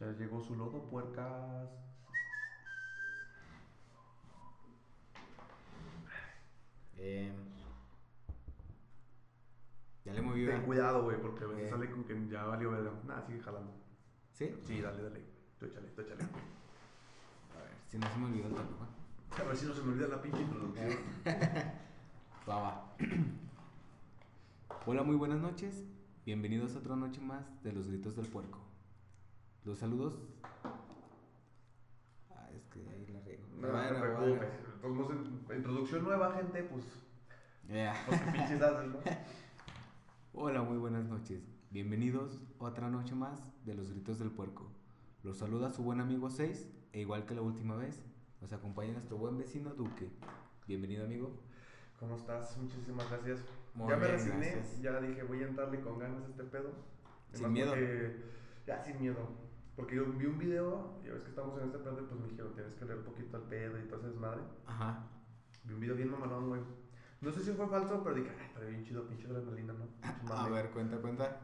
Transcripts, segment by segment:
Ya llegó su lodo, puercas. Eh, ya le moví. Ten cuidado, güey, porque a veces Eh. sale con que ya valió verga. Nada, sigue jalando. ¿Sí? Sí, dale, dale. Tú échale, tú échale. A ver, si no se me olvidó el tono, ¿va? A ver si no se me olvida la pinche introducción. Va, va. Hola, muy buenas noches. Bienvenidos a otra noche más de los gritos del puerco. Los saludos. Ah, es que ahí la riego. No, Bueno, no te preocupes. Introducción nueva, gente, pues. Ya. Pues qué pinches haces, ¿no? Hola, muy buenas noches. Bienvenidos otra noche más de los gritos del puerco. Los saluda su buen amigo 6 e igual que la última vez, nos acompaña nuestro buen vecino Duque. Bienvenido, amigo. ¿Cómo estás? Muchísimas gracias. Muy ya me resigné, gracias. ya dije, voy a entrarle con ganas a este pedo. Sin miedo. porque- ya sin miedo. Porque yo vi un video, ya ves que estamos en este pedo, y pues me dijeron, tienes que leer un poquito el pedo y todo ese desmadre. Ajá. Vi un video bien mamalón, güey. No sé si fue falso, pero dije, ay, pero bien chido, pinche adrenalina, ¿no? A mame". ver, cuenta, cuenta.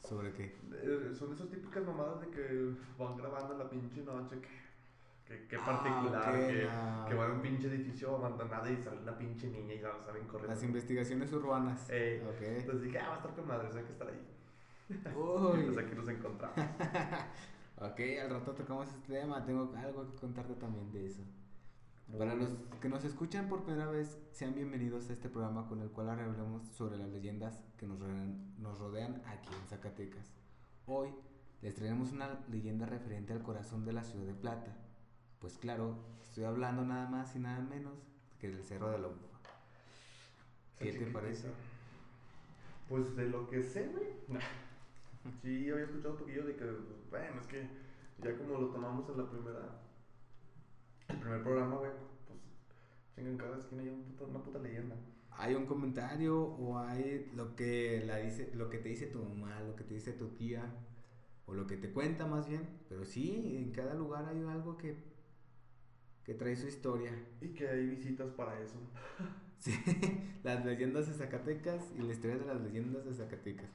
¿Sobre qué? Eh, Son esas típicas mamadas de que van grabando la pinche noche, que, que, que Ah, particular, ok, que, la- que van a un pinche edificio abandonado y sale una pinche niña y la salen corriendo. Las investigaciones urbanas. Ey, Ok. Entonces dije, ah, va a estar con madre, hay que estar ahí. Uy. Pues aquí nos encontramos. Ok, al rato tocamos este tema. Tengo algo que contarte también de eso. Para los que nos escuchan por primera vez, sean bienvenidos a este programa con el cual hablamos sobre las leyendas que nos rodean, nos rodean aquí en Zacatecas. Hoy les traemos una leyenda referente al corazón de la ciudad de Plata. Pues claro, estoy hablando nada más y nada menos que del Cerro de la Ufa. ¿Qué te parece? Pues de lo que sé, güey. Sí, había escuchado un poquillo de que, bueno, es que ya como lo tomamos en la primera. El primer programa, güey, pues. chinga, en cada esquina hay un puta- una puta leyenda. hay un comentario o hay lo que la dice lo que te dice tu mamá lo que te dice tu tía o lo que te cuenta más bien pero sí en cada lugar hay algo que que trae su historia Y que hay visitas para eso. sí las leyendas de Zacatecas y la historia de las leyendas de Zacatecas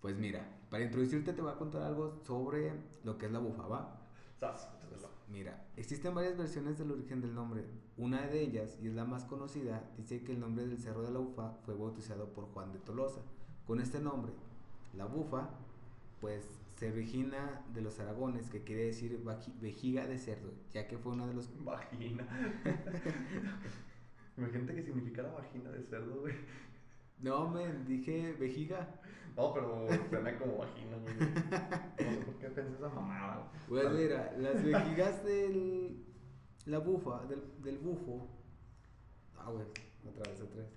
pues mira para introducirte te voy a contar algo sobre lo que es la bufaba échatelo. Mira, existen varias versiones del origen del nombre. Una de ellas, y es la más conocida, dice que el nombre del Cerro de la Ufa fue bautizado por Juan de Tolosa. Con este nombre, la bufa, pues se origina de los aragones, que quiere decir vejiga de cerdo, ya que fue uno de los... Vagina. Imagínate que significara vagina de cerdo, güey. No, me dije vejiga. No, pero suena como vagina, güey. No sé por qué pensé esa mamada. Pues mira, las vejigas del... La bufa, del, del bufo... Ah, güey, otra vez, otra vez.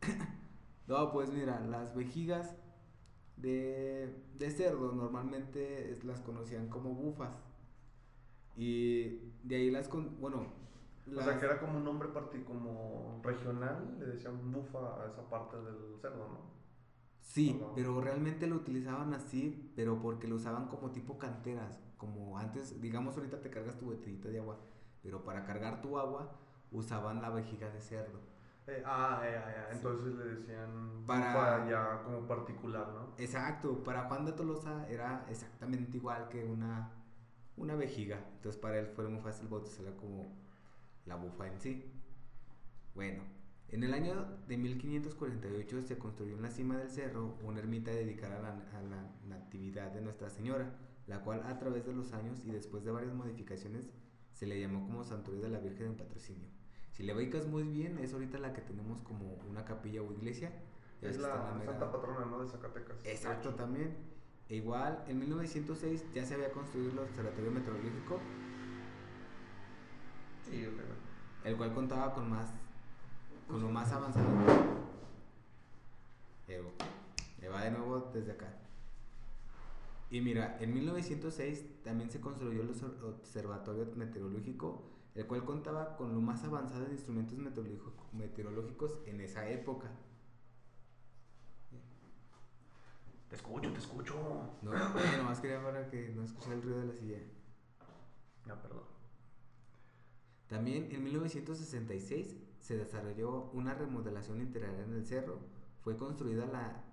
No, pues mira, las vejigas de, de cerdo normalmente es- las conocían como bufas. Y de ahí las... Con, bueno, O sea, que era como un nombre como regional, le decían bufa a esa parte del cerdo, ¿no? Sí, pero realmente lo utilizaban así, pero porque lo usaban como tipo canteras, como antes, digamos ahorita te cargas tu botellita de agua, pero para cargar tu agua usaban la vejiga de cerdo. Eh, ah, eh, Sí. entonces le decían Para- ya como particular, ¿no? Exacto, para Juan de Tolosa era exactamente igual que una, una vejiga, entonces para él fue muy fácil bautizarla como la bufa en sí. Bueno, en el año de 1548 se construyó en la cima del cerro una ermita dedicada a la, a la Natividad de Nuestra Señora, la cual a través de los años y después de varias modificaciones se le llamó como Santuario de la Virgen en Patrocinio. Si le ubicas muy bien, es ahorita la que tenemos como una capilla o iglesia. Es la mera- santa patrona, ¿no? De Zacatecas. Exacto, también. E igual, en 1906 ya se había construido el Observatorio Meteorológico, Sí, el cual contaba con más, con lo más avanzado. Evo, le va de nuevo desde acá. Y mira, en 1906 también se construyó el obser- Observatorio Meteorológico, el cual contaba con lo más avanzado en instrumentos meteorológico- meteorológicos en esa época. Te escucho, te escucho. No, bueno, más quería para que no escuchara el ruido de la silla. Ah, perdón. También en 1966 se desarrolló una remodelación interior en el cerro, fue construida la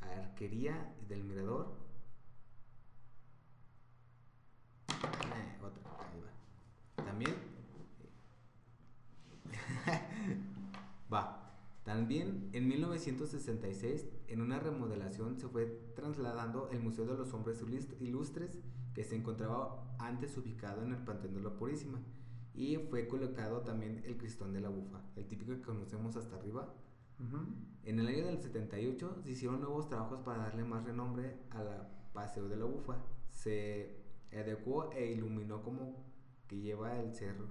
arquería del mirador. Eh, otra, ahí va. También. Eh, va. También en 1966, en una remodelación, se fue trasladando el Museo de los Hombres Ilustres, que se encontraba antes ubicado en el Panteón de la Purísima. Y fue colocado también el Cristón de la Bufa, el típico que conocemos hasta arriba. En el año del 78 se hicieron nuevos trabajos para darle más renombre a la Paseo de la Bufa. Se adecuó e iluminó como que lleva el cerro.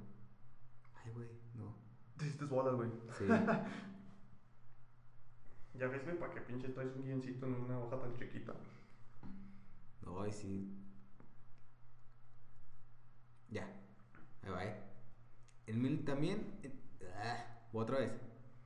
Ay, güey, no. Te hiciste bolas, güey. Sí. ya ves, güey, para qué pinche traes un guioncito en una hoja tan chiquita. Ay, sí. Ya. Ahí va, eh. En mil, también. ah, otra vez.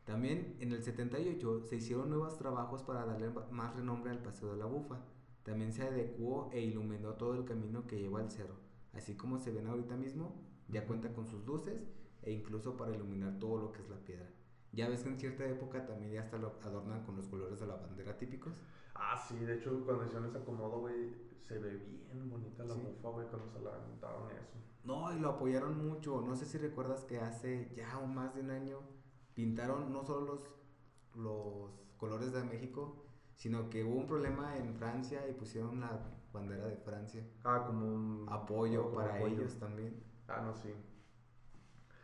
También en el 78 se hicieron nuevos trabajos para darle más renombre al Paseo de la Bufa. También se adecuó e iluminó todo el camino que lleva al cerro. Así como se ven ahorita mismo, ya cuenta con sus luces e incluso para iluminar todo lo que es la piedra. Ya ves que en cierta época también ya hasta lo adornan con los colores de la bandera típicos. Ah, sí, de hecho cuando hicieron ese acomodo, güey, se ve bien bonita la bufa, güey, cuando se la aventaron eso. No, y lo apoyaron mucho. No sé si recuerdas que hace ya o más de un año pintaron no solo los, los colores de México, sino que hubo un problema en Francia y pusieron la bandera de Francia. Ah, como un apoyo para ellos también. Ah, no, sí.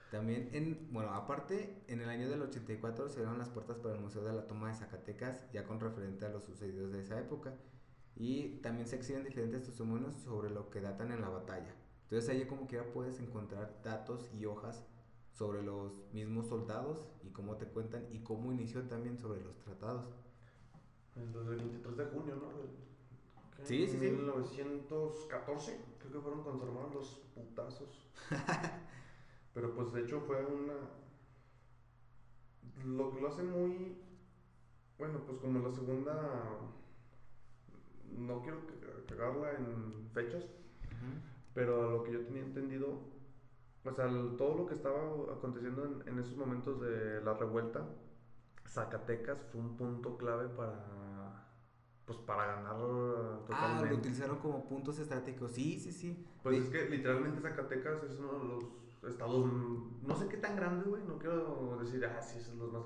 También, en, bueno, aparte, en el año del 84 se abrieron las puertas para el Museo de la Toma de Zacatecas, ya con referente a los sucedidos de esa época. Y también se exhiben diferentes testimonios sobre lo que datan en la batalla. Entonces, ahí como que ya puedes encontrar datos y hojas sobre los mismos soldados y cómo te cuentan y cómo inició también sobre los tratados. El 23 de junio, ¿no? Sí, sí, sí. 1914, creo que fueron cuando se armaron los putazos. Pero pues de hecho fue una... Lo que lo hace muy... Bueno, pues como la segunda... No quiero cagarla en fechas, pero lo que yo tenía entendido, o sea, todo lo que estaba aconteciendo en, en esos momentos de la revuelta, Zacatecas fue un punto clave para pues para ganar totalmente. Ah, lo utilizaron como puntos estratégicos. Sí, sí, sí. Pues es que literalmente Zacatecas es uno de los estados, no sé qué tan grande, güey, no quiero decir, ah, sí, son los más...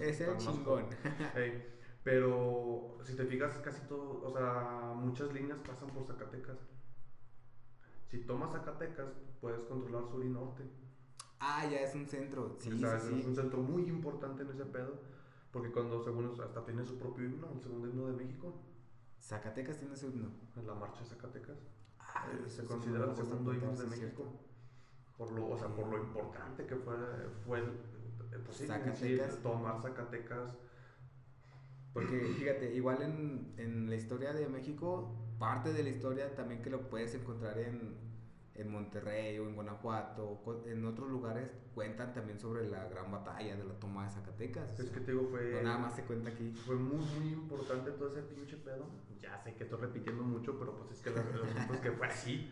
es el chingón. pero si te fijas, casi todo, o sea, muchas líneas pasan por Zacatecas. Si tomas Zacatecas, puedes controlar sur y norte. Ah, ya es un centro, sí, o sí, Es un centro muy importante en ese pedo, porque cuando, según, hasta tiene su propio himno, el segundo himno de México. Zacatecas tiene su himno. En la marcha de Zacatecas. Ah, se considera el segundo himno de México por lo, o sea, por lo importante que fue, fue pues sí, Zacatecas. tomar Zacatecas. Porque fíjate, igual en, en, la historia de México, parte de la historia también que lo puedes encontrar en, en Monterrey o en Guanajuato, en otros lugares, cuentan también sobre la gran batalla de la toma de Zacatecas. Es que te digo, fue. nada más se cuenta aquí. Fue muy, muy importante todo ese pinche pedo. Ya sé que estoy repitiendo mucho, pero pues es que los que fue así.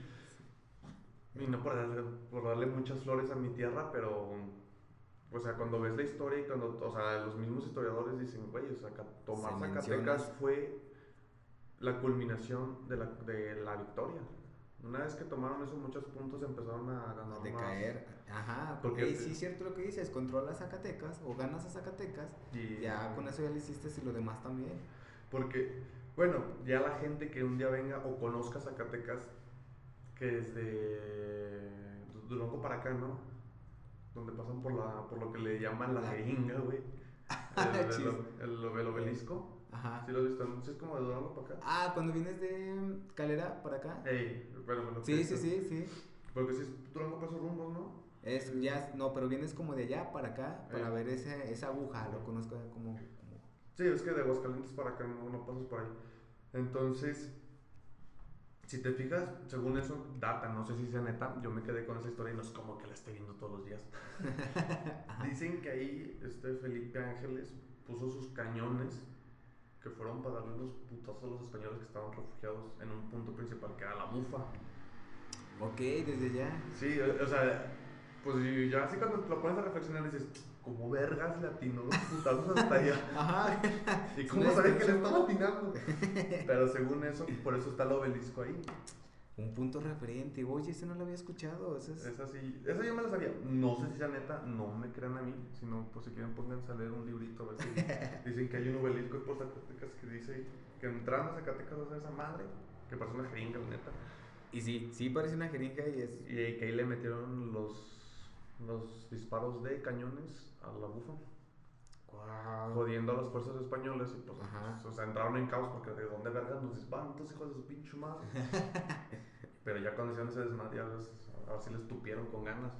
Y no por darle, por darle muchas flores a mi tierra, pero. O sea, cuando ves la historia y cuando. O sea, los mismos historiadores dicen, güey, o sea, tomar Zacatecas fue la culminación de la, de la victoria. Una vez que tomaron esos muchos puntos empezaron a ganar de caer. Ajá, porque sí es cierto lo que dices, controlas Zacatecas o ganas a Zacatecas, y ya con eso ya le hiciste y lo demás también. Porque, bueno, ya la gente que un día venga o conozca Zacatecas que desde Durango para acá, ¿no? Donde pasan por, la, por lo que le llaman la jeringa, güey. El, el, el, obelisco. Ajá. ¿Sí lo has visto? ¿Sí es como de Durango para acá? Ah, cuando vienes de Calera para acá. Ey, pero bueno. Sí, sí, sí, sí. Porque si es Durango para esos rumbos, ¿no? Es, ya, no, pero vienes como de allá para acá para ver ese, esa aguja, lo conozco como, como... Sí, es que de Aguascalientes para acá no, no pasas por ahí. Entonces, si te fijas, según eso, data, no sé si sea neta, yo me quedé con esa historia y no es como que la esté viendo todos los días. Dicen que ahí este Felipe Ángeles puso sus cañones que fueron para darle unos putazos a los españoles que estaban refugiados en un punto principal que era la mufa. Ok, desde ya. Sí, o, sea, pues ya así cuando te lo pones a reflexionar dices, como vergas le atinó los putazos hasta allá. Ajá. ¿Y cómo sabía que le estaba atinando? Pero según eso, por eso está el obelisco ahí. Un punto referente. Oye, ese no lo había escuchado. Ese es... Esa sí, esa yo me la sabía. No sé si sea neta, no me crean a mí, sino pues si quieren pónganse a leer un librito a ver si dicen que hay un obelisco por Zacatecas que dice que entrando a Zacatecas a ser esa madre, que parece una jeringa, la neta. Y sí, sí parece una jeringa y es... Y que ahí le metieron los, los disparos de cañones a la bufa. Wow. Jodiendo a las fuerzas españolas y pues, pues, o sea, entraron en caos porque de dónde vergas nos disparan estos hijos de su pinche madre. Pero ya cuando hicieron ese desmadre, les- ahora sí les tupieron con ganas.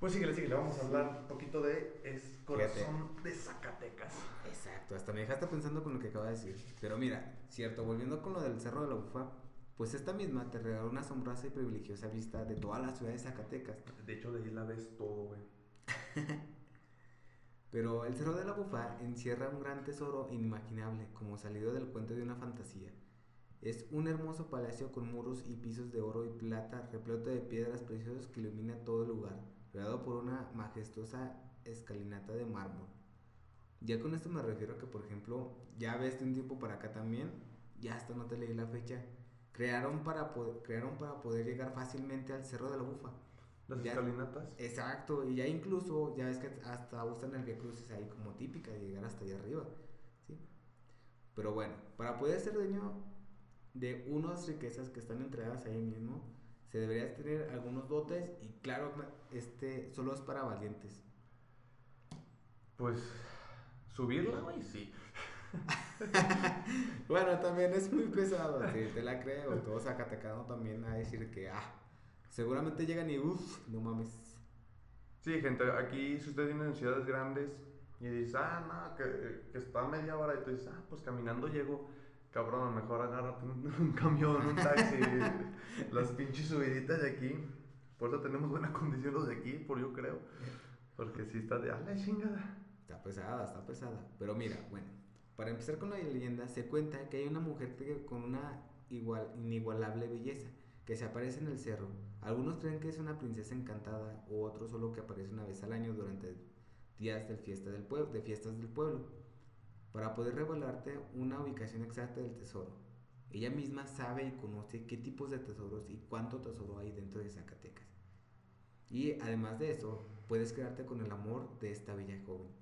Pues síguele, síguele, vamos a hablar un poquito de Es Corazón de Zacatecas. Exacto, hasta me dejaste pensando con lo que acabo de decir. Pero mira, cierto, volviendo con lo del Cerro de la Bufa, pues esta misma te regaló una asombrosa y privilegiosa vista de toda la ciudad de Zacatecas. De hecho, de ahí la ves todo, güey. Pero el Cerro de la Bufa encierra un gran tesoro inimaginable, como salido del cuento de una fantasía. Es un hermoso palacio con muros y pisos de oro y plata, repleto de piedras preciosas que ilumina todo el lugar, rodeado por una majestuosa escalinata de mármol. Ya con esto me refiero a que, por ejemplo, ya ves de un tiempo para acá también, ya hasta no te leí la fecha, crearon para, crearon para poder llegar fácilmente al Cerro de la Bufa. Las Ya. escalinatas. Exacto, y ya incluso, ya ves que hasta usan el Via Crucis ahí como típica de llegar hasta allá arriba, ¿sí? Pero bueno, para poder ser dueño de unas riquezas que están entregadas ahí mismo, se debería tener algunos dotes y claro, este solo es para valientes. Pues, subirla, güey, sí. Bueno, también es muy pesado, sí, te la creo, todo Zacatecano también a decir que, ah, seguramente llegan y, uff, no mames. Sí, gente, aquí si ustedes vienen en ciudades grandes y dices, ah, no, que, que está a media hora y tú dices, ah, pues caminando llego, cabrón, a mejor agárrate un, un camión, un taxi, las pinches subiditas de aquí. Por eso tenemos buena condición los de aquí, por yo creo. Porque sí está de, ah, la chingada. Está pesada, está pesada. Pero mira, bueno, para empezar con la leyenda, se cuenta que hay una mujer con una igual, inigualable belleza que se aparece en el cerro. Algunos creen que es una princesa encantada o otros solo que aparece una vez al año durante días del fiesta del pueblo, de fiestas del pueblo, para poder revelarte una ubicación exacta del tesoro. Ella misma sabe y conoce qué tipos de tesoros y cuánto tesoro hay dentro de Zacatecas. Y además de eso, puedes quedarte con el amor de esta bella joven.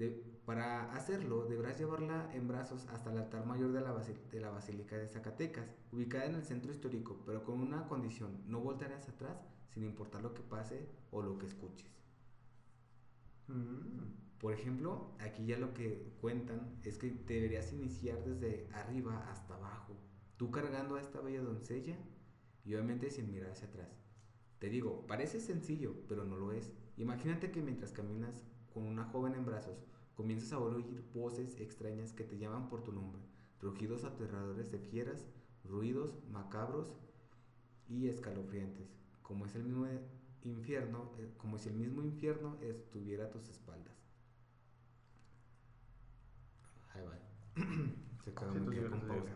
De- para hacerlo, deberás llevarla en brazos hasta el altar mayor de la, de la Basílica de Zacatecas, ubicada en el centro histórico, pero con una condición, no voltarás atrás sin importar lo que pase o lo que escuches. Mm. Por ejemplo, aquí ya lo que cuentan es que deberías iniciar desde arriba hasta abajo, tú cargando a esta bella doncella y obviamente sin mirar hacia atrás. Te digo, parece sencillo, pero no lo es. Imagínate que mientras caminas con una joven en brazos, comienzas a oír voces extrañas que te llaman por tu nombre, rugidos aterradores de fieras, ruidos macabros y escalofriantes, como es el mismo infierno, eh, como si el mismo infierno estuviera a tus espaldas. Ahí va. Se con pausa.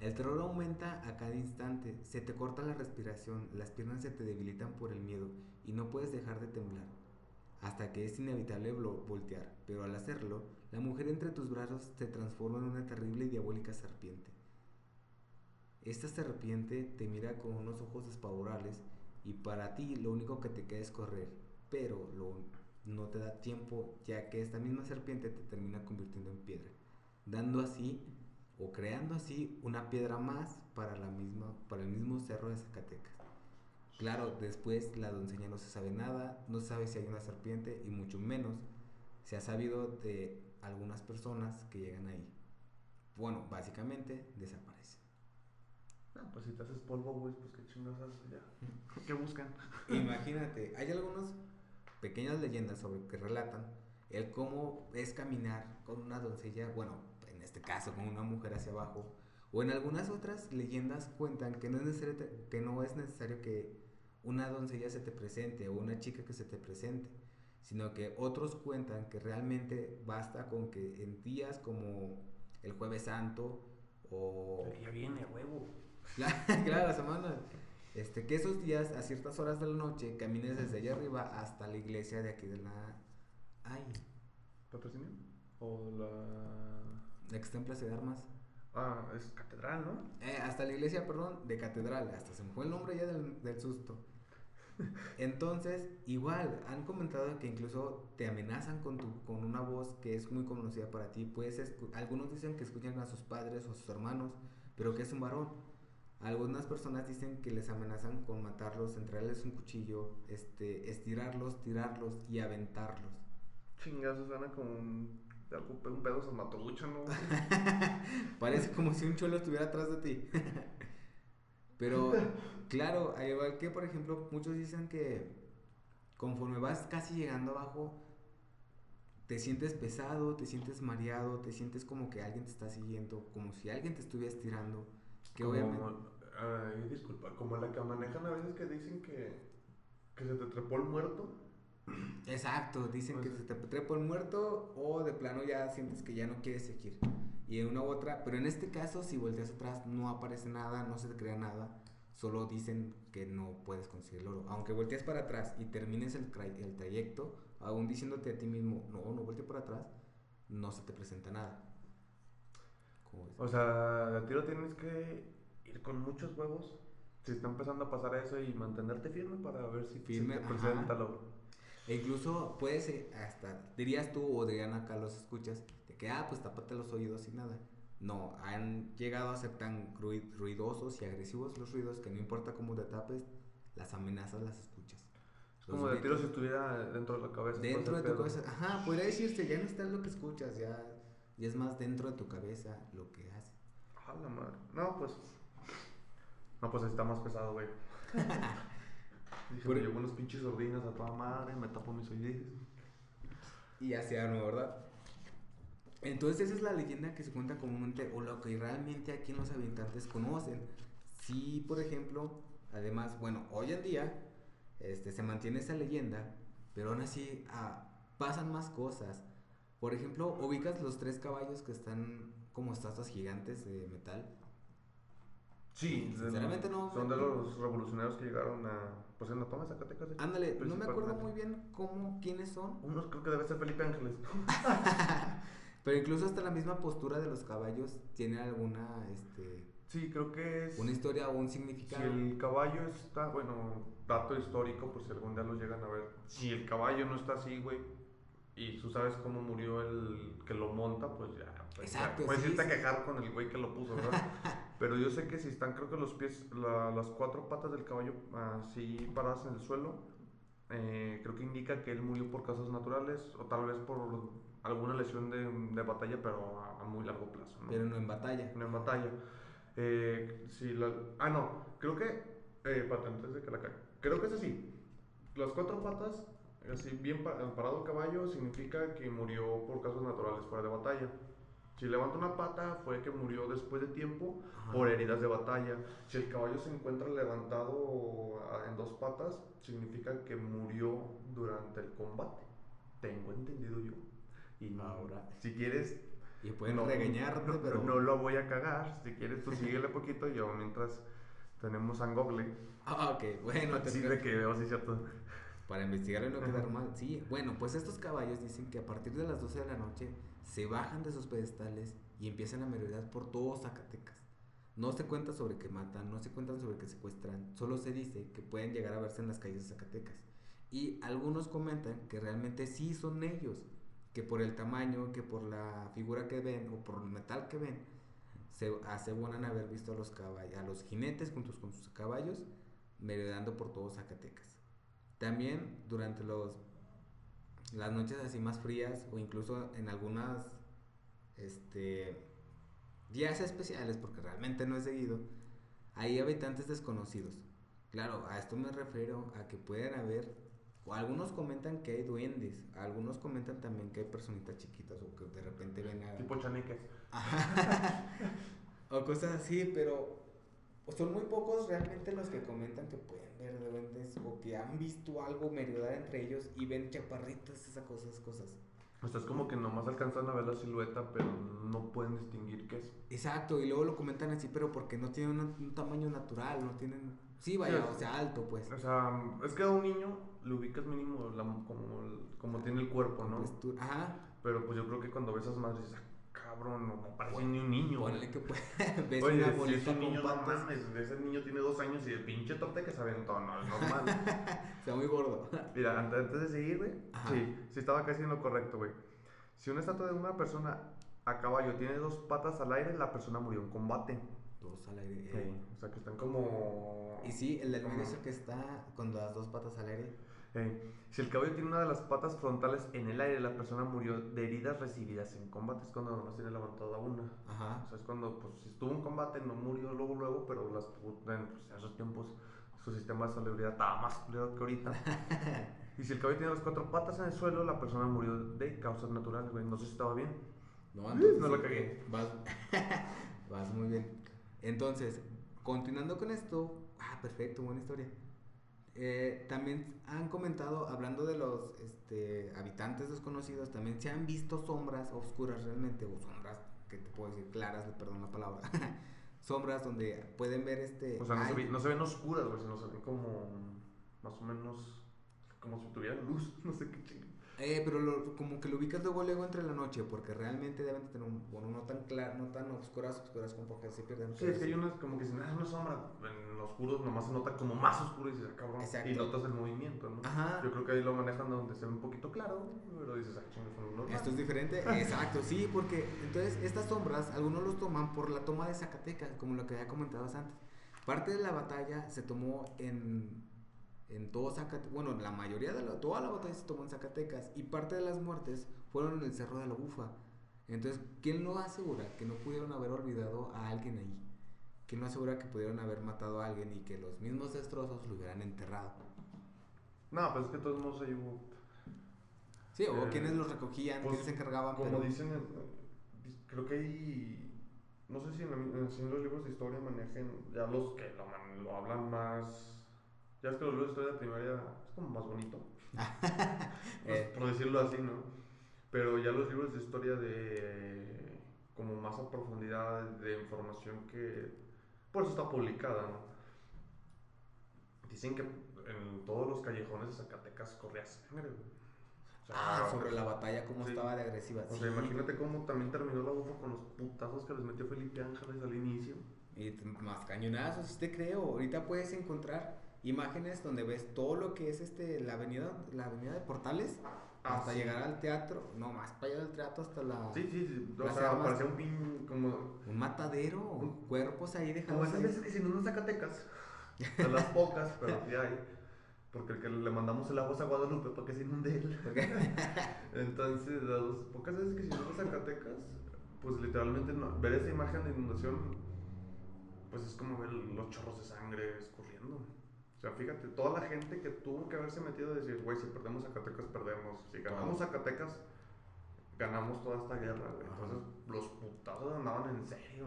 El terror aumenta a cada instante, se te corta la respiración, las piernas se te debilitan por el miedo y no puedes dejar de temblar, hasta que es inevitable voltear, pero al hacerlo, la mujer entre tus brazos se transforma en una terrible y diabólica serpiente. Esta serpiente te mira con unos ojos despavorables y para ti lo único que te queda es correr, pero no te da tiempo ya que esta misma serpiente te termina convirtiendo en piedra, dando así o creando así una piedra más para, la misma, para el mismo cerro de Zacatecas. Claro, después la doncella no se sabe nada, no sabe si hay una serpiente y mucho menos se ha sabido de algunas personas que llegan ahí. Bueno, básicamente desaparecen. No, pues si te haces polvo, güey, pues qué chingados haces ya. ¿Qué buscan? Imagínate, hay algunas pequeñas leyendas sobre que relatan el cómo es caminar con una doncella, bueno, en este caso con una mujer hacia abajo, o en algunas otras leyendas cuentan que no es necesario, que, no es necesario que una doncella se te presente o una chica que se te presente, sino que otros cuentan que realmente basta con que en días como el jueves santo o Ya viene, huevo. la- claro, la semana. Este, que esos días, a ciertas horas de la noche, camines desde allá arriba hasta la iglesia de aquí de la. Ay, ¿Patrocinio? O la. la que está en Plaza de Armas. Ah, es catedral, ¿no? Eh, hasta la iglesia, perdón, de catedral. Hasta se me fue el nombre ya del, del susto. Entonces, igual, han comentado que incluso te amenazan con, tu, con una voz que es muy conocida para ti. Puedes escu- algunos dicen que escuchan a sus padres o a sus hermanos, pero que es un varón. Algunas personas dicen que les amenazan con matarlos, entregarles un cuchillo, este, estirarlos, tirarlos y aventarlos. Chingazo, suena como un, algo- un pedo salmatrucha, ¿no? Parece como si un cholo estuviera atrás de ti. Pero, claro, al igual que, por ejemplo, muchos dicen que conforme vas casi llegando abajo, te sientes pesado, te sientes mareado, te sientes como que alguien te está siguiendo, como si alguien te estuviera estirando. Que Como- obviamente. Ay, disculpa, como la que manejan a veces que dicen que, que se te trepó el muerto. Exacto, dicen que Pues- se te trepa el muerto o de plano ya sientes que ya no quieres seguir. Y en una u otra, pero en este caso, si volteas atrás, no aparece nada, no se te crea nada, solo dicen que no puedes conseguir el oro. Aunque voltees para atrás y termines el, tra- el trayecto, aún diciéndote a ti mismo, no, no volteé para atrás, no se te presenta nada. O sea, a tiro tienes que ir con muchos huevos. Si está empezando a pasar eso y mantenerte firme para ver si, si Firme, te presenta el oro. E incluso puedes, eh, hasta, dirías tú o dirían acá los escuchas, que, ah, pues tápate los oídos y nada. No, han llegado a ser tan rui- ruidosos y agresivos los ruidos que no importa cómo te tapes, las amenazas las escuchas. Es como de tiro si estuviera dentro de la cabeza. Dentro de tu cabeza, ajá, podría decirse, ya no está lo que escuchas, ya, ya es más dentro de tu cabeza lo que hace. A la madre. No, pues. No, pues está más pesado, güey. Dije, me llevo unos pinches sordinas a toda madre, me tapo mis oídos. Y así arma, ¿verdad? Entonces esa es la leyenda que se cuenta comúnmente o lo que realmente aquí en los habitantes conocen. Sí, por ejemplo, además, bueno, hoy en día este, se mantiene esa leyenda, pero aún así ah, pasan más cosas. Por ejemplo, ubicas los tres caballos que están como estatuas gigantes de metal. Sí, Sinceramente no Son de los revolucionarios que llegaron a. Pues en la toma de Zacatecas. Ándale, no me acuerdo muy bien cómo, quiénes son, Unos creo que debe ser Felipe Ángeles. pero incluso hasta la misma postura de los caballos tiene alguna, este, Sí, creo que es. una historia o un Si significado. el caballo está, bueno, dato histórico, pues si algún día lo llegan a ver. Si el caballo no está así, güey, y tú sabes cómo murió el que lo monta, pues ya. Pues Exacto, ya, puedes sí, irte a quejar con el güey que lo puso, ¿verdad? Pero yo sé que si están, creo que los pies, la- las cuatro patas del caballo así paradas en el suelo, eh, creo que indica que él murió por causas naturales o tal vez por alguna lesión de, de batalla, pero a, a muy largo plazo, ¿no? Pero no en batalla. Una batalla. Eh, si la- ah, no, creo que. Eh, espérate, antes de que la cague. Creo que es así. Las cuatro patas, así bien pa- parado el caballo, significa que murió por causas naturales fuera de batalla. Si levanta una pata, fue que murió después de tiempo Ajá. por heridas de batalla. Si el caballo se encuentra levantado ah, en dos patas, significa que murió durante el combate. Tengo entendido yo. Y Ahora. si quieres, Y pueden no, regañarte, no, pero. no lo voy a cagar. Si quieres, tú síguele poquito. Yo mientras tenemos a Google. Ah, ok, bueno, te sí, creo. de que veo, sí, cierto. Para investigar y no quedar mal. Sí, bueno, pues estos caballos dicen que a partir de las 12 de la noche se bajan de sus pedestales y empiezan a merodear por todo Zacatecas. No se cuenta sobre que matan, no se cuentan sobre que secuestran, solo se dice que pueden llegar a verse en las calles de Zacatecas. Y algunos comentan que realmente sí son ellos, que por el tamaño, que por la figura que ven o por el metal que ven, se aseguran haber visto a los caballos, a los jinetes juntos con sus caballos merodeando por todo Zacatecas. También durante los las noches así más frías o incluso en algunas este días especiales porque realmente no es seguido, hay habitantes desconocidos. Claro, a esto me refiero a que pueden haber o algunos comentan que hay duendes, algunos comentan también que hay personitas chiquitas o que de repente ven a Tipo chaneques. o cosas así, pero son muy pocos realmente los que comentan que pueden ver duendes o que han visto algo merodar entre ellos y ven chaparritas, esas cosas, cosas. O sea, es como que nomás alcanzan a ver la silueta, pero no pueden distinguir qué es. Exacto, y luego lo comentan así, pero porque no tienen un, un tamaño natural, no tienen... Sí, vaya, Sí, o sea, alto, pues. O sea, es que a un niño le ubicas mínimo la- como, como tiene el cuerpo, ¿no? Pues ajá, Pero pues yo creo que cuando ves esas madres dices, "Ah, cabrón, no, no parece ni un niño. Ponle que pues, ves Oye, una si es bolita un niño, con no patas. mames, ese niño tiene dos años y el pinche torte que se aventó, no, es normal. Está muy gordo. Mira, antes, de seguir, güey, sí, sí estaba casi en lo correcto, güey. Si una estatua de una persona a caballo tiene dos patas al aire, la persona murió en combate. Dos al aire. Sí, eh. o sea que están como... Y sí, el del medio es el que está con las dos patas al aire. Eh, si el caballo tiene una de las patas frontales en el aire, la persona murió de heridas recibidas en combate. Es cuando nomás tiene levantada una. O Ajá. sea, es cuando pues, si estuvo en combate, no murió luego, luego, pero las, en pues, en esos tiempos su sistema de salubridad estaba más culero que ahorita. y si el caballo tiene las cuatro patas en el suelo, la persona murió de causas naturales, güey. No sé si estaba bien. No, no la cagué. Vas, vas muy bien. Entonces, continuando con esto, ah, perfecto, buena historia. Eh, también han comentado, hablando de los este, habitantes desconocidos, también se han visto sombras oscuras realmente, o sombras, que te puedo decir, claras, perdón la palabra. sombras donde pueden ver este... O sea, no, se, ve- no se ven oscuras, güey, sino se ven como más o menos como si tuvieran luz. No sé qué. Eh, pero lo- como que lo ubicas luego luego entre la noche, porque realmente deben de tener un, bueno, no tan claro, no tan oscuras, oscuras como porque se pierden. Sí, es que hay unas como que si nada, es una sombra. En los oscuros nomás se nota como más oscuro y dices, ah, cabrón. Exacto. Y notas el movimiento, ¿no? Ajá. Yo creo que ahí lo manejan donde se ve un poquito claro, pero dices, ah, chingo, es normal. Esto es diferente, exacto, sí, porque entonces estas sombras algunos los toman por la toma de Zacatecas, como lo que había comentado antes. Parte de la batalla se tomó en, en todo Zacatecas, bueno, la mayoría de la, toda la batalla se tomó en Zacatecas y parte de las muertes fueron en el Cerro de la Bufa. Entonces, ¿quién lo asegura que no pudieron haber olvidado a alguien ahí? ¿Quién lo asegura que pudieron haber matado a alguien y que los mismos destrozos lo hubieran enterrado? No, pues es que todos modos ahí hubo. Sí, o Eh, quienes los recogían, pues, quiénes se encargaban. Como pero- dicen, en- creo que hay. No sé si en, la- en los libros de historia manejen ya los que lo, lo hablan más. Ya es que los libros de historia de primaria es como más bonito. Pues, Eh. por decirlo así, ¿no? Pero ya los libros de historia de como más a profundidad de información que por eso está publicada, ¿no? Dicen que en todos los callejones de Zacatecas corría sangre. O sea, Ah, sobre la batalla, cómo sí. estaba de agresiva. O sí. sea, imagínate cómo también terminó la bufa con los putazos que les metió Felipe Ángeles al inicio. Y más cañonazos, te creo. Ahorita puedes encontrar imágenes donde ves todo lo que es este la avenida, la avenida de Portales Ah, hasta sí. llegar al teatro, no más para allá del teatro hasta la Sí, sí, sí. O sea, parecía un pin como un matadero, Un- cuerpos ahí Como dejados. esas ahí. veces que si no unos Zacatecas, de las pocas, pero sí hay, porque el que le mandamos el agua es a Guadalupe para que se inunde él. Entonces, las pocas veces que si no unos Zacatecas, pues literalmente no- ver esa imagen de inundación, pues es como ver los chorros de sangre escurriendo. O sea, fíjate, toda la gente que tuvo que haberse metido a decir, güey, si perdemos Zacatecas, perdemos. Si ganamos Zacatecas, ganamos toda esta guerra, güey. Entonces, los putazos andaban en serio.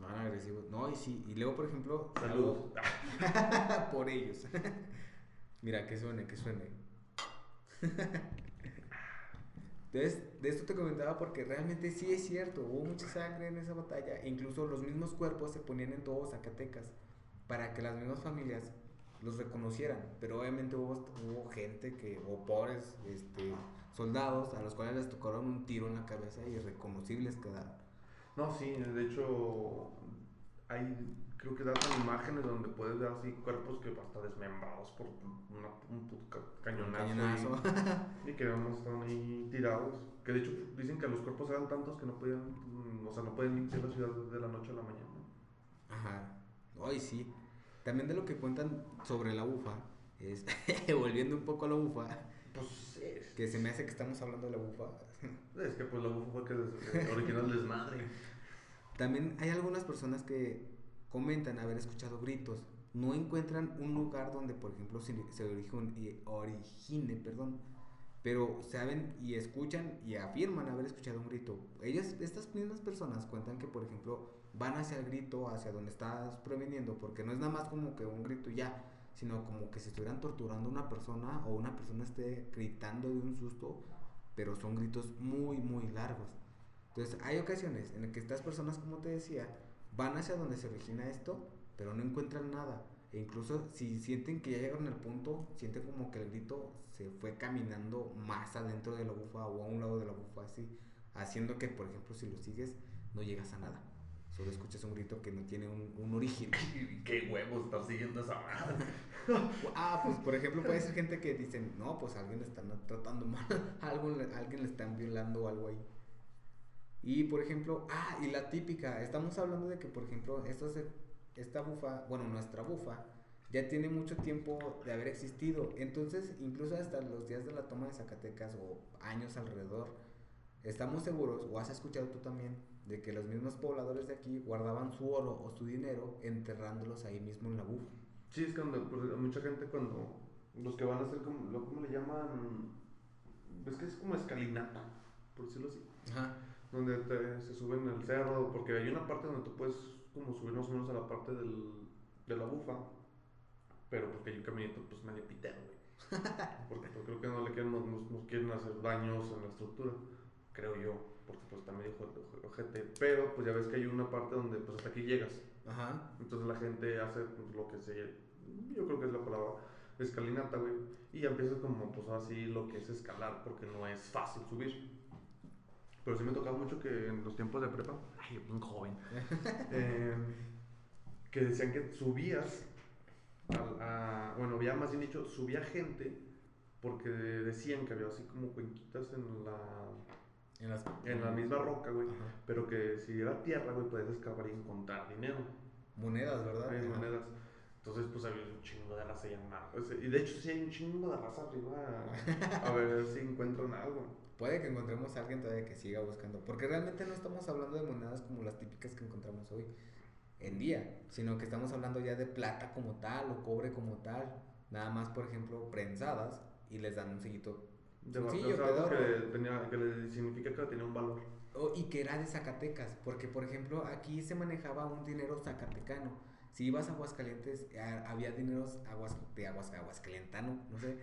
Van agresivos. No, y sí, y luego por ejemplo, Saludos. por ellos. Mira, que suene, que suene. Entonces, de esto te comentaba porque realmente sí es cierto, hubo mucha sangre en esa batalla, incluso los mismos cuerpos se ponían en todo Zacatecas para que las mismas familias los reconocieran, pero obviamente hubo, hubo gente que, o pobres este, soldados a los cuales les tocaron un tiro en la cabeza y irreconocibles quedaron. No, sí, de hecho, hay, creo que datan imágenes donde puedes ver así cuerpos que hasta desmembrados por una, un puto ca- cañonazo. Cañonazo. Y, y que están ahí tirados. Que de hecho dicen que los cuerpos eran tantos que no podían, o sea, no pueden limpiar la ciudad de la noche a la mañana. Ajá. Ay, sí. También de lo que cuentan sobre la bufa, es, volviendo un poco a la bufa, Pues es, que se me hace que estamos hablando de la bufa. es que pues la bufa fue que que originó el desmadre. También hay algunas personas que comentan haber escuchado gritos. No encuentran un lugar donde, por ejemplo, se, y- origine, perdón, pero saben y escuchan y afirman haber escuchado un grito. Ellas, estas mismas personas cuentan que, por ejemplo, van hacia el grito, hacia donde estás proveniendo, porque no es nada más como que un grito ya, sino como que si estuvieran torturando a una persona o una persona esté gritando de un susto, pero son gritos muy, muy largos. Entonces, hay ocasiones en las que estas personas, como te decía, van hacia donde se origina esto, pero no encuentran nada. E incluso si sienten que ya llegaron al punto, sienten como que el grito se fue caminando más adentro de la bufa o a un lado de la bufa, así, haciendo que, por ejemplo, si lo sigues, no llegas a nada. Solo escuchas un grito que no tiene un, un origen. Qué huevos estar siguiendo esa madre. ah, pues por ejemplo puede ser gente que dicen, no, pues a alguien le están tratando mal, a alguien, le- a alguien le están violando o algo ahí. Y por ejemplo, ah, y la típica, estamos hablando de que por ejemplo, esto se- esta bufa, bueno, nuestra bufa, ya tiene mucho tiempo de haber existido. Entonces, incluso hasta los días de la toma de Zacatecas o años alrededor, estamos seguros, o has escuchado tú también, de que los mismos pobladores de aquí guardaban su oro o su dinero enterrándolos ahí mismo en la bufa. Sí, es cuando mucha gente cuando los que van a hacer como, ¿cómo le llaman? Es que es como escalinata, por decirlo así. Ajá. Donde te- se suben al cerro, porque hay una parte donde tú puedes como subir más o menos a la parte del, de la bufa, pero porque hay un caminito pues medio pitero, güey. Porque pues, creo que no le quieren, nos- nos quieren hacer daños en la estructura, creo yo, porque pues está medio ojo- ojete. Pero pues ya ves que hay una parte donde pues hasta aquí llegas. Ajá. Entonces la gente hace pues, lo que se. Yo creo que es la palabra escalinata, güey. Y ya empiezas como, pues así lo que es escalar, porque no es fácil subir. Pero sí me tocaba mucho que en los tiempos de prepa, ay, yo bien joven, eh, que decían que subías, a, bueno, había más bien dicho, subía gente, porque decían que había así como cuenquitas en la, En, las, en la misma roca, güey. Pero que si era tierra, güey, podías excavar y encontrar dinero. Monedas, ¿verdad? Hay monedas. Entonces, pues había un chingo de raza llamada. Y de hecho, sí hay un chingo de raza arriba. A ver si encuentran algo. Puede que encontremos a alguien todavía que siga buscando. Porque realmente no estamos hablando de monedas como las típicas que encontramos hoy en día. Sino que estamos hablando ya de plata como tal o cobre como tal. Nada más, por ejemplo, prensadas y les dan un sellito. De Sencillo, o sea, algo que, pedorro. tenía, que le significa que tenía un valor. O- y que era de Zacatecas. Porque, por ejemplo, aquí se manejaba un dinero zacatecano. Si ibas a Aguascalientes, a- había dineros aguas, de aguas, aguascalientano, no sé.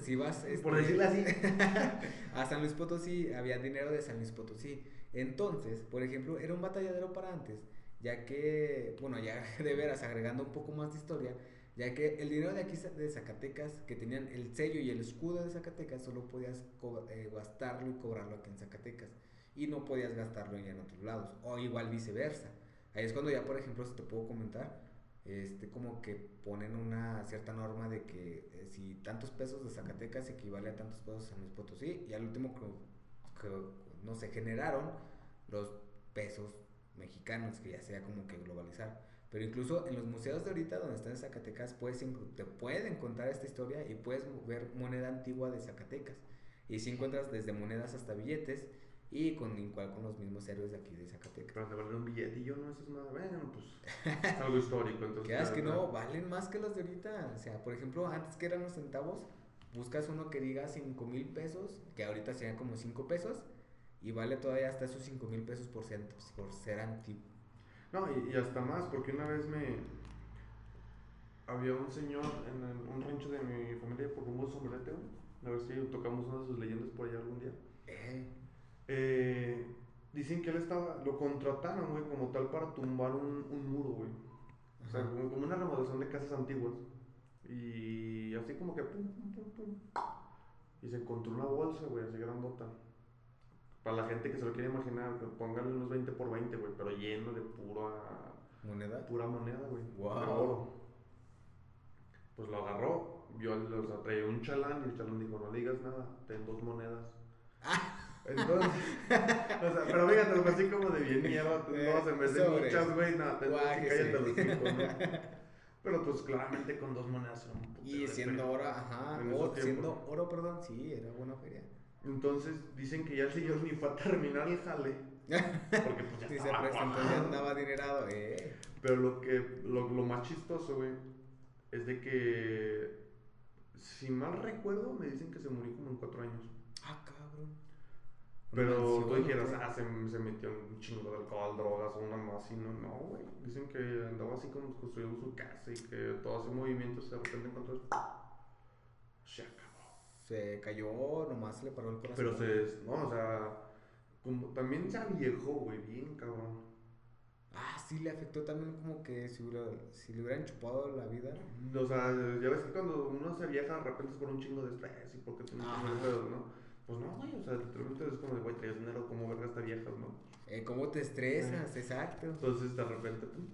Si ibas... Por este, decirlo así. a San Luis Potosí había dinero de San Luis Potosí. Entonces, por ejemplo, era un batalladero para antes, ya que, bueno, ya de veras, agregando un poco más de historia, ya que el dinero de aquí de Zacatecas, que tenían el sello y el escudo de Zacatecas, solo podías eh, gastarlo y cobrarlo aquí en Zacatecas. Y no podías gastarlo en otros lados, o igual viceversa. Ahí es cuando ya, por ejemplo, si te puedo comentar, este, como que ponen una cierta norma de que eh, si tantos pesos de Zacatecas equivale a tantos pesos de San Luis y al último que, no se generaron los pesos mexicanos, que ya sea como que globalizar. Pero incluso en los museos de ahorita, donde están en Zacatecas, puedes, te pueden contar esta historia y puedes ver moneda antigua de Zacatecas. Y si encuentras desde monedas hasta billetes, y con igual con los mismos héroes de aquí de Zacatecas. Pero de valer un billetillo, no, eso es nada. Bueno, pues es algo histórico. Entonces, Quedas que no, valen más que los de ahorita. O sea, por ejemplo, antes que eran los centavos, buscas uno que diga 5 mil pesos, que ahorita serían como 5 pesos, y vale todavía hasta esos 5 mil pesos por, cent- por ser antiguo. No, y, y hasta más, porque una vez me. Había un señor en el- un rancho de mi familia por rumbo sombrete, güey. A ver si tocamos una de sus leyendas por allá algún día. Eh, Eh, dicen que él estaba. Lo contrataron, güey, como tal para tumbar un, un muro, güey. O sea, como, como una remodelación de casas antiguas. Y así como que. Pum, pum, pum, pum. Y se encontró una bolsa, güey, así grandota. Para la gente que se lo quiere imaginar, póngale unos 20 por 20, güey, pero lleno de pura, moneda. pura moneda, güey. Guau. De oro. Pues lo agarró, vio, o sea, traía un chalán y el chalán dijo, no digas nada, ten dos monedas. Entonces, o sea, pero fíjate, fue así como de bien mierda, no, se me hacen muchas, güey, nada, ten dos y Guáquese. cállate los cinco, ¿no? Pero pues claramente con dos monedas era un Y siendo oro, ajá, En o esos tiempos. siendo oro, perdón, sí, era buena feria. Entonces dicen que ya el señor ni fue a terminar el jale. Porque pues ya Si se presentó, ya andaba adinerado, eh. Pero lo que lo, lo más chistoso, güey, es de que si mal recuerdo, me dicen que se murió como en cuatro años. Ah, cabrón. Pero tú dijeras, ah, se, se metió un chingo de alcohol, drogas o una más así, no, no, güey. Dicen que andaba así como construyendo su casa y que todo ese movimiento se de repente encontró. Se acabó. Se cayó, nomás le paró el corazón. Pero se, no, o sea, como, también se aviejó, güey, bien cabrón. Ah, sí, le afectó también como que si, hubiera- si le hubieran chupado la vida. O sea, ya ves que cuando uno se viaja de repente es por un chingo de estrés y porque tiene un chingo de pedos, ¿no? Pues no, güey, o sea, literalmente es como de, güey, traías dinero, ¿cómo verga esta vieja, no? Eh, ¿Cómo te estresas? Exacto. Entonces, de repente, pum,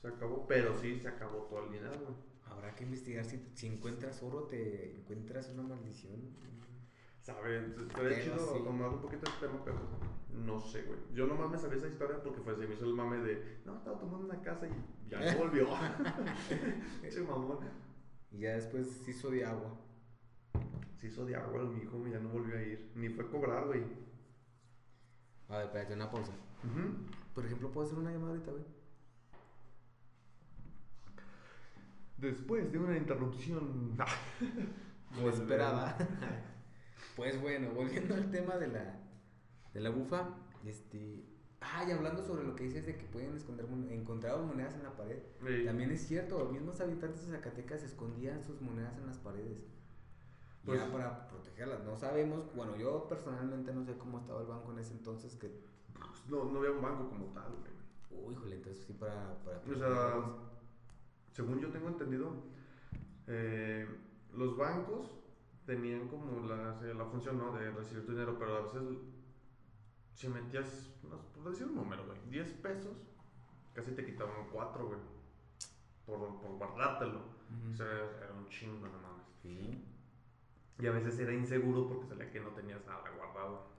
se acabó. Pero sí, se acabó todo el dinero, güey. Habrá que investigar si, si encuentras oro, te encuentras una maldición. ¿Saben? Estaría chido sí. tomar un poquito este tema, pero no sé, güey. Yo nomás me sabía esa historia porque fue, se me hizo el mame de, no, estaba tomando una casa y ya no volvió. che mamón. Y ya después se hizo de agua. Se hizo de agua el mijo, ya no volvió a ir. Ni fue cobrar, güey. A ver, espérate, una pausa. Por ejemplo, ¿puedo hacer una llamada ahorita, güey? Después de una interrupción. Inesperada. pues bueno, volviendo al tema de la, de la bufa, este... Ah, y hablando sobre lo que dices de que pueden esconder encontrar monedas en la pared. Sí. También es cierto, los mismos habitantes de Zacatecas escondían sus monedas en las paredes. Pues- ya para protegerlas. No sabemos, bueno, yo personalmente no sé cómo estaba el banco en ese entonces que... Pues no, no había un banco como tal, güey. Uy, híjole, entonces sí para... para O sea. Según yo tengo entendido, eh, los bancos tenían como la, la función ¿no? de recibir tu dinero, pero a veces si metías, no, por decir un número, güey, 10 pesos, casi te quitaban 4, güey, por, por guardártelo. Ujú. O sea, era un chingo, no mames. Sí. Y a veces era inseguro porque salía que no tenías nada guardado.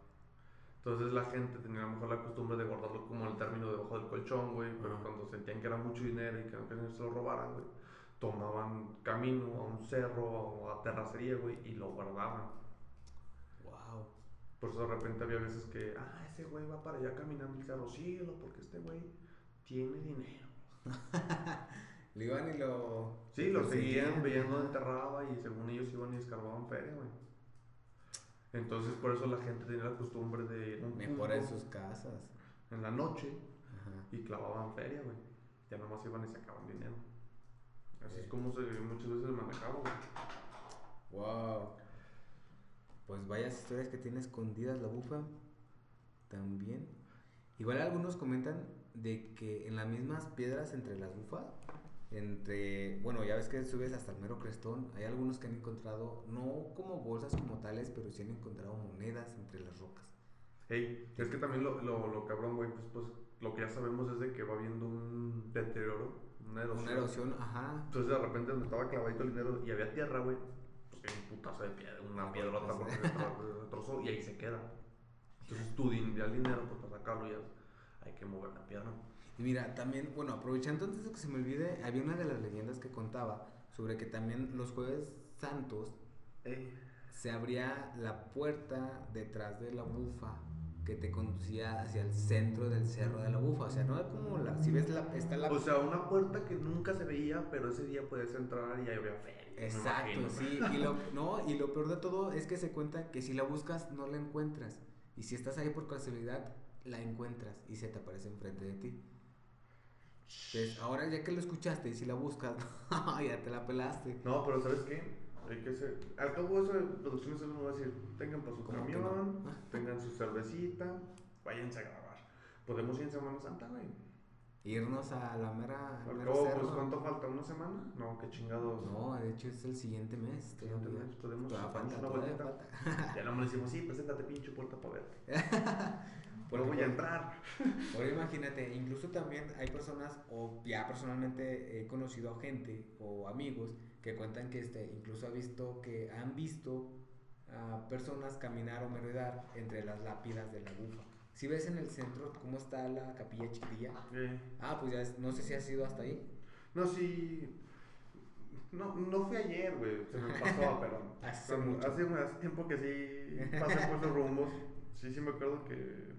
Entonces la gente tenía a lo mejor la costumbre de guardarlo como el término debajo del colchón, güey. Pero cuando sentían que era mucho dinero y que no se lo robaran, güey, tomaban camino a un cerro o a terracería, güey, y lo guardaban. Wow. Por eso de repente había veces que, ah, ese güey va para allá caminando el cerro, síguelo porque este güey tiene dinero. Lo iban y lo... Sí, lo seguían, veían dónde ajá. enterraba y según ellos iban y escarbaban feria, güey. Entonces por eso la gente tenía la costumbre de ir a un Mejor en sus casas. en la noche Ajá. y clavaban feria, güey. Ya nomás iban y sacaban dinero. Así es como se muchas veces manejaba, güey. Wow. Pues vayas historias que tiene escondidas la bufa. También. Igual algunos comentan de que en las mismas piedras entre las bufas, entre, bueno, ya ves que subes hasta el mero crestón, hay algunos que han encontrado, no como bolsas como tales, pero sí han encontrado monedas entre las rocas. Ey, es que también lo, lo, lo cabrón, güey, pues, pues lo que ya sabemos es de que va habiendo un deterioro, una erosión. Una erosión, ajá. Entonces de repente donde estaba clavadito el dinero y había tierra, güey, pues hay un putazo de piedra, una piedrota porque se y ahí se queda. Entonces din- ya el dinero, pues para sacarlo ya hay que mover la pierna. Y mira, también, bueno, aprovechando antes de que se me olvide, había una de las leyendas que contaba sobre que también los jueves santos se abría la puerta detrás de la bufa que te conducía hacia el centro del cerro de la bufa. O sea, no es como la. Si ves la. Está la. O sea, una puerta que nunca se veía, pero ese día podías entrar y ahí había feria. Exacto, sí. Y lo, no, y lo peor de todo es que se cuenta que si la buscas, no la encuentras. Y si estás ahí por casualidad, la encuentras y se te aparece enfrente de ti. Entonces, ahora ya que lo escuchaste y si la buscas, ya te la pelaste. No, pero ¿sabes qué? Hay que ser. Al cabo, eso de producciones uno va a decir: tengan para su ¿Cómo que camión, no? tengan su cervecita, váyanse a grabar. Podemos ir en Semana Santa, güey. Irnos a la mera. al cabo, pues ¿cuánto falta? ¿Una semana? No, qué chingados. No, de hecho es el siguiente mes. Siguiente todavía. mes, podemos falta, una vueltita. falta. Ya no me decimos, sí, preséntate, pinche puerta para verte. Porque, No voy a entrar. Ahora imagínate, incluso también hay personas, o ya personalmente he conocido a gente o amigos que cuentan que este, incluso ha visto que han visto a personas caminar o merodear entre las lápidas de la bufa. Si ves en el centro cómo está la capilla chiquitilla, Eh, ah, pues ya es- no sé si has ido hasta ahí. No, sí. No, no fui ayer, güey. Se me pasó, pero. Hace cuando- mucho. Hace, hace tiempo que sí pasé por esos rumbos. Sí, sí me acuerdo que.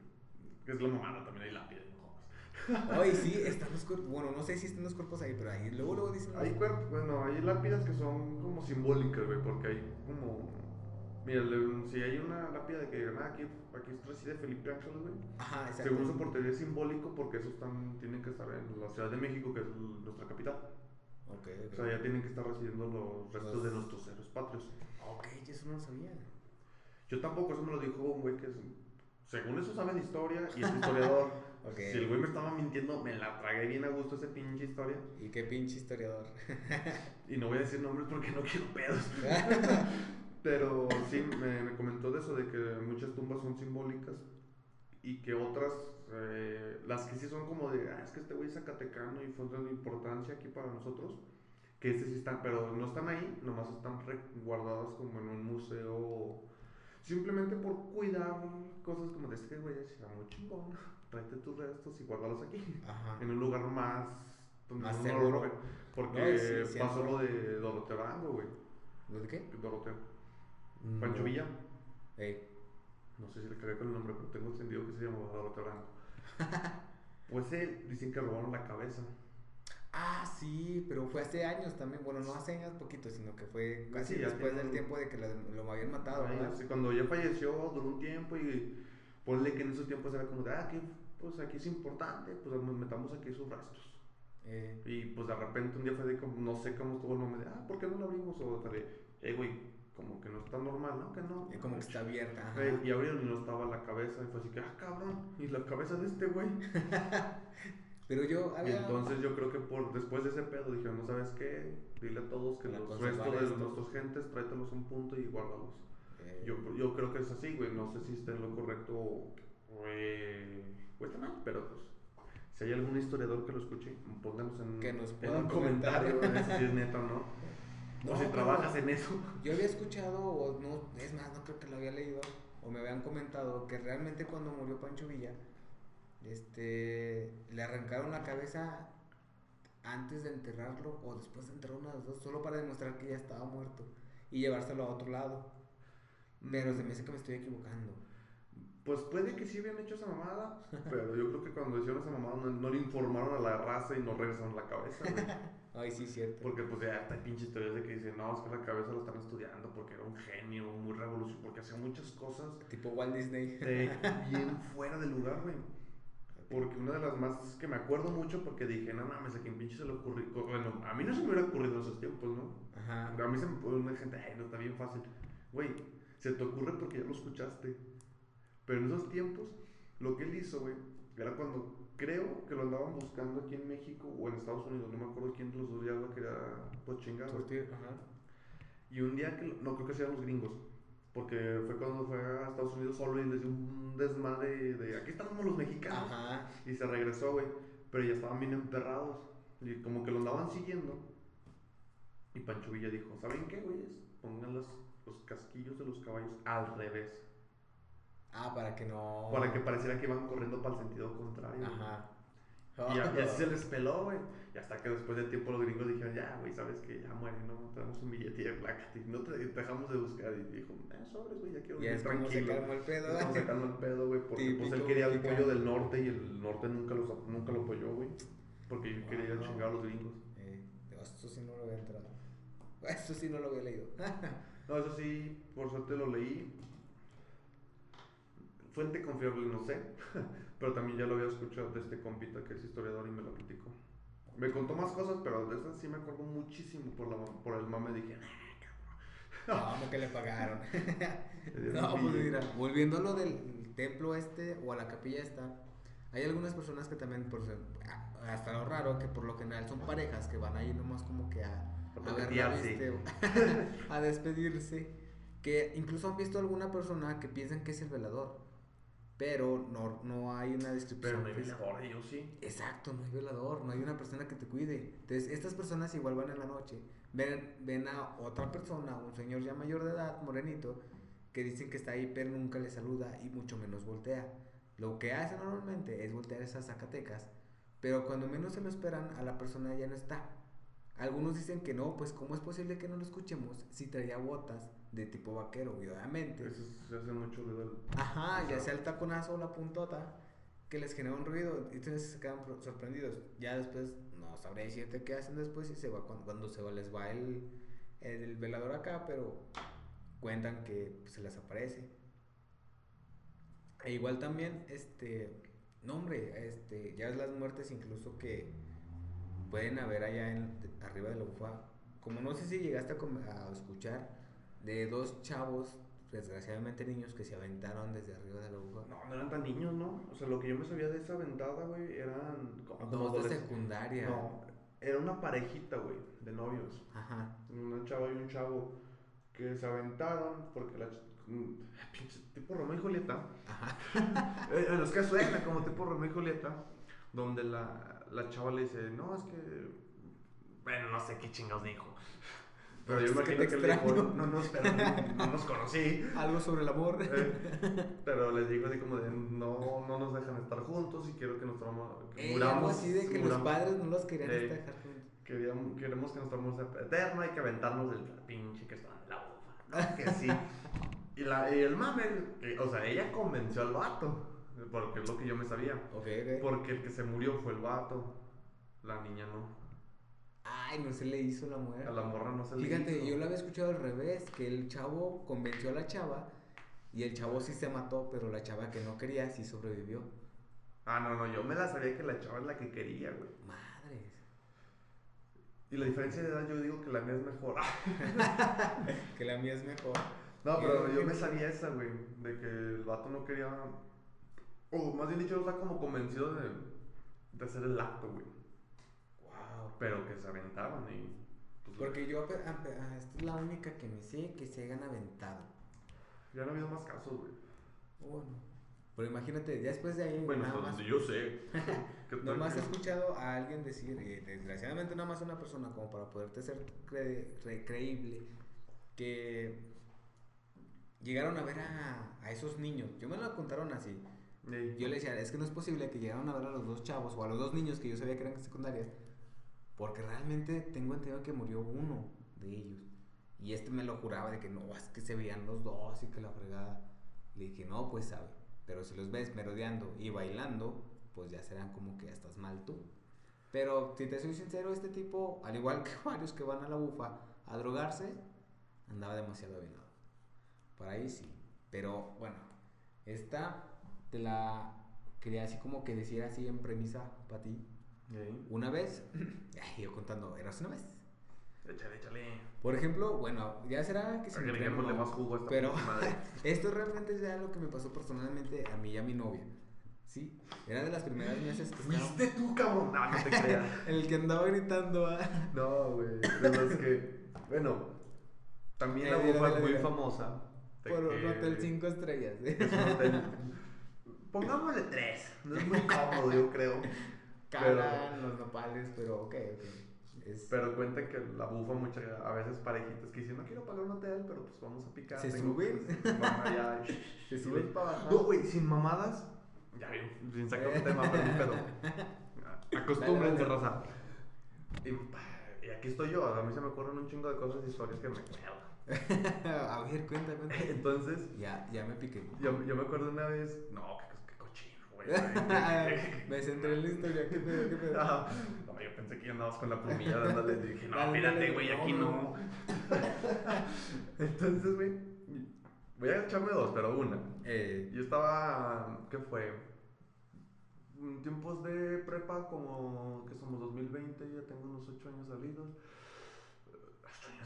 Que es la mamada también hay lápidas, no. Ay, sí, están los cuerpos, bueno, no sé si están los cuerpos ahí, pero ahí luego, luego dicen... Hay cuerpos, bueno, hay lápidas que son como simbólicas, güey, porque hay como. Mira, le- si hay una lápida de que ah, aquí, aquí reside Felipe Ángeles, güey. Ajá, exacto. Según su portería es simbólico porque esos están, tienen que estar en la Ciudad de México, que es nuestra capital. Ok, O sea, ya tienen que estar recibiendo los restos Los- de nuestros héroes patrios. Ok, eso no lo sabía. Yo tampoco, eso me lo dijo un güey que es, según eso sabe de historia y es historiador. Ok. Si el güey me estaba mintiendo, me la tragué bien a gusto ese pinche historia. Y qué pinche historiador. Y no voy a decir nombres porque no quiero pedos. Pero sí, me, me comentó de eso, de que muchas tumbas son simbólicas y que otras, eh, las que sí son como de, ah, es que este güey es zacatecano y fue de importancia aquí para nosotros, que este sí están, pero no están ahí, nomás están guardadas como en un museo, simplemente por cuidar cosas como de este güey, era muy chingón, tráete tus restos y guárdalos aquí, Ajá. en un lugar más, donde Más no lo roben, porque No, sí, sí, pasó lo de Doroteo Arango, güey, ¿Lo de qué? Doroteo, Pancho. Villa. Ey. No sé si le cagué con el nombre, pero tengo entendido que se llamaba Doroteo Arango. pues él, dicen que robaron la cabeza. Ah, sí, pero fue hace años también. Bueno, no hace años poquito, sino que fue casi Sí, después del un- tiempo de que lo, lo habían matado, Ay, ¿verdad? así, cuando ya falleció, duró un tiempo y ponle que en esos tiempos era como de, ah, que pues aquí es importante, pues metamos aquí sus restos. Eh, Y pues de repente un día fue de como, no sé cómo estuvo el nombre de, ah, ¿por qué no lo abrimos? O de, eh, güey, como que no está normal, ¿no? Que no. eh, como que está abierta. Y abrieron y no estaba la cabeza, y fue así que, ah, cabrón, y la cabeza de este güey. Pero yo Y había. entonces yo creo que por después de ese pedo dijeron, no sabes qué, dile a todos que La los restos de estos. nuestros gentes, tráetelos a un punto y guárdalos. eh, Yo, yo creo que es así, güey, no sé si está en lo correcto o, eh, o está mal, pero pues, si hay algún historiador que lo escuche, pónganos en, Que nos en un comentar. comentario si es neta o no. No, o si trabajas en eso. Yo había escuchado, o no, es más, no creo que lo había leído, o me habían comentado que realmente cuando murió Pancho Villa, este, le arrancaron la cabeza antes de enterrarlo o después de enterrar uno de los dos, solo para demostrar que ya estaba muerto y llevárselo a otro lado. Pero se me hace que me estoy equivocando. Pues puede que sí habían hecho esa mamada, pero yo creo que cuando hicieron esa mamada no, no le informaron a la raza y no regresaron la cabeza, güey. Ay, sí, cierto. Porque pues ya está pinche historias de que dicen, no, es que la cabeza lo están estudiando porque era un genio, muy revolucionario, porque hacía muchas cosas Tipo Walt Disney. de bien fuera de lugar, güey. Porque una de las más que me acuerdo mucho porque dije, no mames, a quien pinche se le ocurrió. Bueno, a mí no se me hubiera ocurrido en esos tiempos, ¿no? Ajá. A mí se me pone una gente, ay, no está bien fácil. Güey, se te ocurre porque ya lo escuchaste. Pero en esos tiempos, lo que él hizo, güey, era cuando creo que lo andaban buscando aquí en México o en Estados Unidos, no me acuerdo quién de los dos ya lo quería pues chingar, ajá. Y un día que, lo- no creo que sean los gringos, porque fue cuando fue a Estados Unidos solo y les dio un desmadre de aquí estamos los mexicanos. Ajá. Y se regresó, güey. Pero ya estaban bien emperrados. Y como que lo andaban siguiendo. Y Pancho Villa dijo, ¿saben qué, güeyes? Pongan los, los casquillos de los caballos al revés. Ah, para que no. Para que pareciera que iban corriendo para el sentido contrario. Ajá. Y, ya- y así se les peló, güey. Y hasta que después del tiempo los gringos dijeron, ya, güey, sabes que ya muere, no, te damos un billete de placa. No te dejamos de buscar. Y dijo, eh, sobres, güey, ya quiero vivir se tranquilo. calmó el pedo. Estamos sacando el pedo, güey, porque pues él Típico quería el pollo del norte y el norte nunca, los, nunca lo apoyó, güey. Porque yo quería Wow. chingar a los gringos. Eh, esto sí no lo había entrado. Esto sí no lo había leído. No, eso sí, por suerte lo leí. Fuente confiable, no sé. Pero también ya lo había escuchado de este compita que es historiador y me lo platicó. Me contó más cosas, pero de esas sí me acuerdo muchísimo por, la, por el mame. Dije, "Ah, No, que le pagaron. no, pues billete". mira, volviendo a lo del templo este o a la capilla esta, hay algunas personas que también, por ser- a- hasta lo raro, que por lo general son parejas que van ahí nomás como que a, a, viste, a despedirse, que incluso han visto alguna persona que piensan que es el velador, pero no, no hay una descripción. Pero no hay velador, yo sí. Exacto, no hay velador, no hay una persona que te cuide. Entonces, estas personas igual van en la noche, ven, ven a otra persona, un señor ya mayor de edad, morenito, que dicen que está ahí, pero nunca le saluda y mucho menos voltea. Lo que hace normalmente es voltear esas Zacatecas, pero cuando menos se lo esperan, a la persona ya no está. Algunos dicen que no, pues ¿cómo es posible que no lo escuchemos si traía botas de tipo vaquero? Y obviamente. Eso se hace mucho ruido. Ajá, ya sea el taconazo o la puntota que les genera un ruido y entonces se quedan sorprendidos. Ya después no sabré decirte qué hacen después y se va cuando, cuando se va, les va el, el velador acá, pero cuentan que pues, se les aparece. E igual también, este, no hombre, este, ya es las muertes incluso que pueden haber allá en, arriba de la UFA. Como no sé si llegaste a escuchar de dos chavos, desgraciadamente niños, que se aventaron desde arriba de la. No, no eran tan niños, ¿no? O sea, lo que yo me sabía de esa ventada, güey, eran como Dos de secundaria. No, era una parejita, güey, de novios. Ajá. Una chava y un chavo que se aventaron porque la. mm, Pinche tipo Romeo y Julieta. Ajá. Eh, es que suena como tipo Romeo y Julieta, donde la, la chava le dice, no, es que... Bueno, no sé qué chingados dijo. Pero yo que imagino te que, le dijo, no nos, pero no, no nos conocí. Algo sobre el amor. Eh, pero les dijo así como de, no, no nos dejan estar juntos y quiero que nuestro amor... que Eh, muramos- así de que los muramos- padres no los querían Eh, dejar juntos. Queríamos, queremos que nuestro amor sea eterno, hay que aventarnos del pinche que está en la bofa. ¿no? Que sí. Y, la, y el mame, que- o sea, ella convenció al vato, porque es lo que yo me sabía. Ok, ok. Porque el que se murió fue el vato. La niña no. Ay, no se le hizo la mujer. A la morra no se le Fíjate, hizo. yo lo había escuchado al revés, que el chavo convenció a la chava y el chavo sí se mató, pero la chava que no quería sí sobrevivió. Ah, no, no, yo me la sabía que la chava es la que quería, güey. Madres. Y la diferencia de edad, yo digo que la mía es mejor. Que la mía es mejor. No, pero Yo- yo me sabía esa, güey. De que el vato no quería. O más bien dicho, está como convencido de, de hacer el acto, güey. Wow. Pero que se aventaban y. pues, Porque yo, ah, esta es la única que me sé que se hayan aventado. Ya no ha habido más casos, güey. Bueno. Pero imagínate, ya después de ahí, Bueno, nada más. yo sé. Nomás he escuchado a alguien decir, eh, desgraciadamente nada más una persona como para poderte ser cre- re- creíble, que llegaron a ver a, a esos niños. Yo me lo contaron así. Yo le decía, es que no es posible que llegaron a ver a los dos chavos o a los dos niños que yo sabía que eran secundarias, porque realmente tengo entendido que murió uno de ellos. Y este me lo juraba de que no, es que se veían los dos y que la fregada. Le dije, no, pues sabe. Pero si los ves merodeando y bailando, pues ya serán como que ya estás mal tú. Pero si te soy sincero, este tipo, al igual que varios que van a la bufa a drogarse, andaba demasiado avinado. Por ahí sí. Pero bueno, esta te la quería así como que decir así en premisa para ti. Una vez, yo contando, eras una vez. Échale, échale. Por ejemplo, bueno, ya será que se me Agreguémosle más jugo a esta Pero madre. esto realmente es ya lo que me pasó personalmente a mí y a mi novia. Sí, era de las primeras veces que estaba Fuiste tú, cabrón. No, no te creas. el que andaba gritando. ah. No, güey. De los que. Bueno, también la bufa es muy famosa. Por un que- hotel 5 estrellas. ¿eh? es un hotel- Pongámosle tres. No es muy cómodo, yo creo. Calan los nopales, pero ok, ok. Es- Pero cuenta que la bufa muchas a veces parejitas que dicen, no quiero pagar un hotel, pero pues vamos a picar. ¿Se suben? Se suben para bajar. No, güey, sin mamadas. Ya, bien, sin sacar un tema, pero. Acostúmbrense, raza. Y, y aquí estoy yo, a mí se me ocurren un chingo de cosas y historias que me a ver, cuenta, cuenta. Entonces, Ya, ya me piqué. yo, yo me acuerdo una vez. No, güey. me centré en la historia. ¿Qué pedo, qué pedo? Ah, No, yo pensé que ya andabas con la plumilla dándole. y Dije, no, espérate, güey, aquí no. Entonces, güey, voy a echarme dos, pero una. Eh, Yo estaba, ¿qué fue? En tiempos de prepa, como que somos 2020, ya tengo unos 8 años salidos.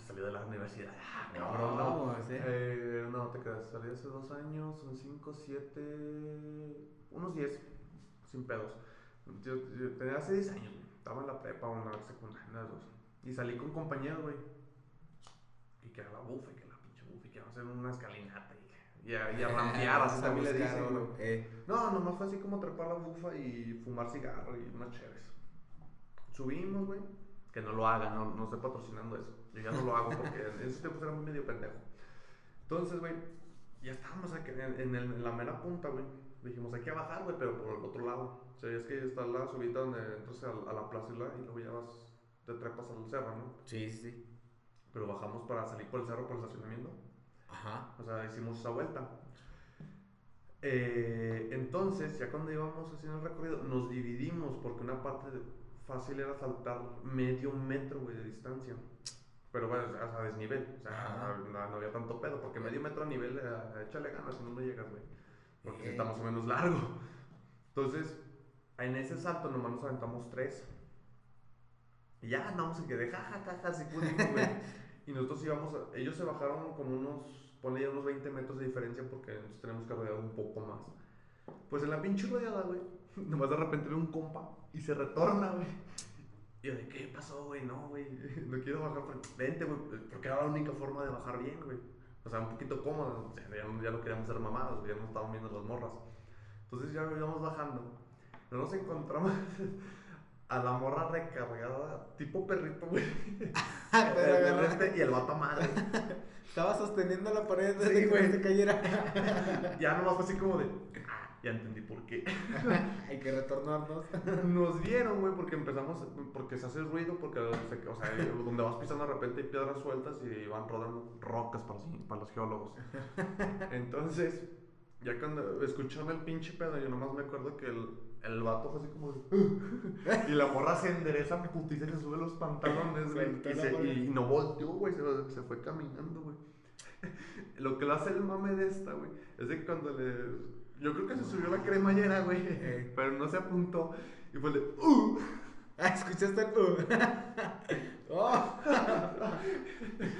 8 años salido de la universidad. Ah, cabrón, no. Vamos, eh. Eh, no, te creas, salí hace 2 años, son 5, 7, unos 10, sin pedos. Yo, yo tenía hace 10 años, estaba en la prepa o en la secundaria, en las dos. Y salí con compañeros, güey. Y que era la bufa, y que la pinche bufa, y que vamos a hacer una escalinata. Y, y a, y a rampear, así a también le dicen, güey. Eh, No, nomás fue así como trepar la bufa y fumar cigarro y unas chéves. Subimos, güey. Que no lo hagan, no, no estoy patrocinando eso. Yo ya no lo hago porque en esos tiempos era medio pendejo. Entonces, güey, ya estábamos aquí en, en el- en la mera punta, güey. Dijimos, hay que bajar, güey, pero por el otro lado. O sea, es que está la subida donde entras a, a la plaza y la- y luego ya vas, te trepas al cerro, ¿no? sí, sí, sí. Pero bajamos para salir por el cerro, por el estacionamiento. Ajá. O sea, hicimos esa vuelta. Eh, entonces, ya cuando íbamos haciendo el recorrido, nos dividimos porque una parte de- fácil era saltar medio metro, güey, de distancia. Pero sea, a desnivel. O sea, no, no había tanto pedo, porque medio metro a nivel, eh, échale ganas, si no, no llegas, güey. Porque Eh. está más o menos largo. Entonces, en ese salto nomás nos aventamos tres. Y ya andamos en que de jaja, jaja, así pudimos, güey. Y nosotros íbamos, a- ellos se bajaron como unos, ponle ya unos 20 metros de diferencia porque nosotros tenemos que rodear un poco más. Pues en la pinche rodeada, güey, nomás de repente ve un compa y se retorna, güey. Y yo de, ¿qué pasó, güey? No, güey, no quiero bajar. Vente, güey, porque era la única forma de bajar bien, güey. O sea, un poquito cómodo. O sea, ya, no- ya no queríamos ser mamadas, güey, ya no estaban viendo las morras. Entonces ya íbamos bajando. Pero nos encontramos a la morra recargada, tipo perrito, güey. Pero El- el agarra- este y el vato madre. Estaba sosteniendo la pared Sí, de que güey. se cayera. Ya nomás fue así como de, ah, ya entendí por qué. Hay que retornarnos. Nos vieron, güey, porque empezamos, porque se hace ruido, porque, o sea, donde vas pisando de repente hay piedras sueltas y van rodando rocas para, los- para los geólogos. Entonces, ya cuando escucharon el pinche pedo, yo nomás me acuerdo que el, el vato fue así como de, y la morra se endereza en putiza se sube los pantalones, güey, y, se- no volteó, güey, se, se fue caminando, güey. Lo que le hace el mame de esta, güey, es de que cuando le... Yo creo que se subió la cremallera, güey, Eh. pero no se apuntó y fue de... ¡Uh! Ah, ¿escuchaste el uh? Oh.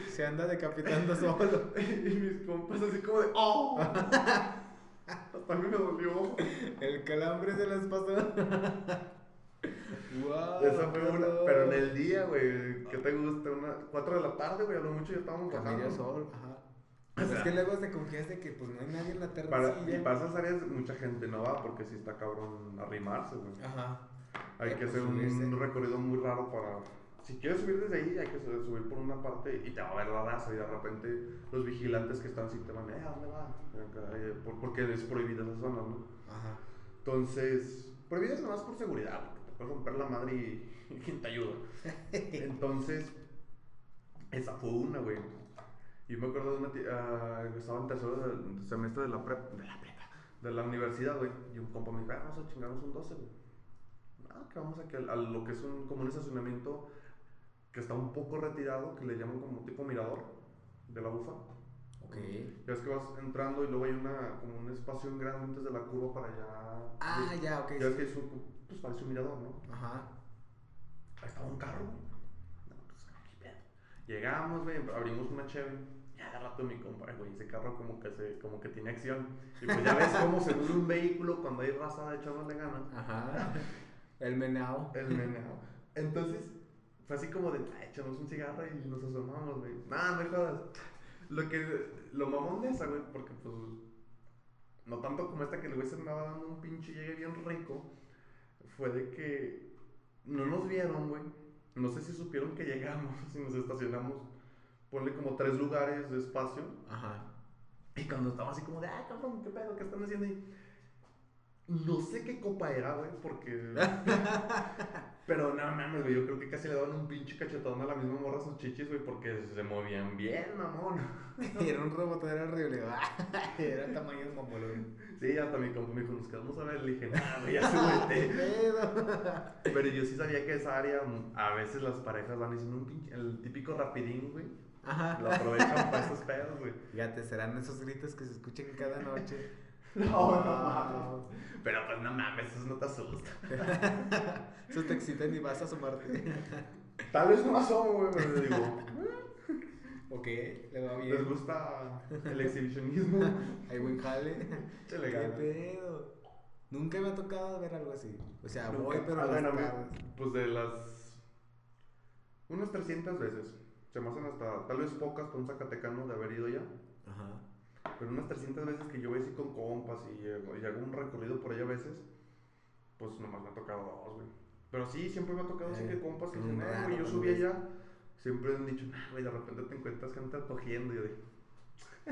Se anda decapitando solo. Y mis compas así como de... ¡Oh! Hasta a mí me dolió. El calambre se les pasó. Wow. Esa fue una... Pero en el día, güey, ¿qué te gusta? Una... 4 de la tarde, güey, a lo mucho ya estábamos bajando. Sol, ajá. O Pues es que luego te confías de que pues no hay nadie en la Para, terracilla. y para esas áreas mucha gente no va porque sí está cabrón arrimarse, güey. Ajá. Hay Eh, que pues, hacer un recorrido muy raro para... Si quieres subir desde ahí, hay que su- subir por una parte y te va a ver la raza y de repente los vigilantes que están así te van, eh, ¿a dónde va? Eh, por- Porque es prohibida esa zona, ¿no? Ajá. Entonces, prohibidas nomás por seguridad, porque te puedes romper la madre y, y quién te ayuda. Entonces, esa fue una, güey. Y me acuerdo de una tía, ah, estaba en tercero del semestre de la prepa, de la prepa, de la universidad, güey. Y un compa me dijo, "Ah, vamos a chingarnos un 12, güey. Ah, que vamos a, que, a lo que es un, como un estacionamiento que está un poco retirado, que le llaman como tipo mirador de la bufa. Ok. Ya es que vas entrando y luego hay una, como un espacio grande antes de la curva para allá. Ah, ya, ok. Ya es que es un, pues parece un mirador, ¿no? Ajá. Ahí estaba un carro, güey. No, pues aquí. Llegamos, güey, abrimos una Chevy. Ya de rato mi compa, "Ay, güey, ese carro como que se, como que tiene acción. Y pues ya ves cómo se mueve un vehículo cuando hay raza echándole ganas. Ajá. El menao. El meneo. Entonces, fue así como de, "Ay, echamos un cigarro y nos asomamos, güey. Nah, no jodas. Lo que, lo mamón de esa, güey, porque pues, no tanto como esta que el güey se andaba dando un pinche llegue bien rico, fue de que no nos vieron, güey. No sé si supieron que llegamos, si nos estacionamos. Ponle como tres lugares de espacio. Ajá. Y cuando estaba así como de, ah, cabrón, ¿qué pedo? ¿Qué están haciendo ahí? No sé qué copa era, güey, porque. Pero no mames, güey, yo creo que casi le daban un pinche cachetón a la misma morra a sus chichis, güey, porque se movían bien, mamón. Era un robot, era horrible. Era tamaño de mamolón. Sí, hasta mi compa me dijo, nos quedamos a ver, le dije, nah, güey, ya ¿Qué súbete. pedo? Pero yo sí sabía que esa área, a veces las parejas van diciendo un pinche, el típico rapidín, güey. Ajá. Lo aprovechan para esos pedos, güey. Fíjate, serán esos gritos que se escuchan cada noche. No, no mames. Pero pues no mames, eso no te asusta. Eso te excitan y vas a asomarte. Tal vez no asomo, güey, pero digo, ok, le va ¿les bien. gusta el exhibicionismo? Hay buen jale. Échale ¿Qué ganas. pedo? Nunca me ha tocado ver algo así. O sea, Nunca. voy, pero Ah, bueno. Pues de las. Unas 300 veces. Se me hacen hasta. Tal vez pocas para un zacatecano de haber ido ya. Ajá. Pero unas 300 veces que yo voy así con compas y, y hago un recorrido por ahí a veces. Pues nomás me ha tocado dos, güey. Pero sí, siempre me ha tocado así Eh, que compas que dicen, eh, güey, yo subí ves. allá. Siempre han dicho, nah, güey, de repente te encuentras gente cogiendo. Y, yo de-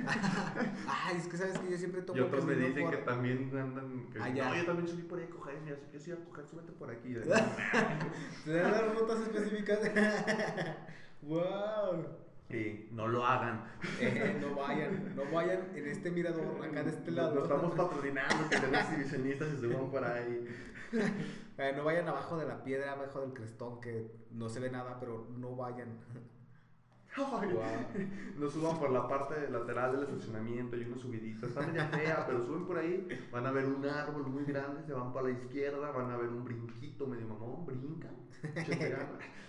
Ay, es que sabes que yo siempre tomo y otros me dicen por- que también andan. Que, Ah, ya. no, yo también subí por ahí a coger. Dice, yo sí a coger, súbete por aquí. ¿Te dan las rutas específicas? ¡Wow! Y no lo hagan. Eh, no vayan, no vayan en este mirador, acá de este lado. No estamos patrocinando que sean exhibicionistas y se van por ahí. Eh, no vayan abajo de la piedra, abajo del crestón, que no se ve nada, pero no vayan. Ay, No suban por la parte lateral del estacionamiento, hay una subidita, está media fea, pero suben por ahí, van a ver un árbol muy grande, se van para la izquierda, van a ver un brinquito medio mamón, brincan.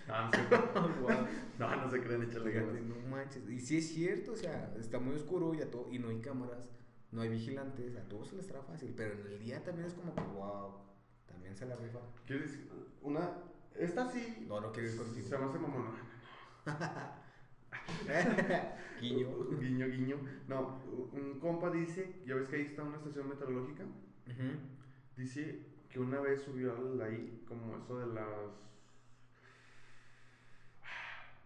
No, no se crean, Guau. no, no se creen, échale ganas. no manches. Y sí es cierto, o sea, está muy oscuro y, a todo, y no hay cámaras, no hay vigilantes, a todos se les estará fácil, pero en el día también es como que, wow, también se la rifa. ¿Quieres una, Esta sí. No, no quiero ir contigo. Se me hace mamón. Guiño. guiño, guiño. No, un compa dice, ya ves que ahí está una estación meteorológica. Dice que una vez subió al ahí, como eso de las.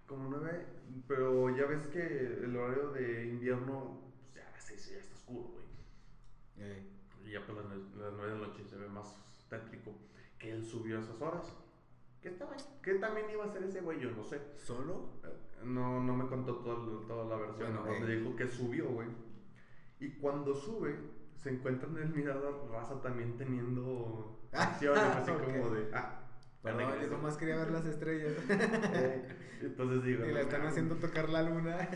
Como nueve. Pero ya ves que el horario de invierno, pues ya a las seis ya está oscuro, güey. Eh, Y ya por las, las nueve de la noche se ve más tétrico. Que él subió a esas horas. ¿Qué estaba? ¿Qué también iba a hacer ese güey? Yo no sé. ¿Solo? Eh, No, no me contó todo- toda la versión. Bueno, eh. me dijo que subió, güey. Y cuando sube, se encuentra en el mirador raza también teniendo acciones así como de. Ah, Perdón, yo nomás quería ver las estrellas. Eh, Entonces digo. y la están haciendo tocar la luna.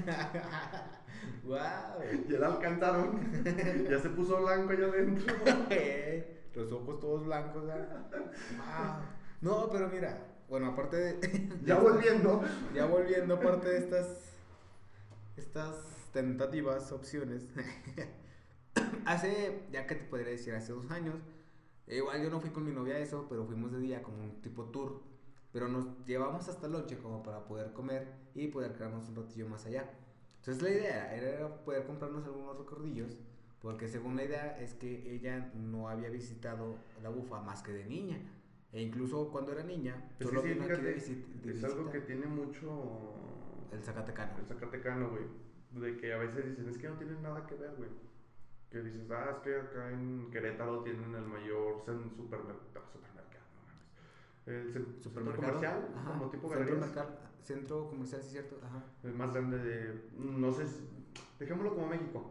¡Wow! Ya la alcanzaron. ya se puso blanco allá adentro. Los ojos todos blancos. ¡Wow! No, pero mira. Bueno, aparte de. Ya volviendo. Ya volviendo, aparte de estas. Estas tentativas, opciones. hace. Ya que te podría decir, hace dos años. Eh, Igual yo no fui con mi novia a eso, pero fuimos de día como un tipo tour. Pero nos llevamos hasta el noche como para poder comer y poder quedarnos un ratillo más allá. Entonces la idea era, poder comprarnos algunos recorrillos. Porque según la idea es que ella no había visitado la bufa más que de niña. E incluso cuando era niña, Es solo que sí, vino aquí de, visit- de es algo visita. que tiene mucho. El Zacatecano. El Zacatecano, güey. De que a veces dicen, es que no tienen nada que ver, güey. Que dices, ah, es que acá en Querétaro tienen el mayor supermercado. Supermercado, no mames. El cen- centro Supermercado. comercial, Ajá, como tipo centro, centro comercial, sí, cierto. Ajá. El más grande de. No sé, si- dejémoslo como México.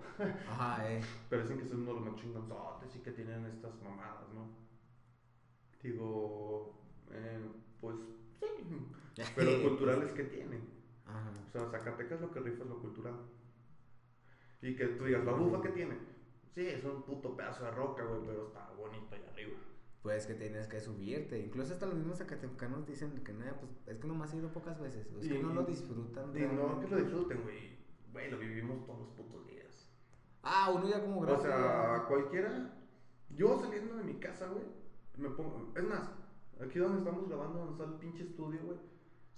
Ajá, eh. Pero dicen que son uno de los más chingonzotes y que tienen estas mamadas, ¿no? Digo, eh, pues sí. Pero culturales que tienen. Ajá. O sea, Zacatecas lo que rifa es lo cultural. Y que tú digas, ¿la bufa que tiene? Sí, es un puto pedazo de roca, güey, pero está bonito allá arriba. Pues que tienes que subirte. Incluso hasta los mismos zacatecanos dicen que nada, pues es que nomás he ido pocas veces. Es que no lo disfrutan. Y no que lo disfruten, güey. Güey, lo vivimos todos los putos días. Ah, uno ya como O grande. sea, cualquiera. Yo saliendo de mi casa, güey, me pongo. Es más, aquí donde estamos grabando, donde está el pinche estudio, güey.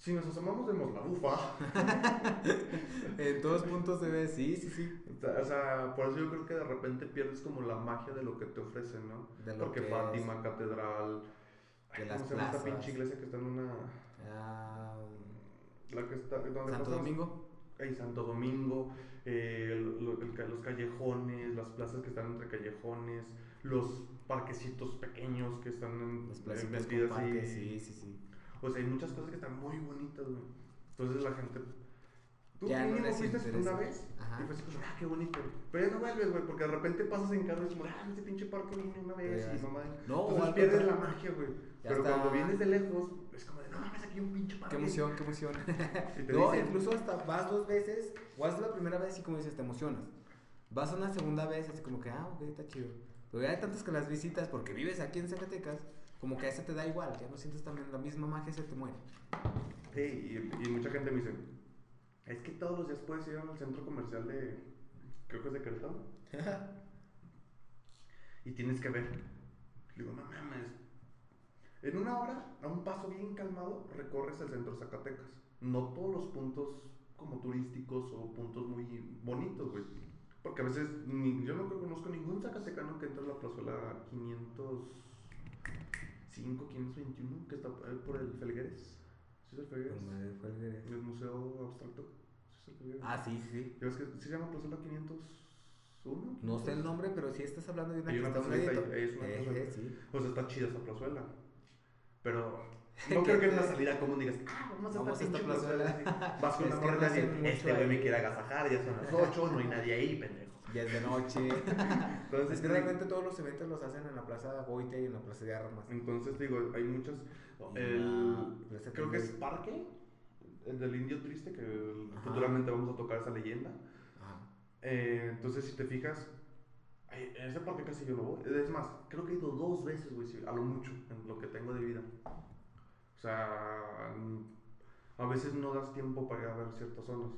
Si nos asomamos, vemos la bufa. En todos puntos se ve, sí, sí, sí. O sea, por eso yo creo que de repente pierdes como la magia de lo que te ofrecen, ¿no? De lo Porque que Fátima, Catedral. De ay, las ¿Cómo se llama esta plazas. pinche iglesia que está en una. Ah, La que está. ¿dónde Santo? Domingo. Ahí, Santo Domingo. eh, el los callejones, las plazas que están entre callejones, los parquecitos pequeños que están en, Los eh, placitas con parques, sí, sí, sí. O sea, hay muchas cosas que están muy bonitas, güey. Entonces la gente. Tú Ya no mínimo les fuiste una vez Ajá. y fue así como, ah, qué bonito. Pero ya no vuelves, güey, porque de repente pasas en carro y es como, ah, este pinche parque vine una vez y mamá. No, Entonces pierdes la magia, güey. Pero está. cuando vienes de lejos, es como de, no mames, aquí hay un pinche parque. Qué emoción, qué emoción. No, dicen, incluso hasta vas dos veces, o vas la primera vez y como dices, te emocionas. Vas una segunda vez así como que, ah, ok, está chido. Pero ya hay tantas que las visitas, porque vives aquí en Zacatecas, como que a ese te da igual, ya no sientes también la misma magia, se te muere. Sí, y, y mucha gente me dice, es que todos los días puedes ir al centro comercial de, creo que es de Querétaro, y tienes que ver. Le digo, no mames. En una hora, a un paso bien calmado, recorres el centro Zacatecas. No todos los puntos como turísticos o puntos muy bonitos, güey. Porque a veces ni- yo no conozco ningún zacatecano que entre a la plazuela 505, 521, que está eh, por el Felgueres. ¿Sí es el Felgueres? El Museo Abstracto. ¿Sí es el Felgueres? Ah, sí, sí. ¿Ya ves que se llama plazuela 501? No sé el nombre, pero sí estás hablando de una una está a un plazolita ladito. ahí, es una Eh, plazuela. sí. O sea, está chida esa plazuela. Pero no creo que en la salida común digas, ah, vamos a Vamos esta plazuela. plazuela. Vas con que morra y este güey me quiere agasajar, ya son las 8, no hay nadie ahí, pendejo. Ya es de noche. Entonces, es que realmente todos los eventos los hacen en la Plaza Goite y en la Plaza de Armas. Entonces, te digo, hay muchas. Y El, creo que es. Parque, el del Indio Triste, que Ajá. futuramente vamos a tocar esa leyenda. Ajá. Eh, entonces, si te fijas, en ese parque casi yo no voy. Es más, creo que he ido dos veces, güey, a lo mucho, en lo que tengo de vida. O sea, mm, a veces no das tiempo para ir a ver ciertas zonas.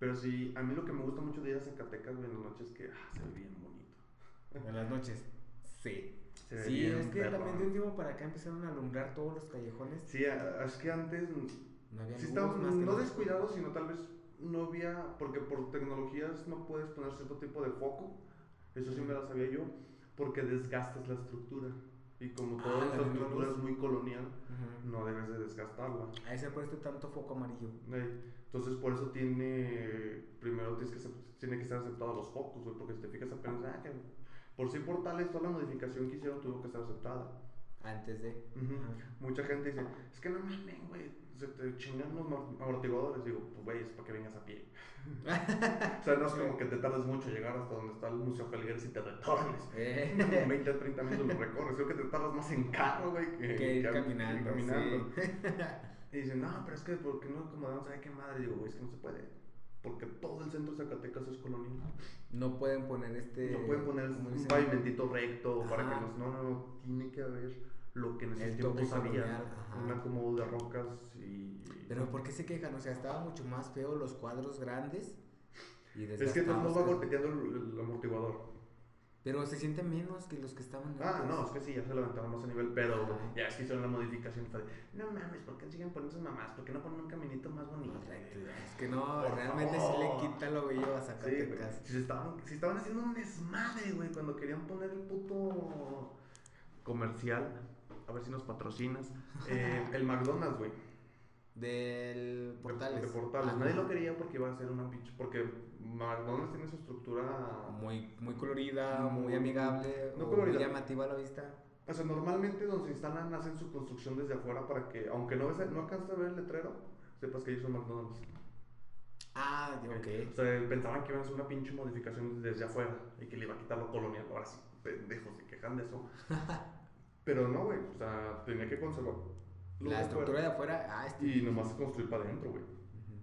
Pero sí, a mí lo que me gusta mucho de ir a Zacatecas, güey, en las noches es que ah, se ve bien bonito. En las noches. Sí. Se ve Sí, bien es que perrón. también de un tiempo para acá empezaron a alumbrar todos los callejones. Sí, es que antes No había sí más no descuidados, sino tal vez no había, porque por tecnologías no puedes poner cierto tipo de foco, eso sí me lo sabía yo, porque desgastas la estructura. Y como Ah, toda esta luz. es muy colonial, Ujú. no debes de desgastarla. Ahí se ha puesto tanto foco amarillo. Entonces por eso tiene, primero tienes que, tiene que estar aceptados los focos, güey, porque si te fijas apenas, ah, que por sí portales, toda la modificación que hicieron tuvo que estar aceptada. Antes de. Ujú. Ajá. Mucha gente dice, es que no mames, güey, se te chingan los amor- amortiguadores. Digo, pues güey, es para que vengas a pie. O sea, no es como que te tardes mucho en llegar hasta donde está el Museo Felgueres y te retornes. Eh, En 20 a 30 minutos lo recorres. Creo que te tardas más en carro, güey, que, que ir que caminando. caminando. sí. Y dicen, no, pero es que, ¿por qué no acomodamos? ¿Sabe qué madre? Digo, güey, es que no se puede. Porque todo el centro de Zacatecas es colonial. No pueden poner este. No pueden poner ¿cómo un pavimentito recto para que Ajá. nos. No, no, no. Tiene que haber lo que en El tiempos había. colonial, ajá. Un acomodo de rocas y. Pero ¿por qué se quejan? O sea, estaba mucho más feo los cuadros grandes y Es que no va golpeteando el, el amortiguador. Pero se siente menos que los que estaban Ah, no, es que sí, ya se levantaron más a nivel, pero Ajá. ya es que hicieron la modificación. No mames, ¿por qué siguen poniendo esas mamás? ¿Por qué no ponen un caminito más bonito? Es que no, Por realmente favor. sí le quita lo bello a Sí, güey. Zacatecas. Si, estaban, si estaban haciendo un desmadre, güey, cuando querían poner el puto comercial. A ver si nos patrocinas. Eh, el McDonald's, güey. Del De- Portales. De, portales. Nadie lo quería porque iba a ser una pinche. Porque McDonald's tiene su estructura. Muy, muy colorida, muy Muy- amigable, no colorida. muy llamativa a la vista. O sea, normalmente donde se instalan hacen su construcción desde afuera para que, aunque no, ves, no alcanzas a ver el letrero, sepas que ellos son McDonald's. Ah, ok. O sea, pensaban que iban a hacer una pinche modificación desde afuera y que le iba a quitar lo colonial. Ahora sí, pendejos, se quejan de eso. Pero no, güey, o sea, tenía que conservar La estructura de afuera, ah, este. y nomás construir para adentro, güey. Ujú.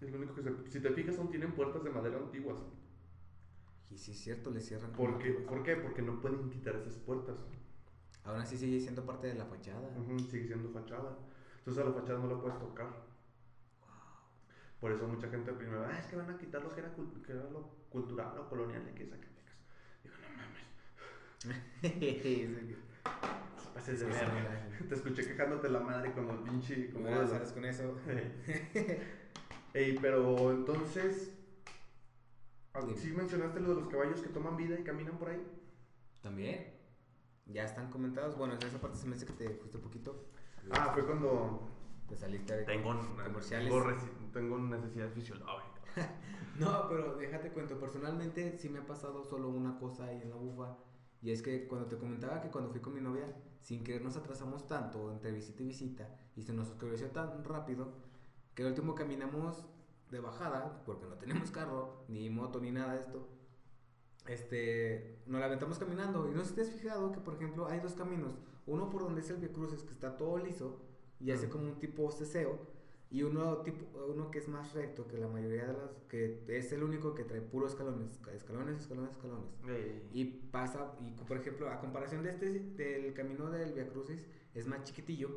Es lo único que se... Si te fijas, aún tienen puertas de madera antiguas. Y sí, es cierto, le cierran. ¿Por qué? ¿Por qué? Porque no pueden quitar esas puertas. Aún así sigue siendo parte de la fachada. Ujú, sigue siendo fachada. Entonces a la fachada no la puedes tocar. Por eso mucha gente primero, ah, es que van a quitar lo que era, que era lo cultural o colonial de que Zacatecas. Digo, no mames, Sí. Pases de Es que verga. Te escuché quejándote la madre como el pinche. Como ¿Cómo de vas los- con eso? Ey, pero entonces. ah. Sí mencionaste lo de los caballos que toman vida y caminan por ahí. También. Ya están comentados. Bueno, en esa parte se me hace que te fuiste un poquito. Ah, fue cuando. Te saliste de Tengo, comerciales. tengo necesidades fisiológicas. No, pero déjate cuento. Personalmente sí me ha pasado solo una cosa ahí en la bufa. Y es que cuando te comentaba que cuando fui con mi novia, sin querer nos atrasamos tanto entre visita y visita y se nos oscureció tan rápido que al último caminamos de bajada, porque no tenemos carro, ni moto, ni nada de esto. Este, nos la aventamos caminando. Y no sé si te has fijado que, por ejemplo, hay dos caminos. Uno por donde es el Via Cruces, que está todo liso y hace como un tipo ceseo. Y uno, tipo, uno que es más recto que la mayoría de las. que es el único que trae puros escalones. Escalones, escalones, escalones. Y pasa, y por ejemplo, a comparación de este, del camino del Via Crucis, es más chiquitillo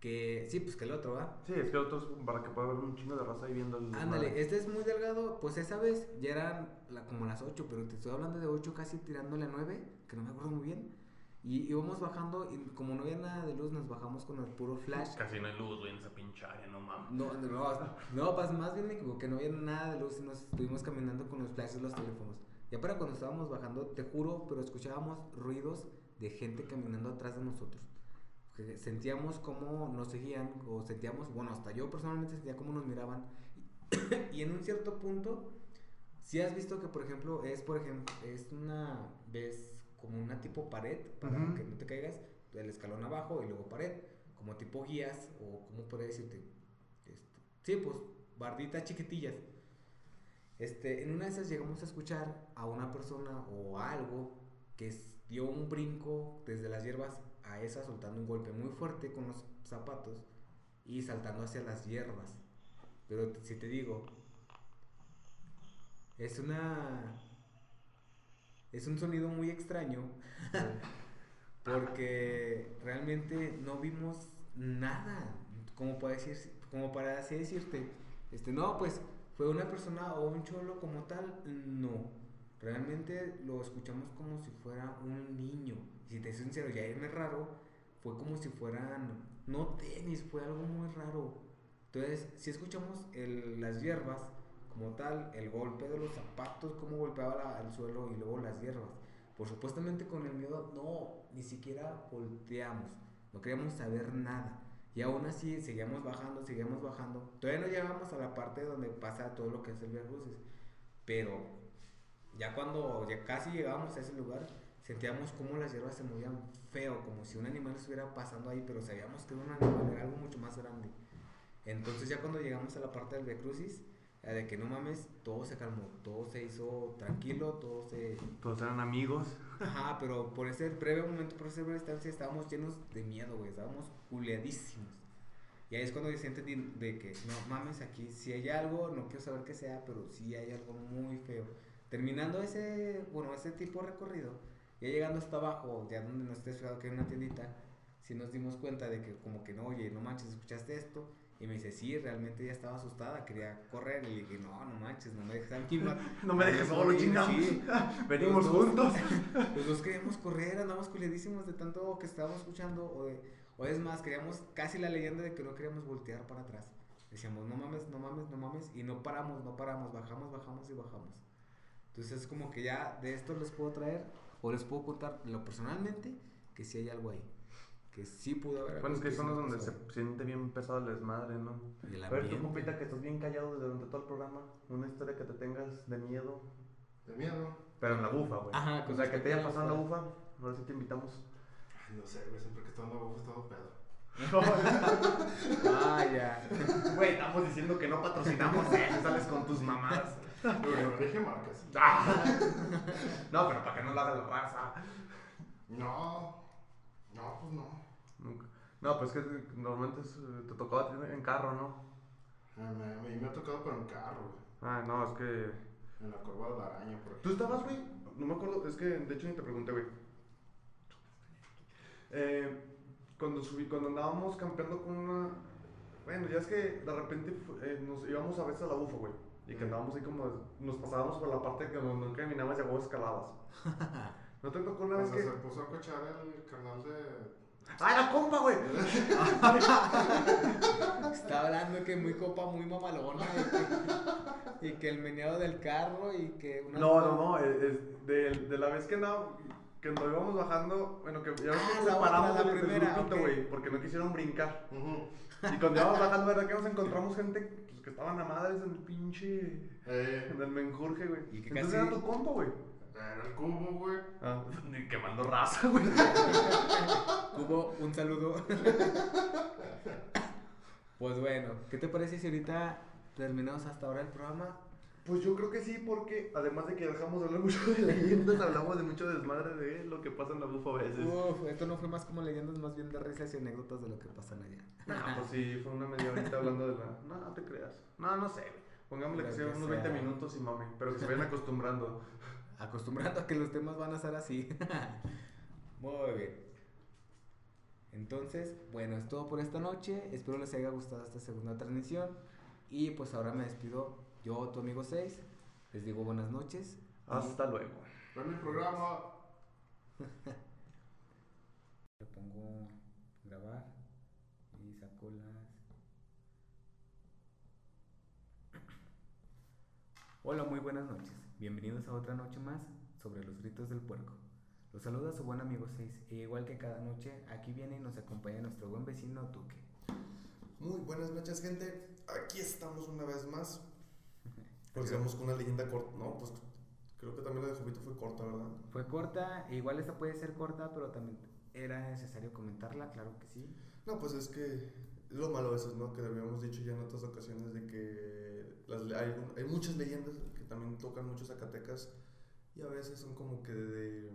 que, sí, pues que el otro, ¿va? Sí, es que otros para que pueda haber un chingo de raza ahí viendo el. Ándale, este es muy delgado, pues esa vez ya eran la- como las 8, pero te estoy hablando de 8 casi tirándole a 9, que no me acuerdo muy bien. Y íbamos bajando, y como no había nada de luz, nos bajamos con el puro flash. Casi no hay luz, güey, en esa pinche área, no mames. No, no, no, no, pues más bien me equivoqué, no había nada de luz y nos estuvimos caminando con los flashes de los teléfonos. Ya para cuando estábamos bajando, te juro, pero escuchábamos ruidos de gente caminando atrás de nosotros. Sentíamos cómo nos seguían, o sentíamos, bueno, hasta yo personalmente sentía cómo nos miraban. Y, en un cierto punto, si has visto que, por ejemplo, es, por ejemplo, es una, ves como una tipo pared para que no te caigas, el escalón abajo y luego pared, como tipo guías, o cómo podría decirte, este, sí, pues barditas chiquitillas. Este, en una de esas llegamos a escuchar a una persona o a algo que dio un brinco desde las hierbas a esa soltando un golpe muy fuerte con los zapatos y saltando hacia las hierbas. Pero si te digo, es una es un sonido muy extraño porque realmente no vimos nada como para decir como para así decirte este no pues fue una persona o un cholo como tal no realmente lo escuchamos como si fuera un niño si te soy sincero, ya irme raro fue como si fueran, no tenis, fue algo muy raro. Entonces, si escuchamos el, las hierbas como tal, el golpe de los zapatos, cómo golpeaba el suelo y luego las hierbas. Por supuestamente con el miedo, no, ni siquiera volteamos, no queríamos saber nada. Y aún así seguíamos bajando, seguíamos bajando. Todavía no llegamos a la parte donde pasa todo lo que es el Via Crucis. Pero ya cuando ya casi llegábamos a ese lugar, sentíamos como las hierbas se movían feo, como si un animal estuviera pasando ahí, pero sabíamos que era un animal, era algo mucho más grande. Entonces ya cuando llegamos a la parte del Via Crucis, de que no mames, todo se calmó, todo se hizo tranquilo, todo se... Todos eran amigos. Ajá, pero por ese breve momento, por esa breve estancia, estábamos llenos de miedo, güey, estábamos culeadísimos. Y ahí es cuando sientes de que, no mames, aquí si hay algo, no quiero saber qué sea, pero sí hay algo muy feo. Terminando ese, bueno, ese tipo de recorrido, ya llegando hasta abajo, ya donde nos estés fijado que hay una tiendita, sí nos dimos cuenta de que como que no, oye, no manches, ¿escuchaste esto? Y me dice, sí, realmente ya estaba asustada, quería correr. Y le dije, no, no manches, no me dejes aquí. no me dejes solo, chingamos. Venimos juntos. Los dos queríamos correr, andamos culiadísimos de tanto que estábamos escuchando. O, o es más, queríamos casi la leyenda de que no queríamos voltear para atrás. Decíamos, no mames, no mames, no mames. Y no paramos, no paramos, bajamos, bajamos y bajamos. Entonces es como que ya de esto les puedo traer, o les puedo contar lo personalmente, que sí hay algo ahí que sí pudo haber. Bueno, es que son los donde se siente bien pesado el desmadre, ¿no? Y a ver, tú, compita, que estás bien callado durante todo el programa. Una historia que te tengas de miedo. ¿De miedo? Pero en la bufa, güey. Ajá, O sea, que te haya pasado en la bufa. Ahora sí te invitamos. Ay, no sé, güey. Siempre que estaba en la bufa estaba pedo. ah, ya. Güey, estamos diciendo que no patrocinamos eso. Sales con tus mamás. Pero dije marcas. no, pero para que no la haga la raza. No. No, pues no. No, pues que normalmente te tocaba en carro, ¿no? A mí me ha tocado pero en carro, Ah, no, es que. En la curva de la araña, por ejemplo. ¿Tú estabas, güey? No me acuerdo, es que de hecho ni te pregunté, güey. Eh, cuando subí, cuando andábamos campeando con una. Bueno, ya es que de repente eh, nos íbamos a veces a la bufa, güey. Y que andábamos ahí como. Nos pasábamos por la parte que no caminabas y a escalabas. ¿No te tocó una vez que.? se puso a cochar el canal de ¡Ah, era compa, güey! Está hablando que muy copa, muy mamalona. Y que, y que el meneado del carro y que una. No, no, no. Es, de, de, la vez que no. Que nos íbamos bajando. Bueno, que ya ah, nos separamos la primera, güey. Porque no quisieron brincar. Y cuando íbamos bajando, ¿verdad? Que nos encontramos gente pues, que estaban a madres en el pinche. Eh. En el menjurje, güey. Entonces era tu compa, güey. Era el cubo, güey. Ah, ni quemando raza, güey. cubo, un saludo. pues bueno, ¿qué te parece si ahorita terminamos hasta ahora el programa? Pues yo creo que sí, porque además de que dejamos de hablar mucho de leyendas, hablamos de mucho desmadre de lo que pasa en la bufa a veces. Uf, esto no fue más como leyendas, más bien de risas y anécdotas de lo que pasan allá. No, pues sí, fue una media horita hablando de la. No, no te creas. No, no sé. Pongámosle que, sean unos 20 minutos y mami, pero que se vayan acostumbrando acostumbrando a que los temas van a ser así. Muy bien. Entonces, bueno, es todo por esta noche. Espero les haya gustado esta segunda transmisión. Y pues ahora me despido yo, tu amigo 6. Les digo buenas noches. Hasta luego. Ven el programa. Le pongo grabar y saco las. Hola, muy buenas noches. Bienvenidos a otra noche más sobre los gritos del puerco. Los saluda su buen amigo 6 e igual que cada noche, aquí viene y nos acompaña nuestro buen vecino Tuque. Muy buenas noches gente, aquí estamos una vez más. Pues con una leyenda corta, no, pues creo que también la de Jupito fue corta, ¿verdad? Fue corta, e igual esta puede ser corta, pero también era necesario comentarla, claro que sí. No, pues es que lo malo de eso, ¿no? Que habíamos dicho ya en otras ocasiones de que las, hay, hay muchas leyendas también tocan mucho Zacatecas y a veces son como que de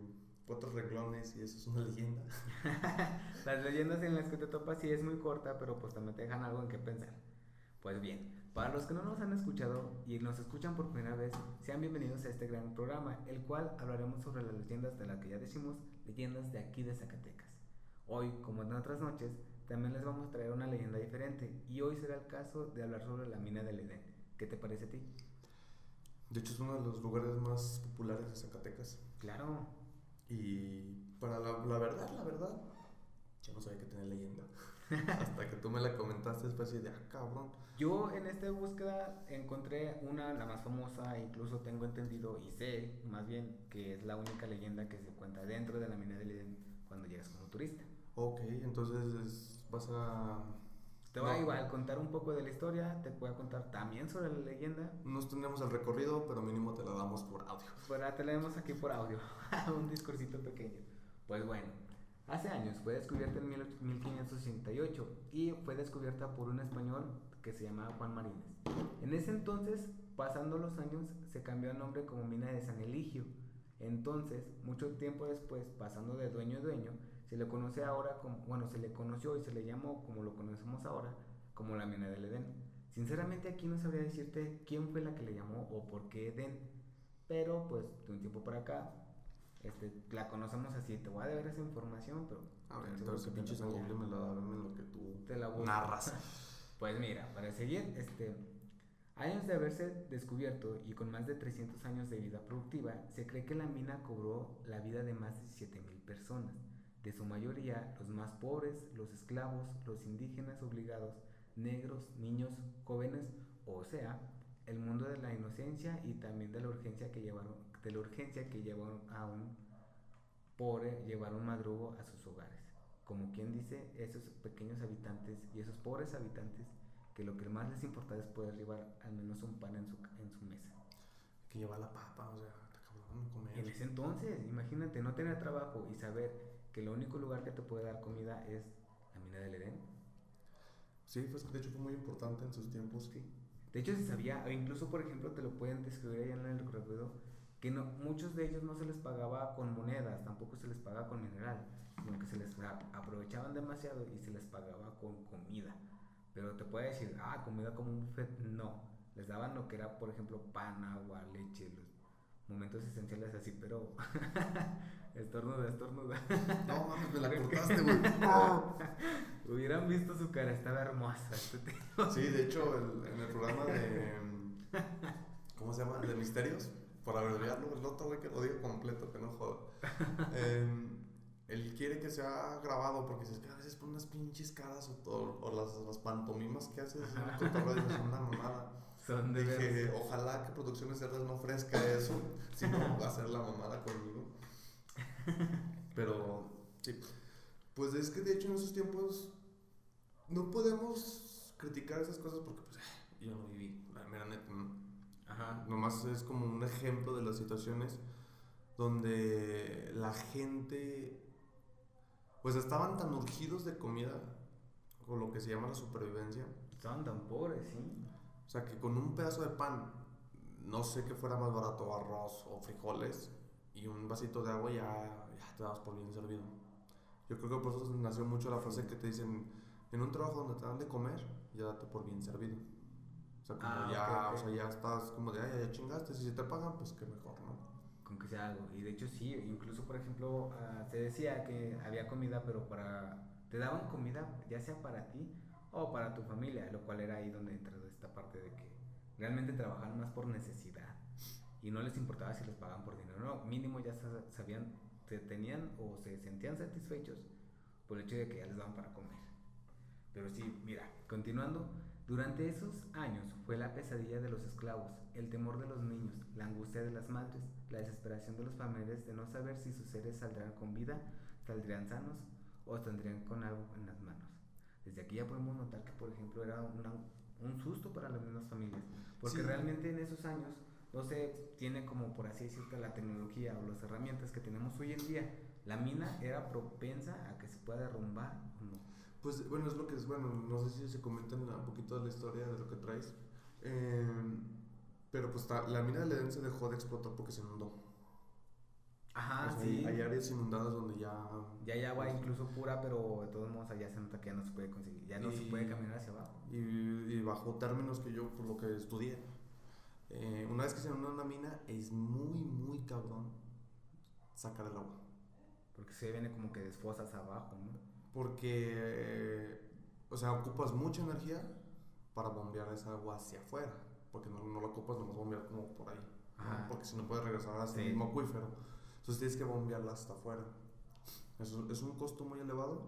cuatro reglones y eso es una leyenda. las leyendas en las que te topas sí es muy corta, pero pues también te dejan algo en qué pensar. Pues bien, para los que no nos han escuchado y nos escuchan por primera vez, sean bienvenidos a este gran programa, el cual hablaremos sobre las leyendas de las que ya decimos, leyendas de aquí de Zacatecas. Hoy, como en otras noches, también les vamos a traer una leyenda diferente y hoy será el caso de hablar sobre la mina del Edén. ¿Qué te parece a ti? De hecho, es uno de los lugares más populares de Zacatecas. Claro. Y para la, la verdad, la verdad, yo no sabía que tenía leyenda. Hasta que tú me la comentaste después así de, ah, cabrón. Yo en esta búsqueda encontré una, la más famosa, incluso tengo entendido y sé, más bien, que es la única leyenda que se cuenta dentro de la mina del Edén cuando llegas como turista. Ok, entonces es- vas a... Te voy a No. igual contar un poco de la historia, te voy a contar también sobre la leyenda, Nos tenemos el recorrido, pero mínimo te la damos por audio. pero la tenemos aquí por audio, un discursito pequeño. Pues bueno, hace años fue descubierta en mil- 1568 y fue descubierta por un español que se llamaba Juan Marínez. En ese entonces, pasando los años, se cambió el nombre como mina de San Eligio. Entonces, mucho tiempo después, pasando de dueño a dueño, se le conoce ahora como, bueno, se le conoció y se le llamó como lo conocemos ahora, como la mina del Edén. Sinceramente aquí no sabría decirte quién fue la que le llamó o por qué Edén, pero pues de un tiempo para acá, este, la conocemos así. Te voy a deber esa información, pero A ver, entonces pinche San Google me la da en lo que tú Te la narras. Pues mira, para seguir, este, años de haberse descubierto y con más de 300 años de vida productiva, se cree que la mina cobró la vida de más de 7.000 personas, de su mayoría los más pobres, los esclavos, los indígenas obligados, negros, niños, jóvenes, o sea, el mundo de la inocencia y también de la urgencia que llevaron, de la urgencia que llevaron a un pobre llevar un madrugo a sus hogares como quien dice, esos pequeños habitantes y esos pobres habitantes que lo que más les importa es poder llevar al menos un pan en su, en su mesa. Que lleva la papa, o sea, está cabrón comer. En ese entonces, imagínate, no tener trabajo y saber que el único lugar que te puede dar comida es la mina del Edén. Sí, pues de hecho fue muy importante en sus tiempos. Sí. De hecho, se sabía, o incluso por ejemplo te lo pueden describir allá en el recorrido, que no, muchos de ellos no se les pagaba con monedas, tampoco se les pagaba con mineral, sino que se les aprovechaban demasiado y se les pagaba con comida. Pero te puede decir, ah, comida como un buffet, no. Les daban lo que era, por ejemplo, pan, agua, leche, los momentos esenciales así, pero estornuda, estornuda. No mames, me la cortaste, güey. Hubieran visto su cara, estaba hermosa. este. Sí, de hecho, el- en el programa de. ¿Cómo se llama? De misterios. Por abreviarlo, el otro güey que lo diga completo, que no joda. Em, él quiere que sea grabado porque dices que a veces pone unas pinches caras o, todo, o las, las pantomimas que haces el son una mamada. Son de Dije, ojalá que Producciones Cerdas no ofrezca eso, si no va a ser la mamada conmigo. Pero, sí. Pues es que de hecho en esos tiempos no podemos criticar esas cosas porque pues yo no viví, la mera neta, ¿no? Ajá. Nomás es como un ejemplo de las situaciones donde la gente pues estaban tan urgidos de comida o lo que se llama la supervivencia Estaban tan pobres, sí. o sea, que con un pedazo de pan, no sé qué fuera más barato, arroz o frijoles, y un vasito de agua, ya, ya te dabas por bien servido. Yo creo que por eso nació mucho la frase que te dicen, en un trabajo donde te dan de comer, ya date por bien servido. O sea, como Ah, ya, ok, ok. o sea, ya estás como de, "Ay, ya, chingaste, si te pagan, pues qué mejor, ¿no? Con que sea algo. Y de hecho sí, incluso por ejemplo, ah, se decía que había comida, pero para... Te daban comida ya sea para ti o para tu familia, lo cual era ahí donde entra esta parte de que realmente trabajaban más por necesidad y no les importaba si les pagaban por dinero, no, mínimo ya sa- sabían, se tenían o se sentían satisfechos por el hecho de que ya les daban para comer. Pero sí, mira, continuando, durante esos años fue la pesadilla de los esclavos, el temor de los niños, la angustia de las madres, la desesperación de los familiares de no saber si sus seres saldrán con vida, saldrían sanos o saldrían con algo en las manos. Desde aquí ya podemos notar que, por ejemplo, era una- un susto para las mismas familias, porque Sí. realmente en esos años no se tiene como, por así decirlo, la tecnología o las herramientas que tenemos hoy en día. La mina era propensa a que se pueda derrumbar o no. Pues bueno, es lo que es, bueno, no sé si se comentan un poquito de la historia de lo que traes. Eh, pero pues la mina del Edén se dejó de explotar porque se inundó. Ajá, sí. Hay áreas inundadas donde ya... Ya hay agua incluso pura, pero de todos modos allá se nota que ya no se puede conseguir, ya no se puede caminar hacia abajo. Y, y bajo términos que yo, por lo que estudié, eh, una vez que se inunda una mina, es muy, muy cabrón sacar el agua. Porque se viene como que desfosas abajo, ¿no? Porque, eh, o sea, ocupas mucha energía para bombear esa agua hacia afuera. Porque no, no la ocupas nomás bombear como por ahí. Porque si no puedes regresar hacia Sí. el mismo acuífero. Entonces tienes que bombearla hasta afuera. Es un costo muy elevado.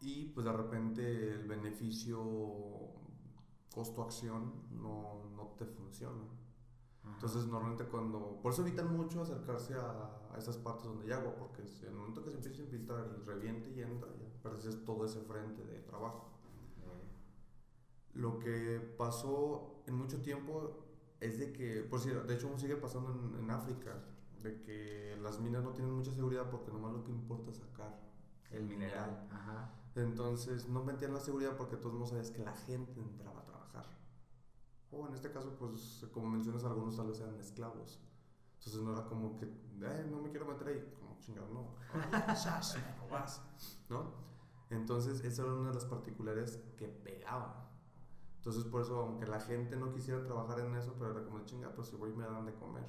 Y pues de repente el beneficio costo-acción no, no te funciona. Ajá. Entonces normalmente cuando... Por eso evitan mucho acercarse a, a esas partes donde hay agua, porque en el momento que se empieza a infiltrar y reviente y entra, ya perdes todo ese frente de trabajo. Eh, Lo que pasó en mucho tiempo es de que, por si, de hecho sigue pasando en, en África, de que las minas no tienen mucha seguridad porque nomás lo que importa es sacar el mineral. Ajá. Entonces no metían la seguridad porque todos no sabías que la gente entraba. O en este caso, pues como mencionas, algunos tal vez eran esclavos. Entonces no era como que, "Eh, no me quiero meter ahí. Como chingado, no. Sas, me lo vas", ¿No? Entonces esa era una de las particulares que pegaba. Entonces por eso, aunque la gente no quisiera trabajar en eso, pero era como, chinga, pues si voy me dan de comer.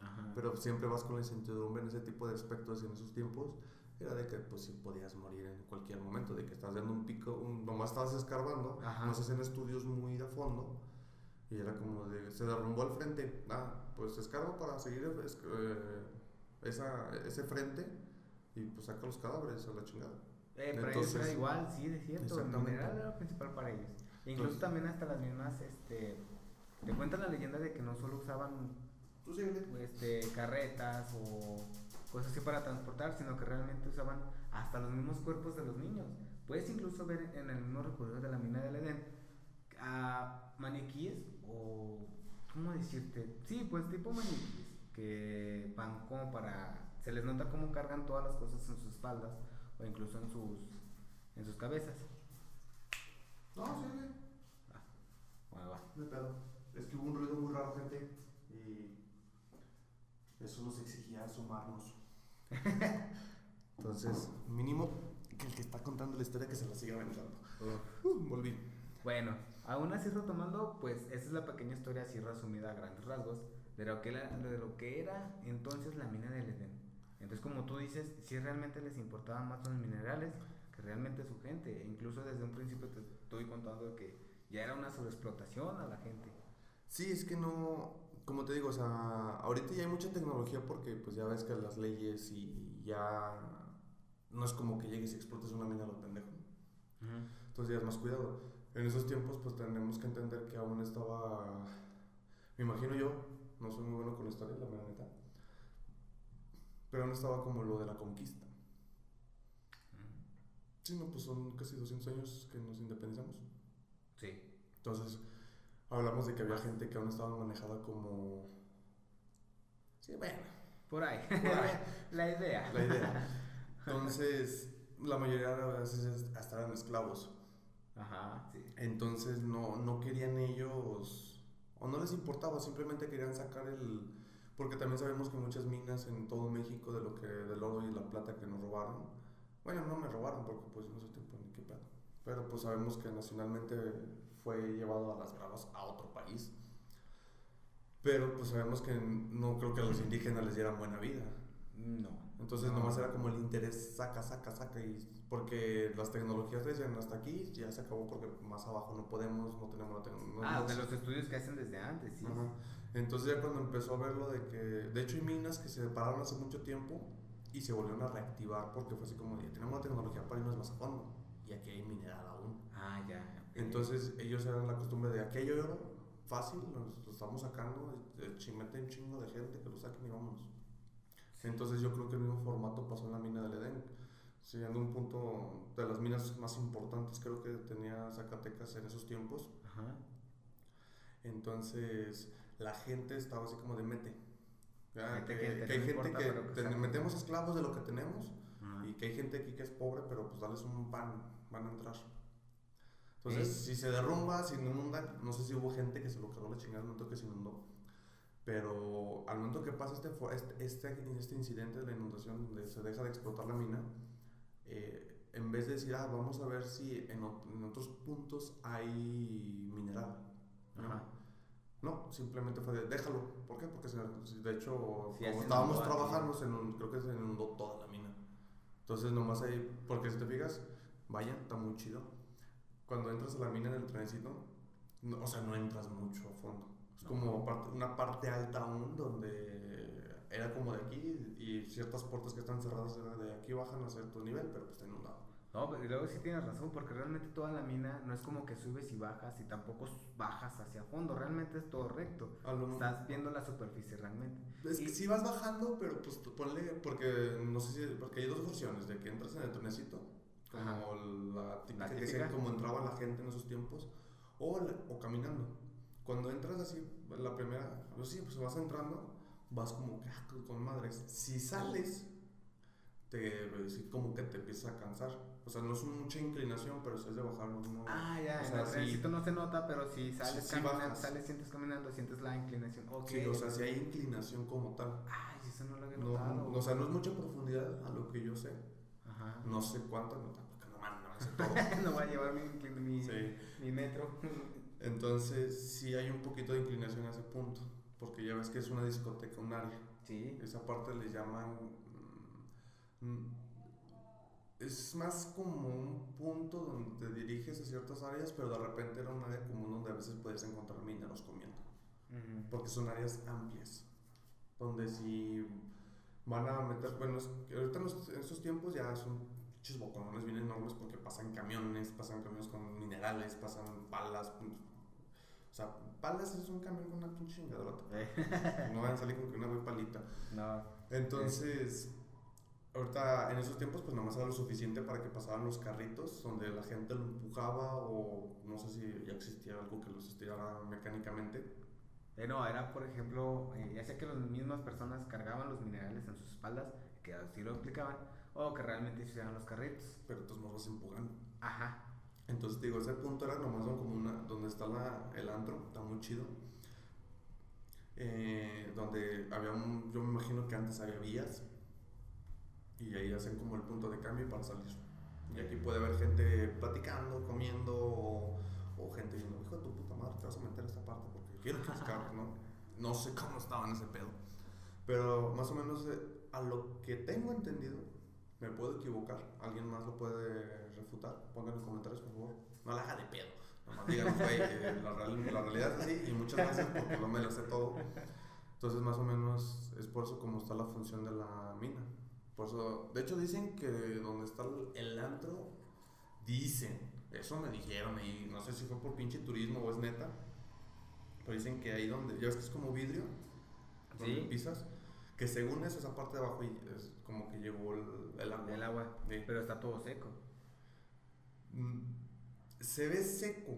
Ajá. Pero siempre vas con la incertidumbre en ese tipo de aspectos y en esos tiempos era de que pues sí podías morir en cualquier momento, de que estás dando un pico, un, nomás estabas escarbando, Ajá. no se hacían estudios muy a fondo y era como de, se derrumbó el frente, ah, pues escarba para seguir es- eh, esa, ese frente y pues saca los cadáveres a la chingada. Eh, para ellos era Entonces- igual, sí, de cierto. El mineral era lo principal para ellos. E incluso Entonces- también hasta las mismas, este, te cuentan la leyenda de que no solo usaban síguele. este, carretas o cosas así para transportar, sino que realmente usaban hasta los mismos cuerpos de los niños. Puedes incluso ver en el mismo recorrido de la mina del Edén a maniquíes o, ¿cómo decirte? Sí, pues tipo maniquíes que van como para, se les nota cómo cargan todas las cosas en sus espaldas o incluso en sus, en sus cabezas. No, síguele. Bueno, va. No hay pedo. Es que hubo un ruido muy raro, gente. Y eso nos exigía sumarnos. Entonces, mínimo que el que está contando la historia que se la siga aventando. Uh, volví. Bueno, aún así retomando, pues esa es la pequeña historia así resumida a grandes rasgos de lo que, la- de lo que era entonces la mina del Edén. Entonces, como tú dices, si realmente les importaban más los minerales que realmente su gente. E incluso desde un principio te estoy contando que ya era una sobreexplotación a la gente. Sí, es que no, como te digo, o sea, ahorita ya hay mucha tecnología porque pues ya ves que las leyes y ya no es como que llegues y explotes una mina a lo pendejo. Entonces ya es más cuidado. En esos tiempos pues tenemos que entender que aún estaba, me imagino yo, no soy muy bueno con la historia, la neta, pero aún estaba como lo de la conquista. Sí, no, pues son casi 200 años que nos independizamos. Sí. Entonces, hablamos de que había gente que aún estaba manejada como... Sí, bueno, Por ahí. Por ahí. la idea. la idea. Entonces, la mayoría de veces hasta eran esclavos. Ajá, sí. Entonces, no, no querían ellos, o no les importaba, simplemente querían sacar el... Porque también sabemos que muchas minas en todo México, de lo que del oro y la plata que nos robaron, bueno, no me robaron porque pues en ese tiempo ni qué pedo. Pero pues sabemos que nacionalmente fue llevado a las bravas a otro país. Pero pues sabemos que no creo que a los indígenas les dieran buena vida. No. Entonces No. nomás era como el interés saca, saca, saca y porque las tecnologías decían hasta aquí ya se acabó porque más abajo no podemos, no tenemos la tecnología. Ah, de los estudios que hacen desde antes, sí. Ajá. Entonces ya cuando empezó a ver lo de que, de hecho hay minas que se pararon hace mucho tiempo y se volvieron a reactivar porque fue así como, ya tenemos la tecnología para irnos más a fondo y aquí hay mineral aún. Ah, ya. ok. Entonces ellos eran la costumbre de hay oro, fácil, nos lo estamos sacando, eh, chi- mete un chingo de gente que lo saquen y vámonos. Entonces yo creo que el mismo formato pasó en la mina del Edén. Siendo un punto de las minas más importantes creo que tenía Zacatecas en esos tiempos. Ajá. Entonces la gente estaba así como de mete. Ya, que, gente, que hay no gente importa, que, que te- saquen. metemos esclavos de lo que tenemos Ajá. y que hay gente aquí que es pobre, pero pues darles un pan, van a entrar. Entonces, Sí. si se derrumba, si inunda, no sé si hubo gente que se lo cargó la chingada al momento que se inundó. Pero al momento que pasa este, este, este, este incidente de la inundación, donde se deja de explotar la mina, eh, en vez de decir, ah, vamos a ver si en, en otros puntos hay mineral. ¿no? Ajá. No, simplemente fue de, déjalo. ¿Por qué? Porque se- de hecho, Sí, como estábamos trabajando, se creo que se inundó toda la mina. Entonces, nomás ahí, porque si te fijas, vaya, está muy chido. Cuando entras a la mina en el trenecito, no- o sea, no entras mucho a fondo. Es como parte- una parte alta aún donde era como de aquí y ciertas puertas que están cerradas era de aquí bajan a cierto nivel, pero pues está inundado. No, pero y luego sí tienes razón, porque realmente toda la mina no es como que subes y bajas y tampoco bajas hacia fondo, realmente es todo recto. Estás viendo la superficie realmente. Es que Y- sí vas bajando, pero pues ponle, porque no sé si, porque hay dos versiones, de que entras en el trenecito, como Ajá. la típica, La que típica. decían como entraba la gente en esos tiempos, o, la- o caminando. Cuando entras así, la primera, pues sí, pues vas entrando, vas como que, ah, con madres. Si sales, te, sí, como que te empiezas a cansar. O sea, no es mucha inclinación, pero si es de bajar, no. Ah, ya, o en sea, el sí. trencito no se nota, pero si sales sí caminando, sales, sientes caminando, sientes la inclinación. Ok. Sí, o sea, si hay inclinación como tal. Ay, eso no lo había No, notado. no, o sea, no es mucha profundidad a lo que yo sé. Ajá. No sé cuánto, no, porque no mames, no sé todo. no voy a llevar mi, mi, Sí. mi metro. Entonces, sí hay un poquito de inclinación a ese punto. Porque ya ves que es una discoteca, un área. Sí. Esa parte le llaman. mm, mm, es más como un punto donde te diriges a ciertas áreas, pero de repente era un área común donde a veces puedes encontrar mineros comiendo. Porque son áreas amplias. Donde si van a meter. Bueno, ahorita en, estos tiempos ya son pinches boconones bien enormes porque pasan camiones, pasan camiones con minerales, pasan palas. O sea, palas es un camión con una pinche chingadrota. Eh, No van a salir con que una güey palita. no. Entonces, ahorita en esos tiempos, pues nomás era lo suficiente para que pasaran los carritos donde la gente lo empujaba o no sé si ya existía algo que los estirara mecánicamente. Eh, no, era por ejemplo, eh, ya sea que las mismas personas cargaban los minerales en sus espaldas, que así lo explicaban, o que realmente se usaban los carritos. pero de todos modos vas empujando. Ajá. Entonces, digo, ese punto era nomás como una, donde está la, el antro, está muy chido. Eh, donde había un, yo me imagino que antes había vías y ahí hacen como el punto de cambio para salir. Y aquí puede haber gente platicando, comiendo o, o gente diciendo, hijo de tu puta madre, te vas a meter a esta parte porque quiero escapes, ¿no? No sé cómo estaba en ese pedo. Pero más o menos eh, a lo que tengo entendido, me puedo equivocar. ¿Alguien más lo puede Pongan en comentarios, por favor. No la haga de pedo. Nomás díganos, güey, eh, la, la realidad es así y muchas gracias porque no me lo sé todo. Entonces, más o menos es por eso como está la función de la mina. Por eso, de hecho, dicen que donde está el, antro, dicen, eso me dijeron y no sé si fue por pinche turismo o es neta, pero dicen que ahí donde, ya ves que es como vidrio, donde Sí. pisas, que según eso, esa parte de abajo es como que llegó el, el agua. El agua. Sí. Pero está todo seco. Mm, Se ve seco,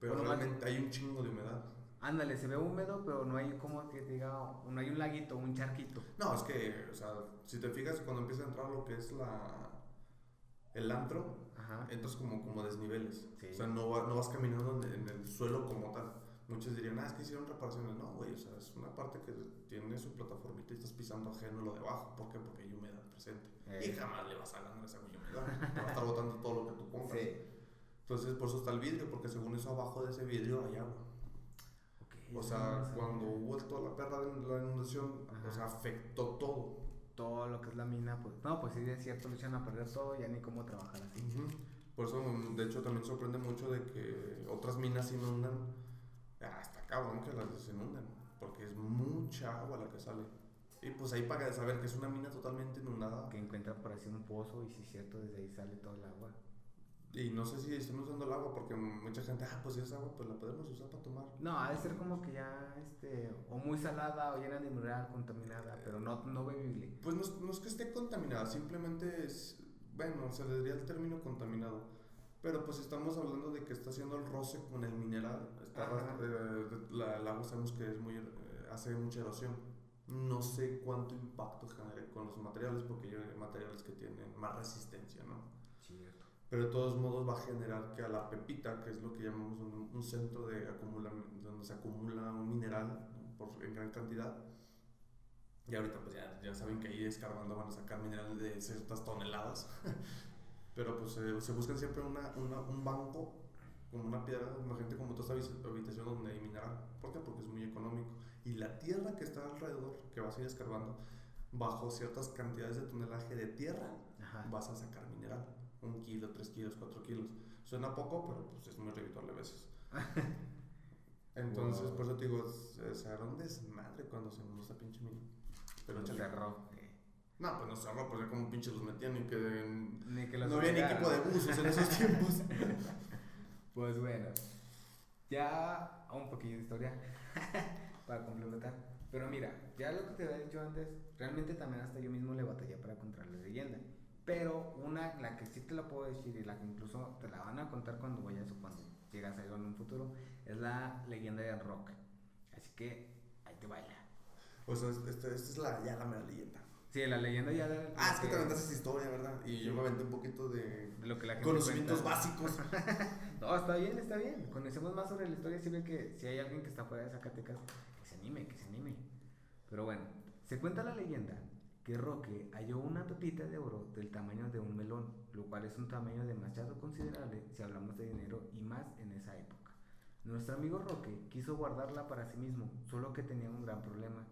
pero Bueno, realmente hay un chingo de humedad. Ándale, se ve húmedo, pero no hay como que diga, no hay un laguito, un charquito. No, es que, o sea, si te fijas, cuando empieza a entrar lo que es la el antro, Ajá. entras como, como desniveles. Sí. O sea, no, va- no vas caminando en, en el suelo como tal. Muchos dirían, ah, es que hicieron reparaciones. No, güey, o sea, es una parte que tiene su plataformita y estás pisando ajeno lo de abajo. ¿Por qué? Porque hay humedad presente. Eh. Y jamás le vas a ganar esa humedad. Te va a estar botando todo lo que tú pongas. Sí. Entonces, por eso está el vidrio, porque según eso, abajo de ese vidrio hay agua. Ok, O sea, cuando hubo toda la perra de la inundación, Ajá. o sea, afectó todo. Todo lo que es la mina, pues. No, pues sí, es cierto, lo echan a perder todo, ya ni cómo trabajar así. Ujú. Por eso, de hecho, también sorprende mucho de que otras minas inundan. Ah, está cabrón que las desinundan, porque es mucha agua la que sale. Y pues ahí para saber que es una mina totalmente inundada. Que encuentran por así un pozo y si es cierto, desde ahí sale todo el agua. Y no sé si están usando el agua, porque mucha gente, ah, pues si es agua, pues la podemos usar para tomar. No, ha de ser como que ya, este, o muy salada o llena de mineral, contaminada, pero no, no bebible. Pues no es, no es que esté contaminada, simplemente es, bueno, se le diría el término contaminado. Pero pues estamos hablando de que está haciendo el roce con el mineral. Está, eh, la, el agua sabemos que es muy, eh, hace mucha erosión. No sé cuánto impacto genere con los materiales, porque hay materiales que tienen más resistencia, ¿no? Cierto. Pero de todos modos va a generar que a la pepita, que es lo que llamamos un, un centro de acumula, donde se acumula un mineral por, en gran cantidad, y ahorita pues ya, ya saben que ahí escarbando van a sacar minerales de ciertas toneladas, pero pues eh, se buscan siempre una, una- un banco, como una piedra, imagínate como toda esta habi- habitación donde hay mineral. ¿Por qué? Porque es muy económico. Y la tierra que está alrededor, que vas a ir escarbando, bajo ciertas cantidades de tonelaje de tierra, Ajá. vas a sacar mineral. Un kilo, tres kilos, cuatro kilos. Suena poco, pero pues es muy redituable a veces. Entonces, Wow. por eso te digo, se, se hará un desmadre cuando se inundó esa pinche mina. Pero échale. cerró. eh. No, pues no cerró, pues ya como pinche los metían y que Ni que los no había ni equipo de buzos en esos tiempos. Pues bueno, ya un poquillo de historia para complementar. Pero mira, ya lo que te había dicho antes, realmente también hasta yo mismo le batallé para contar la leyenda. Pero una, la que sí te la puedo decir y la que incluso te la van a contar cuando vayas o cuando llegas a ir en un futuro, es la leyenda del rock. Así que ahí te baila. O sea, esta esta es la, ya la mera leyenda. Sí, la leyenda ya de, Ah, es que de- te aventaste esa historia, ¿verdad? Y yo me aventé un poquito de de lo que la gente conocimientos cuenta. básicos. No, está bien, está bien. Conocemos más sobre la historia. Si ve que si hay alguien que está fuera de Zacatecas, que anime, que se anime. Pero bueno, se cuenta la leyenda que Roque halló una pepita de oro del tamaño de un melón, lo cual es un tamaño demasiado considerable si hablamos de dinero y más en esa época. Nuestro amigo Roque quiso guardarla para sí mismo, solo que tenía un gran problema.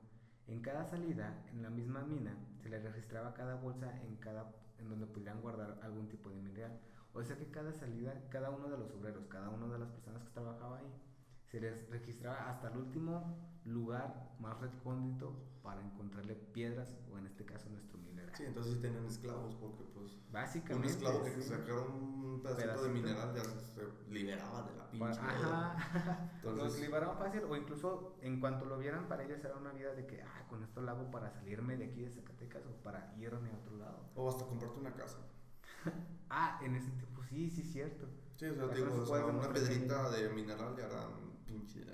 En cada salida, en la misma mina, se le registraba cada bolsa en, cada, en donde pudieran guardar algún tipo de mineral. O sea que cada salida, cada uno de los obreros, cada una de las personas que trabajaba ahí, se les registraba hasta el último lugar más recóndito para encontrarle piedras o en este caso nuestro mineral. Sí, entonces sí tenían esclavos porque pues un Básicamente. esclavo que sí. sacara un pedacito, Pedacito. de mineral ya se liberaba de la pinche. Ajá. Los liberaban fácil o incluso en cuanto lo vieran para ellos era una vida de que, ah, con esto lo hago para salirme de aquí de Zacatecas o para irme a otro lado. o hasta comprarte una casa. Ah, en ese tiempo sí, sí, cierto. Sí, o sea, digo, o sea, una pedrita de mineral ya era un pinche.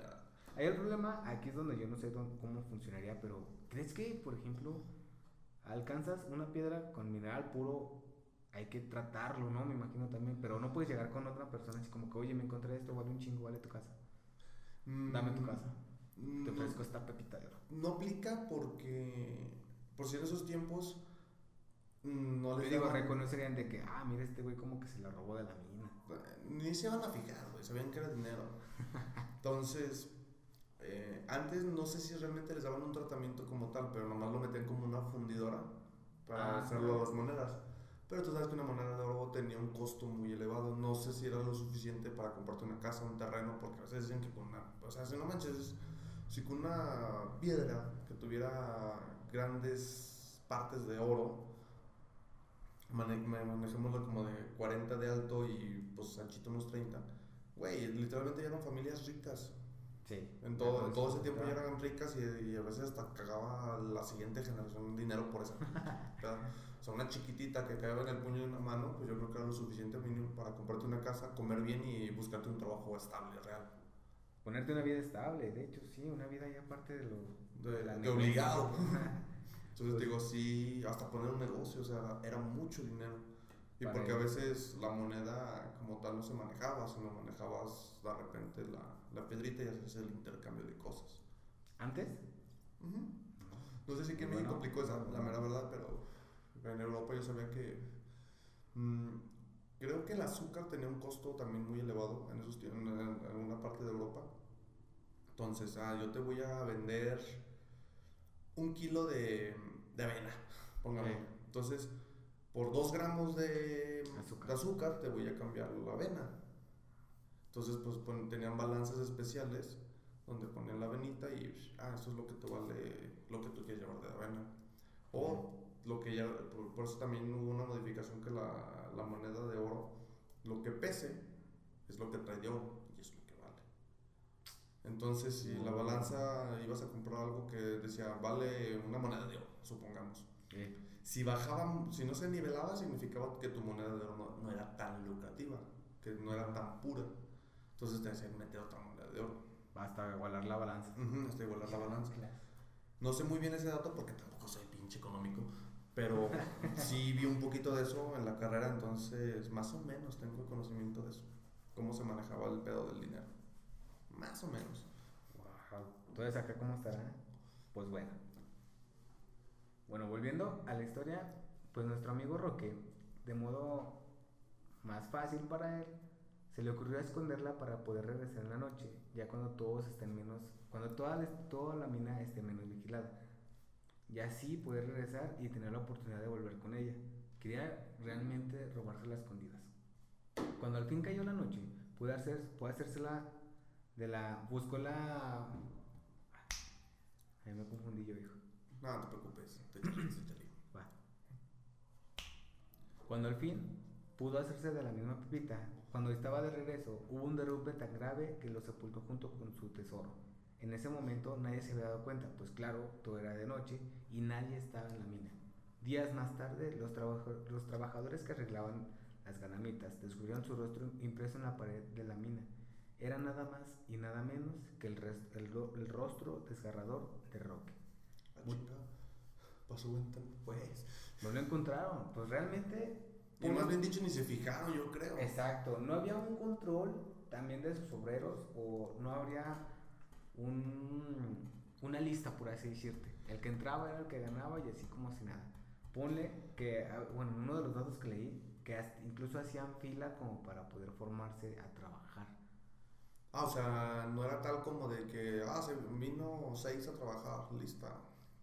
Ahí el problema, aquí es donde yo no sé dónde- cómo funcionaría, pero ¿crees que, por ejemplo, alcanzas una piedra con mineral puro? Hay que tratarlo, ¿no? Me imagino también, pero no puedes llegar con otra persona así como que, oye, me encontré esto, vale un chingo, vale tu casa. Dame tu Mm, casa. Te no- ofrezco esta pepita de oro. No aplica porque, por si en esos tiempos mm, no Yo les digo, daban- reconocerían de que, ah, mira, este güey como que se la robó de la mina. Ni se iban a fijar, güey, sabían que era dinero. Entonces, eh, antes no sé si realmente les daban un tratamiento como tal, pero nomás lo metían como una fundidora para Ah, hacerlo sí. las monedas. Pero tú sabes que una moneda de oro tenía un costo muy elevado. No sé si era lo suficiente para comprarte una casa, un terreno, porque a veces dicen que con una. O sea, si no manches, si con una piedra que tuviera grandes partes de oro, mane- como de 40 de alto y pues anchito unos 30. Güey, literalmente ya eran familias ricas. Sí. En todo, en todo ese tiempo ya claro. eran ricas y, y a veces hasta cagaba la siguiente generación dinero por. ¿verdad? O sea, una chiquitita que caía en el puño de una mano, pues yo creo que era lo suficiente mínimo para comprarte una casa, comer bien y buscarte un trabajo estable, real. Ponerte una vida estable, de hecho, sí, una vida ya aparte de lo... De, la de obligado. Entonces Pues- digo, sí, hasta poner un negocio, o sea, era mucho dinero. Y porque a veces la moneda como tal no se manejaba, sino manejabas de repente la, la piedrita y hacías el intercambio de cosas. ¿Antes? No sé si aquí en Bueno. México aplicó esa, la mera verdad, pero en Europa yo sabía que. mm, creo que el azúcar tenía un costo también muy elevado en, esos, tie- en, en- en una parte de Europa. Entonces, ah, yo te voy a vender un kilo de, de avena, pongamos. Ok. Entonces, por dos gramos de Azúcar. de azúcar te voy a cambiar la avena. Entonces, pues pon- tenían balances especiales donde ponían la avenita y, ah, eso es lo que te vale, lo que tú quieres llevar de avena. O lo que ya, por, por eso también hubo una modificación que la, la moneda de oro, lo que pese es lo que trae de oro y es lo que vale. Entonces, si la balanza ibas a comprar algo que decía, vale una moneda de oro, supongamos. Si bajaba, si no se nivelaba, significaba que tu moneda de oro no, no era tan lucrativa, que no era tan pura. Entonces te decían meter otra moneda de oro. Basta igualar la balanza. Ujú, hasta igualar la balanza. No sé muy bien ese dato porque tampoco soy pinche económico, pero sí vi un poquito de eso en la carrera, entonces más o menos tengo conocimiento de eso. Cómo se manejaba el pedo del dinero. Más o menos. Wow. Entonces, ¿acá cómo estará? Pues bueno. Bueno, volviendo a la historia, pues nuestro amigo Roque, de modo más fácil para él, se le ocurrió esconderla para poder regresar en la noche, ya cuando todos estén menos, cuando toda la, toda la mina esté menos vigilada. Y así poder regresar y tener la oportunidad de volver con ella. Quería realmente robársela a escondidas. Cuando al fin cayó la noche, pude, hacer, pude hacérsela de la. Buscó la. Ahí me confundí yo, hijo. No, no te preocupes. Te. Va. Cuando al fin pudo hacerse de la misma pepita, cuando estaba de regreso, hubo un derrumbe tan grave que lo sepultó junto con su tesoro. En ese momento nadie se había dado cuenta, pues claro, todo era de noche y nadie estaba en la mina. Días más tarde, los, trabajo- los trabajadores que arreglaban las ganamitas descubrieron su rostro impreso en la pared de la mina. Era nada más y nada menos que el, res- el el rostro desgarrador de Roque. Ah, Muy-. Pasó buen tiempo, pues. No lo encontraron, pues realmente... Y más bien dicho, ni se fijaron, yo creo. Exacto, no había un control también de sus obreros o no habría un, una lista, por así decirte. El que entraba era el que ganaba y así como si nada. Ponle que, ah, bueno, uno de los datos que leí, que incluso hacían fila como para poder formarse a trabajar. Ah, o sea, no era tal como de que, ah, se vino seis a trabajar, lista.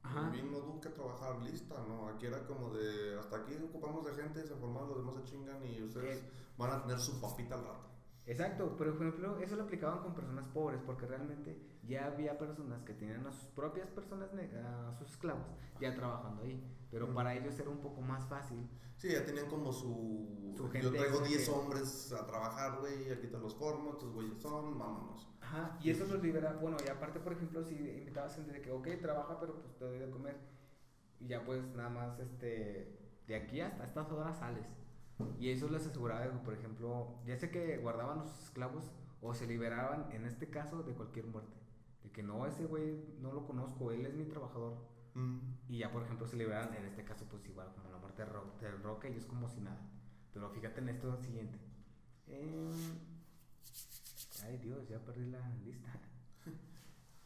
Ajá. Vino Duque a trabajar, lista, ¿no? Aquí era como de, hasta aquí ocupamos de gente, se formaron, los demás se chingan y ustedes Eh. van a tener su papita al rato. Exacto, pero por ejemplo, eso lo aplicaban con personas pobres, porque realmente ya había personas que tenían a sus propias personas, a sus esclavos, ya trabajando ahí. Pero para ellos era un poco más fácil. Sí, ya tenían como su... Su yo gente traigo extra 10 que- hombres a trabajar, güey, aquí te los formo, estos güeyes son, vámonos. Ajá, y eso los libera, bueno, y aparte, por ejemplo, si invitabas gente de que, ok, trabaja, pero pues te doy de comer, y ya pues nada más, este, de aquí hasta estas horas sales. Y eso les aseguraba, de por ejemplo, ya sé que guardaban los esclavos o se liberaban, en este caso, de cualquier muerte. De que no, ese güey no lo conozco, él es mi trabajador. Mm. Y ya, por ejemplo, se liberaban, en este caso, pues igual, como la muerte de Ro- del Roque, y es como si nada. Pero fíjate en esto siguiente. Em, Ay, Dios, ya perdí la lista.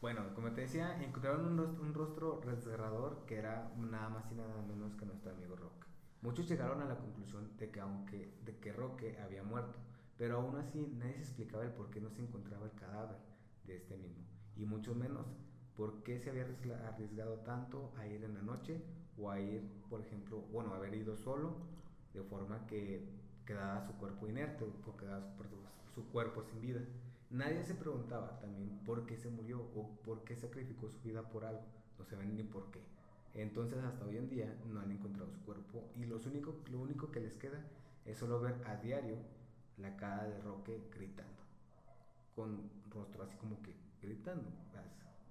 Bueno, como te decía, encontraron un rostro, un rostro desgarrador que era nada más y nada menos que nuestro amigo Roque. Muchos llegaron a la conclusión de que aunque de que Roque había muerto, pero aún así nadie se explicaba el por qué no se encontraba el cadáver de este mismo, y mucho menos por qué se había arriesga- arriesgado tanto a ir en la noche o a ir, por ejemplo, bueno, haber ido solo, de forma que quedaba su cuerpo inerte o quedaba su, su cuerpo sin vida. Nadie se preguntaba también por qué se murió o por qué sacrificó su vida por algo. No se ven ni por qué. Entonces hasta hoy en día no han encontrado su cuerpo y los único, lo único que les queda es solo ver a diario la cara de Roque gritando. Con rostro así como que gritando.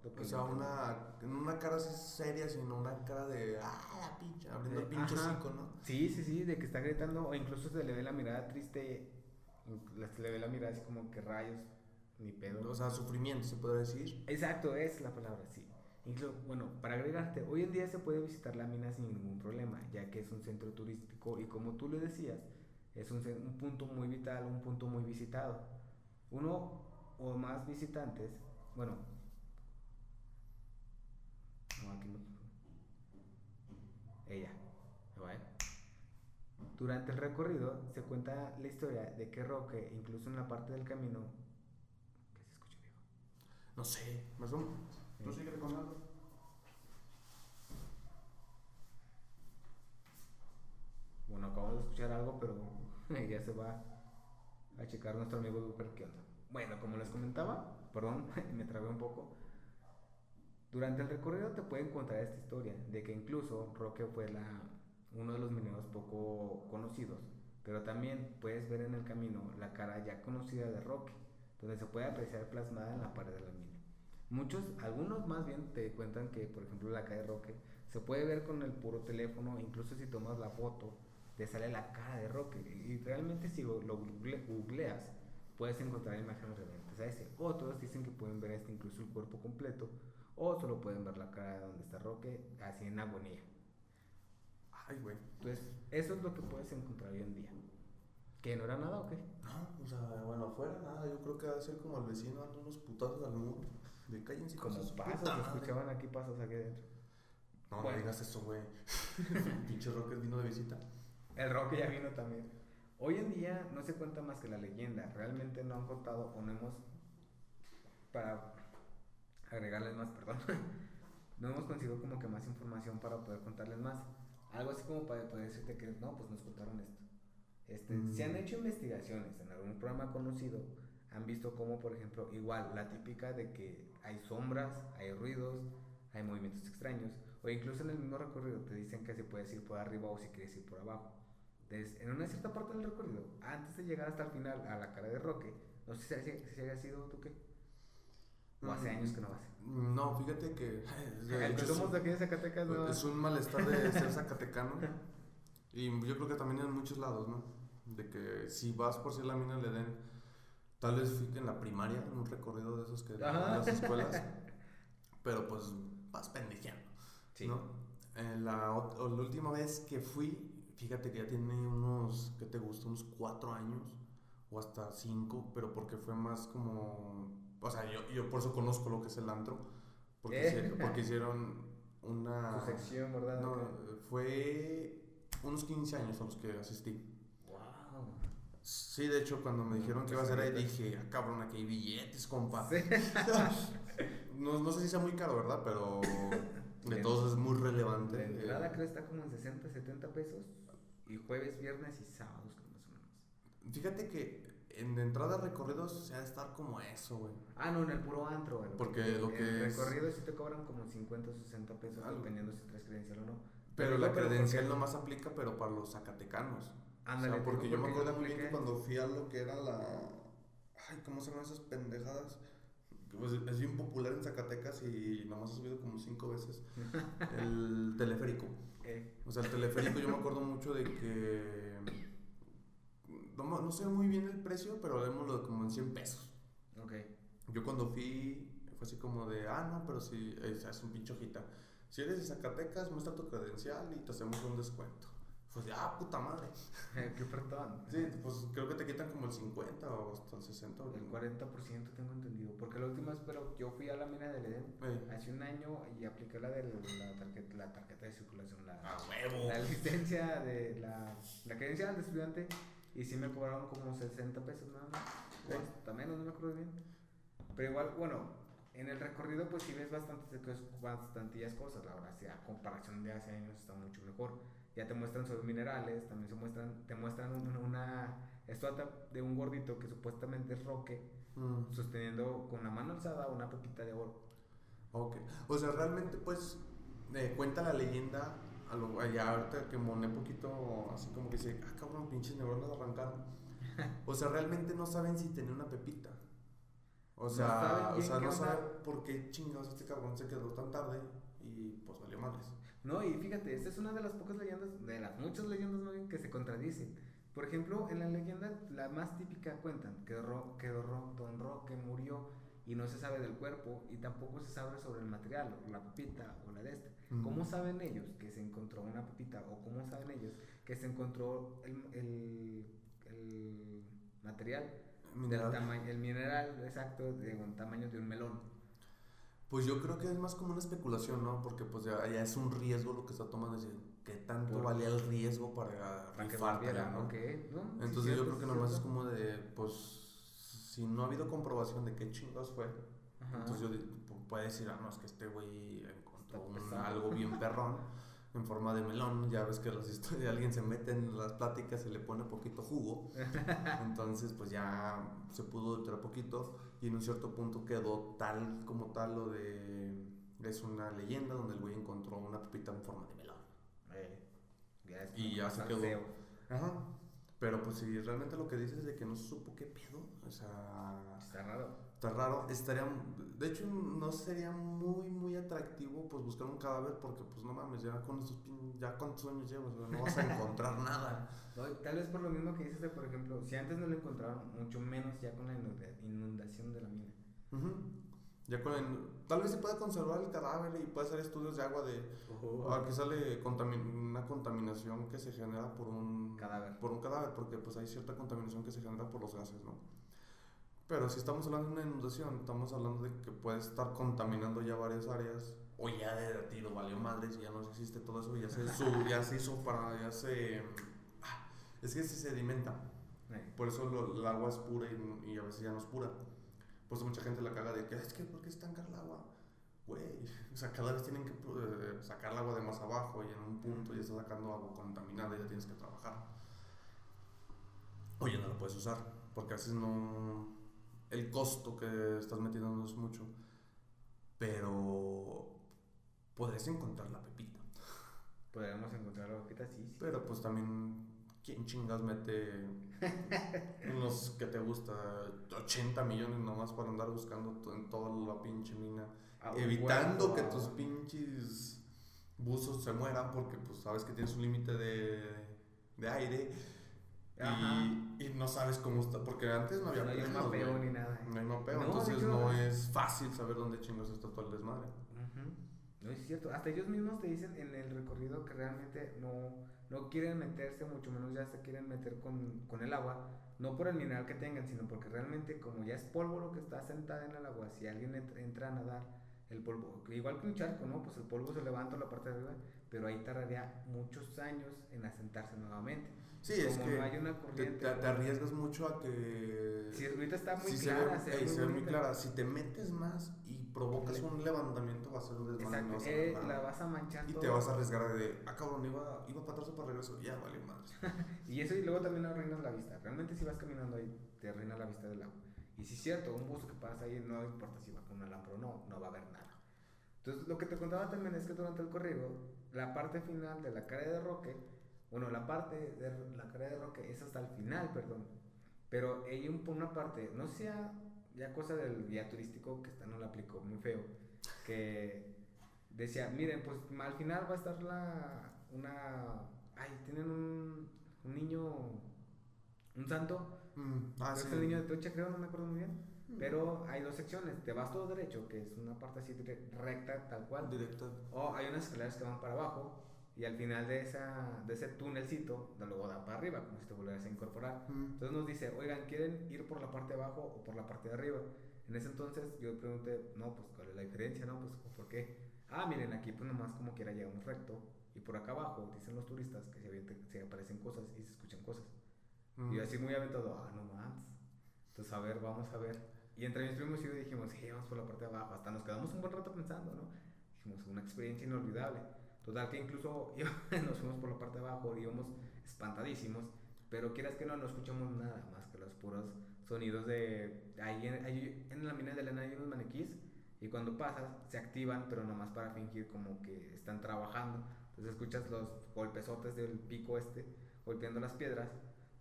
Que O sea, una, en una cara así seria, sino una cara de, ah, la pincha, abriendo el Eh, pinche ajá. hocico, ¿no? Sí, sí, sí, de que está gritando o incluso se le ve la mirada triste, se le ve la mirada así como que rayos, ni pedo. O sea, sufrimiento, se puede decir. Exacto, es la palabra, sí. Incluso, bueno, para agregarte, hoy en día se puede visitar la mina sin ningún problema, ya que es un centro turístico y como tú le decías, es un, un punto muy vital, un punto muy visitado. Uno o más visitantes, bueno, no, aquí no. Ella, ¿me va, eh? Durante el recorrido se cuenta la historia de que Roque, incluso en la parte del camino, que se escucha viejo. No sé, más o menos. Tú Sí. sigue con algo. Bueno, acabamos de escuchar algo, pero ya se va a checar nuestro amigo Duper qué onda. Bueno, como les comentaba, perdón, me trabé un poco. Durante el recorrido te puede encontrar esta historia de que incluso Roque fue uno de los mineros poco conocidos, pero también puedes ver en el camino la cara ya conocida de Roque, donde se puede apreciar plasmada en la pared de la mina. Muchos, algunos más bien te cuentan que, por ejemplo, la cara de Roque se puede ver con el puro teléfono, incluso si tomas la foto, te sale la cara de Roque. Y realmente si lo lo google- googleas, puedes encontrar imágenes referentes a ese. Otros dicen que pueden ver este incluso el cuerpo completo, o solo pueden ver la cara de donde está Roque, así en agonía. Ay, güey. Entonces, eso es lo que puedes encontrar hoy en día. ¿Que no era nada o qué? No, o sea, bueno, afuera nada, yo creo que va a ser como el vecino dando unos putazos al muro. De cállense Como con sus pasos, puta se madre. escuchaban aquí pasos aquí adentro. No, Bueno. no digas eso, güey. Pinche Rocket vino de visita. El rock ya vino también. Hoy en día no se cuenta más que la leyenda. Realmente no han contado o no hemos. Para agregarles más, perdón. No hemos conseguido como que más información para poder contarles más. Algo así como para poder decirte que no, pues nos contaron esto. Este, Mm. Se han hecho investigaciones en algún programa conocido. Han visto como, por ejemplo, igual la típica de que hay sombras, hay ruidos, hay movimientos extraños. O incluso en el mismo recorrido te dicen que si puedes ir por arriba o si quieres ir por abajo. Entonces, en una cierta parte del recorrido, antes de llegar hasta el final a la cara de Roque, no sé si, si, haya sido tú qué. O hace Mm. años que no vas. No, fíjate que. El somos de aquí de Zacatecas, no. Es un malestar de ser zacatecano. Y yo creo que también en muchos lados, ¿no? De que si vas por si la mina le den, tal vez fui en la primaria, en un recorrido de esos que Ajá. en las escuelas, pero pues vas pendejeando, Sí. ¿no? Eh, la, ot- o la última vez que fui, fíjate que ya tiene unos, ¿qué te gusta? Unos cuatro años o hasta cinco, pero porque fue más como, o sea, yo, yo por eso conozco lo que es el antro, porque, ¿Eh? hicieron, porque hicieron una... Su sección, ¿verdad? No, fue unos 15 años a los que asistí. Sí, de hecho, cuando me dijeron que iba a ser ahí, dije, ah, cabrón, aquí hay billetes, compa. Sí. no, no sé si sea muy caro, ¿verdad? Pero de todos es muy relevante. La entrada Eh, creo está como en 60, 70 pesos. Y jueves, viernes y sábados, más o menos. fíjate que en entrada recorridos se ha de estar como eso, güey. Ah, no, en el puro antro, güey. Porque lo en que el es- recorrido sí te cobran como 50 o 60 pesos, Algo. dependiendo si traes credencial o no. Pero la credencial nomás aplica, pero para los zacatecanos. Ándale, o sea, te porque yo me acuerdo muy bien que cuando fui a lo que era la. Ay, ¿cómo se llaman esas pendejadas? Pues es bien popular en Zacatecas y nomás he subido como cinco veces. El teleférico. Eh, O sea, el teleférico yo me acuerdo mucho de que. No, no sé muy bien el precio, pero hablemos de como en 100 pesos. ok. Yo cuando fui, fue así como de, ah, no, pero si es, es un pinche hojita. Si eres de Zacatecas, muestra tu credencial y te hacemos un descuento. Fue de, ah, puta madre. Qué ofertón. Sí, pues creo que te quitan como el 50 o hasta el 60. El 40% tengo entendido. Porque la última vez, pero yo fui a la mina del Edén Eh, hace un año y apliqué la de la tarjeta, la tarjeta de circulación, la, a huevo. la licencia de la, la credencial de estudiante y sí me cobraron como 60 pesos nada más. Sí. menos, no me acuerdo bien. Pero igual, bueno, en el recorrido pues sí ves bastantes, bastantillas cosas, la verdad, sí, a comparación de hace años está mucho mejor. Ya te muestran sobre minerales, también se muestran, te muestran un- una estatua de un gordito que supuestamente es Roque, Mm, sosteniendo con la mano alzada una pepita de oro. ok. O sea, realmente, pues, eh, cuenta la leyenda. A lo, allá ahorita que moné poquito, así como que dice, ah, cabrón, pinches neuronas arrancaron. O sea, realmente no saben si tenía una pepita. O No sea, saben o sea no saben por qué chingados este cabrón se quedó tan tarde y pues valió madres. No, y fíjate, esta es una de las pocas leyendas, de las muchas leyendas más bien, que se contradicen. Por ejemplo, en la leyenda, la más típica cuentan que, Ro- que Ro- Don Roque murió y no se sabe del cuerpo y tampoco se sabe sobre el material, o la pepita o la de esta. Mm. ¿Cómo saben ellos que se encontró una pepita o cómo saben ellos que se encontró el, el, el material, Mineral. Del tamaño, el mineral exacto de un tamaño de un melón? Pues yo creo que es más como una especulación, ¿no? Porque pues ya, ya es un riesgo lo que está tomando, es decir, ¿qué tanto Por- valía el riesgo para, Para rifártela, ¿no? ok, ¿no? Sí, Entonces cierto, yo creo que nomás es como de, pues, si no ha habido comprobación de qué chingados fue, Ajá. entonces yo di- pu- puede decir, ah, no, es que este güey encontró un- algo bien perrón en forma de melón, ya ves que las historias, alguien se mete en las pláticas y le pone poquito jugo, entonces pues ya se pudo ultrar poquito y en un cierto punto quedó tal como tal lo de, es una leyenda donde el güey encontró una pepita en forma de melón. Eh, ya Y ya se quedó. Ajá. Pero pues si realmente lo que dices es de que no se supo qué pedo, o sea, Está raro. Está raro, estaría, de hecho no sería muy, muy atractivo pues buscar un cadáver porque pues no mames, ya con estos, pin- ya cuántos años llevas, no vas a encontrar nada. No, tal vez por lo mismo que dices de, por ejemplo, si antes no lo encontraron, mucho menos ya con la inunda- inundación de la mina. Ya con el- tal vez se pueda conservar el cadáver y puede hacer estudios de agua de, aquí sale contamin- una contaminación que se genera por un Cadáver. por un cadáver, porque pues hay cierta contaminación que se genera por los gases, ¿no? Pero si estamos hablando de una inundación, estamos hablando de que puede estar contaminando ya varias áreas, o ya de tiro valió madres, ya no existe todo eso, ya se, ya se hizo para, ya se... ah, Es que se sedimenta, por eso lo- el agua es pura y, y a veces ya no es pura. Por eso mucha gente la caga de que es que, ¿por qué es tan cara el agua? Güey, o sea, cada vez tienen que eh, sacar el agua de más abajo y en un punto ya está sacando agua contaminada y ya tienes que trabajar. O ya no la puedes usar, porque a veces no. El costo que estás metiendo no es mucho. Pero. podrías encontrar la pepita. Podríamos encontrar la pepita, sí, sí. Pero pues también, ¿quién chingas mete unos que te gusta 80 millones nomás para andar buscando en toda la pinche mina? Ah, evitando que tus pinches buzos se mueran porque pues sabes que tienes un límite de, de aire. Y, y no sabes cómo está, porque antes no había No hay mapeo ni nada. ¿eh? No hay mapeo, No, entonces hecho- no es fácil saber dónde chingos está todo el desmadre. No es cierto. Hasta ellos mismos te dicen en el recorrido que realmente no, no quieren meterse, mucho menos ya se quieren meter con, con el agua. No por el mineral que tengan, sino porque realmente, como ya es polvo lo que está sentada en el agua, si alguien ent- entra a nadar, el polvo, igual que un charco, ¿no? Pues el polvo se levanta a la parte de arriba, pero ahí tardaría muchos años en asentarse nuevamente. Sí, es Como que no hay una te, corriente. te- te arriesgas mucho a que... Si ahorita está muy Sí, clara, se se ve, ey, ve se ve muy clara. Si te metes más y provocas un levantamiento, va a ser un desmadre. Exacto, eh, la vas a manchar Y todo. te vas a arriesgar de, ah, cabrón, iba, iba para atrás o para regreso. Ya, vale, madre. Y eso y luego también arruinas la vista. Realmente si vas caminando ahí, te arruina la vista del agua. Y si es cierto, un buzo que pasa ahí, no importa si va con una lámpara o no, no va a haber nada. Entonces, lo que te contaba también es que durante el corrido, la parte final de la cara de Roque, bueno, la parte de la cara de Roque es hasta el final, perdón. Pero hay un, una parte, no sea ya cosa del guía turístico, que esta no la aplicó, muy feo, que decía, miren, pues al final va a estar la, una, ay, tienen un, un niño, un santo, Mm, ah, es el niño de Tocha, creo, no me acuerdo muy bien. Pero hay dos secciones, te vas todo derecho, que es una parte así recta, tal cual. Directo. O hay unas escaleras que van para abajo y al final de, esa, de ese túnelcito, luego da para arriba, como si te volvieras a incorporar. Mm. Entonces nos dice, oigan, ¿quieren ir por la parte de abajo o por la parte de arriba? En ese entonces yo pregunté, no, pues ¿cuál es la diferencia, no? Pues ¿por qué? Ah, miren, aquí pues nomás como quiera llegamos recto y por acá abajo dicen los turistas que se, se aparecen cosas y se escuchan cosas. Mm. Y yo así muy aventado, ah, no más. Entonces, a ver, vamos a ver. Y entre mis primos y yo dijimos, sí, vamos por la parte de abajo. Hasta nos quedamos un buen rato pensando, ¿no? Dijimos, una experiencia inolvidable. Total que incluso nos fuimos por la parte de abajo, íbamos espantadísimos. Pero quieras que no, no escuchamos nada más que los puros sonidos de... Ahí en, la mina de Elena hay unos maniquís y cuando pasas se activan, pero nomás para fingir como que están trabajando. Entonces escuchas los golpesotes del pico este golpeando las piedras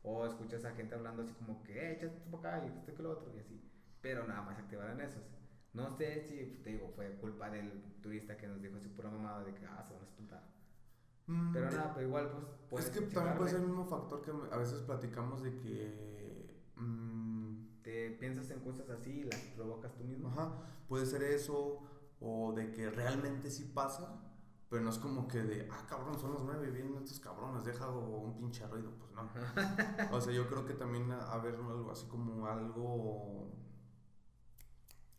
o escuchas a gente hablando así como que, eh, échate para acá y esto que lo otro y así. Pero nada más activaron esos. No sé si, te digo, fue culpa del turista que nos dijo así pura mamada de que, ah, se van a. Mm, Pero nada, pero igual pues... Es que también puede ser el mismo factor que a veces platicamos de que. mm, Te piensas en cosas así y las provocas tú mismo. Ajá, puede ser eso, o de que realmente sí pasa, pero no es como que de, ah, cabrón, son las nueve, vienen estos cabrones, deja un pinche ruido, pues no. O sea, yo creo que también ver algo así como algo,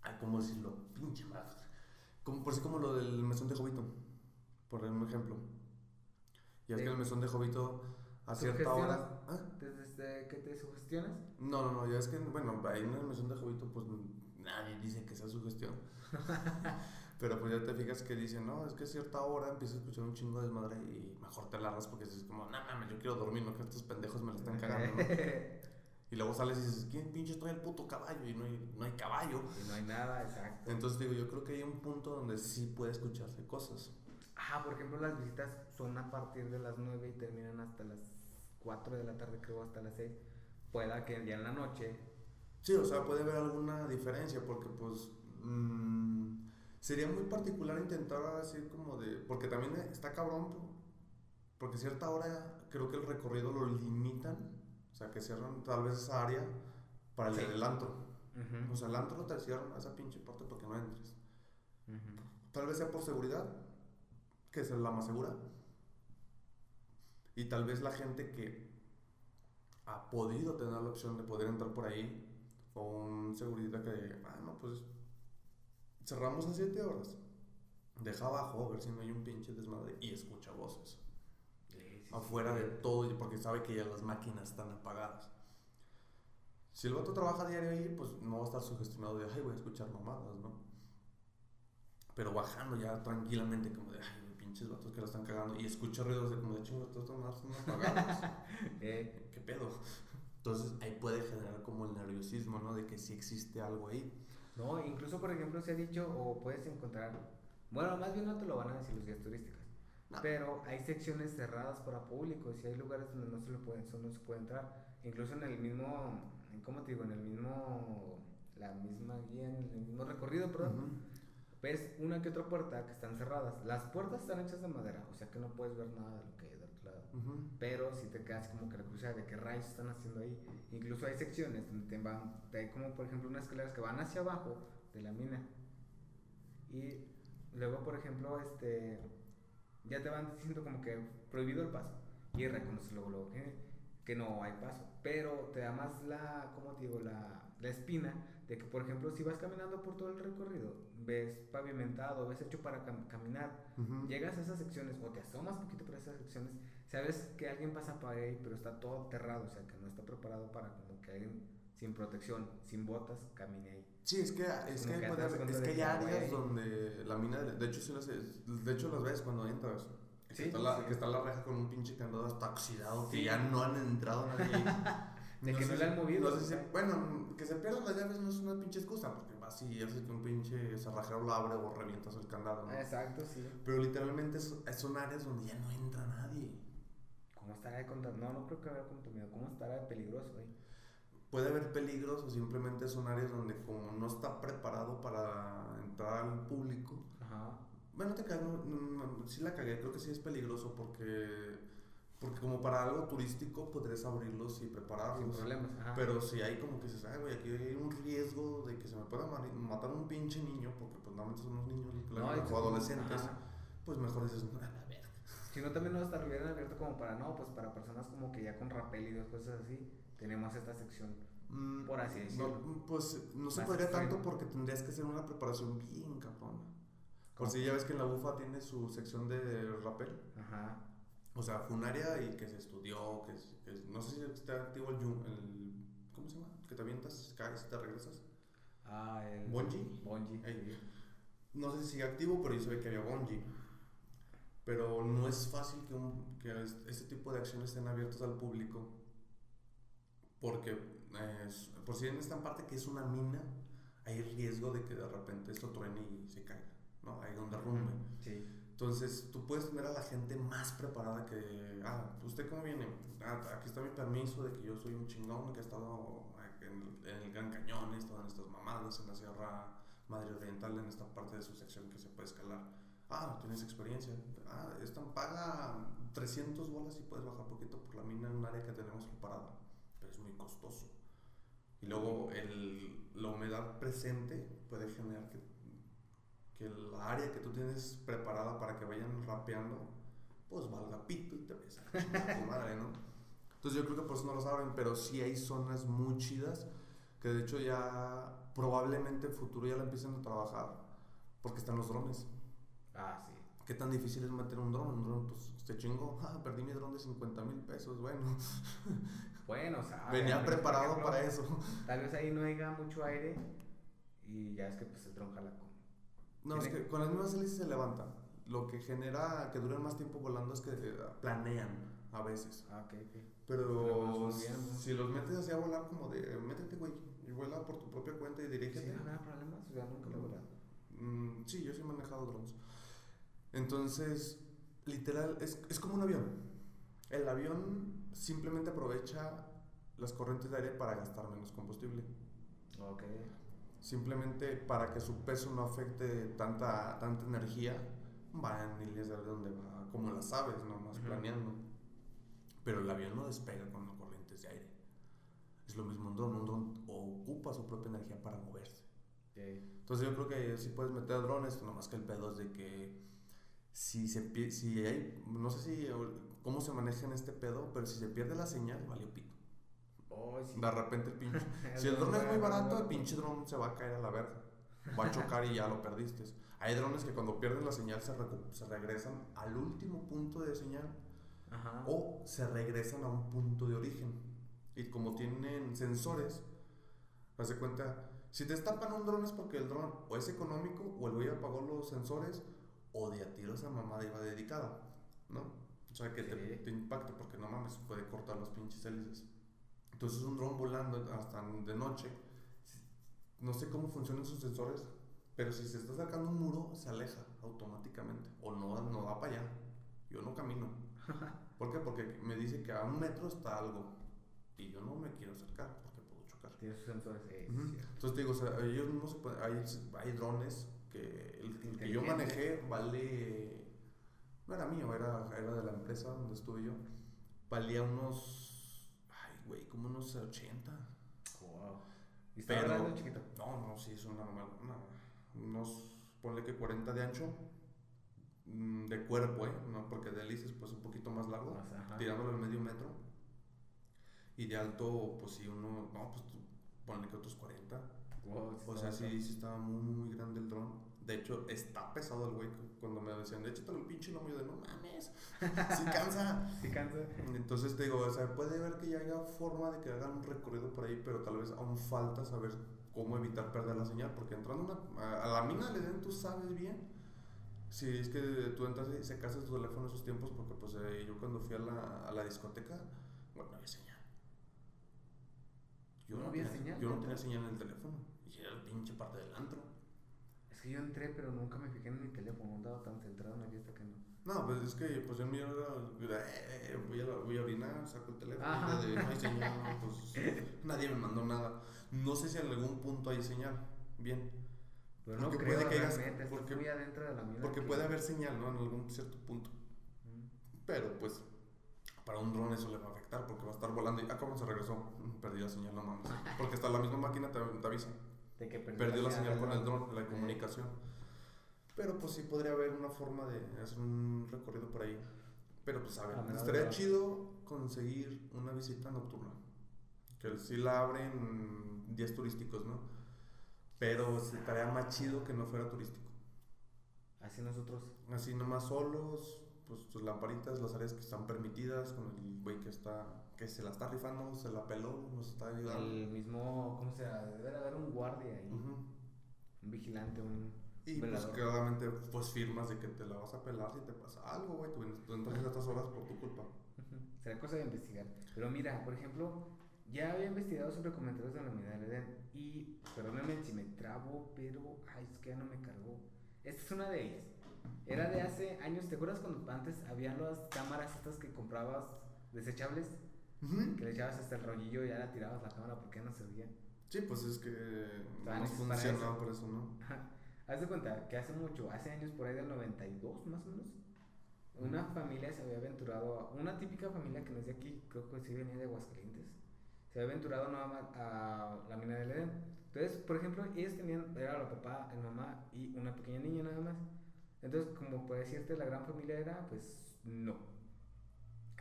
ay, ¿cómo decirlo? Pinche madre. Como, por así como lo del mesón de Jovito, por un ejemplo. Y es que el mesón de Jovito a cierta hora... ¿Ah? Desde que te sugestionas. No, no, no, ya es que, bueno, ahí en la mesón de Jovito, pues nadie dice que sea su gestión. Pero pues ya te fijas que dicen, no, es que a cierta hora empiezas a escuchar un chingo de desmadre y mejor te largas porque dices, como, no mames, yo quiero dormir, no que estos pendejos me lo están cagando, ¿no? Y luego sales y dices, ¿quién pinche trae el puto caballo? Y no hay, no hay caballo. y no hay nada, exacto. Entonces digo, yo creo que hay un punto donde sí puede escucharse cosas. Ah, por ejemplo, las visitas son a partir de las 9 y terminan hasta las 4 de la tarde, creo, hasta las 6. Pueda que ya en la noche. Sí, o sea, puede haber alguna diferencia porque pues mm, sería muy particular intentar decir como de, porque también está cabrón, po- porque a cierta hora creo que el recorrido lo limitan, sea, que cierran tal vez esa área para el Sí. del antro. Ujú, O sea, el antro te cierran a esa pinche parte para que no entres. ujú. Tal vez sea por seguridad, que es la más segura. Y tal vez la gente que ha podido tener la opción de poder entrar por ahí, o un seguridad que, ah, no, pues cerramos en 7 horas. Deja abajo a ver si no hay un pinche desmadre y escucha voces. Afuera de todo, porque sabe que ya las máquinas están apagadas. Si el vato trabaja diario ahí, pues no va a estar sugestionado de, ay, voy a escuchar mamadas, ¿no? Pero bajando ya tranquilamente, como de, ay, pinches vatos que la están cagando, y escucha ruidos de como de chingo, mamadas están apagadas. Eh, ¿Qué pedo? Entonces ahí puede generar como el nerviosismo, ¿no? De que sí existe algo ahí. no, incluso, por ejemplo, se ha dicho, o puedes encontrar Bueno, más bien no te lo van a decir los guías turísticos. Pero hay secciones cerradas para público y hay lugares donde no se, le puede, no se puede entrar. Incluso en el mismo, ¿cómo te digo? En el mismo, la misma guía, en el mismo recorrido, perdón. Ves una que otra puerta que están cerradas. Las puertas están hechas de madera, o sea que no puedes ver nada de lo que hay del otro lado. Ujú. Pero si te quedas como que la de qué rayos están haciendo ahí. Incluso hay secciones donde te van, te hay como por ejemplo unas escaleras que van hacia abajo de la mina. Y luego, por ejemplo, este ya te van diciendo como que prohibido el paso. Y reconoces luego, luego que, que no hay paso. Pero te da más la, ¿cómo te digo? La, la espina de que, por ejemplo, si vas caminando por todo el recorrido, ves pavimentado, ves hecho para cam- caminar, Ujú. Llegas a esas secciones o te asomas poquito por esas secciones, sabes que alguien pasa por ahí, pero está todo aterrado, o sea, que no está preparado para como que alguien sin protección, sin botas, camine ahí. Sí, es que, es que, que cuenta es de que hay que, áreas donde la mina, de hecho, sí las, de hecho las ves cuando entras. Que, Sí, está la, sí. que está la reja con un pinche candado hasta oxidado, que Sí. ya no han entrado nadie ahí. De que no le han si- movido, no sé si- bueno, que se pierdan las llaves no es una pinche excusa, porque vas y haces que un pinche cerrajero lo abre o revientas el candado, ¿no? Exacto, sí. Pero literalmente es- son áreas donde ya no entra nadie. ¿Cómo estará de contra... No, no creo que haya contaminado. ¿Cómo estará de peligroso ahí? Puede haber peligros o simplemente son áreas donde como no está preparado para entrar al público, Ajá. Bueno, te caes, no, no, no, sí la cagué, creo que sí es peligroso porque, porque como para algo turístico podrías abrirlos y Sin prepararlos. problemas. Ajá. Pero si hay como que dices, ay, güey, aquí hay un riesgo de que se me pueda matar un pinche niño, porque pues normalmente son los niños claro, o adolescentes, ajá. pues mejor dices, a la verga. Si no, también no hasta lo hubieran abierto como para, no, pues para personas como que ya con rappel y dos cosas así, tenemos esta sección. Mm, Por así decirlo. No, pues no se podría tanto porque tendrías que hacer una preparación bien cabrona. Por si ya ves que en la bufa tiene su sección de rappel. Ajá. O sea, fue un área y que se estudió, que, que no sé si está activo el, el ¿cómo se llama? Que te avientas, caes y te regresas. Ah, el... Ey. sí. No sé si sigue activo, pero yo sabía que había bungee. Pero no es fácil que, un, que es- este tipo de acciones estén abiertas al público. Porque, eh, por si en esta parte que es una mina, hay riesgo de que de repente esto truene y se caiga, ¿no? Hay un derrumbe. Sí. Entonces, tú puedes tener a la gente más preparada que, ah, ¿usted cómo viene? Ah, aquí está mi permiso de que yo soy un chingón que he estado en, en el Gran Cañón, he estado en estas mamadas, en la Sierra Madre Oriental, en esta parte de su sección que se puede escalar. Ah, tienes experiencia. Ah, esta paga 300 bolas y puedes bajar poquito por la mina en un área que tenemos preparada, pero es muy costoso. Y luego el, la humedad presente puede generar que que la área que tú tienes preparada para que vayan rapeando, pues valga pito y te ves a tu madre, ¿no? Entonces yo creo que por eso no lo saben, pero sí hay zonas muy chidas que de hecho ya probablemente en futuro ya la empiecen a trabajar porque están los drones. Ah, sí. ¿Qué tan difícil es meter un dron? Un dron, pues te chingo, ah, perdí mi dron de 50 mil pesos, bueno. Bueno. Venía preparado por para ejemplo, eso. Tal vez ahí no haya mucho aire y ya es que pues el dron jala con... No, es que con las mismas hélices se levantan. Lo que genera que duren más tiempo volando es que eh, planean a veces. Ah, ok, ok. Pero ¿no? si los metes así a volar como de, métete güey, y vuela por tu propia cuenta y Sí, dirígete. no habrá problemas, o sea, nunca lo he volado. Mm, sí, yo sí he manejado drones. Entonces, literal, es, es como un avión. El avión simplemente aprovecha las corrientes de aire para gastar menos combustible. Ok. Simplemente para que su peso no afecte tanta, tanta energía, va en líneas de donde va, como las aves, nomás Ujú. planeando. Pero el avión no despega con corrientes de aire. Es lo mismo un dron. Un dron ocupa su propia energía para moverse. Ok. Entonces yo creo que sí puedes meter drones, nomás que el pedo es de que si se si hay, no sé si cómo se maneja en este pedo, pero si se pierde la señal, valió pito. Oh, sí. De repente el pinche si el dron es muy barato, el pinche dron se va a caer a la verga. Va a chocar y ya lo perdiste. Hay drones que cuando pierden la señal se, recu- se regresan al último punto de señal Ajá. o se regresan a un punto de origen. Y como tienen sensores, haz de cuenta, si te estampan un dron es porque el dron o es económico o el güey apagó los sensores o de a tiro esa mamada iba dedicada, ¿no? O sea que te, Sí. te impacta porque no mames, puede cortar los pinches hélices. Entonces un dron volando hasta de noche, no sé cómo funcionan sus sensores, Pero si se está acercando un muro, se aleja automáticamente. O no, no va para allá. Yo no camino. ¿Por qué? Porque me dice que a un metro está algo. Y yo no me quiero acercar porque puedo chocar. Tiene sus sensores. eh, Ujú. sí, Entonces te digo, o sea, ellos mismos se pueden- hay, hay drones que el, el que yo manejé vale, no era mío, era, era de la empresa donde estuve yo, valía unos, ay güey, como unos 80. Wow. ¿Y está Pero- grande o chiquito? No, no, sí, es una, una, unos, ponle que 40 de ancho, mm, de cuerpo, ¿eh? ¿no? Porque de hélices pues un poquito más largo, ajá. tirándolo al medio metro. Y de alto, pues sí, uno, no, pues ponle que otros 40. Wow, O sea, sí, sí estaba muy, muy grande el dron. De hecho, está pesado el güey. Cuando me decían, échatelo el pinche lomo, yo de no mames, sí cansa. Sí cansa. Entonces te digo, o sea, puede ver que ya haya forma de que hagan un recorrido por ahí, pero tal vez aún falta saber cómo evitar perder la señal. Porque entrando una- a, la mina le den, tú sabes bien. Si es que tú entras y se casa tu teléfono en esos tiempos, porque pues eh, yo cuando fui a la, a la discoteca, bueno, no había señal. ¿No había tenía- señal? Yo no tenía señal en el teléfono. Y era el pinche parte del antro. Que yo entré, pero nunca me fijé en mi teléfono. Andaba tan centrado en la fiesta que no. No, pues es que pues yo era, eh, voy, a, voy a orinar, saco el teléfono, de, no hay señal, pues nadie me mandó nada. No sé si en algún punto hay señal, bien, Pero no creo puede que hayas- porque- muy adentro de la mina. porque que- puede haber señal, ¿no? En algún cierto punto, Mm. pero pues para un dron eso le va a afectar porque va a estar volando y, ah, ¿cómo se regresó? Mm, Perdí la señal, no mames, porque hasta la misma máquina te, te avisa. De que Perdió la señal con el dron, la Eh, comunicación. Pero pues sí podría haber una forma de hacer un recorrido por ahí. Pero pues a ver, A estaría de- chido conseguir una visita nocturna. Que sí la abren días turísticos, ¿no? Pero estaría más chido que no fuera turístico. Así nosotros. Así nomás solos, pues tus lamparitas, las áreas que están permitidas, con el güey que está, que se la está rifando, se la peló, nos está ayudando. El mismo. ¿Cómo se llama? Debe haber un guardia ahí. Un vigilante, un. Y pues velador. claramente pues firmas de que te la vas a pelar si te pasa algo, güey. Tú, tú entras a estas horas por tu culpa. Será cosa de investigar. Pero mira, por ejemplo, ya había investigado sobre comentarios de la mina del Edén. Y, perdóname si me trabo, pero. Ay, es que ya no me cargó. Esta es una de ellas. Era de hace años. ¿Te acuerdas cuando antes habían las cámaras estas que comprabas desechables? Que le echabas hasta el rollillo y ya la tirabas la cámara porque no servía. Sí, pues es que no hechas para funciona eso. por eso, ¿no? Ajá. Haz de cuenta que hace mucho, hace años por ahí del 92 más o menos, una familia se había aventurado, a- una típica familia que no es de aquí, creo que sí venía de Aguascalientes, se había aventurado nada más a la mina del Edén. Entonces, por ejemplo, ellos tenían, era la papá, el mamá y una pequeña niña nada más. Entonces, como puede decirte, la gran familia era, pues, no.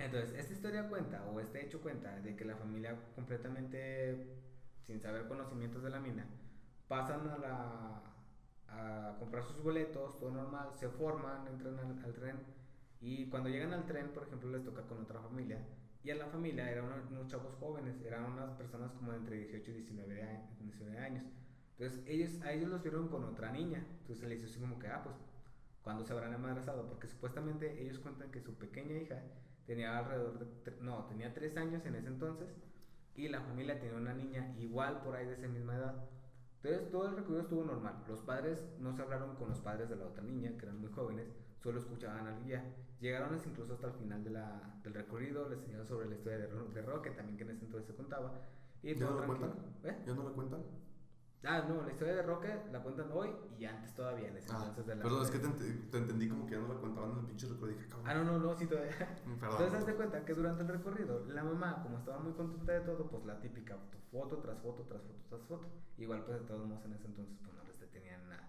Entonces, esta historia cuenta, o este hecho cuenta, de que la familia completamente sin saber conocimientos de la mina, pasan a la a comprar sus boletos, todo normal, se forman, entran al, al tren y cuando llegan al tren, por ejemplo, les toca con otra familia y a la familia eran unos, unos chavos jóvenes, eran unas personas como de entre 18 y 19, de a- 19 años. Entonces, ellos, a ellos los vieron con otra niña. Entonces, les hizo así como que, ah, pues, ¿cuándo se habrán embarazado? Porque supuestamente ellos cuentan que su pequeña hija tenía alrededor de, no, tenía 3 años en ese entonces y la familia tenía una niña igual por ahí de esa misma edad. Entonces todo el recorrido estuvo normal. Los padres no se hablaron con los padres de la otra niña, que eran muy jóvenes, solo escuchaban al guía. Llegaron incluso hasta el final de la, del recorrido, les enseñaron sobre la historia de, de Roque, también que en ese entonces se contaba. Y ¿Ya no tranquilo. cuentan? ¿Eh? ¿Ya no la cuentan? Ah, no, la historia de Roque la cuentan hoy y antes todavía, en ese Ah, entonces de la... perdón, es que te, ent- te entendí como que ya no la contaban en el pinche recuerdo. Dije, cabrón. Ah, no, no, no, sí todavía. Perdón. Entonces, haz de cuenta que durante el recorrido, la mamá, como estaba muy contenta de todo, pues la típica foto tras foto, tras foto, tras foto. Igual, pues de todos modos en ese entonces, pues no les detenían nada.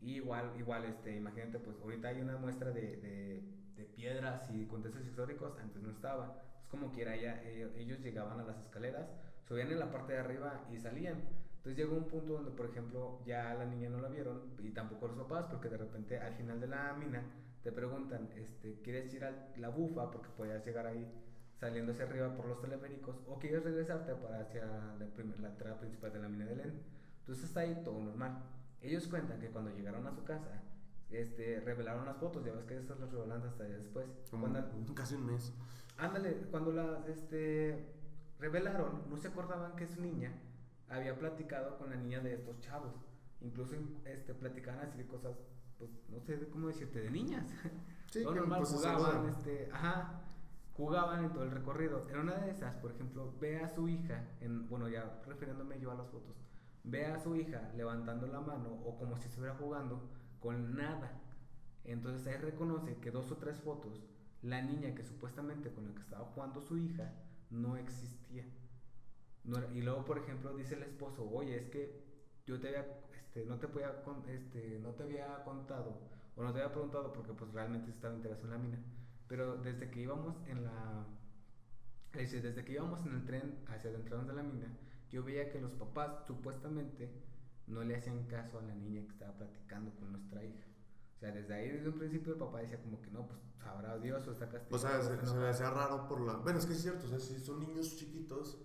Y igual, igual, este, imagínate, pues ahorita hay una muestra de, de, de piedras y contextos históricos, antes no estaba. Es como quiera, ya, ellos, ellos llegaban a las escaleras, subían en la parte de arriba y salían. Entonces llegó un punto donde, por ejemplo, ya la niña no la vieron y tampoco los papás, porque de repente al final de la mina te preguntan, este, ¿quieres ir a la bufa? Porque podías llegar ahí saliendo hacia arriba por los teleféricos, o quieres regresarte para hacia la, prim- la entrada principal de la mina de Len. Entonces está ahí todo normal. Ellos cuentan que cuando llegaron a su casa, este, revelaron las fotos, ya ves que esas las revelan hasta después. Como Cuando, casi un mes. Ándale, cuando las este, revelaron, no se acordaban que su niña había platicado con la niña de estos chavos. incluso este, platicaban así de cosas, pues no sé cómo decirte, de niñas. Sí, Todo que, normal, pues, jugaban, este, ajá, jugaban en todo el recorrido. En una de esas, por ejemplo, ve a su hija, en, bueno, ya refiriéndome yo a las fotos, ve a su hija levantando la mano o como si estuviera jugando con nada. Entonces ahí reconoce que dos o tres fotos, la niña que supuestamente con la que estaba jugando su hija no existía. No y luego, por ejemplo, dice el esposo, oye, es que yo te había, este, no te podía, este, no te había contado o no te había preguntado porque pues realmente estaba interesado en la mina. Pero desde que íbamos en la, desde que íbamos en el tren hacia adentro de la mina, yo veía que los papás supuestamente no le hacían caso a la niña que estaba platicando con nuestra hija. O sea, desde ahí, desde un principio, el papá decía como que no, pues sabrá Dios o está castigado. O sea, se, se le enojado". hacía raro por la. Bueno, es que es cierto, o sea, si son niños chiquitos,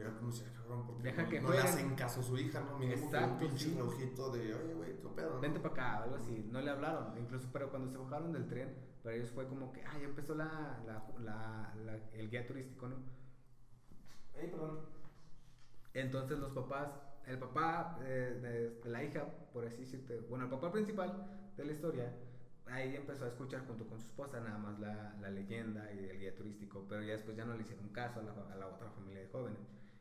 era como si, "Ah, cabrón, porque Deja no, que no le jueguen". hacen caso a su hija, ¿no? Mínimo que un Exacto, pinche sí. relojito de, oye, güey, tu pedo, ¿no? Vente para acá, algo así. No le hablaron. Incluso, pero cuando se bajaron del tren, para ellos fue como que, ah, ya empezó la, la, la- la- el guía turístico, ¿no? Ay, perdón. Entonces los papás, el papá eh, de, de la hija, por así decirte, bueno, el papá principal de la historia, ahí empezó a escuchar junto con su esposa nada más la, la leyenda y el guía turístico, pero ya después ya no le hicieron caso a la, a la otra familia de jóvenes.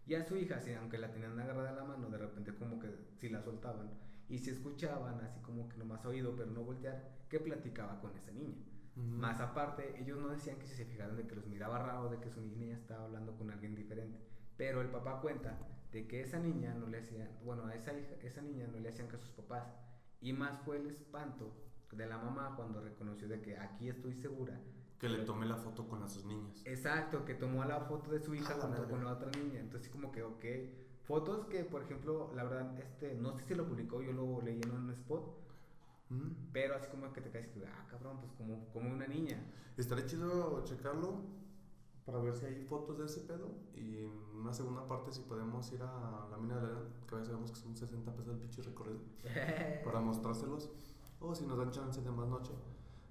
Y a su hija, sí, aunque la tenían agarrada de la mano, de repente como que sí la soltaban. Y si escuchaban, así como que nomás oído, pero no voltear, que platicaba con esa niña. Más aparte, ellos no decían que si se fijaran de que los miraba raro, de que su niña estaba hablando con alguien diferente. Pero el papá cuenta de que esa niña no le hacían, bueno, a esa hija, esa niña no le hacían caso a sus papás. Y más fue el espanto de la mamá cuando reconoció de que aquí estoy segura. Que le tome la foto con las sus niñas. Exacto, que tomó la foto de su hija A la junto con la otra niña. Entonces como que, ok. Fotos que, por ejemplo, la verdad, este, no sé si lo publicó, yo lo leí en un spot, Mm. pero así como que te caes, ah, cabrón, pues como, como una niña. Estaría chido checarlo para ver si hay fotos de ese pedo. Y en una segunda parte, si podemos ir a la mina de la que a veces sabemos que son 60 pesos el pinche recorrido, para mostrárselos. O si nos dan chance de más noche,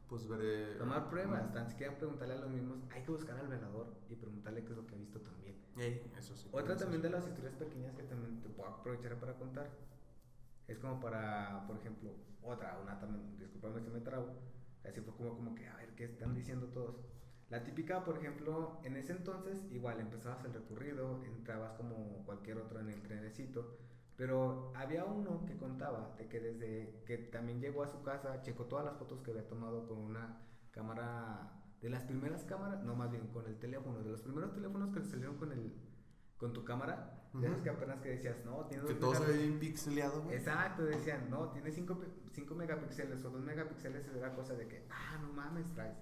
pues veré. Tomar pruebas, tan siquiera preguntarle a los mismos, hay que buscar al velador y preguntarle qué es lo que ha visto también. Ey, eso sí. Otra también de las historias pequeñas que también te puedo aprovechar para contar. Es como para, por ejemplo, otra, una también, discúlpame si me trago. Así fue como, como que, a ver, ¿qué están diciendo todos? La típica, por ejemplo, en ese entonces, igual empezabas el recorrido, entrabas como cualquier otro en el trenecito, pero había uno que contaba de que desde que también llegó a su casa, checó todas las fotos que había tomado con una cámara, de las primeras cámaras, no más bien con el teléfono, de los primeros teléfonos que salieron con el con tu cámara, de esos Ujú. que apenas que decías, no, tiene Que todo se bien pixeleado, güey. Exacto, decían, no, tiene 5 megapíxeles o 2 megapíxeles, era cosa de que, ah, no mames, traes,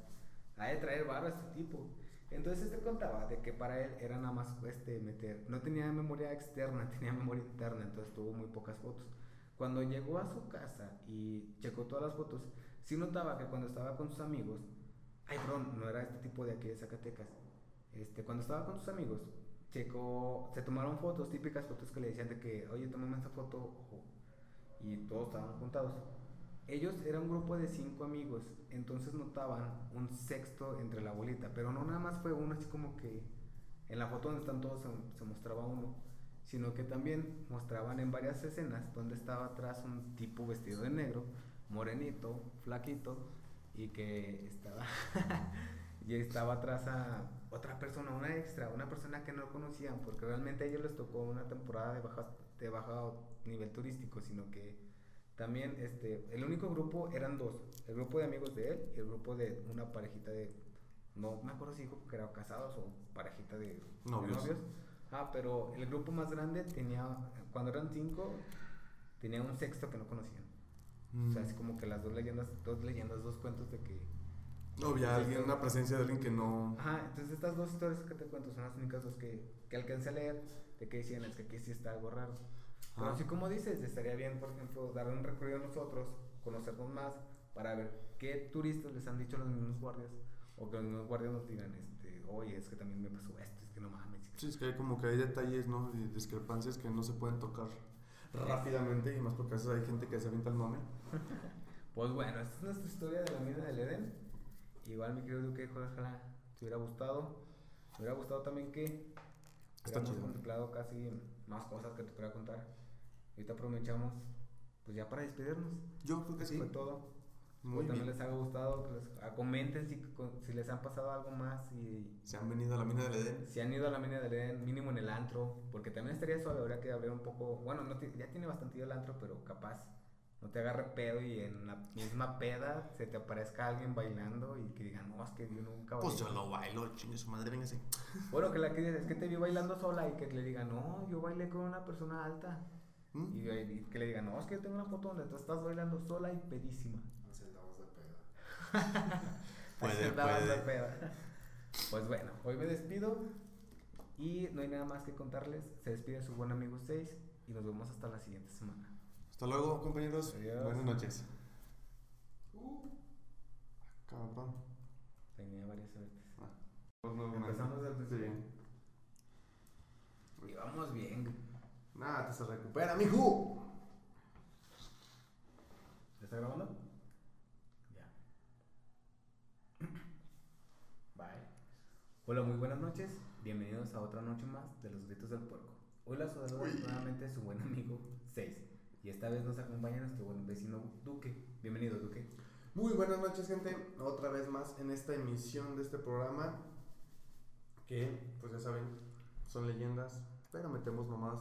ha de traer barro a este tipo. Entonces este contaba de que para él era nada más este, meter, no tenía memoria externa, tenía memoria interna, entonces tuvo muy pocas fotos. Cuando llegó a su casa y checó todas las fotos, sí notaba que cuando estaba con sus amigos, ay, perdón, no era este tipo de aquí de Zacatecas, este, cuando estaba con sus amigos, checó, se tomaron fotos, típicas fotos que le decían de que, oye, tómame esta foto, ojo, y todos estaban juntados. Ellos eran un grupo de cinco amigos, entonces notaban un sexto entre la bolita, pero no nada más fue uno así como que en la foto donde están todos se, mostraba uno, sino que también mostraban en varias escenas donde estaba atrás un tipo vestido de negro, morenito, flaquito, y que estaba, y estaba atrás a otra persona, una extra, una persona que no conocían, porque realmente a ellos les tocó una temporada de baja, de nivel turístico, sino que también este, el único grupo eran dos, el grupo de amigos de él y el grupo de una parejita de, no me acuerdo si dijo que eran casados o parejita de de Novios. Ah, pero el grupo más grande tenía, cuando eran cinco, tenía un sexto que no conocían. O sea, Mm. así como que las dos leyendas, dos leyendas, dos cuentos de que... No, había alguien, una presencia de alguien que no. Ajá, entonces estas dos historias que te cuento son las únicas dos que, que alcancé a leer, de que decían, es que aquí sí está algo raro. Pero así como dices, estaría bien, por ejemplo, dar un recorrido a nosotros, conocernos más, para ver qué turistas les han dicho los mismos guardias, o que los mismos guardias nos digan, este, oye, es que también me pasó esto, es que no mames. Sí, es que hay como que hay detalles, ¿no? Y discrepancias que no se pueden tocar rápidamente y más porque a veces hay gente que se avienta el mame. Pues bueno, esta es nuestra historia de la mina del Edén. Igual mi querido Duque, ojalá te hubiera gustado. Me hubiera gustado también que Está chido. contemplado casi más cosas que te pudiera contar. Ahorita aprovechamos pues ya para despedirnos. Yo creo que Eso sí. fue todo. Muy también bien. les haya gustado. que les- ah, comenten si, si les han pasado algo más y Se han venido a la mina del Edén. si han ido a la mina del Edén, mínimo en el antro. Porque también estaría suave, habría que hablar un poco. Bueno, no ti- ya tiene bastante el antro, pero capaz no te agarre pedo y en la misma peda se te aparezca alguien bailando y que digan, no, es que yo nunca Pues bailé". yo lo bailo, chingue su madre, véngase. Bueno, que la que dices, es que te vi bailando sola y que le digan, no, yo bailé con una persona alta. ¿Mm? Y, y que le digan, no, es que yo tengo una foto donde tú estás bailando sola y pedísima. Así andamos de peda. Puede, andabas de peda. Pues bueno, hoy me despido y no hay nada más que contarles. Se despide su buen amigo 6 y nos vemos hasta la siguiente semana. Hasta luego, compañeros. Adiós. Buenas noches. Cabrón. Tenía varias suertes. Empezamos desde el principio. Sí. Y vamos bien. Nada, te se recupera, mijo. ¿Ya está grabando? Ya. Bye. Hola, muy buenas noches. Bienvenidos a otra noche más de los gritos del puerco. Hoy la saluda nuevamente su buen amigo 6. Y esta vez nos acompaña nuestro buen vecino Duque. Bienvenido, Duque. Muy buenas noches, gente. Otra vez más en esta emisión de este programa. Que, pues ya saben, son leyendas, pero metemos nomás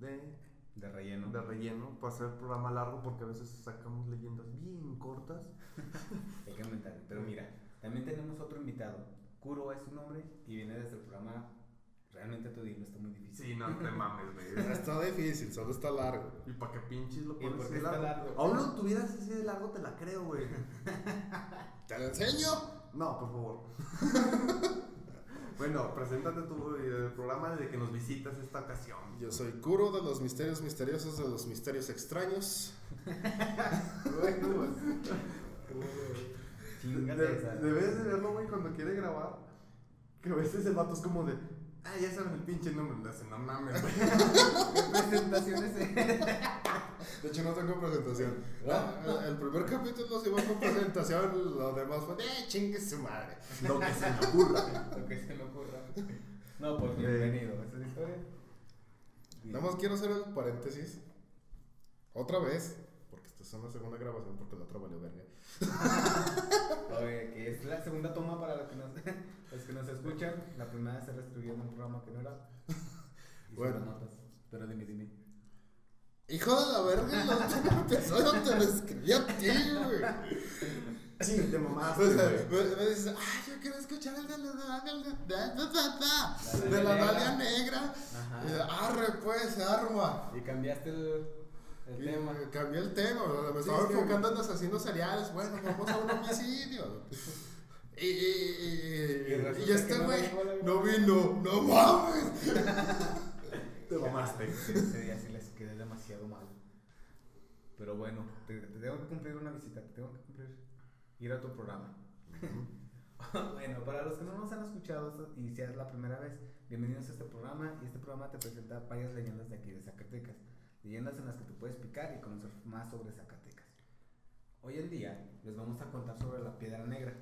de, De relleno. de relleno para hacer programa largo porque a veces sacamos leyendas bien cortas. Hay que aumentar. Pero mira, también tenemos otro invitado. Kuro es su nombre y viene desde el programa. Realmente tú dilo, está muy difícil. Sí, no te mames, güey. Está difícil, solo está largo. ¿Y para qué pinches lo ¿Y pones así largo? largo? Aún lo tuvieras así de largo, te la creo, güey. ¿Te lo enseño? No, por favor. Bueno, preséntate y el programa de que nos visitas esta ocasión. Yo soy Kuro de los misterios misteriosos de los misterios extraños. Bueno, Chingate de- debes de verlo, güey, cuando quiere grabar. Que a veces el vato es como de, ah, ya saben el pinche nombre. Le hacen, no mames, güey. ¿Qué presentaciones? De hecho, no tengo presentación. Ah, el- el primer capítulo sí fue con presentación, lo demás fue, eh, chingue su madre. Lo que se me ocurra. Lo que se me ocurra. No, pues bienvenido. ¿Esa es la historia? Nada más quiero hacer el paréntesis. Otra vez, porque esta es una segunda grabación, porque la otra valió verga. Oye, que es la segunda toma para los que nos, los que nos escuchan. La primera se reestruyó en un programa que no era. Y Bueno. notas. Pero dime, dime. Hijo de la verga, el último episodio te lo escribí a ti, güey. Sí, te mamaste, O sea, güey. me, me dices, ah, yo quiero escuchar el de la, de la, de La la Dalia Negra. Ajá. Y, Arre, pues, arma. Y cambiaste el, el Y tema. Cambié el tema, me Sí, estaba enfocando en asesinos seriales. Bueno, vamos a un homicidio. Y, y, y, Y este güey no vino, no mames. Te mamaste. Ese día sí les quedé demasiado mal. Pero bueno, te, te tengo que cumplir una visita, te tengo que cumplir ir a tu programa. bueno, para los que no nos han escuchado y si es la primera vez, bienvenidos a este programa. Y este programa te presenta varias leyendas de aquí de Zacatecas. Leyendas en las que te puedes picar y conocer más sobre Zacatecas. Hoy en día les vamos a contar sobre la Piedra Negra,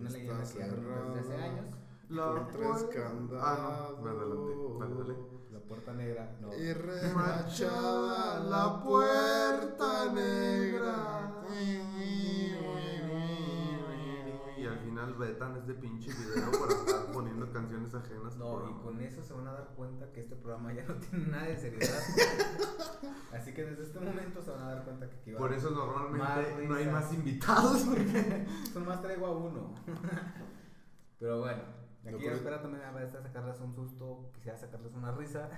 una Está leyenda que remonta desde hace años. La puerta-. Ah, no, dale, dale, dale, dale. La puerta negra, no. Y remachada la puerta negra. Final vetan este pinche video por estar poniendo canciones ajenas. No, y con eso se van a dar cuenta que este programa ya no tiene nada de seriedad. Así que desde este momento se van a dar cuenta que aquí va Por eso normalmente no hay más invitados. porque- Son más traigo a uno. Pero bueno, No, aquí pero- espera también a veces sacarles un susto, quisiera sacarles una risa.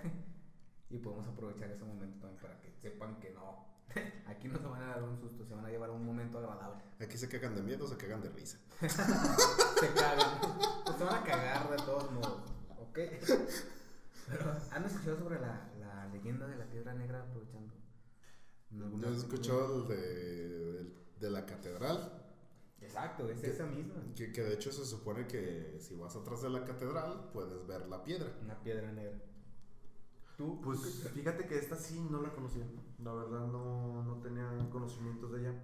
Y podemos aprovechar ese momento también para que sepan que no. Aquí no se van a dar un susto, se van a llevar un momento agradable. Aquí se cagan de miedo, se cagan de risa. Se cagan. Pues se van a cagar de todos modos, ¿ok? Pero, ¿han escuchado sobre la, la leyenda de la piedra negra aprovechando? ¿En alguna Yo he escuchado el de, el de la catedral, Exacto, es esa misma. que, que de hecho se supone que si vas atrás de la catedral puedes ver la piedra. Una piedra negra. ¿Tú? Pues fíjate que esta sí no la conocía. La verdad no, no tenía conocimientos de ella.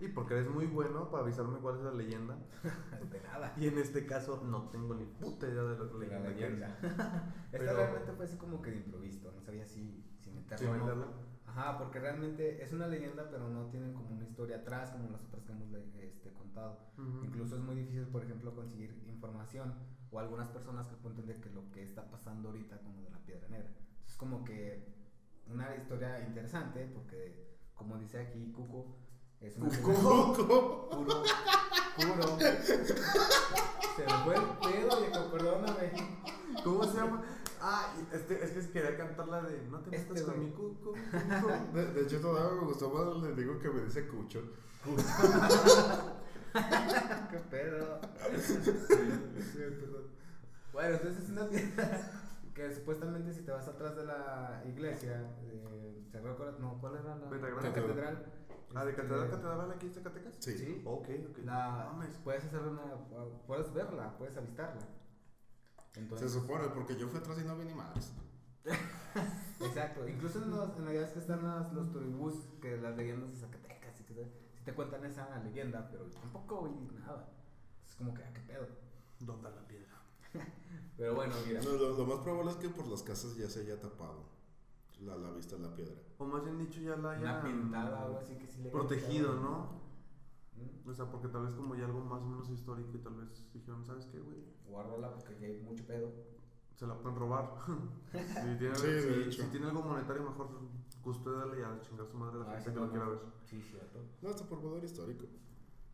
Y porque eres muy bueno para avisarme cuál es la leyenda. De nada. Y en este caso no tengo ni puta idea de lo que la leyenda. Esta Pero- realmente fue así como que de improviso. No sabía si, si meterlo Sí, o no. meterla. Ajá, porque realmente es una leyenda, pero no tienen como una historia atrás como las otras que hemos este, contado. Ujú. Incluso es muy difícil, por ejemplo, conseguir información o algunas personas que cuenten de que lo que está pasando ahorita con lo de la piedra negra. Como que una historia interesante porque, como dice aquí Cuco, es una ¿Cómo? puro, puro. Se me fue el pedo, viejo, perdóname. ¿Cómo se llama? Ah, este, es que quería cantar la de No te Este, metas con güey. mi cuco. De, de hecho, todavía me gustó más le digo que me dice Cucho. ¿Qué pedo? bueno, entonces es una que supuestamente si te vas atrás de la iglesia, eh, Cerro Cora- no, ¿cuál era la, Catedral. la catedral? Ah, ¿de Este, Catedral Catedral aquí en Zacatecas? Sí. Sí. Ok, ok. La, puedes hacer una, puedes verla, puedes avistarla. Se supone, porque yo fui atrás y no vi ni madres. exacto. Incluso en, los, en que están las, los turibús, que las leyendas de Zacatecas, y que si te cuentan esa leyenda, pero tampoco oí nada. Es como que, ah, qué pedo. ¿Dónde la piedra? Pero bueno, mira. No, lo, lo más probable es que por las casas ya se haya tapado la, la vista de la piedra. O más bien dicho, ya la Una hayan pintada o algo así que sí le Protegido. ¿no? ¿Mm? O sea, porque tal vez como ya algo más o menos histórico y tal vez dijeron, ¿sabes qué, güey? Guárdala porque aquí hay mucho pedo. Se la pueden robar. si, tiene, Sí, si- si tiene algo monetario, mejor custódale y a chingar su madre a la Ah, gente que lo no, quiera no. ver. Sí, cierto. No, hasta por poder histórico.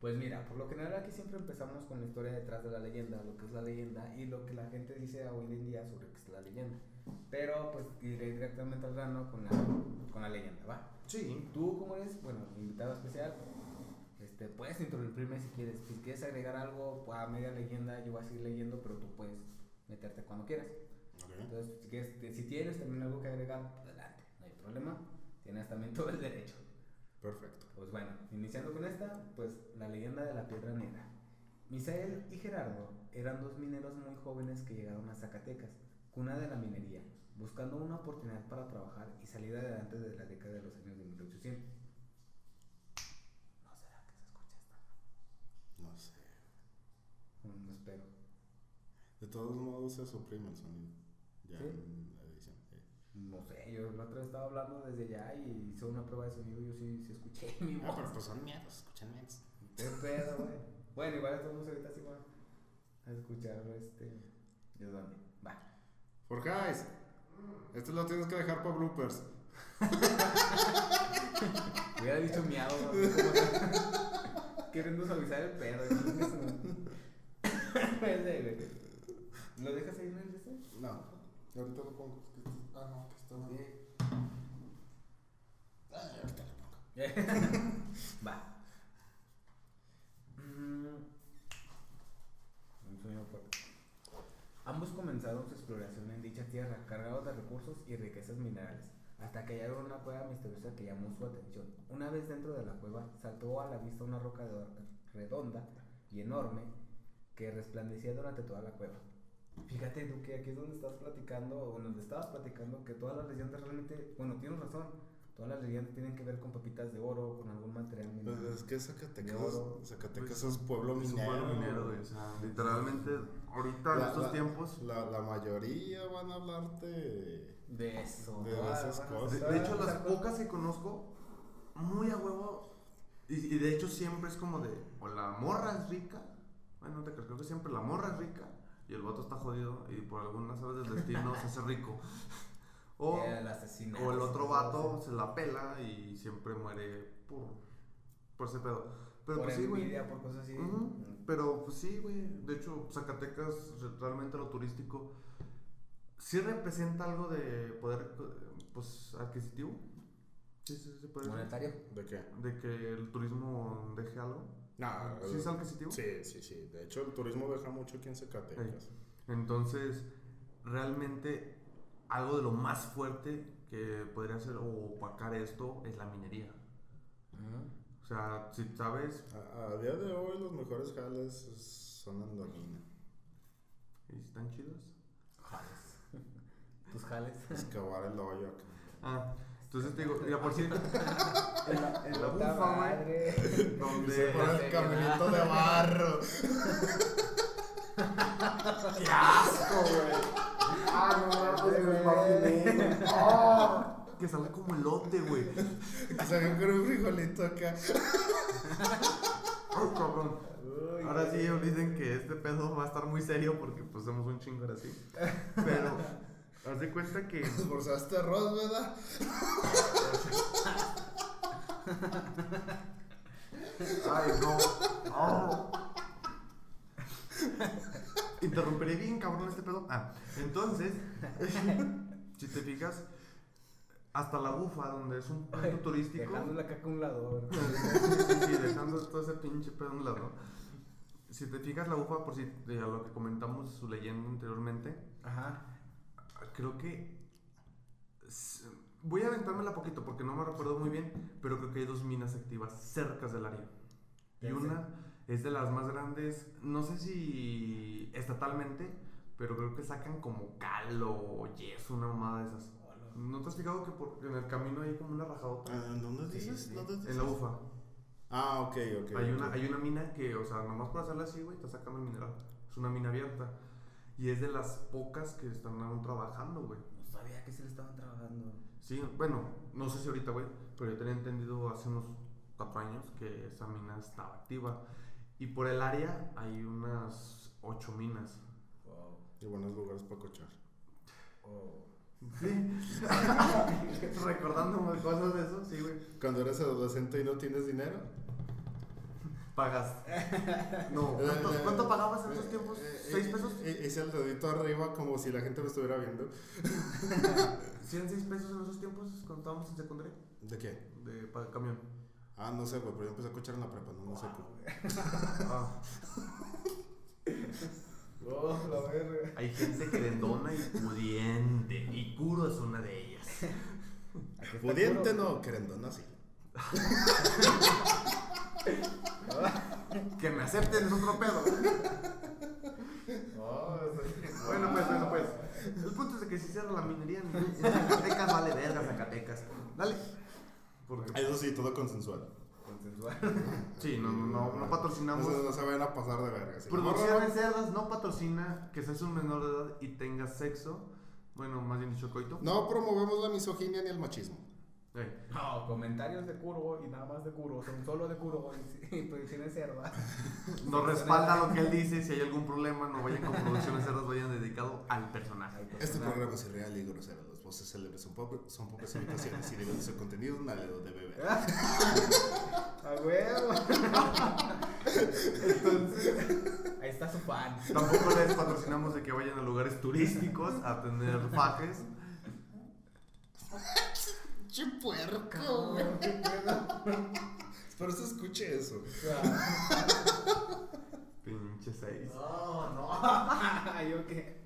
Pues mira, por lo general aquí siempre empezamos con la historia detrás de la leyenda, lo que es la leyenda y lo que la gente dice hoy en día sobre qué es la leyenda. Pero pues iré directamente al grano con la, con la leyenda, ¿va? Sí. Tú como eres, bueno, invitado especial, este, puedes interrumpirme si quieres. Si quieres agregar algo a media leyenda, yo voy a seguir leyendo, pero tú puedes meterte cuando quieras. Ok. Entonces, si, quieres- si tienes también algo que agregar, adelante, no hay problema. Tienes también todo el derecho. Perfecto. Pues bueno, iniciando con esta, pues la leyenda de la piedra negra. Misael y Gerardo eran dos mineros muy jóvenes que llegaron a Zacatecas, cuna de la minería, buscando una oportunidad para trabajar y salir adelante de la década de los años de 1800. ¿No será que se escucha esta? No sé. No espero. De todos modos se suprime el sonido. Ya sí. No sé, yo la otra vez estaba hablando desde allá y hice una prueba de sonido y yo sí, sí escuché mi voz. pero pues son miedos, escuchan miedos. ¿Qué pedo, güey? Bueno, igual estamos ahorita así, güey. A escucharlo, este. ¿De dónde? Va. Forjais, este lo tienes que dejar para bloopers. Hubiera dicho miado, que- Queriendo suavizar el pedo. ¿no? ¿Lo dejas ahí en el ese? No, ahorita lo pongo. Ah, no, que está mal. Ah, ahorita lo pongo. Va. Mm. Ambos comenzaron su exploración en dicha tierra, cargados de recursos y riquezas minerales, hasta que hallaron una cueva misteriosa que llamó su atención. Una vez dentro de la cueva, saltó a la vista una roca redonda y enorme que resplandecía durante toda la cueva. Fíjate, tú que aquí es donde estás platicando, o donde estabas platicando, que todas las leyendas realmente, bueno, tienes razón, todas las leyendas tienen que ver con papitas de oro, con algún material Pues mineral. es que Zacatecas. Zacatecas Pues, es pueblo Es un minero. pueblo minero, güey. O sea, literalmente, ahorita en estos la- tiempos. La, la mayoría van a hablarte de... Eso. De todas esas cosas. De, de hecho, las pocas que conozco, muy a huevo. Y, y de hecho, siempre es como de: o la morra es rica. Bueno, no te creo que siempre la morra es rica. Y el vato está jodido. Y por algunas aves del destino se hace rico. O, El o el otro vato se la pela y siempre muere por, por ese pedo. Pero por pues sí, güey. por cosas así. Ujú. Mm. Pero pues sí, güey. De hecho, Zacatecas, re- realmente lo turístico, sí representa algo de poder, eh, pues, adquisitivo. Sí, sí, sí, puede decir. Monetario. ¿De qué? De que el turismo deje algo. No, ¿Sí es adquisitivo? Sí, sí, sí. De hecho, el turismo deja mucho aquí en Zacatecas. Entonces, realmente, algo de lo más fuerte que podría hacer o opacar esto es la minería. O sea, si sabes, A, a día de hoy los mejores jales es- son en la mina. y están chidos. Jales. Tus jales. Excavar el hoyo acá. Ah, entonces te digo, ya por cierto, en la, en la bufa, güey, donde... Por el caminito de barro. ¡Qué asco, güey! ¡Ah, no mames, me imaginé! ¡Ah! que salga como elote, güey. Que salga con un frijolito acá. Ay, cabrón. Ahora sí olviden que este pedo va a estar muy serio porque pues somos un chingo ahora sí. Pero haz de cuenta que Esforzaste arroz, ¿verdad? Ay, no. Oh. Interrumpiré bien, cabrón, este pedo. Ah, entonces, si te fijas, hasta la bufa, donde es un punto turístico. Dejando la caca a un lado. Sí, sí, dejando todo ese pinche pedo a un lado. Si te fijas, la bufa, por si a lo que comentamos su leyenda anteriormente, Ajá. Creo que. Voy a aventármela poquito porque no me recuerdo muy bien, pero creo que hay dos minas activas cerca del área. Y una es de las más grandes, no sé si estatalmente, pero creo que sacan como cal o yeso, una mamada de esas. ¿No te has fijado que por, en el camino hay como una rajadota? Ah, ¿Dónde Sí, dices? sí. ¿Dónde dices? En la ufa. Ah, ok, ok. Hay una, hay una mina que, o sea, nomás por hacerla así, güey, te sacando el mineral. Es una mina abierta. Y es de las pocas que están aún trabajando, güey. No sabía que sí le estaban trabajando. Sí, bueno, no sé si ahorita, güey, pero yo tenía entendido hace unos cuatro años que esa mina estaba activa. Y por el área hay unas ocho minas. Wow. Y buenos lugares para cochar. Oh. Sí. Recordando cosas de eso, sí, güey. Cuando eres adolescente y no tienes dinero. Pagas. No, ¿cuánto, cuánto pagabas en esos tiempos? Eh, ¿Seis eh, pesos? eh, Hice el dedito arriba como si la gente me estuviera viendo. ¿100 seis pesos en esos tiempos cuando estábamos en secundaria? ¿De qué? De para camión. Ah, no sé, güey, pero yo empecé a cochar en la prepa, no, no sé. Ah, Oh, la verga. hay gente querendona y pudiente. Y Kuro es una de ellas. Pudiente no, querendona sí. Que me acepten es otro pedo. Oh, Bueno, pues, bueno, pues. El punto es de que si cierra la minería en, en Zacatecas, vale verga Zacatecas. Dale. Porque, Eso sí, todo consensual. Consensual. sí, no, no, no, no patrocinamos. se- no se vayan a pasar de verga. Si no Producciones Cerdas no patrocina que seas un menor de edad y tengas sexo. Bueno, más bien dicho, coito. No promovemos la misoginia ni el machismo. No, comentarios de Kuro y nada más de Kuro. Son solo de Kuro y, y producciones cerda. no respalda lo que él dice. Si hay algún problema, no vayan con Producciones Cerdas, vayan dedicado al personaje. Este programa es irreal y grosero. Las voces célebres son, pop- son pocas imitaciones y deben de ser contenido nada de beber. A huevo. Entonces, ahí está su fan. Tampoco les patrocinamos de que vayan a lugares turísticos a tener fajes. ¡Che puerco, güey! Espero se escuche eso. Pinche seis. No, no. ¿Yo qué?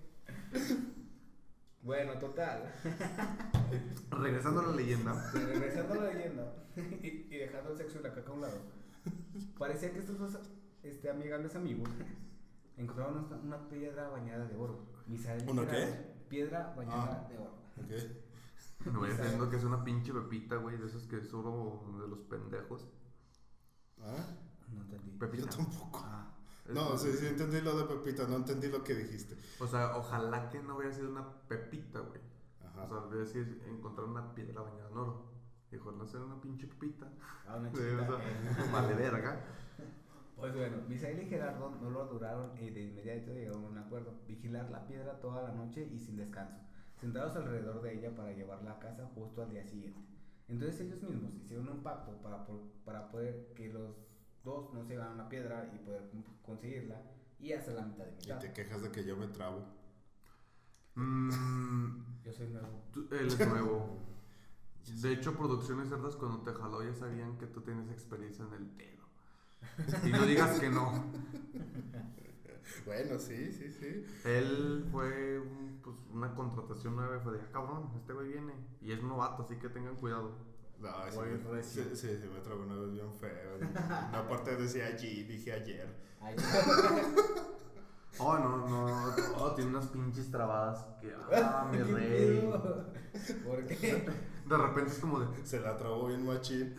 Bueno, total. Regresando a la leyenda. Regresando a la leyenda y, y dejando el sexo y la caca a un lado. Parecía que estos dos este, amigables amigos encontraron una, una piedra bañada de oro. ¿Una qué? Piedra bañada Ah. de oro. Ok. No voy diciendo que es una pinche pepita, güey, de esos que es oro de los pendejos. ¿Ah? No entendí. Yo Pepita. tampoco. Ah, No, sí, sí entendí lo de Pepita, no entendí lo que dijiste. O sea, ojalá que no hubiera sido una pepita, güey. O Ajá. sea, hubiera sido encontrar una piedra bañada en oro. Dijo, no ser una pinche pepita. ah, una Sí, chiquita. o sea, eh. vale verga. Pues bueno, Misael y Gerardo no lo duraron y de inmediato llegaron a un acuerdo. Vigilar la piedra toda la noche y sin descanso. Sentados alrededor de ella para llevarla a casa justo al día siguiente. Entonces ellos mismos hicieron un pacto para, por- para poder que los dos no se llevaran la piedra y poder con- conseguirla y hacer la mitad de Y mitad. te quejas de que yo me trabo. Mm, Yo soy nuevo. tú- él es nuevo. De hecho, Producciones Cerdas cuando te jaló ya sabían que tú tienes experiencia en el pedo. Y no digas que no. Bueno, sí, sí, sí. Él fue un- pues, una contratación nueva fue de, ah, cabrón, este güey viene. Y es novato, así que tengan cuidado. No, sí, Muy me- recio. sí, sí, sí, me trabó una vez bien feo. Y Aparte decía allí, dije ayer. Ay, Oh, no, no, no, tiene unas pinches trabadas que, ah, mi rey. ¿Por qué? De repente es como de, Se la trabó bien machín.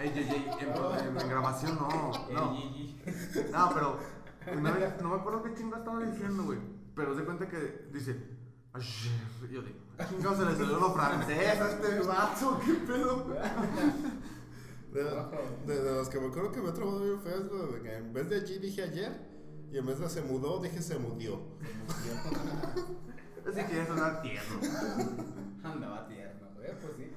ey, ey, ey, en, en- en grabación no, no. No, pero una vez, no me acuerdo qué chingo estaba diciendo, güey. Pero se cuenta que dice, Ayer, yo digo, chingados se le salió lo francés a este vato, qué pedo. De, de- de los que me acuerdo que me he trabado bien feo es lo de que en vez de allí dije ayer y en vez de se mudó dije se mudió. Ese quiere sonar tierno. Andaba tierno, ¿eh? Pues sí.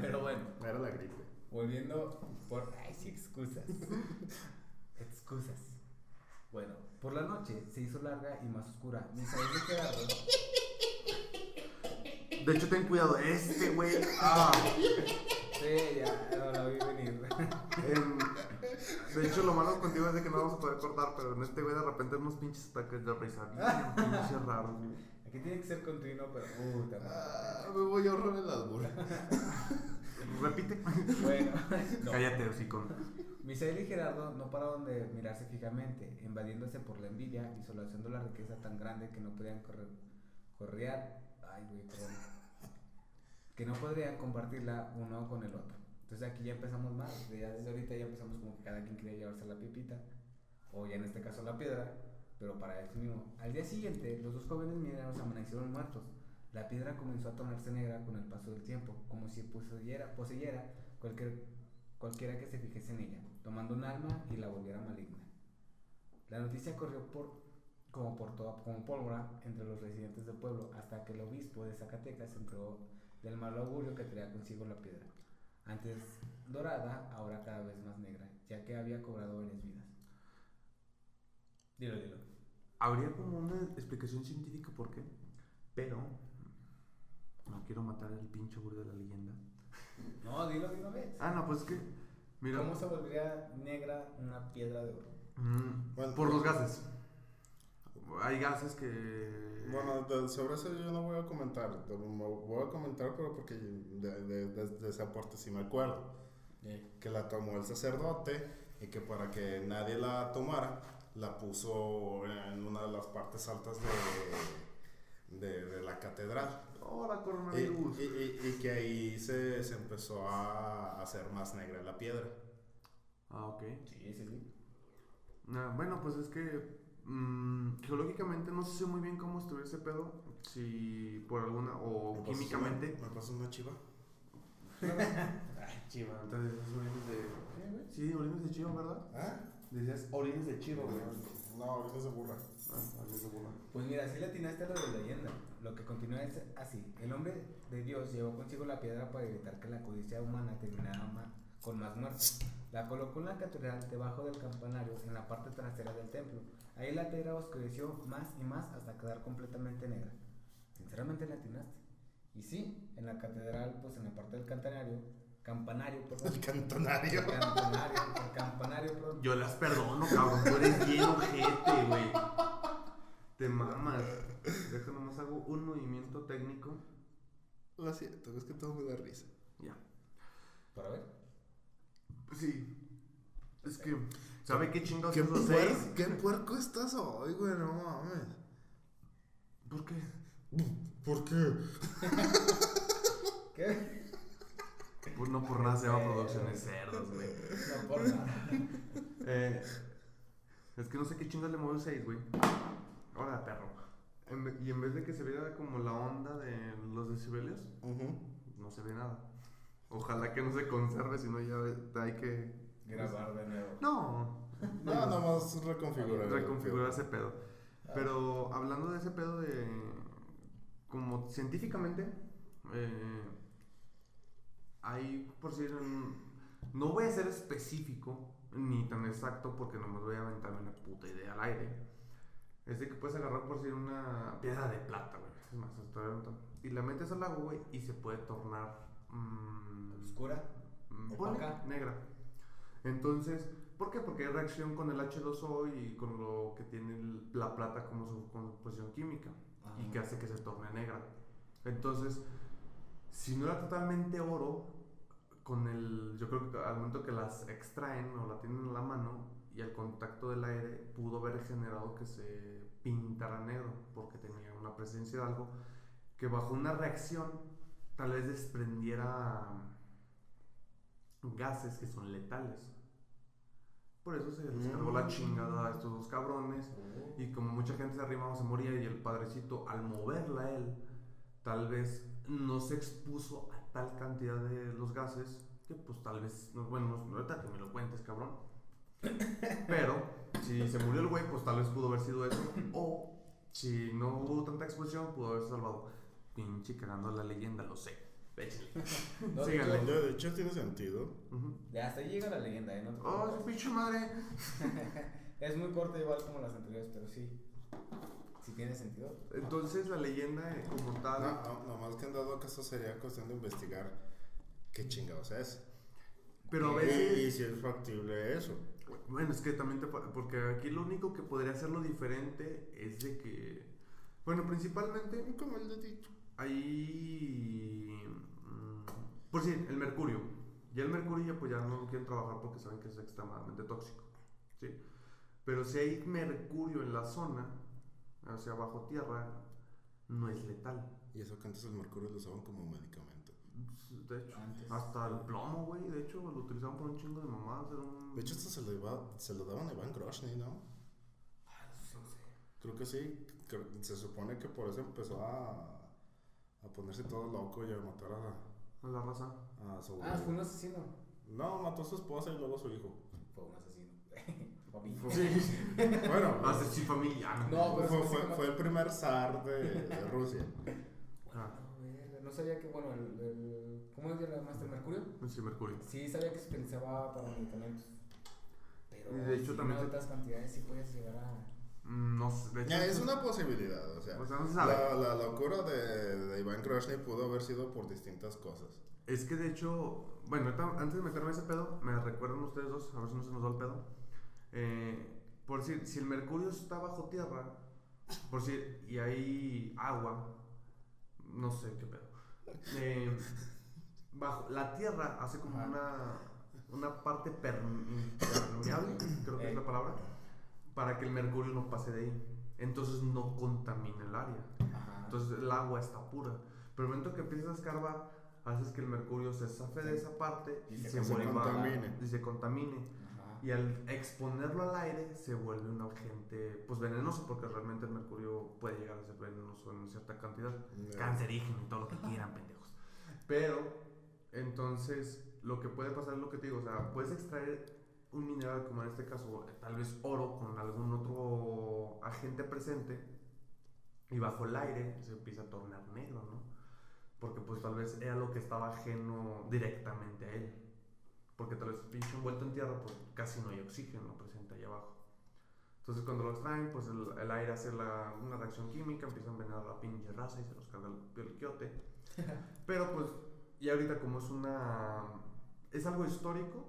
Pero bueno, Era la gripe. volviendo por. Ay, sí, excusas. excusas. Bueno, por la noche se hizo larga y más oscura. Misael de Gerardo. De hecho, ten cuidado, este güey. Ah, Sí, ya, no la vi venir. en- de hecho, lo malo contigo es de que no vamos a poder cortar, pero en este güey de repente unos pinches ataques de risa bien pinches raros, güey. Aquí tiene que ser continuo, pero. Puta madre. Ah, me voy a ahorrar el albur. Repite. Bueno, no. Cállate, hocico. Misael y Gerardo no pararon de mirarse fijamente, invadiéndose por la envidia, visualizando la riqueza tan grande que no podían correr, correar, ay güey, perdón, que no podrían compartirla uno con el otro. Entonces aquí ya empezamos más, desde ahorita ya empezamos como que cada quien quería llevarse la pipita, o ya en este caso la piedra, pero para eso mismo. Al día siguiente, los dos jóvenes mineros amanecieron muertos. La piedra comenzó a tornarse negra con el paso del tiempo, como si poseyera, poseyera cualquier cualquiera que se fijese en ella, tomando un alma y la volviera maligna. La noticia corrió por, como por toda como pólvora entre los residentes del pueblo, hasta que el obispo de Zacatecas se enteró del mal augurio que traía consigo la piedra. Antes dorada, ahora cada vez más negra, ya que había cobrado varias vidas. Dilo, dilo. Habría como una explicación científica por qué, pero no quiero matar el pinche burro de la leyenda. No, dilo de una vez. Ah, no, pues es que, mira, ¿Cómo se volvería negra una piedra de oro? mm, Bueno, por los pues- gases. Hay gases que... Bueno, de- sobre eso yo no voy a comentar. de- me Voy a comentar, pero porque de, de- de- de ese aporte sí me acuerdo. Que la tomó el sacerdote y que para que nadie la tomara, la puso en una de las partes altas de, de, de la catedral. Hola, coronavirus. y- y- y que ahí se, se empezó a hacer más negra la piedra. Ah, ok. Sí, sí, sí. Ah, bueno, pues es que mm, geológicamente no sé muy bien cómo estuvo ese pedo. Si por alguna, o ¿Me pasas químicamente. una- ¿Me pasas una chiva? Ay, chiva, entonces es orines de. Sí, orines de chiva, ¿verdad? ¿Ah? Decías orines de chiva, güey. No, ahorita se burla. Ah, orines de burra. Pues mira, sí le atinaste a lo de leyenda. Lo que continúa es así. El hombre de Dios llevó consigo la piedra para evitar que la codicia humana terminara ma- con más muertos. La colocó en la catedral debajo del campanario en la parte trasera del templo. Ahí la piedra oscureció más y más hasta quedar completamente negra. Sinceramente le atinaste. Y sí, en la catedral, pues en la parte del campanario, campanario, perdón. El cantonario. campanario, el campanario, perdón. Yo las perdono, cabrón. Tú eres bien ojete, güey. Te mamas. Deja nomás hago un movimiento técnico. Lo siento, es que todo me da risa. Ya. Para ver. Sí. Es que. ¿Sabe qué chingados ¿Qué, puer- seis? ¿Qué puerco estás hoy, güey? No mames. ¿Por qué? ¿Por qué? ¿Qué? Pues no por nada se llama Producciones Cerdos, güey. No por nada. Eh, es que no sé qué chingas le mueve el 6, güey. Ahora, perro. En y en vez de que se vea como la onda de los decibelios, no se ve nada. Ojalá que no se conserve, si no ya hay que. Grabar de nuevo. No. No, nada más reconfigurar. Reconfigurar ese pedo. Pero hablando de ese pedo de. Como científicamente. eh, hay, por si. No voy a ser específico ni tan exacto porque no me voy a aventar una puta idea al aire. Es de que puedes agarrar por si una piedra de plata, güey. Es más, aventando. Y la metes al agua, güey, y se puede tornar. mm, Oscura. mm, Opaca. negra. Entonces, ¿por qué? Porque hay reacción con el H2O y con lo que tiene la plata como su composición química y que hace que se torne negra. Entonces, si no era totalmente oro, con el, yo creo que al momento que las extraen o la tienen en la mano y el contacto del aire pudo haber generado que se pintara negro porque tenía una presencia de algo que bajo una reacción tal vez desprendiera gases que son letales. Por eso se les cargó la chingada a estos dos cabrones. Y como mucha gente se arrimaba, se moría. Y el padrecito, al moverla a él, tal vez no se expuso a tal cantidad de los gases. Que pues tal vez, no, bueno, no, ahorita que me lo cuentes, cabrón. Pero si se murió el güey, pues tal vez pudo haber sido eso. O si no hubo tanta exposición, pudo haberse salvado. Pinche cagando la leyenda, lo sé. Échale. No, de hecho, De de hecho, tiene sentido. Ujú. Ya hasta ahí llega la leyenda, ¿eh? No te Oh, su pinche madre. es muy corta igual como las anteriores, pero sí. Sí tiene sentido. Entonces la leyenda eh, como tal. No, no, nomás que en dado caso sería cuestión de investigar qué chingados es. Pero a Y, veces. y si es factible eso. Bueno, es que también te. Porque aquí lo único que podría hacerlo diferente es de que. Bueno, principalmente Como el dedito. ahí. mm, Por si, el mercurio. Ya el mercurio ya, pues ya no lo quieren trabajar porque saben que es extremadamente tóxico. ¿Sí? Pero si hay mercurio en la zona, o sea, bajo tierra, no es letal. Y eso que antes el mercurio lo usaban como medicamento. De hecho, Antes. hasta el plomo, güey, de hecho, lo utilizaban por un chingo de mamadas. Era un... De hecho, esto se lo, iba- se lo daban a Iván Groshny, ¿no? Ah. Creo que sí. Se supone que por eso empezó a, a ponerse todo loco y a matar a, a la raza. a su Ah, fue un asesino. No, mató a su esposa y luego a su hijo. Fue un asesino. Papi. Sí. Bueno, Asesino familiar. No, pero fue, fue- fue el primer zar de, de Rusia. Ah, No, sabía que, bueno, el, el ¿cómo es el Master Mercurio? sí, mercurio. Sí, sabía que se utilizaba para medicamentos. Pero de hecho también en altas cantidades sí puedes llegar a... Mm, No sé, de hecho. Ya, es una posibilidad, o sea. O sea, no se sabe. La, la locura de, de Iván Groshny pudo haber sido por distintas cosas. Es que de hecho, bueno, antes de meterme a ese pedo, me recuerdan ustedes dos, a ver si no se nos va el pedo. Eh, por decir, si el mercurio está bajo tierra, por decir, y hay agua, no sé qué pedo. Eh, bajo, la tierra hace como Ajá. una, una parte perm- impermeable, creo que es la palabra, para que el mercurio no pase de ahí. Entonces no contamina el área. Ajá. Entonces el agua está pura. Pero el momento que empiezas a escarbar, haces que el mercurio se zafe de esa parte y, Y se, se vuelva y se contamine. Y al exponerlo al aire se vuelve un agente pues venenoso porque realmente el mercurio puede llegar a ser venenoso en cierta cantidad. Cancerígeno y todo lo que quieran, pendejos. Pero entonces lo que puede pasar es lo que te digo, o sea, puedes extraer un mineral como en este caso, tal vez oro con algún otro agente presente y bajo el aire se empieza a tornar negro, ¿no? Porque pues tal vez era lo que estaba ajeno directamente a él. Porque tal vez pinche envuelto en tierra, pues casi no hay oxígeno presente ahí abajo. Entonces cuando lo extraen, pues el, el aire hace la- una reacción química, empieza a envenenar la pinche raza y se los carga el, el quiote. Pero pues, y ahorita como es una... es algo histórico,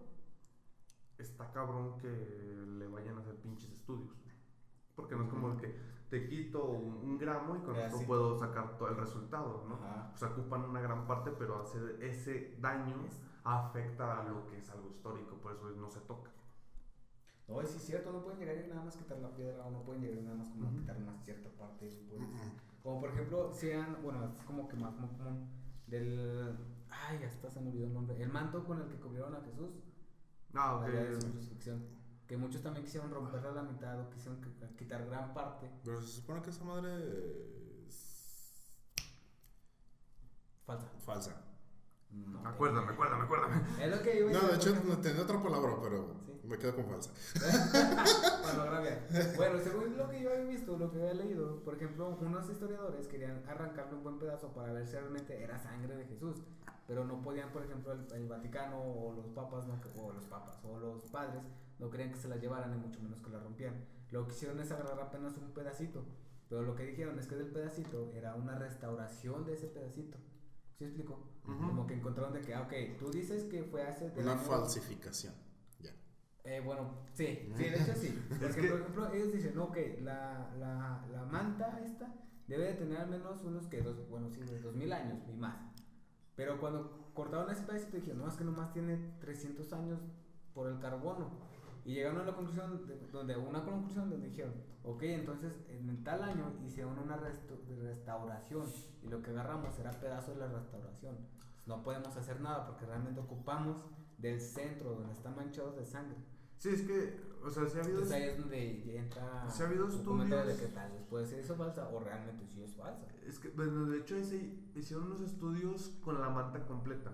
está cabrón que le vayan a hacer pinches estudios. Porque no es como el que te quito un, un gramo y con esto sí. puedo sacar todo el resultado, ¿no? Ajá. O sea, ocupan una gran parte, pero hacer ese daño afecta a lo que es algo histórico, por eso no se toca. No, sí es cierto, no pueden llegar y nada más quitar la piedra o no pueden llegar y nada más como quitar una cierta parte. pues. Como por ejemplo, sean, bueno, es como que más común del... Ay, hasta se me olvidó el nombre. El manto con el que cubrieron a Jesús. Ah, ok. la de su crucifixión. Que muchos también quisieron romperla a la mitad o quisieron qui- quitar gran parte. Pero se supone que esa madre es Falsa. falsa. No, Acuérdame, acuérdame, acuérdame. Es lo que yo No, de hecho no tenía otra palabra, pero Sí. me quedo con falsa. Pornografía. Bueno, según lo que yo había visto, lo que había leído, por ejemplo, unos historiadores querían arrancarle un buen pedazo para ver si realmente era sangre de Jesús, pero no podían, por ejemplo, el, el Vaticano o los papas, no, o los papas o los padres no querían que se la llevaran y mucho menos que la rompieran. Lo que hicieron es agarrar apenas un pedacito, pero lo que dijeron es que del pedacito era una restauración de ese pedacito. ¿Sí explico? Como que encontraron de que, ah, ok, tú dices que fue hace... del Una año- falsificación. Ya. eh, bueno, sí, sí, de hecho sí. Porque, Es que- por ejemplo, ellos dicen, no, ok, la, la, la manta esta debe de tener al menos unos que dos, bueno, sí, de dos mil años y más. Pero cuando cortaron ese pedacito dijeron, no, es que nomás tiene 300 años por el carbono. Y llegaron a la conclusión, de- donde una conclusión donde dijeron, ok, entonces en tal año hicieron una restauración y lo que agarramos era pedazo de la restauración. No podemos hacer nada porque realmente ocupamos del centro donde están manchados de sangre. Sí, es que, o sea, sí ha habido. Entonces ahí es donde entra Sí ha habido comentario de estudios. que tal vez puede ser eso falsa o realmente sí es falsa. Es que, bueno, de hecho, ese, hicieron unos estudios con la manta completa.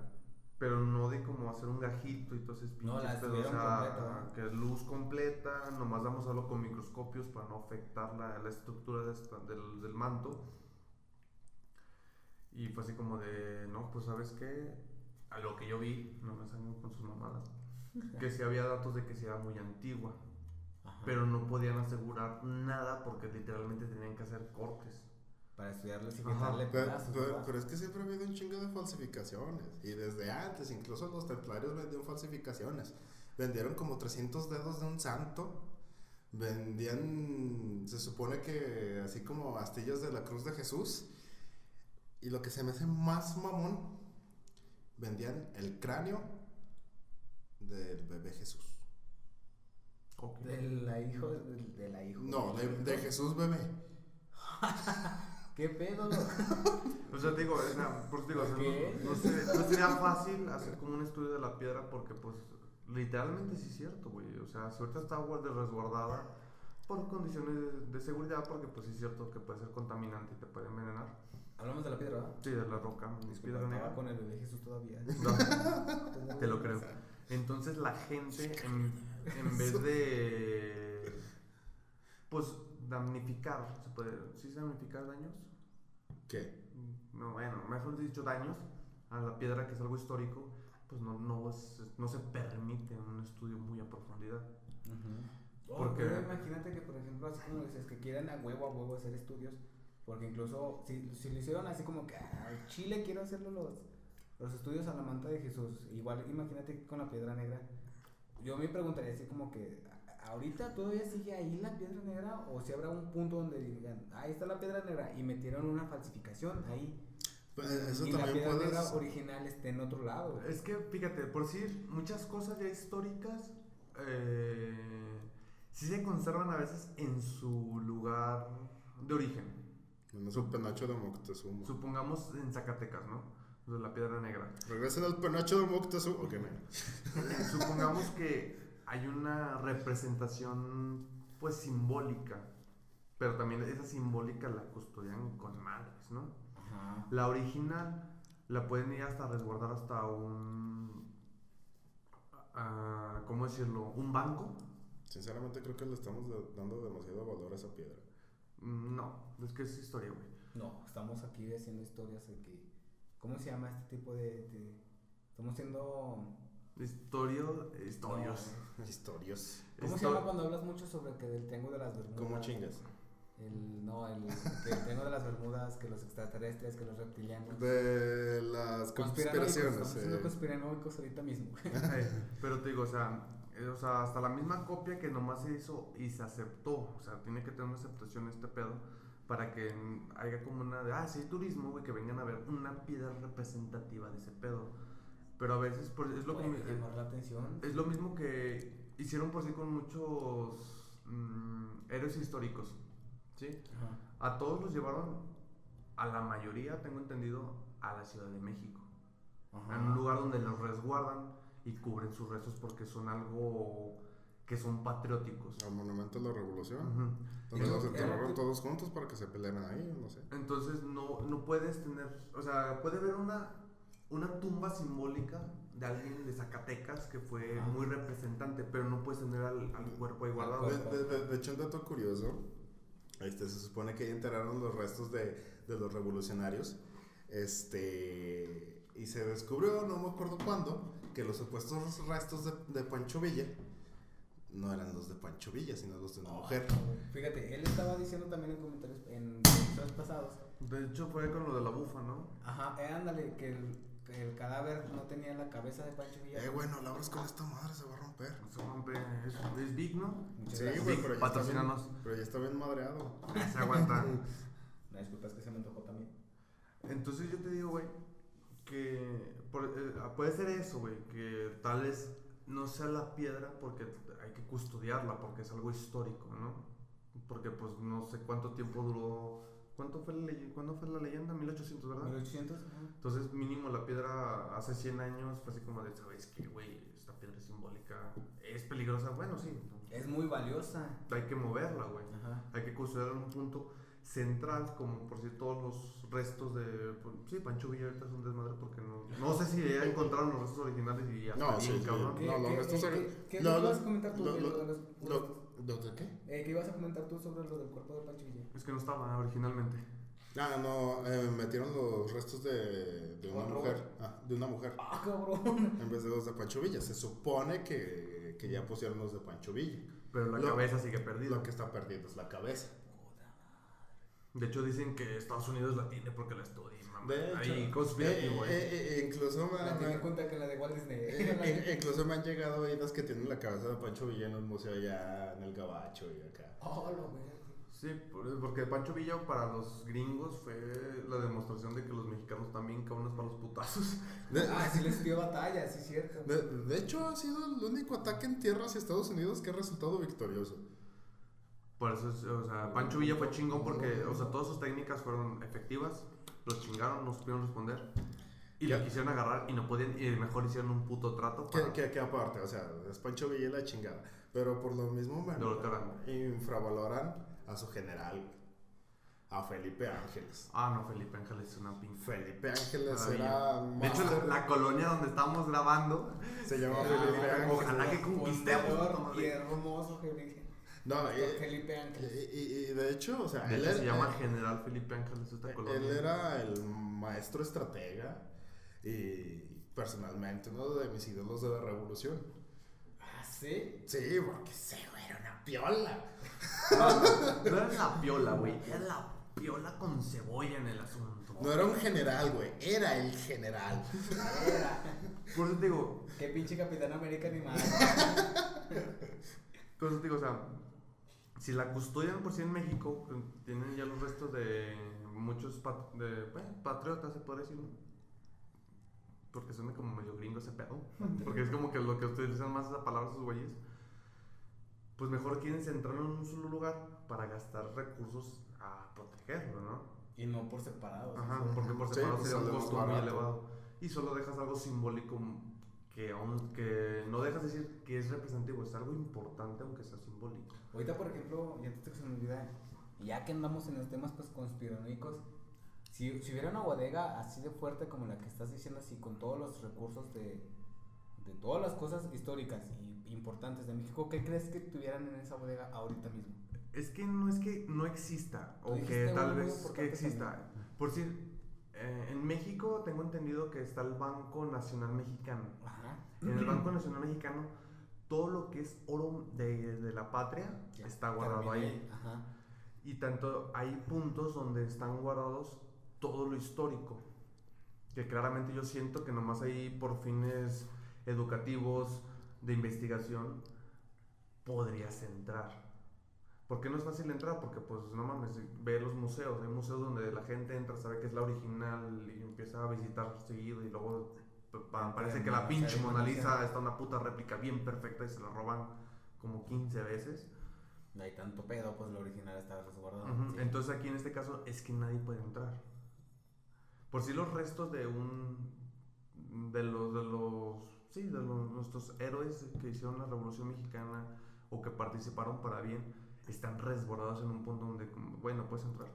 Pero no de como hacer un gajito y todo ese No, pinches la pedos, o sea, que es luz completa, nomás damos solo con microscopios para no afectar la, la estructura de esta- del, del manto. Y fue así como de, no, pues sabes qué, a lo que yo vi, no me salgan con sus mamadas, que sí había datos de que sí era muy antigua, Ajá. pero no podían asegurar nada porque literalmente tenían que hacer cortes. Para estudiarles y quitarle Pero, pedazos. pero- es que siempre ha habido un chingo de falsificaciones. Y desde antes, incluso los templarios vendían falsificaciones. Vendieron como 300 dedos de un santo. Vendían, se supone que así como astillas de la cruz de Jesús. Y lo que se me hace más mamón, vendían el cráneo del bebé Jesús. Ok. De la hijo, de, de la hijo. No, de, de Jesús bebé. ¿Qué pedo? O sea, te digo, o sea, por eso digo, o no, no sería, no sería fácil hacer como un estudio de la piedra porque, pues, literalmente sí es cierto, güey. O sea, si ahorita está guarda- resguardada por condiciones de, de seguridad, porque, pues, sí es cierto que puede ser contaminante y te puede envenenar. Hablamos de la piedra, ¿verdad? Sí, de la roca, Disculpa, piedra estaba negra. con el bebé Jesús todavía. No, te lo creo. Entonces, la gente, en, en vez de, pues, damnificar, ¿se puede, ¿sí se damnificar daños? ¿Qué? no, bueno, mejor dicho, daños a la piedra, que es algo histórico, pues no, no, es- no se permite un estudio muy a profundidad. Oh, Porque- pero imagínate que, por ejemplo, así como dices, que quieren a huevo a huevo hacer estudios, porque incluso si, si lo hicieron así como que "Ah, al Chile quiero hacerlo los, los estudios a la manta de Jesús, igual imagínate que con la piedra negra. Yo me preguntaría así como que, "¿A- ¿ahorita todavía sigue ahí la piedra negra? ¿O si habrá un punto donde digan, ahí está la piedra negra y metieron una falsificación ahí? Pues, eso y la piedra negra original esté en otro lado. Es que, fíjate, por decir, muchas cosas ya históricas eh, sí se conservan a veces en su lugar de origen. No es un penacho de Moctezuma. Supongamos en Zacatecas, ¿no? De la piedra negra. Regresen al penacho de Moctezuma. Ok, me. Supongamos que hay una representación, pues, simbólica. Pero también esa simbólica la custodian con madres, ¿no? Ajá. La original la pueden ir hasta resguardar hasta un. ah, ¿Cómo decirlo? Un banco. Sinceramente creo que le estamos dando demasiado valor a esa piedra. Mm, No, es que es historia, güey. No, estamos aquí haciendo historias de que. ¿Cómo se llama este tipo de.? de- estamos haciendo. Historio, historios. Historias. ¿Cómo se llama cuando hablas mucho sobre que del Triángulo de las Bermudas? ¿Cómo chingas? El, no, el, que el Triángulo de las Bermudas, que los extraterrestres, que los reptilianos. De las Conspiranoicos, conspiraciones. Estamos siendo eh. conspiranoicos ahorita mismo. Pero te digo, o sea, eh, o sea, hasta la misma copia que nomás se hizo y se aceptó. O sea, tiene que tener una aceptación este pedo para que haya como una de, ah, sí, turismo, güey, que vengan a ver una piedra representativa de ese pedo. Pero a veces por- es, lo que, llamar la atención. es lo mismo que hicieron por sí con muchos mm, héroes históricos. ¿Sí? Ajá. A todos los llevaron, a la mayoría, tengo entendido, a la Ciudad de México. Ajá. En un lugar donde los resguardan y cubren sus restos porque son algo que son patrióticos. Al monumento de la revolución. Donde Y los lo- enterraron era- todos juntos para que se pelearan ahí, no sé. Entonces no, no puedes tener, o sea, puede haber una, una tumba simbólica de alguien de Zacatecas que fue Ajá. muy representante, pero no puedes tener al, al cuerpo ahí guardado. De, de- de- de hecho, un dato curioso, este, se supone que ahí enterraron los restos de, de los revolucionarios, este, y se descubrió, no me acuerdo cuándo, que los supuestos restos de, de Pancho Villa no eran los de Pancho Villa, sino los de una mujer. Fíjate, él estaba diciendo también en comentarios en episodios pasados. De hecho fue con lo de la bufa, ¿no? Ajá, eh, ándale, que el, el cadáver no tenía la cabeza de Pancho Villa. Eh, bueno, la abres con esta madre, se va a romper. Se rompe, es, es Big, ¿no? Muchas Sí, güey, pero ya, está bien, Patrocínanos. pero ya está bien madreado. Se aguanta. No, disculpa, es que se me antojó también. Entonces yo te digo, güey, que por- eh, puede ser eso, güey, que tal vez no sea la piedra porque hay que custodiarla, porque es algo histórico, ¿no? Porque pues no sé cuánto tiempo duró, ¿cuánto fue la, ley- ¿cuándo fue la leyenda? 1800, ¿verdad? 1800. ajá. Entonces mínimo la piedra hace 100 años fue así como de, ¿sabes qué, güey? esta piedra es simbólica. Es peligrosa, bueno, sí. Es muy valiosa. Hay que moverla, güey. Ajá. Hay que considerar un punto central, como por si todos los restos de. pues, sí, Pancho Villa ahorita es un desmadre porque no. No sé si ya encontraron los restos originales y ya No, está sí, cabrón. ¿Qué, No, los qué- restos qué- ori- qué- lo- ibas a comentar tú? lo- lo de los- Lo- ¿Lo de qué? eh, ¿Qué ibas a comentar tú sobre lo del cuerpo de Pancho Villa? Es que no estaba originalmente. Ah, no, eh, metieron los restos de, de una mujer. Ah, de una mujer. ¡Ah, cabrón! En vez de los de Pancho Villa. Se supone que, que ya pusieron los de Pancho Villa. Pero la Lo- cabeza sigue perdida. Lo que está perdido es la cabeza. De hecho, dicen que Estados Unidos la tiene porque la estudia. mamá. De hecho, Ahí conspirativo, eh, eh. eh, incluso, me, La me- cuenta que la de Walt Disney. incluso me han llegado oídos que tienen la cabeza de Pancho Villa en un museo allá en el Gabacho y acá. Oh, lo veo. Sí, por- porque Pancho Villa para los gringos fue la demostración de que los mexicanos también cabrones para los putazos. De, Ah, sí les dio batalla, sí cierto. de- de hecho, ha sido el único ataque en tierra hacia Estados Unidos que ha resultado victorioso. Por eso, es- o sea, Pancho Villa fue chingón porque, o sea, todas sus técnicas fueron efectivas, los chingaron, no supieron responder. Y lo quisieron agarrar y no podían, y mejor hicieron un puto trato. Que, para- que, que aparte, o sea, es Pancho Villa la chingada. Pero por lo mismo, man, Lo valoran. infravaloran a su general. A Felipe Ángeles. Ah, no, Felipe Ángeles es una pinche. Felipe Ángeles era. De hecho, la, colonia donde estábamos grabando, se llama Felipe Ángeles. ojalá que conquistemos. Hermoso Felipe. No, eh, Felipe Ángeles. y, y- y de hecho, o sea, De él, hecho, era, se llama General Felipe Ángeles esta colonia. él era el maestro estratega y personalmente uno de mis ídolos de la revolución. ¿Ah, sí? Sí, porque ese güey era una piola. No era la piola, güey. Era la piola con cebolla en el asunto. No era un general, güey, era el general. Era. Por eso te digo, Qué pinche Capitán América ni más. por eso te digo, o sea, si la custodian por sí en México, eh, tienen ya los restos de muchos pat- de, bueno, patriotas, se puede decir, ¿no? Porque suena como medio gringo ese pedo. Porque es como que lo que utilizan más esa palabra esos güeyes. Pues mejor quieren centrarlo en un solo lugar para gastar recursos a protegerlo, ¿no? Y no por separado. Ajá, porque por Sí, separado pues sería un sale más costo muy elevado. Y solo dejas algo simbólico que aunque no dejas de decir que es representativo, es algo importante aunque sea simbólico. Ahorita, por ejemplo, y antes de que se me olvide, ya que andamos en los temas pues conspiranoicos, si, si hubiera una bodega así de fuerte como la que estás diciendo, así con todos los recursos de, de todas las cosas históricas y importantes de México, ¿qué crees que tuvieran en esa bodega ahorita mismo? Es que no es que no exista, o que tal vez que exista. también. Por decir, eh, en México tengo entendido que está el Banco Nacional Mexicano. Ajá. En el Banco Nacional Mexicano, todo lo que es oro de, de la patria Ya, está guardado ahí. Ajá. Y tanto hay puntos donde están guardados todo lo histórico. Que claramente yo siento que nomás ahí por fines educativos, de investigación, podrías entrar. ¿Por qué no es fácil entrar? Porque pues no mames, ve los museos. Hay museos donde la gente entra, sabe que es la original y empieza a visitar seguido y luego pa- pa- parece que la pinche Mona. Lisa está una puta réplica bien perfecta y se la roban como 15 veces. No hay tanto pedo, pues lo original está sí. Entonces aquí en este caso es que nadie puede entrar. Por si los restos de un de los de los sí, de los, nuestros héroes que hicieron la Revolución Mexicana o que participaron para bien están resguardados en un punto donde bueno, puedes entrar.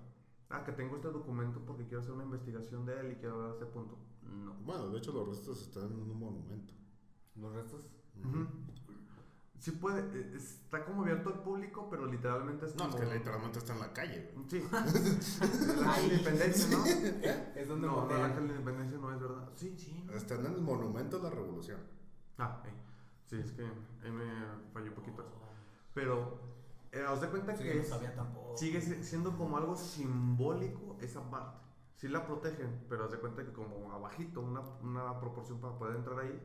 Ah, que tengo este documento porque quiero hacer una investigación de él y quiero ver a ese punto. No. Bueno, de hecho, los restos están en un monumento. Los restos. Ujú. Sí puede, eh, está como abierto al público, pero literalmente es No, es que literalmente está en la calle, güey. Sí. de independencia, ¿no? Es donde No, de independencia no es verdad. Sí, sí. no. Están en el monumento de la revolución. Ah, eh. sí, es que ahí me falló un poquito eso. Pero, eh, os de cuenta Sí, que no sabía tampoco. sigue si- siendo como algo simbólico esa parte. Sí la protegen, pero os de cuenta que como abajito, una, una proporción para poder entrar ahí,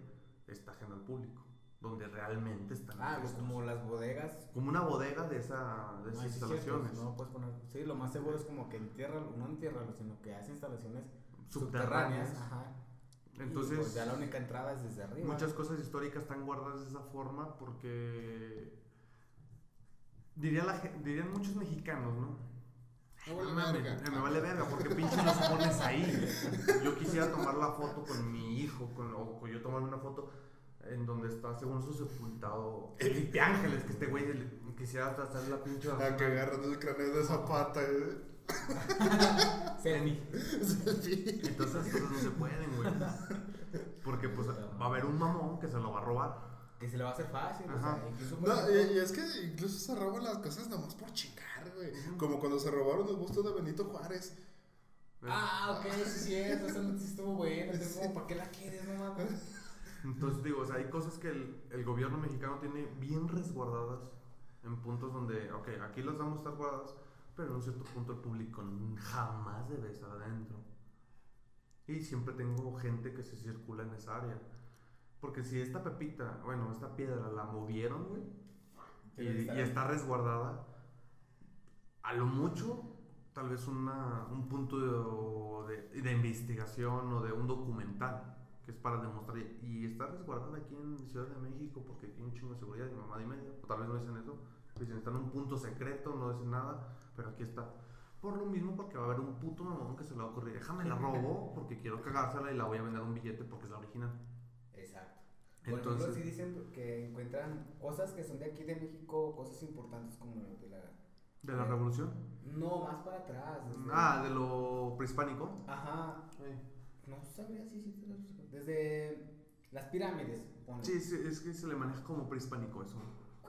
está ajena al público. Donde realmente están Ah, pues como las bodegas. Como una bodega de, esa, de esas sí, cierto, instalaciones. No puedes poner. Sí, lo más seguro es como que entierra, no entierra, sino que hace instalaciones Subterráneas. subterráneas. Ajá. Y, Entonces, pues, ya la única entrada es desde arriba. Muchas cosas históricas están guardadas de esa forma porque diría la, dirían muchos mexicanos, ¿no? Me vale No mames, verga. eh, me vale verga, porque pinche los pones ahí. Yo quisiera tomar la foto con mi hijo, con, o, o yo tomarme una foto. en donde está según su sepultado Felipe Ángeles, que este güey le- quisiera hacer la pinche A que agarran el cráneo de Zapata, güey. Selfie. Entonces esas cosas no se pueden, güey. Porque pues va a haber un mamón que se lo va a robar. Que se le va a hacer fácil, o sea, incluso No, ejemplo- y, y es que incluso se roban las cosas nomás por chingar, güey. Como cuando se robaron el busto de Benito Juárez. Ah, ok, sí es cierto, eso no sí estuvo bueno. Entonces, como, ¿para qué la quieres, no mames? Entonces digo, o sea, hay cosas que el, el gobierno mexicano tiene bien resguardadas en puntos donde, ok, aquí las vamos a estar guardadas, pero en un cierto punto el público jamás debe estar adentro. Y siempre tengo gente que se circula en esa área. Porque si esta pepita, bueno, esta piedra la movieron, güey, y, está resguardada, a lo mucho, tal vez una, un punto de, de- de investigación o de un documental que es para demostrar. Y está resguardada aquí en Ciudad de México porque hay un chingo de seguridad y mamá y media. O tal vez no dicen eso. Dicen, está en un punto secreto, no dicen nada, pero aquí está. Por lo mismo, porque va a haber un puto mamón que se le va a ocurrir. Déjame la robo porque quiero cagársela y la voy a vender a un billete porque es la original. Por Entonces- ejemplo, sí dicen que encuentran cosas que son de aquí de México, cosas importantes como de la... ¿De la revolución? No, más para atrás. Ah, de lo prehispánico. Ajá. No sabría si sí, sí, Desde las pirámides. ponle. Sí, sí, es que se le maneja como prehispánico eso.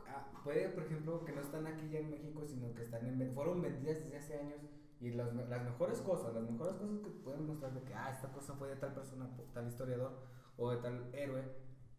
Ah, puede, por ejemplo, que no están aquí ya en México, sino que están en, fueron vendidas desde hace años. Y las, las mejores cosas, las mejores cosas que pueden mostrar de que, ah, esta cosa fue de tal persona, tal historiador o de tal héroe,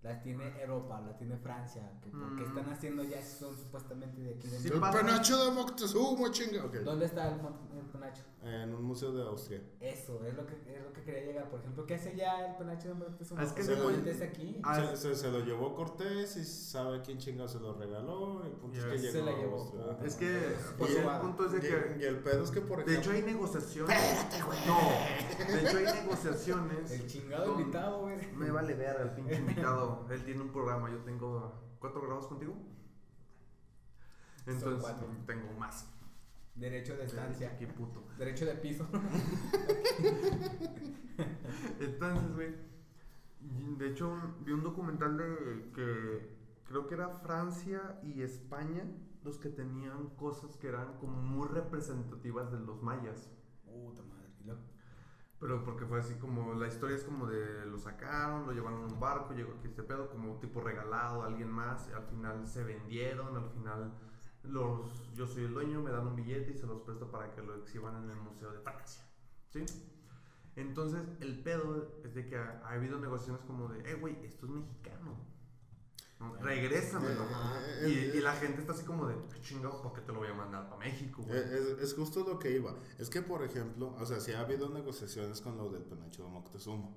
las tiene Europa, la tiene Francia. Que porque Mm. están haciendo ya son supuestamente de aquí de Sí, el pasa. penacho de Moctezuma, chinga. Ok. ¿Dónde está el, el penacho? En un museo de Austria. Eso, es lo, que, es lo que quería llegar. Por ejemplo, ¿qué hace ya el penacho de Moctezuma? Es que se lo- es aquí. Ah, se, se- se lo llevó Cortés y sabe quién chingado se lo regaló. Y el punto es que Se llegó la a llevó. Es que Por y el punto es de Y, que y el pedo es que, por de ejemplo. hecho hay negociaciones. Espérate, güey. No, de hecho hay negociaciones. El chingado con- invitado, güey. Me vale ver al pinche invitado. Él tiene un programa, yo tengo cuatro grados contigo. Entonces cuatro. tengo más. Derecho de estancia. Qué puto. Derecho de piso. Entonces, güey, de hecho vi un documental de que creo que era Francia y España los que tenían cosas que eran como muy representativas de los mayas. Puta madre. Pero porque fue así como, la historia es como de lo sacaron, lo llevaron en un barco, llegó aquí este pedo, como tipo regalado a alguien más, al final se vendieron, al final los, yo soy el dueño, me dan un billete y se los presto para que lo exhiban en el Museo de Francia. ¿Sí? Entonces, el pedo es de que ha, ha habido negociaciones como de, eh, güey, esto es mexicano. Regrésamelo. Ajá. Y, y la gente está así como de, "¿Qué chingado, ¿por qué te lo voy a mandar para México, güey? Eh, Es, es justo lo que iba. Es que, por ejemplo, o sea, sí ha habido negociaciones con lo del penacho de Moctezuma.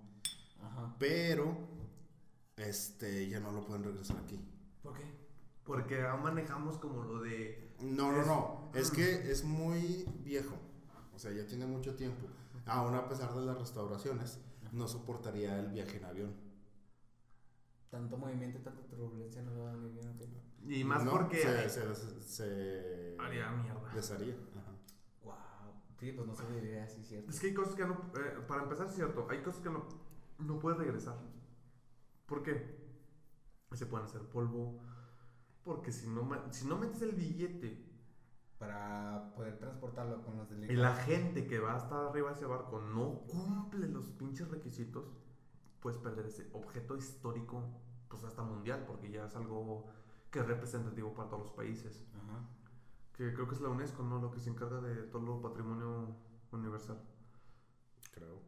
Ajá. Pero, este, ya no lo pueden regresar aquí. ¿Por qué? Porque aún manejamos como lo de No, no, Es- no. Es Mm. que es muy viejo. O sea, ya tiene mucho tiempo. Aún a pesar de las restauraciones, no soportaría el viaje en avión. Tanto movimiento y tanta turbulencia no lo va muy bien. ¿ok? Y más No, porque. Se, se, se Haría mierda. desharía. Ajá. Wow. Sí, pues no sobreviviría así, ¿cierto? Es que hay cosas que no. eh, para empezar, es cierto. Hay cosas que no, no puedes regresar. ¿Por qué? Se pueden hacer polvo. Porque si no, si no metes el billete Para poder transportarlo con los y la delicados. gente que va a estar arriba de ese barco no cumple los pinches requisitos, puedes perder ese objeto histórico, pues hasta mundial, porque ya es algo que es representativo para todos los países. Ajá. Que creo que es la UNESCO, ¿no? Lo que se encarga de todo el patrimonio universal. Creo.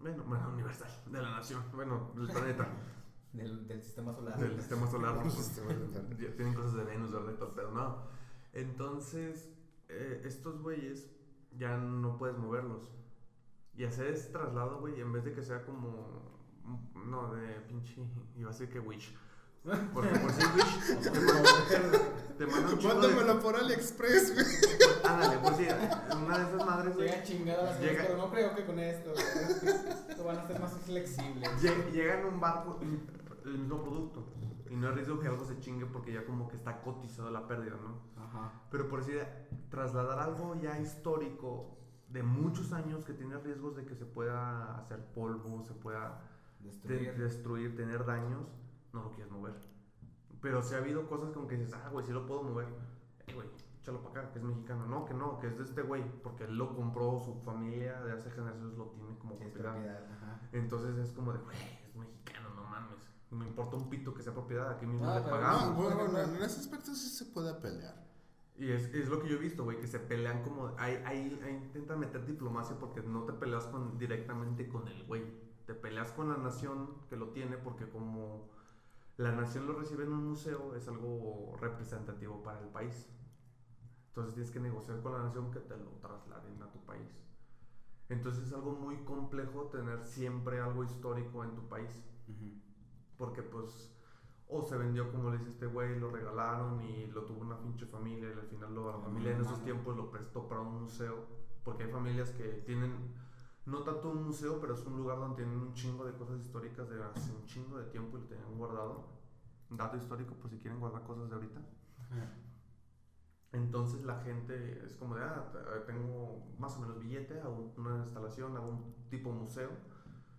Bueno, bueno, universal, de la nación, bueno, del planeta, Del, del sistema solar. del sistema solar. El sistema solar. Ya Tienen cosas de Venus. Y todo el pedo, no. Entonces, eh, estos güeyes ya no puedes moverlos. Y hacer ese traslado, güey, en vez de que sea como. No, de pinche. Iba a decir que Wish. Porque por si Wish te manda, te manda un chingo de. Mándamelo por AliExpress, güey. Ándale, por si una de esas madres, güey. Llega chingada las Llega- pero no creo que con esto. güey. Van a hacer más flexibles. Lle- Llega en un barco el mismo producto. Y no hay riesgo que algo se chingue porque ya como que está cotizado la pérdida, ¿no? Ajá. Pero por decir, trasladar algo ya histórico de muchos años que tiene riesgos de que se pueda hacer polvo, se pueda de- Destruir. tener daños, no lo quieres mover. Pero sí ha habido cosas como que dices, ah, güey, sí lo puedo mover. Eh, güey, échalo para acá, que es mexicano. No, que no, que es de este güey, porque él lo compró, su familia de hace generaciones lo tiene como propiedad. Entonces es como de, güey, es mexicano, no mames. Me importa un pito que sea propiedad, aquí mismo Ah, le pagamos. No, bueno, en ese aspecto sí se puede pelear. Y es, es lo que yo he visto, güey, que se pelean como... Ahí, ahí, ahí intentan meter diplomacia porque no te peleas con, directamente con el güey. Te peleas con la nación que lo tiene porque como la nación lo recibe en un museo es algo representativo para el país. Entonces tienes que negociar con la nación que te lo trasladen a tu país. Entonces es algo muy complejo tener siempre algo histórico en tu país. Ujú. Porque pues o se vendió como le dice este güey, lo regalaron y lo tuvo una pinche familia y al final lo, la familia en esos tiempos lo prestó para un museo. Porque hay familias que tienen, no tanto un museo, pero es un lugar donde tienen un chingo de cosas históricas de hace un chingo de tiempo y lo tenían guardado. Dato histórico por si quieren guardar cosas de ahorita. Entonces la gente es como de, ah, tengo más o menos billete, hago una instalación, hago un tipo museo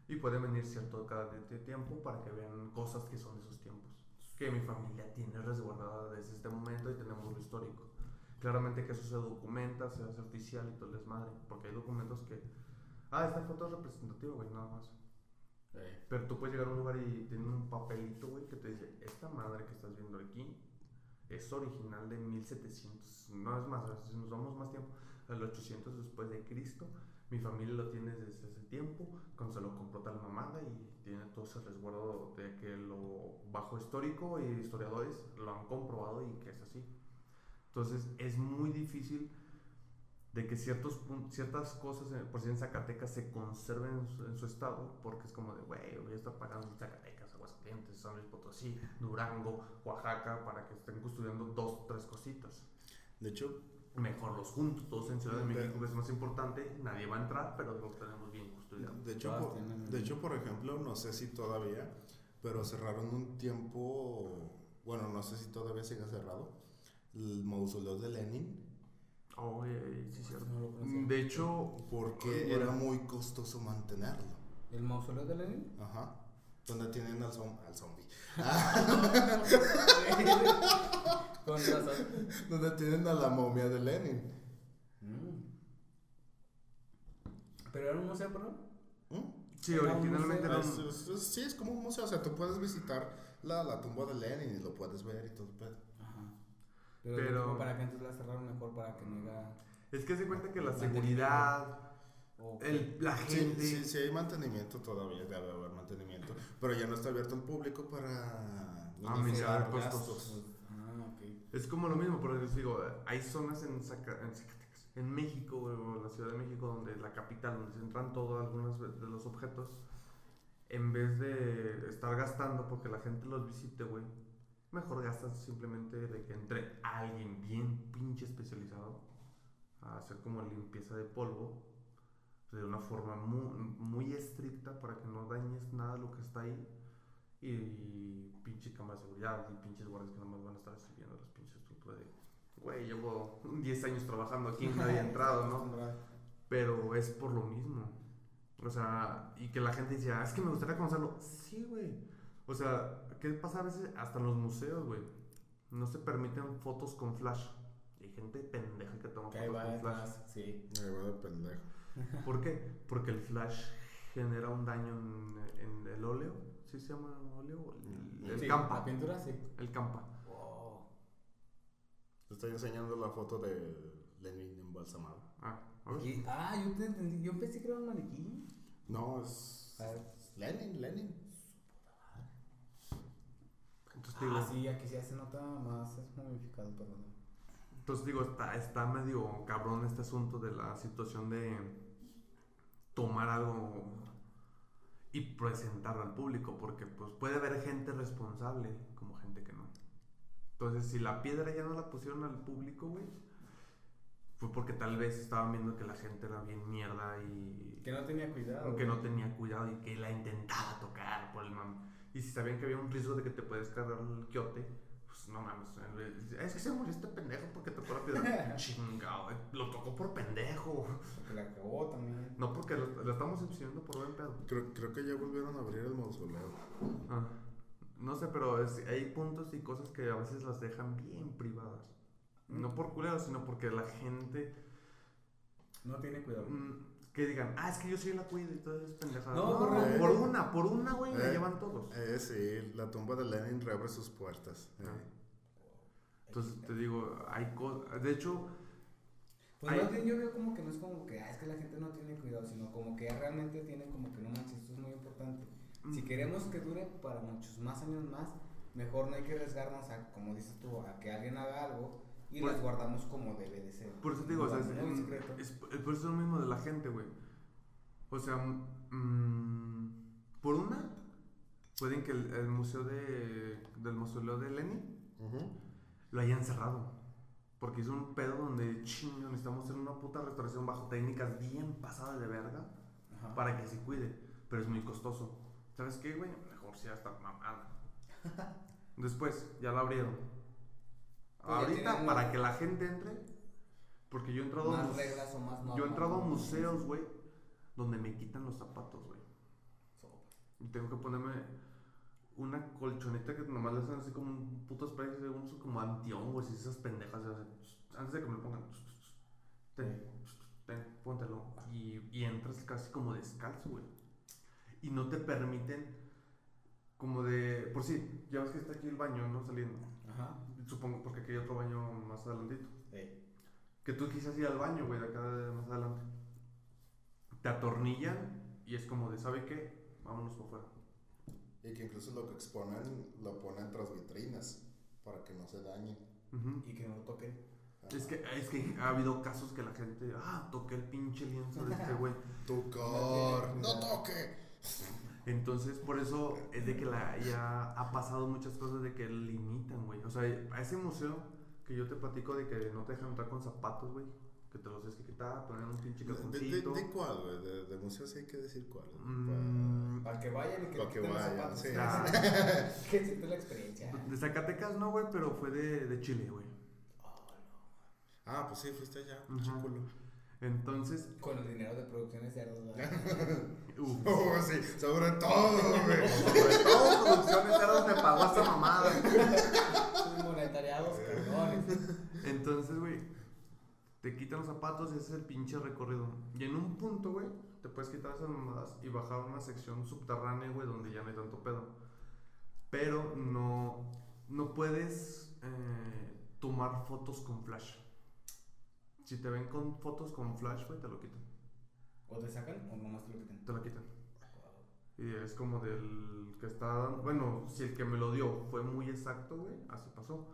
y pueden venir cierto cada tiempo para que vean cosas que son de esos tiempos. Que mi familia tiene resguardada desde este momento y tenemos lo histórico. Claramente que eso se documenta, se hace oficial y todo el desmadre, porque hay documentos que, ah, esta foto es representativa, güey, nada más. Eh, Pero tú puedes llegar a un lugar y tienen un papelito, güey, que te dice, esta madre que estás viendo aquí es original de 1700, no es más, si nos vamos más tiempo, al 800 después de Cristo, mi familia lo tiene desde ese tiempo, cuando se lo compró tal mamada y tiene todo ese resguardo de que lo bajo histórico y historiadores lo han comprobado y que es así. Entonces es muy difícil de que ciertos, ciertas cosas, eh, por si en Zacatecas, se conserven en su, en su estado, porque es como de, güey, voy a estar pagando en Zacatecas, Aguascalientes, San Luis Potosí, Durango, Oaxaca, para que estén custodiando dos, tres cositas. De hecho, Mejor los juntos, todos en Ciudad de De- México, que es más importante, nadie va a entrar, pero lo tenemos bien custodiado. de hecho, por, tienen- de hecho, por ejemplo, no sé si todavía, pero cerraron un tiempo, bueno, no sé si todavía sigue cerrado, el mausoleo de Lenin, Oh, eh, sí, cierto. no lo. De hecho, porque era muy costoso mantenerlo. ¿El mausoleo de Lenin? Ajá. Donde tienen al, zom- al zombie. Con razón. Donde tienen a la momia de Lenin. Mm. ¿Pero era un museo, perdón? ¿Mm? sí, Era originalmente era un... sí, es como un museo. O sea, tú puedes visitar la, la tumba de Lenin y lo puedes ver y todo. el pedo. Pero, Pero- como para que entonces la cerraron mejor para que no haya... Es que se cuenta que la seguridad, el, la Sí, gente... sí, sí hay mantenimiento todavía, debe haber mantenimiento. Pero ya no está abierto al público para Ah, minimizar mitigar costos. Ah, ok. Es como lo mismo, pero les digo, hay zonas en, Zaca- en Zacatecas, en México, güey, o en la Ciudad de México, donde la capital, donde se entran todos algunos de los objetos, en vez de estar gastando porque la gente los visite, güey, mejor gastas simplemente de que entre alguien bien pinche especializado a hacer como limpieza de polvo de una forma muy, muy estricta para que no dañes nada lo que está ahí. Y pinche cámara de seguridad y pinches guardias que nomás van a estar sirviendo las pinches estructuras de güey llevo 10 años trabajando aquí y nadie ha entrado ¿no? pero es por lo mismo. O sea y que la gente dice "Ah, es que me gustaría conocerlo sí güey. O sea ¿qué pasa a veces hasta en los museos güey no se permiten fotos con flash hay gente pendeja que toma Que ahí fotos va con flash sí. Me va de pendejo. ¿Por qué? Porque el flash genera un daño en, en el óleo. ¿Sí se llama óleo? El, el Sí, campa. La pintura, sí. El campa. Wow. Te estoy enseñando la foto de Lenin embalsamado. Ah, a ver. Y- ah, yo te entendí. Yo pensé que era un maniquí. No, es. Lenin, Lenin. Digo, Ah, sí, aquí sí se nota más. Es momificado, perdón. entonces digo está, está medio cabrón este asunto de la situación de tomar algo y presentarlo al público. Porque pues puede haber gente responsable como gente que no. Entonces si la piedra ya no la pusieron al público, güey. Fue porque tal vez estaban viendo que la gente era bien mierda y Que no tenía cuidado. Aunque no tenía cuidado y que la intentaba tocar por el mame. Y si sabían que había un riesgo de que te puedes cargar el quiote, pues no mames. Es que se murió este pendejo porque tocó la piedra. Chingado, eh, lo tocó por pendejo. Porque la cagó también. No porque lo, lo estamos enseñando por buen pedo. Creo, creo que ya volvieron a abrir el mausoleo. Ah, No sé, pero es- hay puntos y cosas que a veces las dejan bien privadas. No por culeros, sino porque la gente No tiene cuidado. mm, que digan, ah, es que yo sí la cuido y todo es pendejada. No, No, por por, una, por una, güey, la Eh. llevan todos. Eh, sí, la tumba de Lenin reabre sus puertas. eh. Ah. Entonces te digo, hay cosas. De hecho, Pues Ay. más bien yo veo como que no es como que, ah, es que la gente no tiene cuidado, sino como que realmente tiene como que no manches, esto es muy importante. Si mm, queremos que dure para muchos más años más, mejor no hay que arriesgarnos a, como dices tú, a que alguien haga algo y Por- las guardamos como debe de ser. por eso te digo, o sea, es, secreto. es- es por eso es lo mismo de la gente, güey. O sea, mm, por una, pueden que el, el museo de, del mausoleo de Lenin Ujú. lo hayan cerrado. Porque hizo un pedo donde, chingo, necesitamos hacer una puta restauración bajo técnicas bien pasadas de verga Ajá. para que se cuide. Pero es muy costoso. ¿Sabes qué, güey? Mejor si hasta mamada. Después, ya lo abrieron. Ahorita, para que la gente entre, porque yo he entrado, a más muse- reglas o más normas. yo he entrado a museos, güey, donde me quitan los zapatos, güey. Y tengo que ponerme una colchoneta que nomás le hacen así como un puto spray, como antihongos y esas pendejas. Antes de que me lo pongan, ten, ten, póntelo. Y, y entras casi como descalzo, güey. Y no te permiten, como de. Por si, ya ves que está aquí el baño, ¿no? Saliendo. Ajá. Supongo porque aquí hay otro baño más adelantito. Ey. Que tú quisieras ir al baño, güey, de acá de más adelante. Te atornillan y es como de, ¿sabe qué? Vámonos por fuera. Y que incluso lo que exponen lo ponen tras vitrinas para que no se dañen. Y que no lo toquen. Es que, es que ha habido casos que la gente, ah, toqué el pinche lienzo de este güey. Tocar, no toque. Entonces, por eso es de que la, ya ha pasado muchas cosas de que limitan, güey. O sea, a ese museo que yo te platico de que no te dejan entrar con zapatos, güey. Que te los tienes que quitar, poner un pinche ¿De, de, calzoncito. de cuál, güey? De, de museo sí hay que decir cuál. Mm, Para que vayan y que Pa' le que vayan, zapatos. sí. Ah. que siente la experiencia. de Zacatecas no, güey, pero fue de, de Chile, güey. Ah, pues sí, fuiste allá, Ajá. chiculo. Entonces, Con el dinero de producciones cerdos, uff. Oh, sí, sobre todo, güey. Sobre todo Producciones Cerdos me pagó esta mamada. Monetariados, cabrones. Entonces, güey, te quitan los zapatos y ese es el pinche recorrido. Y en un punto, güey, te puedes quitar esas mamadas y bajar a una sección subterránea, güey, donde ya no hay tanto pedo. Pero no, no puedes eh, tomar fotos con flash. Si te ven con fotos con flash, güey, te lo quitan. O te sacan o nomás te lo quitan. Te lo quitan. Y es como del que está dando. Bueno, si el que me lo dio fue muy exacto, güey, así pasó.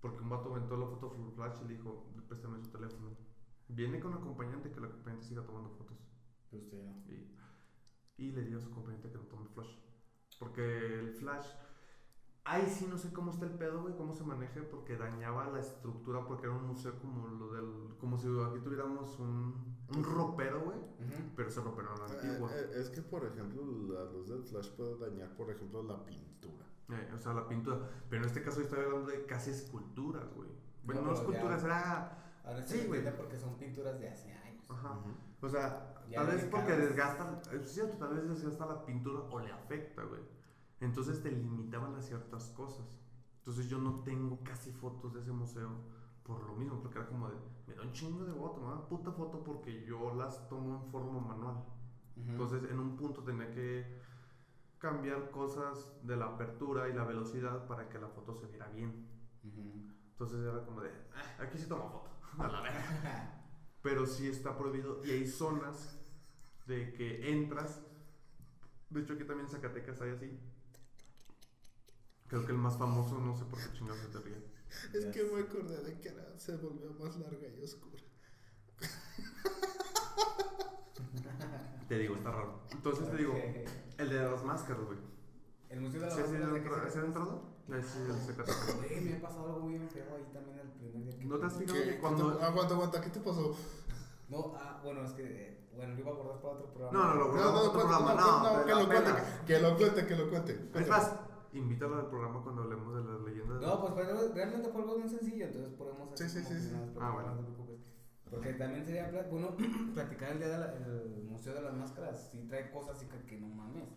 Porque un vato aventó la foto full flash y le dijo, préstame su teléfono. Viene con acompañante que el acompañante siga tomando fotos. Pero usted no. Y, y le dio a su acompañante que no tome flash. Porque el flash. Ahí sí no sé cómo está el pedo, güey, cómo se maneje, porque dañaba la estructura, porque era un museo como lo del. Como si aquí tuviéramos un, un ropero, güey. Pero ese ropero era antiguo. Eh, eh, es que, por ejemplo, la luz del flash puede dañar, por ejemplo, la pintura. Eh, o sea, la pintura. Pero en este caso yo estoy hablando de casi esculturas, güey. Bueno, no, No, pero ya- esculturas, era. Ahora Sí, güey. porque son pinturas de hace años. Ajá. O sea, Ya tal vez porque desgasta. Es cierto, tal vez desgasta la pintura o le afecta, güey. Entonces te limitaban a ciertas cosas. Entonces yo no tengo casi fotos de ese museo por lo mismo, porque era como de. Me da un chingo de voto, una puta foto porque yo las tomo en forma manual. Ujú. Entonces en un punto tenía que cambiar cosas de la apertura y la velocidad para que la foto se viera bien. Ujú. Entonces era como de, "Ah, aquí sí tomo foto, a la verga. Pero sí está prohibido y hay zonas de que entras. De hecho aquí también en Zacatecas hay así. Creo que el más famoso, no sé por qué chingados se te ríe. Es que me acordé de que era, se volvió más larga y oscura. Te digo, está raro. Entonces te digo, el de las máscaras, güey. El museo de la ¿Sí has Máscara ido de entro- qué has se trata? entrado? Sí, Zacatecas. Güey, me ha pasado algo muy feo ahí también el primer día que ¿No te has fijado ¿Qué? que cuando... ¿Qué te- Aguanta, aguanta, ¿qué te pasó? No, ah, bueno, es que, eh, bueno, lo iba a guardar para otro programa. No, no, no, No, no, no, programa, no, no, que lo cuente, pena. que, que lo cuente, que lo cuente. Es más, invítalo al programa cuando hablemos de las leyendas. No, pues pero realmente fue algo muy sencillo, entonces podemos hacer Sí, sí, sí, sí. Ah, bueno. no te preocupes. Porque también sería bueno platicar el día del Museo de las Máscaras, sí trae cosas así que, que no mames.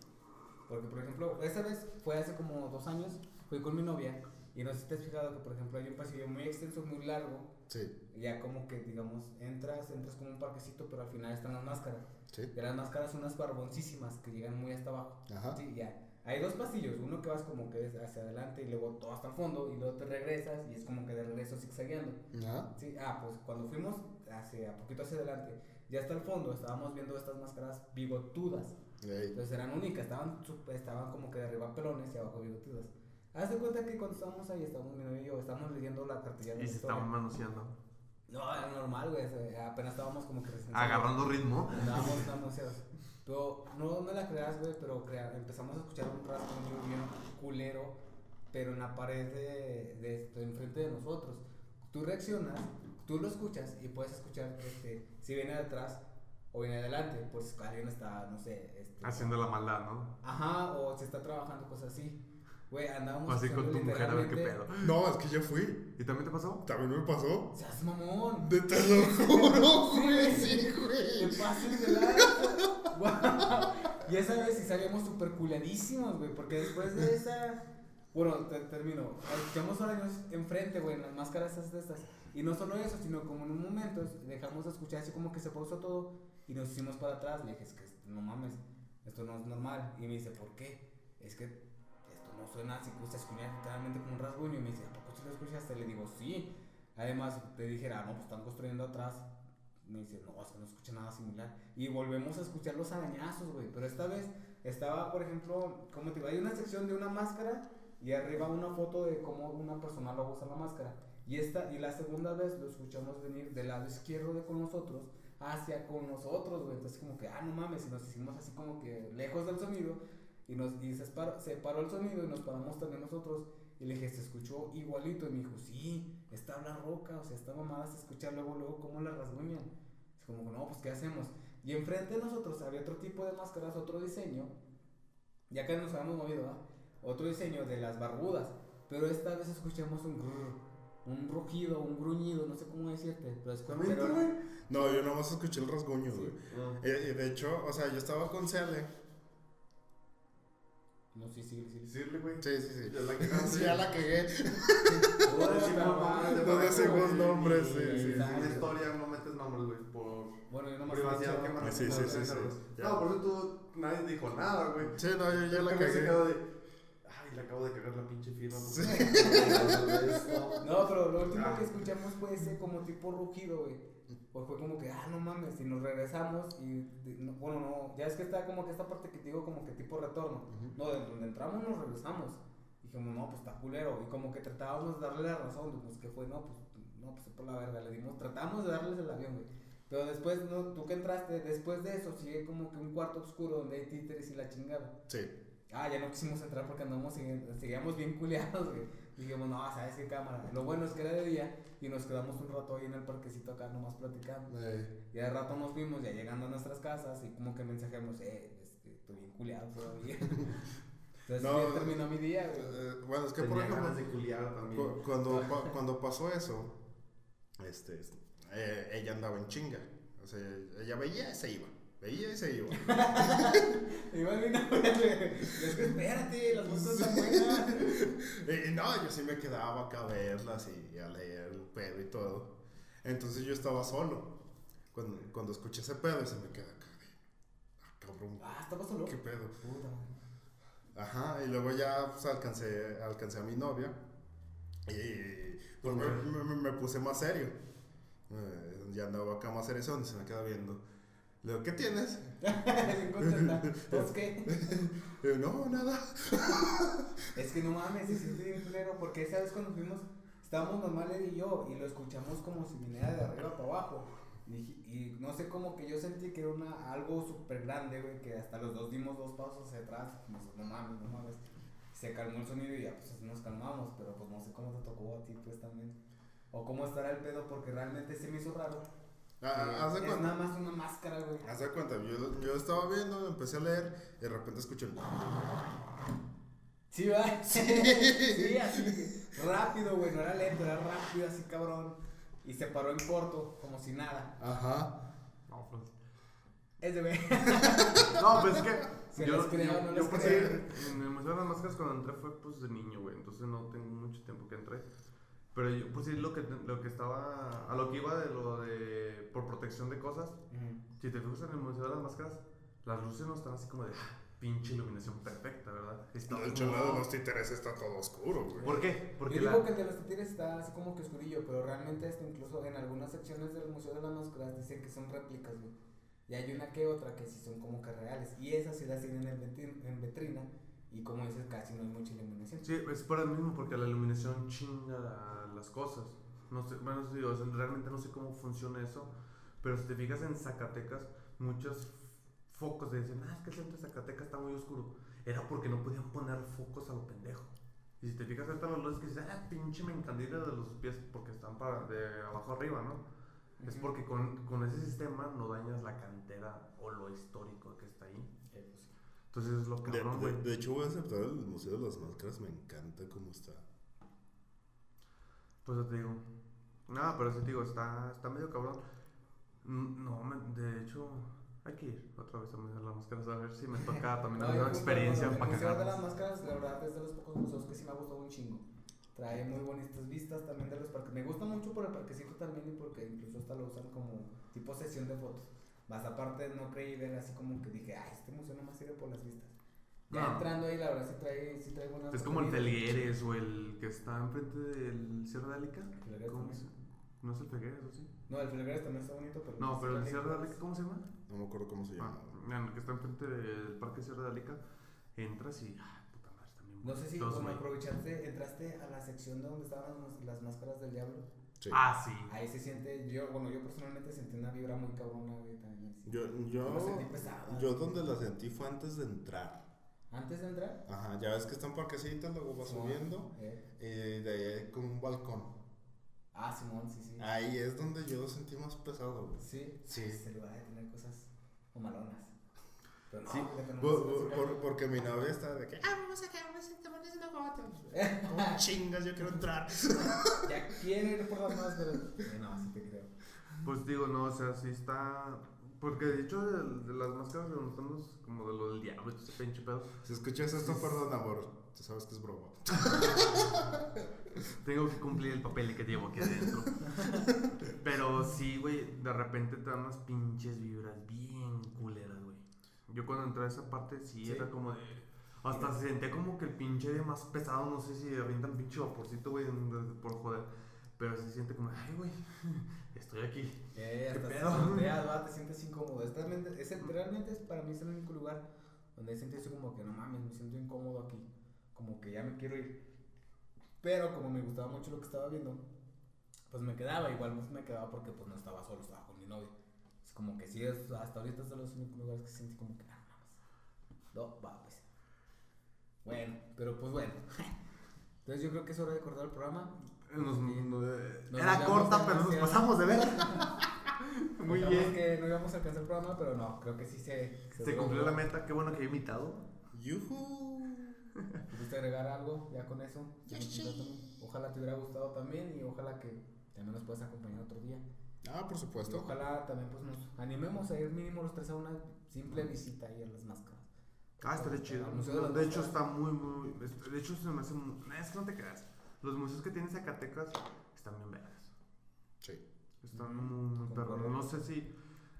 Porque, por ejemplo, esa vez fue hace como dos años, fui con mi novia y no sé si te has fijado que, por ejemplo, hay un pasillo muy extenso, muy largo. Sí, y Ya como que, digamos, entras, entras como un parquecito, pero al final están las máscaras. sí. De las máscaras unas barboncísimas que llegan muy hasta abajo. Ajá. Sí, ya. Hay dos pasillos, uno que vas como que hacia adelante y luego todo hasta el fondo y luego te regresas y es como que de regreso zigzagueando. Ajá. Sí, ah, pues cuando fuimos hacia poquito hacia adelante, ya hasta el fondo estábamos viendo estas máscaras bigotudas. Ey. Entonces eran únicas, estaban, estaban como que de arriba pelones y abajo bigotudas. Haz de cuenta que cuando estábamos ahí, estábamos mi novio y yo, estábamos leyendo la cartilla de Y se estaban manoseando. No, era normal, güey, apenas estábamos como que recién Agarrando ritmo. Andábamos anunciados. Pero no me la creas, güey, pero crea- empezamos a escuchar un rasguño bien culero, pero en la pared de, de, esto, enfrente de nosotros. Tú reaccionas, tú lo escuchas y puedes escuchar este, si viene de atrás o viene de adelante, si alguien está, no sé, este, Haciendo la maldad, ¿no? Ajá, o se está trabajando, cosas así. Güey, andábamos así con tu mujer a ver qué pedo. No, es que yo fui. ¿Y también te pasó? También me pasó. Seas mamón. De te lo juro, güey. Sí, Te güey. pases de. Guau. Y esa vez sí salíamos súper culeadísimos, güey, porque después de esa... Bueno, te- termino. Escuchamos años enfrente, güey, en las máscaras esas de estas. Y no solo eso, sino como en un momento dejamos de escuchar así como que se pausó todo y nos hicimos para atrás. Le dije, es que no mames, esto no es normal. Y me dice, ¿por qué? Es que no suena así, se escucha literalmente como un rasguño. Y me dice, ¿a poco sí lo escuchaste? Le digo, sí. Además, te dijera, no, pues están construyendo atrás. Me dice, no, es que no escuché nada similar. Y volvemos a escuchar los arañazos, güey. Pero esta vez estaba, por ejemplo, como te digo, hay una sección de una máscara y arriba una foto de cómo una persona lo usa la máscara. Y, esta, y la segunda vez lo escuchamos venir del lado izquierdo de con nosotros hacia con nosotros, güey. Entonces, como que, ah, no mames, y nos hicimos así como que lejos del sonido. Y, nos, y se, paró, se paró el sonido y nos paramos también nosotros. Y le dije, se escuchó igualito. Y me dijo, sí, está la roca, o sea, esta mamada se escucha luego, luego, cómo la rasguñan. Es como, no, pues, ¿qué hacemos? Y enfrente de nosotros había otro tipo de máscaras, otro diseño. Ya que nos habíamos movido, ¿verdad? Otro diseño de las barbudas. Pero esta vez escuchamos un grrr, un rugido, un gruñido, no sé cómo decirte. Pero es como. ¿También pero? No, yo nomás escuché el rasguño, Sí. güey. Ah. Eh, de hecho, o sea, yo estaba con Cele. No, sí, sí, sí. sí. Decirle, güey. Sí, sí, sí. Ya la cagaste. Sí, ya la cagué. No decimos nombres, No decimos güey. nombres, sí, Sí. En la historia no metes nombres, güey, por Bueno, yo nomás. privacidad que me Sí, sí, sí. No, por eso tú, nadie dijo nada, güey. Sí, no, yo ya la cagué. quedó de, ay, le acabo de cagar la pinche firma. Sí. No, pero lo último Ah. que escuchamos fue ese como tipo rugido, güey. Pues fue como que, ah, no mames, y nos regresamos y, de- no, bueno, no, ya es que está como que esta parte que te digo como que tipo retorno. No, de donde entramos nos regresamos. Dijimos, no, pues está culero. Y como que tratábamos de darle la razón, pues que fue, no, pues, no, pues por la verga, le dimos, tratamos de darles el avión, güey. Pero después, no, tú que entraste, después de eso sigue como que un cuarto oscuro donde hay títeres y la chingada. Sí. Ah, ya no quisimos entrar porque andamos, seguíamos bien culeados, güey. Dijimos, no, ¿sabes qué cámara? Lo bueno es que era de día y nos quedamos un rato ahí en el parquecito acá nomás platicando. Eh, Y de rato nos fuimos ya llegando a nuestras casas y como que mensajamos, eh, este, estoy bien culeado todavía. Entonces No, ya terminó mi día, güey. eh, bueno, es que por ejemplo, ganas de culiar también. cu- cuando, pa- cuando pasó eso, este, eh, ella andaba en chinga. O sea, ella veía y se iba. Veía y se iba. Igual güey. Es que espérate, las fotos están buenas. Y no, yo sí me quedaba acá a verlas y a leer el pedo y todo. Entonces yo estaba solo. Cuando, cuando escuché ese pedo, se me queda acá de. Ah, cabrón, Ah, ¿estaba solo? ¿qué pedo? Puta. Ajá, y luego ya pues, alcancé, alcancé a mi novia. Y pues me, me- me puse más serio. Eh, ya andaba acá más serio, y se me queda viendo. Digo, ¿qué tienes? ¿Pues qué? No, nada. Es que no mames, siente bien culero porque esa vez cuando fuimos, estábamos normal él y yo y lo escuchamos como si viniera de arriba para abajo. Y, no sé cómo que yo sentí que era una, algo súper grande, güey, que hasta los dos dimos dos pasos hacia atrás. No mames, no mames. Se calmó el sonido y ya pues así nos calmamos, pero pues no sé cómo te tocó a ti pues también. O cómo estará el pedo porque realmente se me hizo raro. Ah, ah, haz de es cuenta. nada más una máscara, güey. Haz de cuenta, yo, yo estaba viendo, empecé a leer y de repente escuché el... Sí, va. Sí, así. Rápido, güey. No era lento, era rápido, así cabrón. Y se paró en corto, como si nada. Ajá. No, pues. Ese güey. No, pues es que. ¿Se yo, creo yo- no yo sí, el Museo de las Máscaras cuando entré fue pues de niño, güey. Entonces no tengo mucho tiempo que entré. Pero yo, pues sí, lo que, lo que estaba. A lo que iba de lo de. Por protección de cosas. Si te fijas en el Museo de las Máscaras, las luces no están así como de. "Ah, Pinche iluminación perfecta, ¿verdad? Está El como- cholado de los títeres está todo oscuro, güey. ¿Por qué? Porque Yo la. digo que el de los títeres está así como que oscurillo, pero realmente este incluso en algunas secciones del Museo de las Máscaras dicen que son réplicas, güey. Y hay una que otra que sí son como que reales. Y esas sí las tienen en, en vitrina. Y como dices, casi no hay mucha iluminación. Sí, es por el mismo, porque la iluminación chinga la- las cosas. No sé, bueno, sí, o sea, realmente no sé cómo funciona eso, pero si te fijas en Zacatecas, muchos focos dicen, ah, es que el centro de Zacatecas está muy oscuro. Era porque no podían poner focos a lo pendejo. Y si te fijas ahorita las luces que dices, ah, pinche me encandila de los pies porque están para de abajo arriba, ¿no? Es Ujú. porque con, con ese sistema no dañas la cantera o lo histórico que está ahí. Sí. Entonces es lo De, hecho, voy a aceptar el Museo de las Máscaras. Me encanta cómo está. Pues te digo. No, pero sí te digo, está, está medio cabrón. Mm, No, me- de hecho, hay que ir otra vez a Museo de las Máscaras a ver si me toca también No, una experiencia El Museo de las. Máscaras, la verdad, es de los pocos museos que sí me ha gustado un chingo. Trae muy bonitas vistas también de los parques. Me gusta mucho por el parquecito también y porque incluso hasta lo usan como tipo sesión de fotos. Más aparte, no creí ver así como que dije, ay, este museo nomás sirve por las vistas. Ya No. entrando ahí, la verdad, sí trae, sí trae buenas Es como el. Felgueres o el que está enfrente del Sierra de Alica. ¿Cómo también. se- No es el Felgueres, ¿o sí? No, el Felgueres también está bonito, pero No, pero el Sierra de Alica, ¿cómo se llama? No me acuerdo cómo se Ah, llama. en el que está enfrente del Parque Sierra de Alica. Entras y. Ah, puta madre, bien No sé si como aprovechaste, entraste a la sección de donde estaban las máscaras del diablo. Sí. Ah, sí. Ahí se siente, yo, bueno, yo personalmente sentí una vibra muy cabrona, güey, también. Yo, yo, Lo sentí pesada. yo donde la sentí fue antes de entrar. Antes de entrar, Ajá, ya ves que están parquecitas, luego vas Simón, subiendo. eh, Y de ahí hay como un balcón. Ah, Simón, sí, sí. Ahí es donde yo lo sentí más pesado, güey. Sí, Sí. Ese lugar de tener cosas o malonas. Pero no, Sí, no Por- se por- porque mi novia está de que, ah, vamos a quedarnos en De Nahuatl. ¿Cómo chingas? Yo quiero entrar. Ya quiero ir por las máscaras. Eh, no, sí te creo. Pues digo, no, o sea, sí está. Porque de hecho, de, de las máscaras de los- como de lo del diablo ese pinche pedo. Si escuchas esto, perdón, amor. Tú sabes que es broma. Tengo que cumplir el papel que llevo aquí adentro. Pero sí, güey, de repente te dan unas pinches vibras bien culeras, güey. Yo cuando entré a esa parte sí, Sí. era como de. Hasta se sentía como que el pinche aire más pesado, no sé si avientan pinche vaporcito, güey, por joder. Pero se siente como, ay, güey, estoy aquí. Eh, ¿Qué hasta pedo? te sientes incómodo. Es realmente, es el- realmente es, para mí es el único lugar donde así como que no mames, me siento incómodo aquí. Como que ya me quiero ir. Pero como me gustaba mucho lo que estaba viendo, pues me quedaba. Igual no me quedaba porque pues no estaba solo, estaba con mi novia. Es como que sí, es, hasta ahorita es de los únicos lugares que sentí como que, ah, no mames. No, va, pues. Bueno, pero pues bueno. Entonces yo creo que es hora de cortar el programa. Nos- no- Nos era corta, pero nos pasamos de ver. Muy Pensamos bien. que no íbamos a alcanzar el programa, pero no, creo que sí se... Se cumplió la meta, qué bueno que he invitado. ¡Yuhu! ¿Pudiste agregar algo ya con eso? Ojalá te hubiera gustado también y ojalá que también nos puedas acompañar otro día. Ah, por Y supuesto. ojalá también pues nos animemos a ir mínimo los tres a una simple visita ahí a las máscaras. Ah, estaría chido. De hecho, está muy, muy. De hecho, se me hace. muy- Es que no te creas. Los museos que tiene Zacatecas están bien verdes. Sí. Están muy, muy perros. concuerdo. No sé si.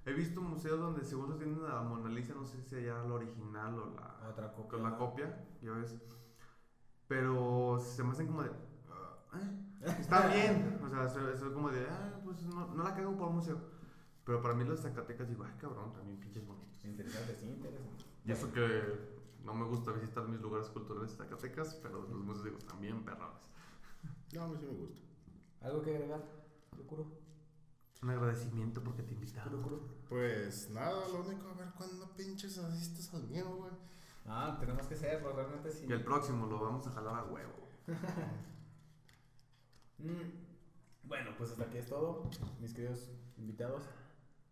He visto museos donde, según los tienen a la Mona Lisa, no sé si sea la original o la, Otra copia. la copia, ya ves. Pero se me hacen como de. ah, eh, Está bien. O sea, se, se- como de. Ah, pues no, no la cago por un museo. Pero para mí los de Zacatecas digo, ay cabrón, también pinches bonitos. Interesante, sí, interesante. Y eso que no me gusta visitar mis lugares culturales de Zacatecas, pero los museos digo, están bien perrones. No, a mí sí me gusta. ¿Algo que agregar? Procuro. Un agradecimiento porque te invitaron. Procuro. Pues nada, lo único, a ver cuándo pinches asistes al mío, güey. Ah, tenemos que hacerlo, realmente sí. Y el próximo lo vamos a jalar a huevo. Mm, Bueno, pues hasta aquí es todo, mis queridos invitados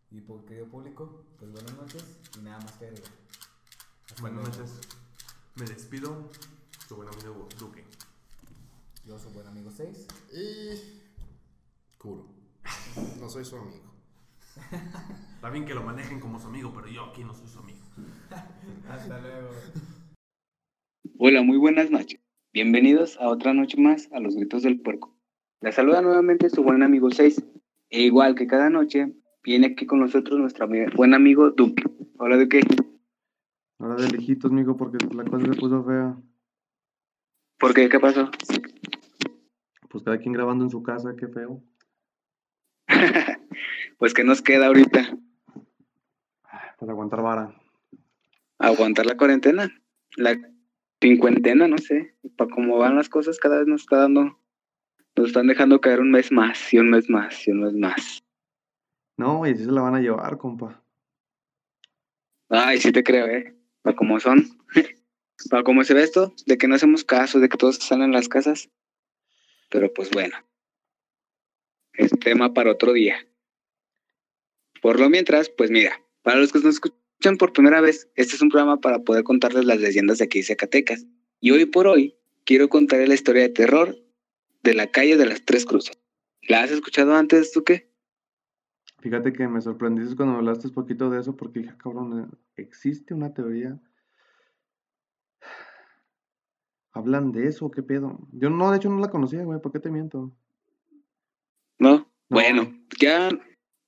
y por querido público. Pues buenas noches y nada más que agregar. Hasta Buenas luego. noches. Me despido. Su buen amigo Duque. Yo soy buen amigo 6. Y. Curo. No soy su amigo. Está bien que lo manejen como su amigo, pero yo aquí no soy su amigo. Hasta luego. Hola, muy buenas noches. Bienvenidos a otra noche más a Los Gritos del Puerco. La saluda nuevamente su buen amigo 6. E igual que cada noche, viene aquí con nosotros nuestro buen amigo Duque. Hola, Duque. Ahora de lejitos, mijo, porque la cosa se puso fea. ¿Por qué? ¿Qué pasó? Pues cada quien grabando en su casa, qué feo. pues, ¿qué nos queda ahorita? Pues aguantar vara. ¿Aguantar la cuarentena? La cincuentena, no sé. Para cómo van las cosas, cada vez nos está dando... Nos están dejando caer un mes más, y un mes más, y un mes más. No, y así se la van a llevar, compa. Ay, sí te creo, ¿eh? Para cómo son. Para cómo se ve esto, de que no hacemos caso, de que todos están en las casas. Pero pues bueno. Es tema para otro día. Por lo mientras, pues mira, para los que nos escuchan por primera vez, este es un programa para poder contarles las leyendas de aquí de Zacatecas. Y hoy por hoy, quiero contarles la historia de terror de la calle de las Tres Cruces. ¿La has escuchado antes, tú qué? Fíjate que me sorprendiste cuando me hablaste un poquito de eso, porque dije, "Ah, cabrón, eh, existe una teoría. ¿Hablan de eso? ¿Qué pedo? Yo no, de hecho no la conocía, güey, ¿por qué te miento? ¿No? No. Bueno, ya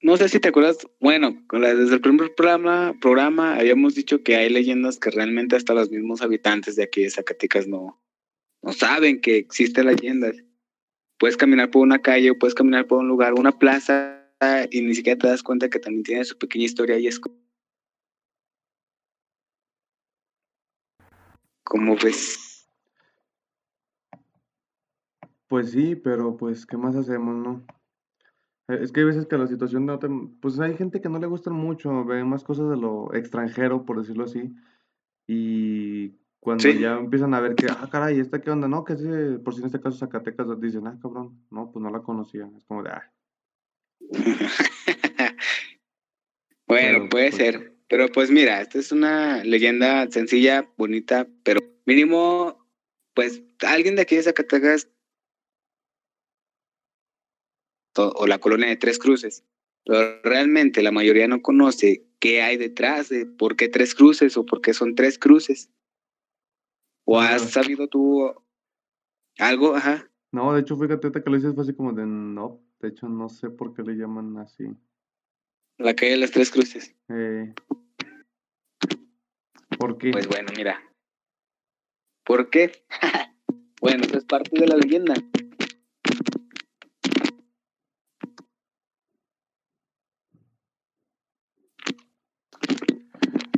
no sé si te acuerdas, bueno, con la- desde el primer programa, programa habíamos dicho que hay leyendas que realmente hasta los mismos habitantes de aquí de Zacatecas no, no saben que existen leyendas. Puedes caminar por una calle o puedes caminar por un lugar, una plaza, y ni siquiera te das cuenta que también tiene su pequeña historia y es co- como ves. Pues sí, pero pues, ¿qué más hacemos, no? Eh, Es que hay veces que la situación no te... Pues hay gente que no le gustan mucho, ve más cosas de lo extranjero, por decirlo así. Y cuando Sí. ya empiezan a ver que, ah, caray, ¿esta qué onda? No, que ese, por si en este caso Zacatecas, dicen, ah, cabrón, no, pues no la conocía. Es como de, ah, Bueno, puede pues, ser. Pero pues mira, esta es una leyenda sencilla, bonita, pero mínimo, pues alguien de aquí de Zacatecas o la colonia de Tres Cruces, pero realmente la mayoría no conoce qué hay detrás de por qué Tres Cruces o por qué son Tres Cruces. ¿O has Ah. sabido tú algo? Ajá. No, de hecho, fíjate ahorita que lo dices, fue así como de, no, de hecho, no sé por qué le llaman así. La calle de las Tres Cruces. Eh, ¿por qué? Pues bueno, mira. ¿Por qué? bueno, eso es parte de la leyenda.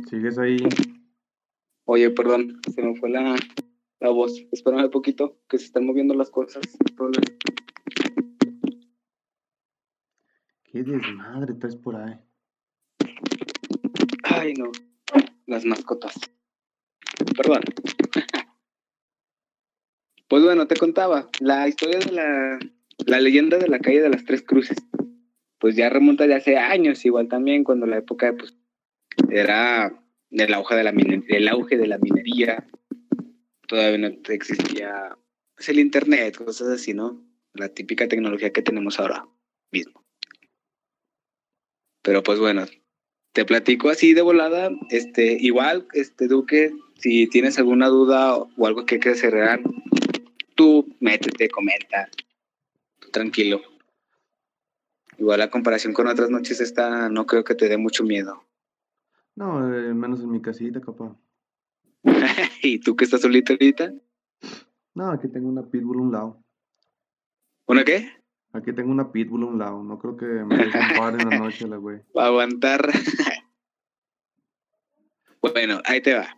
¿Sigues ahí? Oye, perdón, se me fue la, la voz. Espérame un poquito, que se están moviendo las cosas. ¿Qué desmadre traes por ahí? Ay, no. Las mascotas. Perdón. Pues bueno, te contaba la historia de la, la leyenda de la calle de las Tres Cruces. Pues ya remonta de hace años, igual también, cuando la época pues, era del auge de la, del auge de la minería. Todavía no existía pues, el internet, cosas así, ¿no? La típica tecnología que tenemos ahora mismo. Pero pues bueno, te platico así de volada, este, igual, este, Duque, si tienes alguna duda o, algo que quieras cerrar, tú métete, comenta, tú tranquilo. Igual la comparación con otras noches esta no creo que te dé mucho miedo. No, eh, menos en mi casita, capaz. ¿Y tú que estás solito ahorita? No, aquí tengo una pitbull a un lado. ¿Una qué? Aquí tengo una pitbull a un lado. No creo que me deje un par en la noche, la güey. Para aguantar. bueno, ahí te va.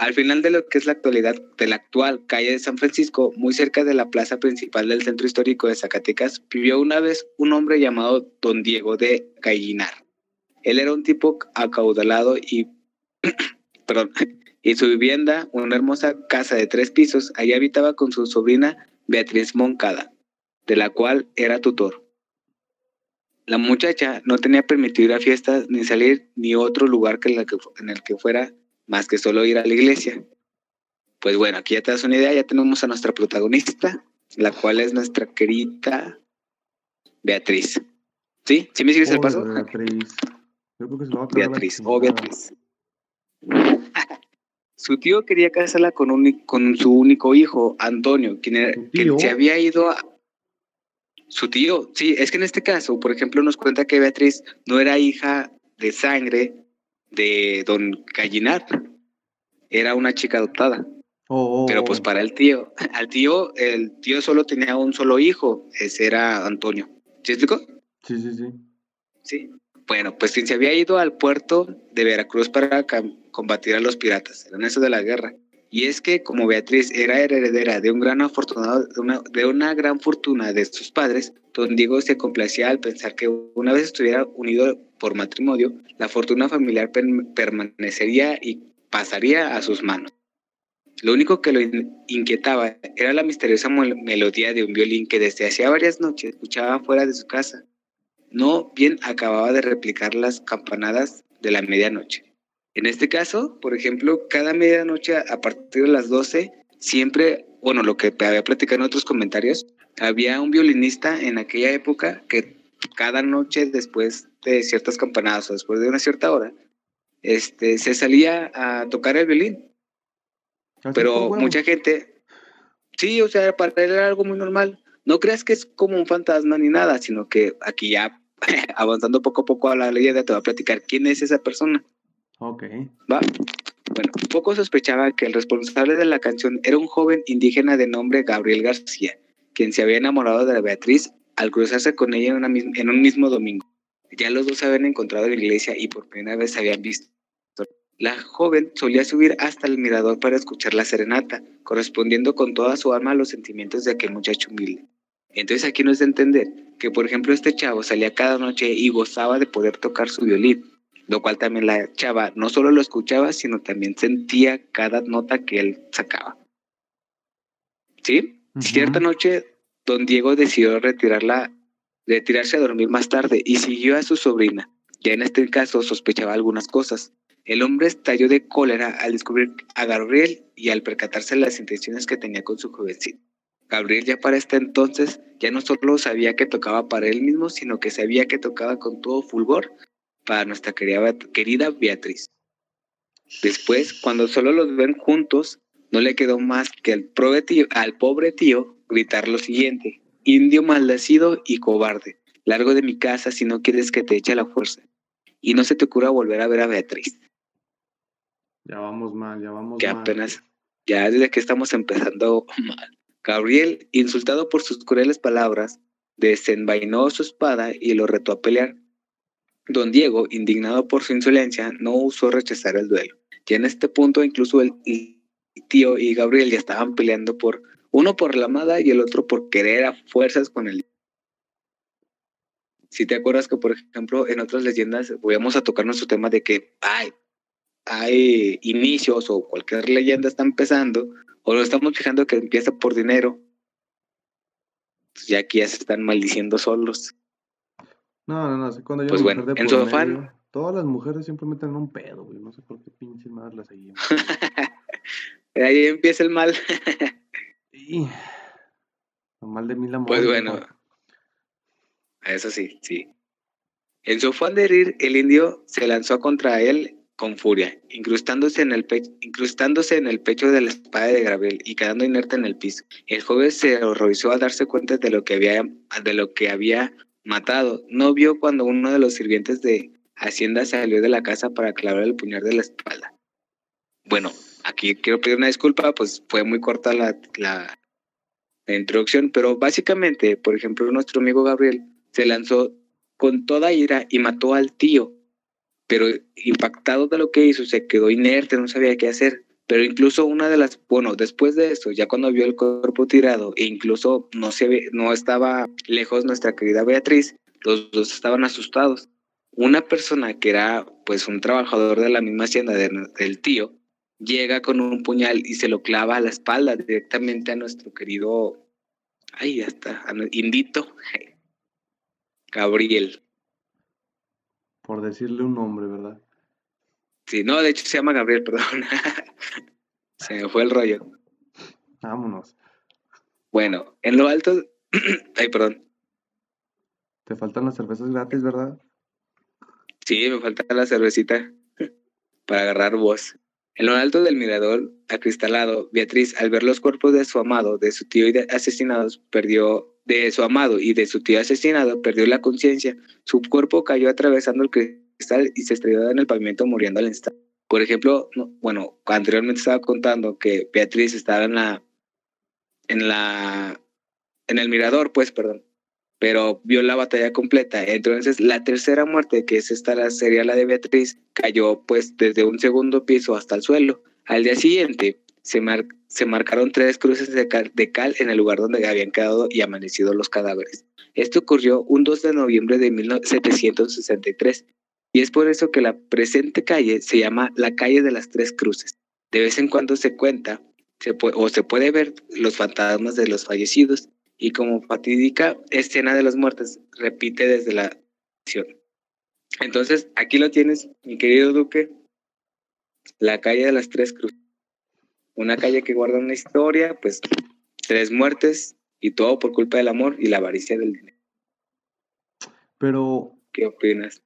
Al final de lo que es la actualidad de la actual calle de San Francisco, muy cerca de la plaza principal del centro histórico de Zacatecas, vivió una vez un hombre llamado Don Diego de Gallinar. Él era un tipo acaudalado y, perdón, y su vivienda, una hermosa casa de tres pisos, allí habitaba con su sobrina Beatriz Moncada, de la cual era tutor. La muchacha no tenía permitido ir a fiestas ni salir ni otro lugar que en el que fuera más que solo ir a la iglesia. Pues bueno, aquí ya te das una idea, ya tenemos a nuestra protagonista, la cual es nuestra querida Beatriz. ¿Sí? ¿Sí me sigues el paso? Beatriz. Yo creo que se lo va a Beatriz, o chingada. Beatriz. Su tío quería casarla con, un, con su único hijo, Antonio, quien, era- ¿Su quien se había ido a... Su tío, sí, es que en este caso, por ejemplo, nos cuenta que Beatriz no era hija de sangre de don Gallinar, era una chica adoptada. Oh, oh, Pero pues para el tío, al tío, el tío solo tenía un solo hijo, ese era Antonio. ¿Sí explicó? Sí, sí, sí. Sí. Bueno, pues quien se había ido al puerto de Veracruz para combatir a los piratas, en eso de la guerra. Y es que como Beatriz era heredera de un gran afortunado, de una, de una gran fortuna de sus padres, don Diego se complacía al pensar que una vez estuviera unido por matrimonio, la fortuna familiar per- permanecería y pasaría a sus manos. Lo único que lo in- inquietaba era la misteriosa melodía de un violín que desde hacía varias noches escuchaba fuera de su casa. No bien acababa de replicar las campanadas de la medianoche. En este caso, por ejemplo, cada medianoche a- partir de las 12, siempre, bueno, lo que había platicado en otros comentarios, había un violinista en aquella época que cada noche después de ciertas campanadas o después de una cierta hora, este, se salía a tocar el violín. Así Pero mucha gente, sí, o sea, para él era algo muy normal. No creas que es como un fantasma ni nada, sino que aquí ya avanzando poco a poco a la leyenda te va a platicar quién es esa persona, Ok. ¿va? Bueno, poco sospechaba que el responsable de la canción era un joven indígena de nombre Gabriel García, quien se había enamorado de la Beatriz al cruzarse con ella en, una en un mismo domingo. Ya los dos se habían encontrado en la iglesia y por primera vez se habían visto. La joven solía subir hasta el mirador para escuchar la serenata, correspondiendo con toda su alma a los sentimientos de aquel muchacho humilde. Entonces aquí nos da a entender que, por ejemplo, este chavo salía cada noche y gozaba de poder tocar su violín, lo cual también la chava no solo lo escuchaba, sino también sentía cada nota que él sacaba. ¿Sí? Cierta noche, don Diego decidió retirarla, retirarse a dormir más tarde y siguió a su sobrina. Ya en este caso sospechaba algunas cosas. El hombre estalló de cólera al descubrir a Gabriel y al percatarse de las intenciones que tenía con su jovencito. Gabriel ya para este entonces ya no solo sabía que tocaba para él mismo, sino que sabía que tocaba con todo fulgor para nuestra querida, querida Beatriz. Después, cuando solo los ven juntos, no le quedó más que al, tío- al pobre tío gritar lo siguiente, indio maldecido y cobarde, largo de mi casa si no quieres que te eche la fuerza, y no se te ocurra volver a ver a Beatriz, Ya vamos mal, ya vamos que mal. apenas, ya desde que estamos empezando mal. Gabriel, insultado por sus crueles palabras, desenvainó su espada y lo retó a pelear. Don Diego, indignado por su insolencia, no usó rechazar el duelo. Y en este punto incluso el el tío y Gabriel ya estaban peleando por uno por la amada y el otro por querer a fuerzas con él. Si te acuerdas que, por ejemplo, en otras leyendas volvíamos a tocar nuestro tema de que hay, hay inicios o cualquier leyenda está empezando, o lo estamos fijando que empieza por dinero, pues ya aquí ya se están maldiciendo solos. No, no, no. Cuando Pues yo bueno, en su afán- Todas las mujeres siempre meten un pedo, güey. No sé por qué pinches madres las seguimos. Ahí empieza el mal. y... Lo mal de mil amores. Pues bueno, eso sí, sí. En su afán de herir, el indio se lanzó contra él con furia, incrustándose en el, pe- incrustándose en el pecho de la espada de Gabriel y quedando inerte en el piso. El joven se horrorizó al darse cuenta de lo que había, de lo que había matado. No vio cuando uno de los sirvientes de Hacienda salió de la casa para clavar el puñal de la espalda. Bueno, aquí quiero pedir una disculpa, pues fue muy corta la, la, la introducción, pero básicamente, por ejemplo, nuestro amigo Gabriel se lanzó con toda ira y mató al tío, pero impactado de lo que hizo, se quedó inerte, no sabía qué hacer. Pero incluso una de las, bueno, después de eso, ya cuando vio el cuerpo tirado, e incluso no, se no estaba lejos nuestra querida Beatriz, los dos estaban asustados. Una persona que era pues un trabajador de la misma hacienda de- del tío, llega con un puñal y se lo clava a la espalda directamente a nuestro querido, ay, ya está, Indito, Gabriel. Por decirle un nombre, ¿verdad? Sí, no, de hecho se llama Gabriel, perdón. se me fue el rollo. Vámonos. Bueno, en lo alto, ay, perdón. Te faltan las cervezas gratis, ¿verdad? Sí, me falta la cervecita para agarrar voz. En lo alto del mirador acristalado, Beatriz, al ver los cuerpos de su amado, de su tío y de asesinados, perdió de su amado y de su tío asesinado, perdió la conciencia. Su cuerpo cayó atravesando el cristal y se estrelló en el pavimento muriendo al instante. Por ejemplo, no- bueno, anteriormente estaba contando que Beatriz estaba en la en la en el mirador, pues, perdón, pero vio la batalla completa. Entonces, la tercera muerte, que es esta sería la de Beatriz, cayó pues desde un segundo piso hasta el suelo. Al día siguiente se, mar- se marcaron tres cruces de cal, de cal en el lugar donde habían quedado y amanecido los cadáveres. Esto ocurrió un 2 de noviembre de 1763 y es por eso que la presente calle se llama la calle de las tres cruces. De vez en cuando se cuenta se puede, o se puede ver los fantasmas de los fallecidos y como fatídica escena de las muertes repite desde la acción. Entonces, aquí lo tienes, mi querido Duque, la calle de las tres cruces. Una calle que guarda una historia, pues tres muertes y todo por culpa del amor y la avaricia del dinero. Pero, ¿Qué opinas?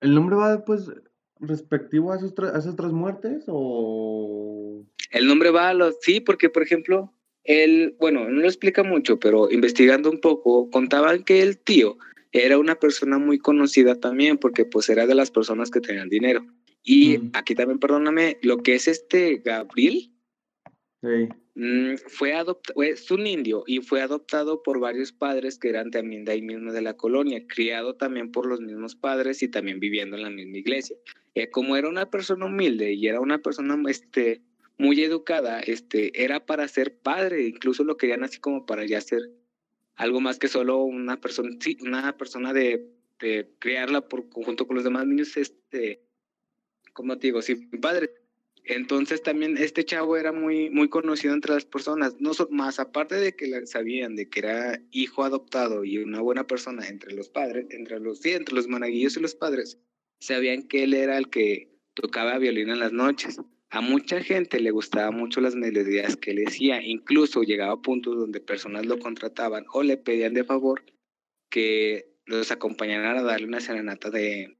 ¿El nombre va pues respectivo a, esos tre- a esas tres muertes o...? El nombre va a los... Sí, porque por ejemplo, él, bueno, no lo explica mucho, pero investigando un poco, contaban que el tío era una persona muy conocida también, porque pues era de las personas que tenían dinero. Y Mm. aquí también, perdóname, lo que es este Gabriel, Mm, fue adoptado, es un indio y fue adoptado por varios padres que eran también de ahí mismo de la colonia, criado también por los mismos padres y también viviendo en la misma iglesia. Eh, como era una persona humilde y era una persona este, muy educada, este, era para ser padre, incluso lo querían así como para ya ser algo más que solo una persona, sí, una persona de, de criarla por conjunto con los demás niños, este, como te digo, sí, padre. Entonces también este chavo era muy, muy conocido entre las personas, no so- más aparte de que la- sabían de que era hijo adoptado y una buena persona entre los padres, entre los, sí, entre los managuillos y los padres, sabían que él era el que tocaba violín en las noches. A mucha gente le gustaban mucho las melodías que él decía, incluso llegaba a puntos donde personas lo contrataban o le pedían de favor que los acompañaran a darle una serenata de,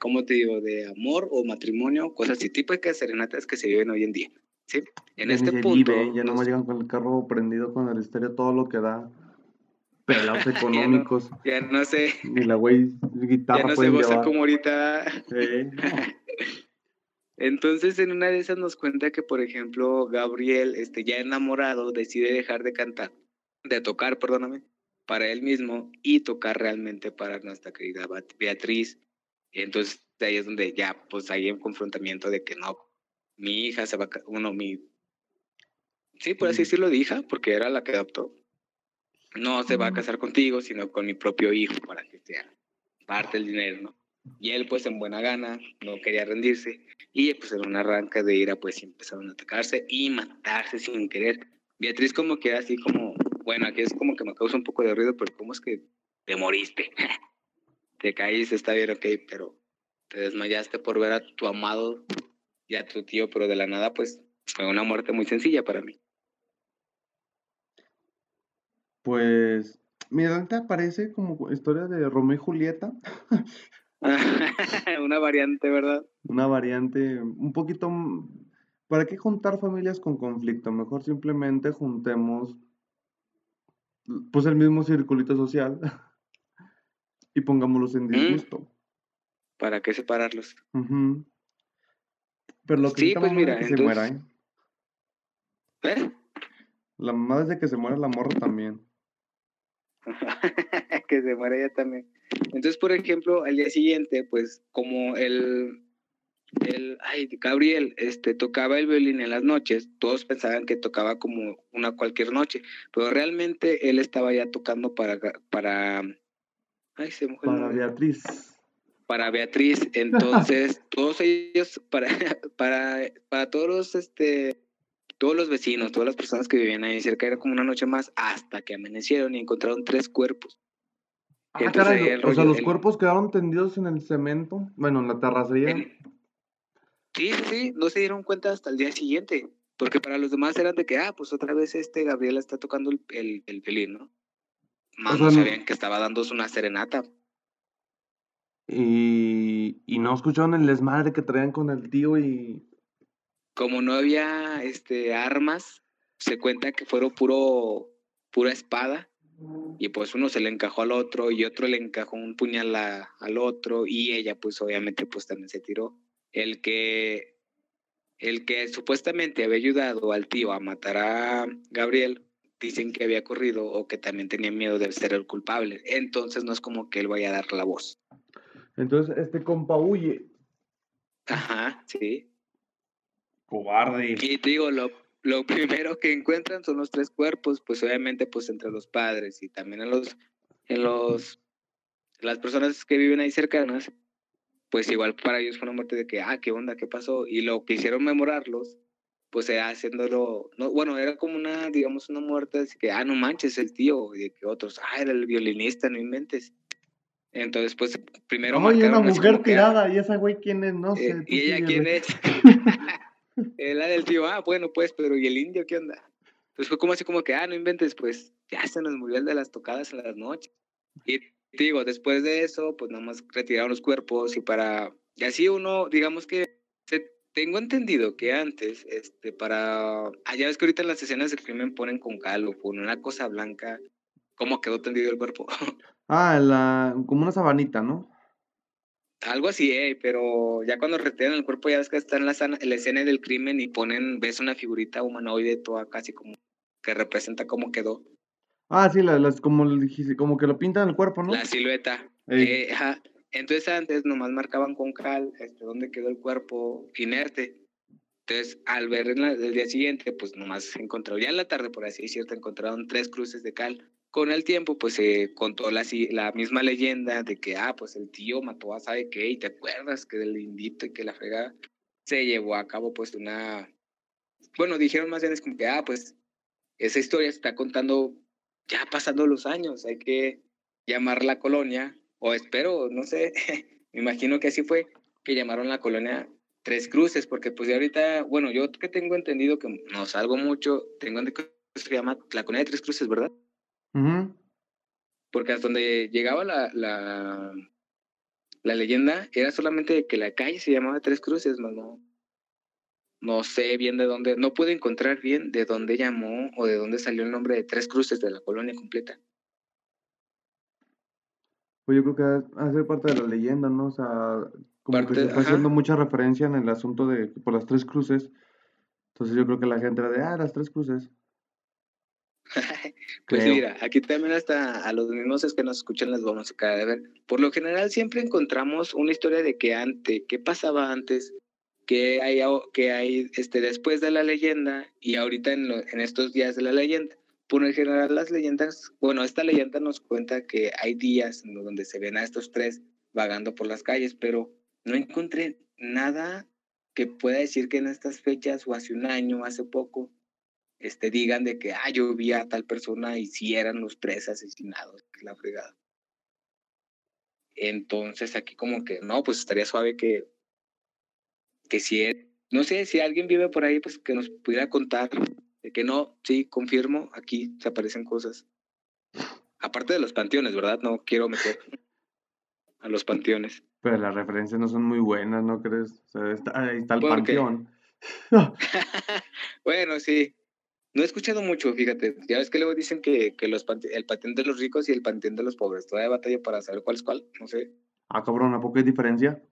¿cómo te digo?, de amor o matrimonio, cosas así, tipo de serenatas que se viven hoy en día, ¿sí? En Ya este punto, ya los- nomás llegan con el carro prendido con el estéreo, todo lo que da. Pelados no- económicos. ya no sé, Ni la güey guitarra ya no se pueden goza llevar. como ahorita Sí. Entonces, en una de esas nos cuenta que, por ejemplo, Gabriel, este, ya enamorado, decide dejar de cantar, de tocar, perdóname, para él mismo y tocar realmente para nuestra querida Beatriz. Entonces, ahí es donde ya, pues, hay un confrontamiento de que no, mi hija se va a, uno, mi, sí, por así decirlo, de hija, porque era la que adoptó. No se va a casar contigo, sino con mi propio hijo para que sea parte del dinero, ¿no? Y él, pues, en buena gana, no quería rendirse. Y pues en un arranque de ira, pues empezaron a atacarse y matarse sin querer. Beatriz como que así como, bueno, aquí es como que me causa un poco de ruido, pero ¿cómo es que te moriste? te caíste, está bien, ok, pero te desmayaste por ver a tu amado y a tu tío, pero de la nada, pues fue una muerte muy sencilla para mí. Pues, mira, te parece como historia de Romeo y Julieta. una variante, ¿verdad? Una variante un poquito... ¿Para qué juntar familias con conflicto? Mejor simplemente juntemos pues el mismo circulito social y pongámoslos en disgusto. ¿Para qué separarlos? Pero lo que Sí, pues mamá es mira, que se muera, ¿eh? ¿Eh? La mamá desde que se muera la morra también. que se muere ella también. Entonces, por ejemplo, al día siguiente, pues como el, el ay, Gabriel este, tocaba el violín en las noches, todos pensaban que tocaba como una cualquier noche, pero realmente él estaba ya tocando para, para, ay, se el Para. Beatriz. para Beatriz. Entonces, todos ellos, para, para, para todos los, este, todos los vecinos, todas las personas que vivían ahí cerca, era como una noche más hasta que amanecieron y encontraron tres cuerpos. Ah, Entonces, caray, ahí el o sea, los cuerpos quedaron tendidos en el cemento, bueno, en la terracería. Sí, sí, sí, no se dieron cuenta hasta el día siguiente, porque para los demás eran de que, ah, pues otra vez este Gabriel está tocando el, el, el violín, ¿no? Más sea, no no- sabían que estaba dándose una serenata. Y, Y no escucharon el desmadre que traían con el tío y. Como no había este armas, se cuenta que fueron puro pura espada y pues uno se le encajó al otro y otro le encajó un puñal a- al otro y ella pues obviamente pues también se tiró. El que el que supuestamente había ayudado al tío a matar a Gabriel dicen que había corrido o que también tenía miedo de ser el culpable. Entonces no es como que él vaya a dar la voz. Entonces, este compa huye. Ajá, sí. Cobarde. Y te digo, lo, lo primero que encuentran son los tres cuerpos, pues obviamente pues entre los padres y también en los, en los, las personas que viven ahí cercanas, pues igual para ellos fue una muerte de que, ah, qué onda, qué pasó, y lo que hicieron memorarlos, pues era haciéndolo, no, bueno, era como una, digamos, una muerte, así que, ah, no manches, el tío, y de que otros, ah, era el violinista, no inventes. Entonces, pues, primero Oye, una marcaron así mujer que, ah, tirada. ¿Y esa güey quién es? No eh, sé. ¿Y ella quién es? Eh, la del tío, ah, bueno, pues, pero ¿y el indio qué onda? Entonces fue como así como que, ah, no inventes, pues, ya se nos murió el de las tocadas en las noches. Y te digo, después de eso, pues nada más retiraron los cuerpos y para, y así uno, digamos que, se- tengo entendido que antes, este, para, ah, ya ves que ahorita en las escenas del crimen ponen con cal o con una cosa blanca, cómo quedó tendido el cuerpo. Ah, la, como una sabanita, ¿no? Algo así, eh, pero ya cuando retiran el cuerpo, ya ves que está en la, escena del crimen y ponen, ves una figurita humanoide toda casi como que representa cómo quedó Ah, sí, la- las, como, como que lo pintan el cuerpo, ¿no? la silueta. Eh, ajá. Entonces antes nomás marcaban con cal este, dónde quedó el cuerpo inerte. Entonces al ver en la- el día siguiente, pues nomás encontró, ya en la tarde por así decirlo, encontraron tres cruces de cal. Con el tiempo, pues se contó la, la misma leyenda de que, ah, pues el tío mató a sabe qué, y te acuerdas que del indito y que la fregada se llevó a cabo pues una... Bueno, dijeron más bien es como que, ah, pues esa historia se está contando ya pasando los años, hay que llamar la colonia, o espero, no sé, me imagino que así fue, que llamaron la colonia Tres Cruces, porque pues de ahorita, bueno, yo que tengo entendido que no salgo mucho, tengo entendido que se llama la colonia de Tres Cruces, ¿verdad? Ujú. Porque hasta donde llegaba la, la, la leyenda era solamente que la calle se llamaba Tres Cruces, más no, no sé bien de dónde, no pude encontrar bien de dónde llamó o de dónde salió el nombre de Tres Cruces de la colonia completa. Pues yo creo que ha- hace parte de la leyenda, ¿no? O sea, como que se está haciendo mucha referencia en el asunto de por las tres cruces. Entonces yo creo que la gente era de, ah, las tres cruces. Pues Creo. mira, aquí también hasta a los mismos es que nos escuchan les vamos a caer de ver. Por lo general siempre encontramos una historia de que antes, qué pasaba antes, qué hay, qué hay este, después de la leyenda y ahorita en, lo- en estos días de la leyenda. Por lo general las leyendas, bueno, esta leyenda nos cuenta que hay días donde se ven a estos tres vagando por las calles, pero no encontré nada que pueda decir que en estas fechas o hace un año, hace poco, este, digan de que, ah, yo vi a tal persona y si eran los tres asesinados, que la fregada. Entonces aquí como que, no, pues estaría suave que, que si, e- no sé, si alguien vive por ahí, pues que nos pudiera contar de que no, sí, confirmo, aquí se aparecen cosas. Aparte de los panteones, ¿verdad? No quiero meter a los panteones. Pero las referencias no son muy buenas, ¿no crees? O sea, está- ahí está el panteón. bueno, sí. No he escuchado mucho, fíjate. Ya ves que luego dicen que, que los pante- el panteón de los ricos y el panteón de los pobres. Todavía batalla para saber cuál es cuál. No sé. Ah, cabrón, ¿a poco hay diferencia?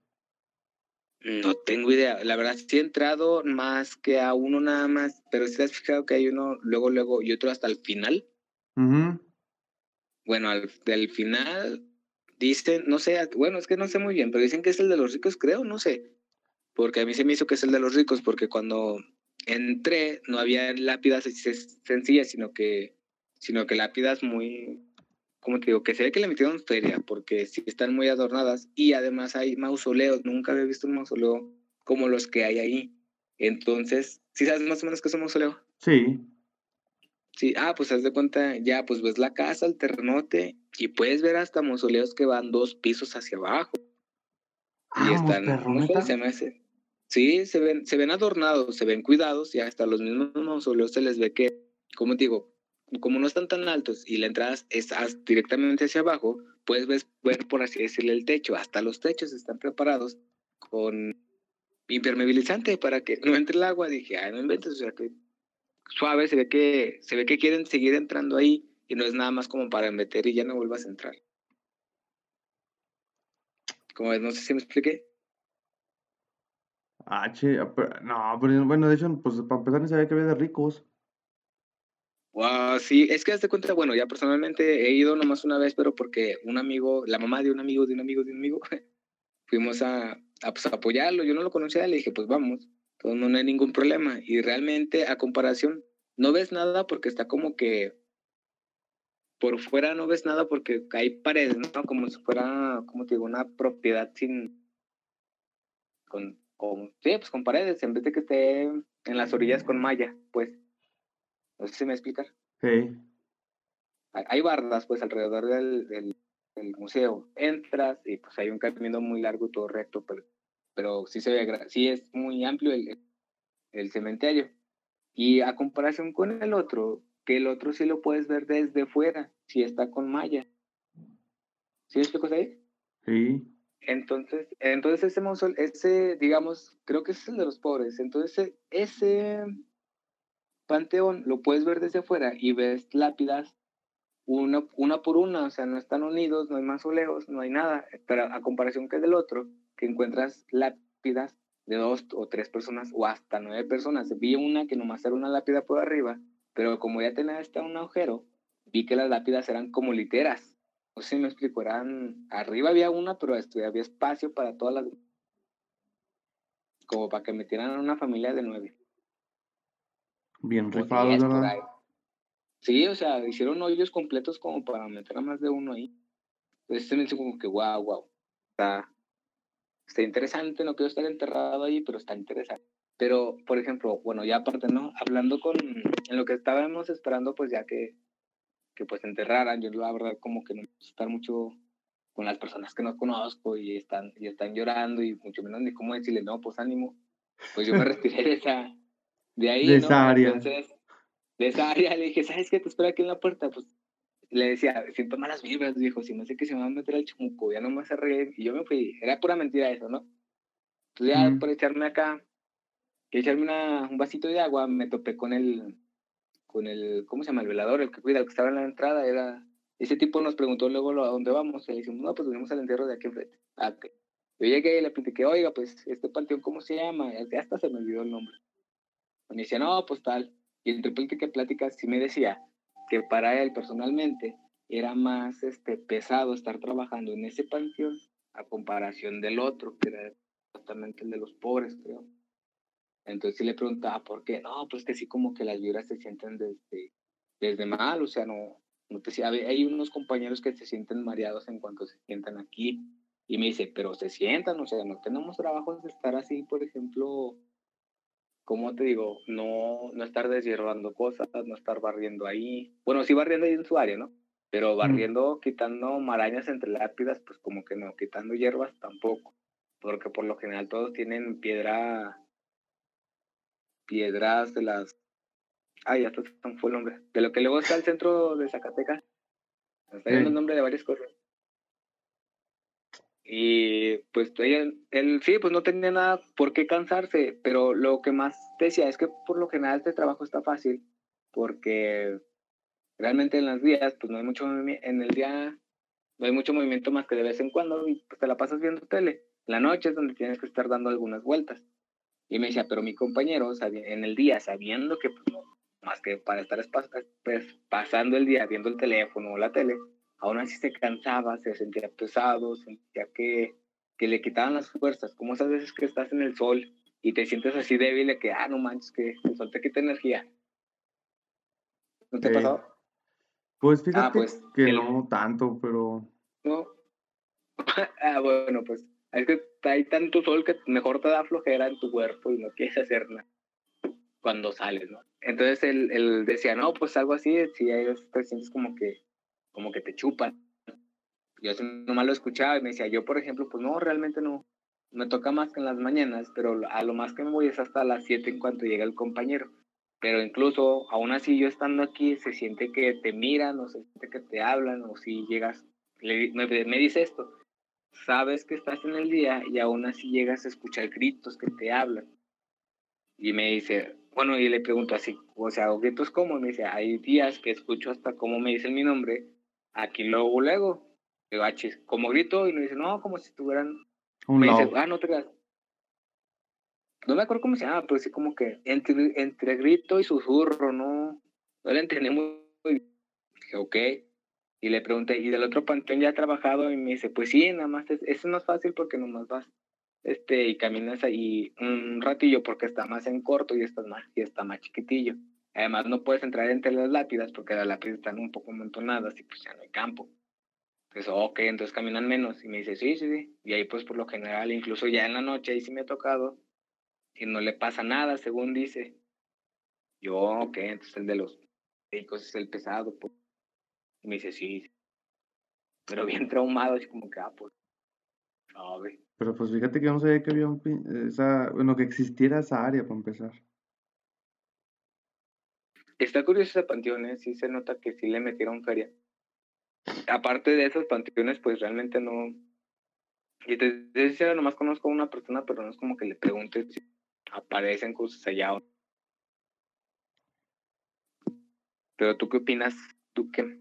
No tengo idea. La verdad, sí he entrado más que a uno nada más. Pero si te has fijado que hay uno luego, luego y otro hasta el final. Bueno, al del final dicen, no sé, bueno, es que no sé muy bien, pero dicen que es el de los ricos, creo, no sé. Porque a mí se me hizo que es el de los ricos, porque cuando entré no había lápidas sen- sencillas, sino que, sino que lápidas muy, como te digo, que se ve que le metieron feria, porque sí están muy adornadas y además hay mausoleos. Nunca había visto un mausoleo como los que hay ahí. Entonces, ¿sí sabes más o menos qué es un mausoleo? Sí. Sí, ah, pues haz de cuenta, ya, pues ves la casa, el terrenote, y puedes ver hasta mausoleos que van dos pisos hacia abajo. Y Ah, están, no se me hace. Sí, se ven, se ven adornados, se ven cuidados, y hasta los mismos mausoleos se les ve que, como te digo, como no están tan altos y la entrada es directamente hacia abajo, puedes ver, por así decirlo, el techo. Hasta los techos están preparados con impermeabilizante para que no entre el agua. Dije, ay, no inventes, o sea que suave, se ve que, se ve que quieren seguir entrando ahí y no es nada más como para meter y ya no vuelvas a entrar. Como no sé si me expliqué. Ah, che, ah, no, pero bueno, de hecho, pues para empezar ni sabía que había de ricos. Wow, sí, es que hazte cuenta, bueno, ya personalmente he ido nomás una vez, pero porque un amigo, la mamá de un amigo, de un amigo, de un amigo, fuimos a, a, pues, apoyarlo, yo no lo conocía, le dije, pues vamos, todo no, no hay ningún problema. Y realmente, a comparación, no ves nada porque está como que por fuera no ves nada porque hay paredes, ¿no? Como si fuera, como te digo, una propiedad sin, con, con, sí, pues con paredes, en vez de que esté en las orillas con malla, pues. No sé si me explicar. Hey. Hay- bardas, pues, alrededor del, del, del museo. Entras y, pues, hay un camino muy largo todo recto, pero, pero sí se ve, sí es muy amplio el, el- cementerio. Y a comparación con el otro, que el otro sí lo puedes ver desde fuera, si está con malla. ¿Sí me explico ahí? Sí. Entonces, entonces ese mausoleo, ese, digamos, creo que es el de los pobres. Entonces, ese panteón lo puedes ver desde afuera y ves lápidas una, una por una, o sea, no están unidos, no hay mausoleos, no hay nada. Pero a comparación que del otro, que encuentras lápidas de dos o tres personas o hasta nueve personas. Vi una que nomás era una lápida por arriba, pero como ya tenía hasta un agujero, vi que las lápidas eran como literas. No sé si me explico, eran, arriba había una, pero había espacio para todas las, como para que metieran a una familia de nueve. Bien o rifados, diez por ¿verdad? Sí, o sea, hicieron hoyos completos como para meter a más de uno ahí. Entonces se me hizo como que, wow, wow. Está, está interesante, no quiero estar enterrado ahí, pero está interesante. Pero, por ejemplo, bueno, ya aparte, ¿no? Hablando con, en lo que estábamos esperando, pues ya que, que pues enterraran, yo la verdad como que no me gusta estar mucho con las personas que no conozco y están, y están llorando y mucho menos ni cómo decirle, no, pues ánimo. Pues yo me retiré de esa, de ahí, De ¿no? esa área. Entonces, de esa área le dije, ¿sabes qué? Te espero aquí en la puerta, pues le decía, siento malas vibras, dijo, si no sé que se me va a meter al chamuco, ya no me cerré, y yo me fui, era pura mentira eso, ¿no? Entonces ya Mm. por echarme acá, que echarme una, un vasito de agua, me topé con el, con el, ¿cómo se llama? El velador, el que cuida, el que estaba en la entrada, era, ese tipo nos preguntó luego a dónde vamos, y le dijimos, no, pues venimos al entierro de aquí enfrente. Ah. Yo llegué y le platiqué, oiga, pues, este panteón, ¿cómo se llama? Ya hasta se me olvidó el nombre. Y me decía, no, pues tal. Y entre plática que plática sí me decía que para él personalmente era más este, pesado estar trabajando en ese panteón a comparación del otro, que era exactamente el de los pobres, creo. Entonces sí le preguntaba, ¿por qué? No, pues que sí como que las vibras se sienten desde, desde mal, o sea, no, no te, hay unos compañeros que se sienten mareados en cuanto se sientan aquí. Y me dice, pero se sientan, o sea, no tenemos trabajos de estar así, por ejemplo, ¿cómo te digo? No, no estar deshiervando cosas, no estar barriendo ahí. Bueno, sí barriendo ahí en su área, ¿no? Pero barriendo, quitando marañas entre lápidas, pues como que no, quitando hierbas tampoco. Porque por lo general todos tienen piedra, piedras de las... Ay, hasta se fue el nombre. De lo que luego está el centro de Zacatecas. Está yendo el Sí. nombre de varias cosas. Y pues ella, él sí, pues no tenía nada por qué cansarse, pero lo que más decía es que por lo general este trabajo está fácil, porque realmente en las días, pues no hay mucho en el día no hay mucho movimiento más que de vez en cuando y pues te la pasas viendo tele. La noche es donde tienes que estar dando algunas vueltas. Y me decía, pero mi compañero en el día, sabiendo que pues, más que para estar pues, pasando el día viendo el teléfono o la tele, aún así se cansaba, se sentía pesado, sentía que, que le quitaban las fuerzas, como esas veces que estás en el sol y te sientes así débil de que, ah, no manches, que el sol te quita energía. ¿No te ha pasado? Pues fíjate pues, que el- no tanto, pero No. ah, bueno, pues es que hay tanto sol que mejor te da flojera en tu cuerpo y no quieres hacer nada cuando sales, ¿no? Entonces él, él decía, no, pues algo así, si te sientes como que, como que te chupan. Yo nomás lo escuchaba y me decía, yo por ejemplo, pues no, realmente no, me toca más que en las mañanas, pero a lo más que me voy es hasta las 7 en cuanto llega el compañero. Pero incluso, aún así, yo estando aquí, se siente que te miran o se siente que te hablan, o si llegas, le- me, me dice esto, sabes que estás en el día y aún así llegas a escuchar gritos que te hablan. Y me dice, bueno, y le pregunto así, o sea, gritos cómo, me dice, hay días que escucho hasta cómo me dicen mi nombre, aquí luego, luego. Digo, ah, chis, como grito, y me dice, no, como si estuvieran A un me dice, ah, no te. No me acuerdo cómo se llama, pero sí como que entre, entre grito y susurro, no, no le entendí muy bien. Dije, ok. Y le pregunté, ¿y del otro panteón ya ha trabajado? Y me dice, pues sí, nada más, es, eso no es fácil porque nomás vas, este, y caminas ahí un ratillo porque está más en corto y está más, y está más chiquitillo. Además no puedes entrar entre las lápidas porque las lápidas están un poco amontonadas y pues ya no hay campo. Entonces, ok, entonces caminan menos. Y me dice, sí, sí, sí. Y ahí pues por lo general, incluso ya en la noche, ahí sí me ha tocado. Y no le pasa nada, según dice. Yo, ok, entonces el de los ricos es el pesado. Pues. Y me dice, sí. sí". Pero bien traumado, así como que, ah, pues. No. Pero pues fíjate que no sabía que había un esa, bueno, que existiera esa área para empezar. Está curioso ese panteón, ¿eh? Sí se nota que sí le metieron feria. Aparte de esos panteones, pues realmente no... Y te sincero, nomás conozco a una persona, pero no es como que le pregunte si aparecen cosas allá o... Pero tú qué opinas, tú qué...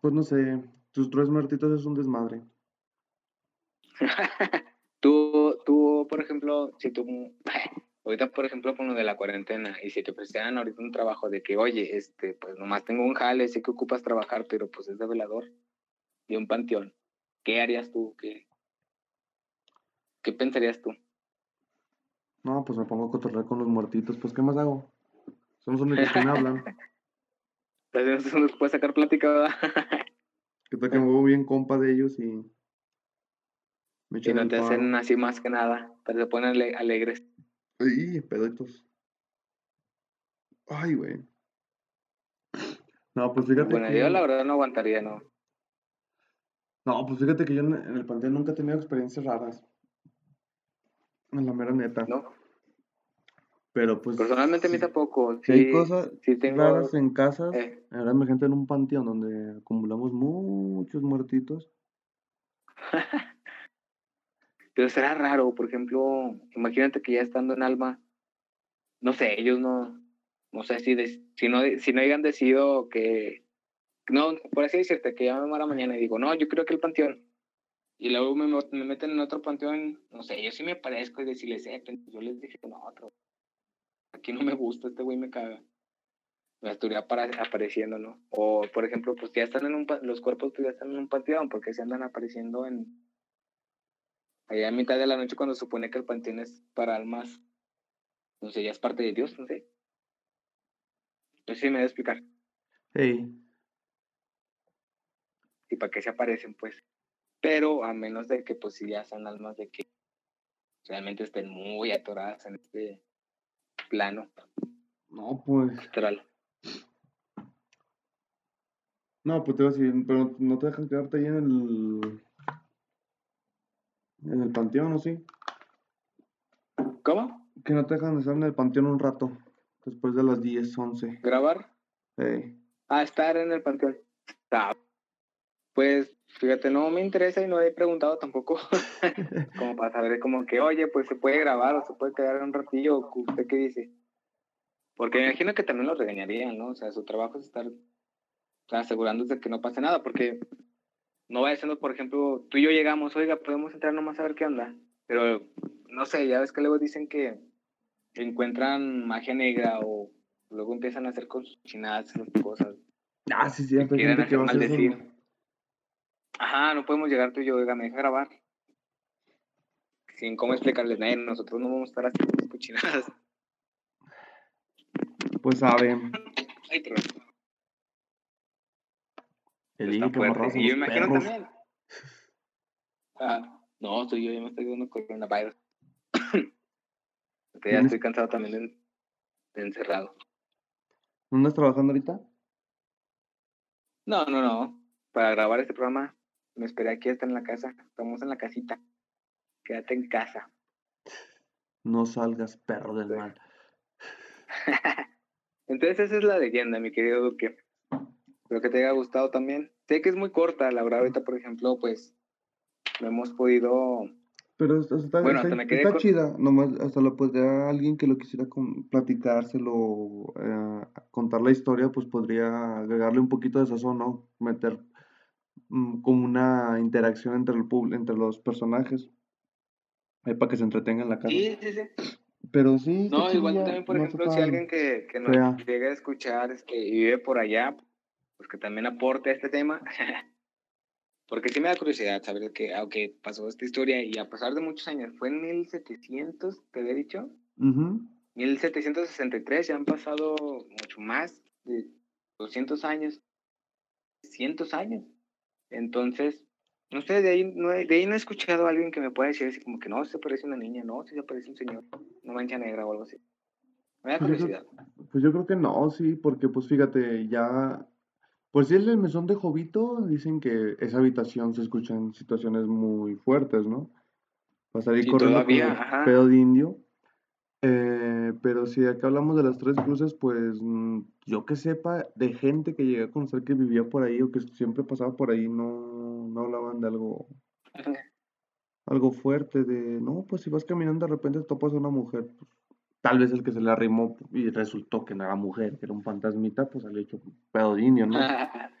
Pues no sé, tus tres muertitos es un desmadre. tú, tú, por ejemplo, si tú, ahorita, por ejemplo, con lo de la cuarentena, y si te ofrecieran ahorita un trabajo de que, oye, este, pues nomás tengo un jale, sé que ocupas trabajar, pero pues es de velador de un panteón, ¿qué harías tú? ¿Qué, qué pensarías tú? No, pues me pongo a cotorrear con los muertitos, pues ¿qué más hago? Son los únicos que me hablan. Entonces, ¿nos puedes sacar plática, verdad? Que tal que me vuelvo bien compa de ellos y me y no te paro. hacen así más que nada, pero se ponen ale- alegres. Ay, peditos. Ay, güey. No, pues fíjate Bueno, que... yo la verdad no aguantaría, ¿no? No, pues fíjate que yo en, el panteón nunca he tenido experiencias raras. En la mera neta. ¿No? Pero pues... Personalmente a mí sí- tampoco. Si hay sí- cosas sí tengo... raras en casas, eh, ahora imagínate en un panteón donde acumulamos muchos muertitos. Pero será raro, por ejemplo, imagínate que ya estando en alma, no sé, ellos no, no sé si, des- si, no, si no hayan decidido que, no, por así decirte, que ya me muera mañana y digo, no, yo creo que el panteón, y luego me, me meten en otro panteón, no sé, yo sí me parezco y decirles, eh, pen- yo les dije, no, otro, aquí no me gusta, este güey me caga. Me estaría para- apareciendo, ¿no? O, por ejemplo, pues ya están en un, los cuerpos pues ya están en un panteón, porque se andan apareciendo en, allá a mitad de la noche cuando se supone que el panteón es para almas, no sé, ya es parte de Dios, no sé. No sé si me voy a explicar. Hey, ¿Y para qué se aparecen, pues? Pero a menos de que, pues, si ya sean almas de que realmente estén muy atoradas en este plano no, pues... astral. No, pues te iba a decir, pero no te dejan quedarte ahí en el... En el panteón, ¿o sí? ¿Cómo? Que no te dejan estar en el panteón un rato. Después de las 10, 11. ¿Grabar? Hey. Ah, estar en el panteón. Ah, pues, fíjate, no me interesa y no he preguntado tampoco. como para saber como que, oye, pues se puede grabar o se puede quedar un ratillo, ¿usted qué dice? Porque me imagino que también lo regañarían, ¿no? O sea, su trabajo es estar asegurándose de que no pase nada, porque no vaya siendo, por ejemplo, tú y yo llegamos, oiga, podemos entrar nomás a ver qué onda. Pero, no sé, ya ves que luego dicen que encuentran magia negra o luego empiezan a hacer cochinadas, esas cosas. Ah, sí. Hay quieren que hacer eso. maldecir. Ajá, no podemos llegar tú y yo, oiga, me deja grabar. Sin cómo explicarles, "Eh, nosotros no vamos a estar haciendo cochinadas. Pues sabe. Ay, El está fuerte. Y yo imagino perros. también. Ah, no, soy yo, ya me estoy dando coronavirus. Porque ya ¿Tienes- estoy cansado también de, de encerrado. ¿No andas trabajando ahorita? No, no, no. Para grabar este programa me esperé aquí hasta en la casa. Estamos en la casita. Quédate en casa. No salgas, perro del mal. Entonces esa es la leyenda, mi querido Duque. Espero que te haya gustado también. Sé que es muy corta, la verdad, ahorita, por ejemplo, pues, no hemos podido... Pero Bueno, está- hasta me quedé está con- chida, nomás hasta lo podría alguien que lo quisiera con- platicárselo, eh, contar la historia, pues podría agregarle un poquito de sazón, ¿no? Meter mm, como una interacción entre el entre los personajes, eh, para que se entretengan en la casa. Sí, sí, sí. Pero sí, No, igual chidilla, también, por no ejemplo, si alguien que, que nos llegue a escuchar este, y vive por allá, pues que también aporte a este tema. Porque sí me da curiosidad saber que, aunque pasó esta historia y a pesar de muchos años, fue en 1700, te había dicho, Ujú. 1763, ya han pasado mucho más de 200 años, 100 años. Entonces, no sé, de ahí no, he- de ahí no he escuchado a alguien que me pueda decir así como que no, se parece una niña, no, se parece un señor, una mancha negra o algo así. Me da Pues yo creo- curiosidad. Pues yo creo que no, sí, porque pues fíjate, ya, pues si es el mesón de Jovito, dicen que esa habitación se escucha en situaciones muy fuertes, ¿no? Salir Y corriendo todavía, pedo de indio. Eh, pero si acá hablamos de las tres cruces, pues mm, yo que sepa de gente que llegué a conocer que vivía por ahí o que siempre pasaba por ahí, no, no hablaban de algo, algo fuerte, de, no, pues si vas caminando de repente topas a una mujer, pues, tal vez el que se le arrimó y resultó que no era mujer, que era un fantasmita, pues salió hecho pedo de indio, ¿no?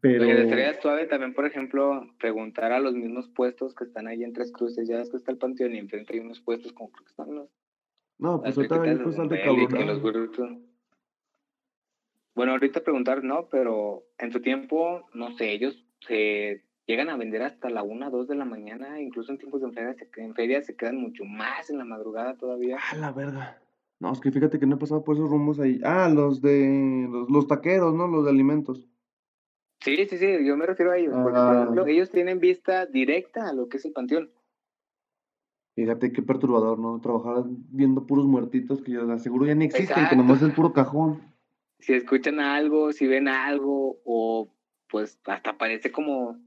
Pero, Oye, estaría suave también, por ejemplo, preguntar a los mismos puestos que están ahí en Tres Cruces. Ya ves que está el panteón y enfrente hay unos puestos como creo que están los, no, pues ahorita friquitas pues al. Bueno, ahorita preguntar no, pero en su tiempo, no sé, ellos se llegan a vender hasta la 1, 2 de la mañana, incluso en tiempos de feria se, en feria se quedan mucho más en la madrugada todavía. Ah, la verga. No, es que fíjate que no he pasado por esos rumbos ahí. Ah, los de los, los taqueros, ¿no? Los de alimentos. Sí, sí, sí, yo me refiero a ellos, porque por Ah. ejemplo, ellos tienen vista directa a lo que es el panteón. Fíjate qué perturbador, ¿no? Trabajar viendo puros muertitos que yo aseguro ya ni existen, que nomás es el puro cajón. si escuchan algo, si ven algo, o pues hasta parece como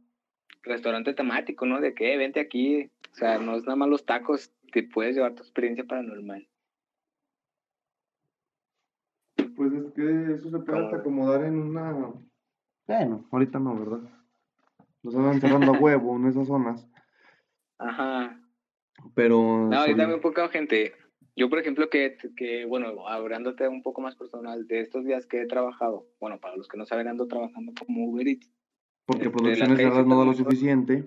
restaurante temático, ¿no? De que "Eh, vente aquí, o sea, no es nada más los tacos, te puedes llevar tu experiencia paranormal. Pues es que eso se puede hasta acomodar en una. Bueno, ahorita no, ¿verdad? Los andan cerrando a huevo en esas zonas. Ajá. Pero. No, y también poca gente. Yo, por ejemplo, que, que, bueno, hablándote un poco más personal, de estos días que he trabajado, bueno, para los que no saben, ando trabajando como Uber Eats. Porque de producciones calles cerradas no da lo suficiente.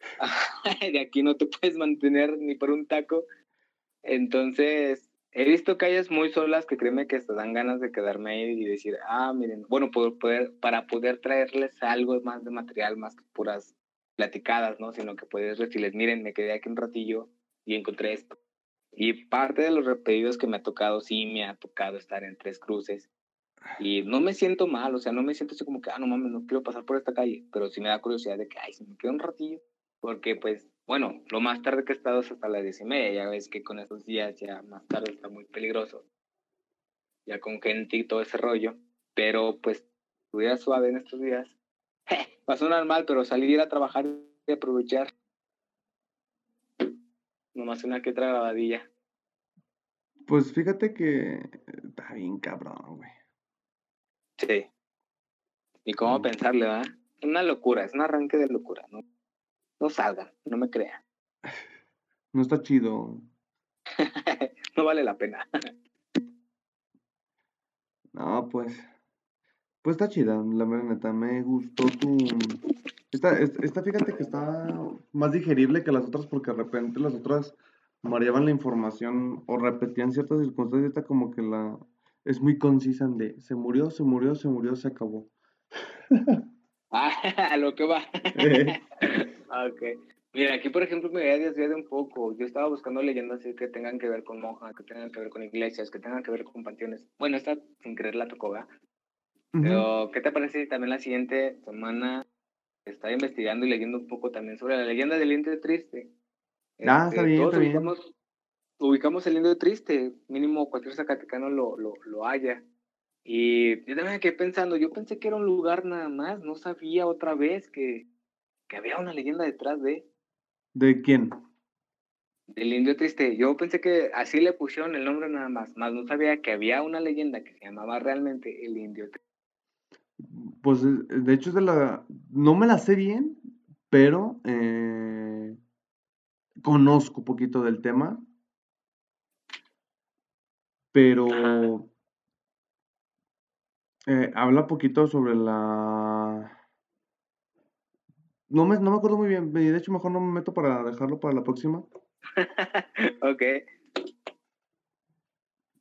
de aquí no te puedes mantener ni por un taco. Entonces, he visto calles muy solas que créeme que te dan ganas de quedarme ahí y decir, ah, miren, bueno, poder, para poder traerles algo más de material, más que puras platicadas, ¿no? Sino que puedes decirles, miren, me quedé aquí un ratillo y encontré esto. Y parte de los repetidos que me ha tocado, sí me ha tocado estar en tres cruces. Y no me siento mal, o sea, no me siento así como que, ah, no mames, no quiero pasar por esta calle, pero sí me da curiosidad de que, ay, si me quedo un ratillo, porque pues, bueno, lo más tarde que he estado es hasta las diez y media, ya ves que con esos días ya más tarde está muy peligroso, ya con gente y todo ese rollo, pero pues, estuviera suave en estos días, va a mal, pero salir a trabajar y aprovechar, nomás una que otra grabadilla. Pues fíjate que está bien cabrón, güey. Sí. Y cómo Mm. pensarle, ¿verdad? Una locura, es un arranque de locura, ¿no? No salgan, no me crean. No está chido. no vale la pena. No, pues. Pues está chida, la mera neta. Me gustó tu. Esta, es- esta, fíjate que está más digerible que las otras porque de repente las otras mareaban la información o repetían ciertas circunstancias. Esta como que la. Es muy concisa en de se murió, se murió, se murió, se acabó. Ah, lo que va. Eh. Ah, ok. Mira, aquí por ejemplo me había desviado un poco. Yo estaba buscando leyendas así que tengan que ver con monjas, que tengan que ver con iglesias, que tengan que ver con panteones. Bueno, esta sin querer la tocó, ¿verdad? Pero, ¿qué te parece si también la siguiente semana estaba investigando y leyendo un poco también sobre la leyenda del indio triste? Ah, está bien, todos está bien. Ubicamos, el indio triste, mínimo cualquier zacatecano lo, lo, lo haya. Y yo también me quedé pensando, yo pensé que era un lugar nada más, no sabía otra vez que, que había una leyenda detrás de ¿De quién? del indio triste. Yo pensé que así le pusieron el nombre nada más, más no sabía que había una leyenda que se llamaba realmente el indio triste. Pues eh, de hecho es de la... No me la sé bien, pero eh, conozco un poquito del tema. Pero eh, habla poquito sobre la... No me, no me acuerdo muy bien, de hecho mejor no me meto para dejarlo para la próxima. ok.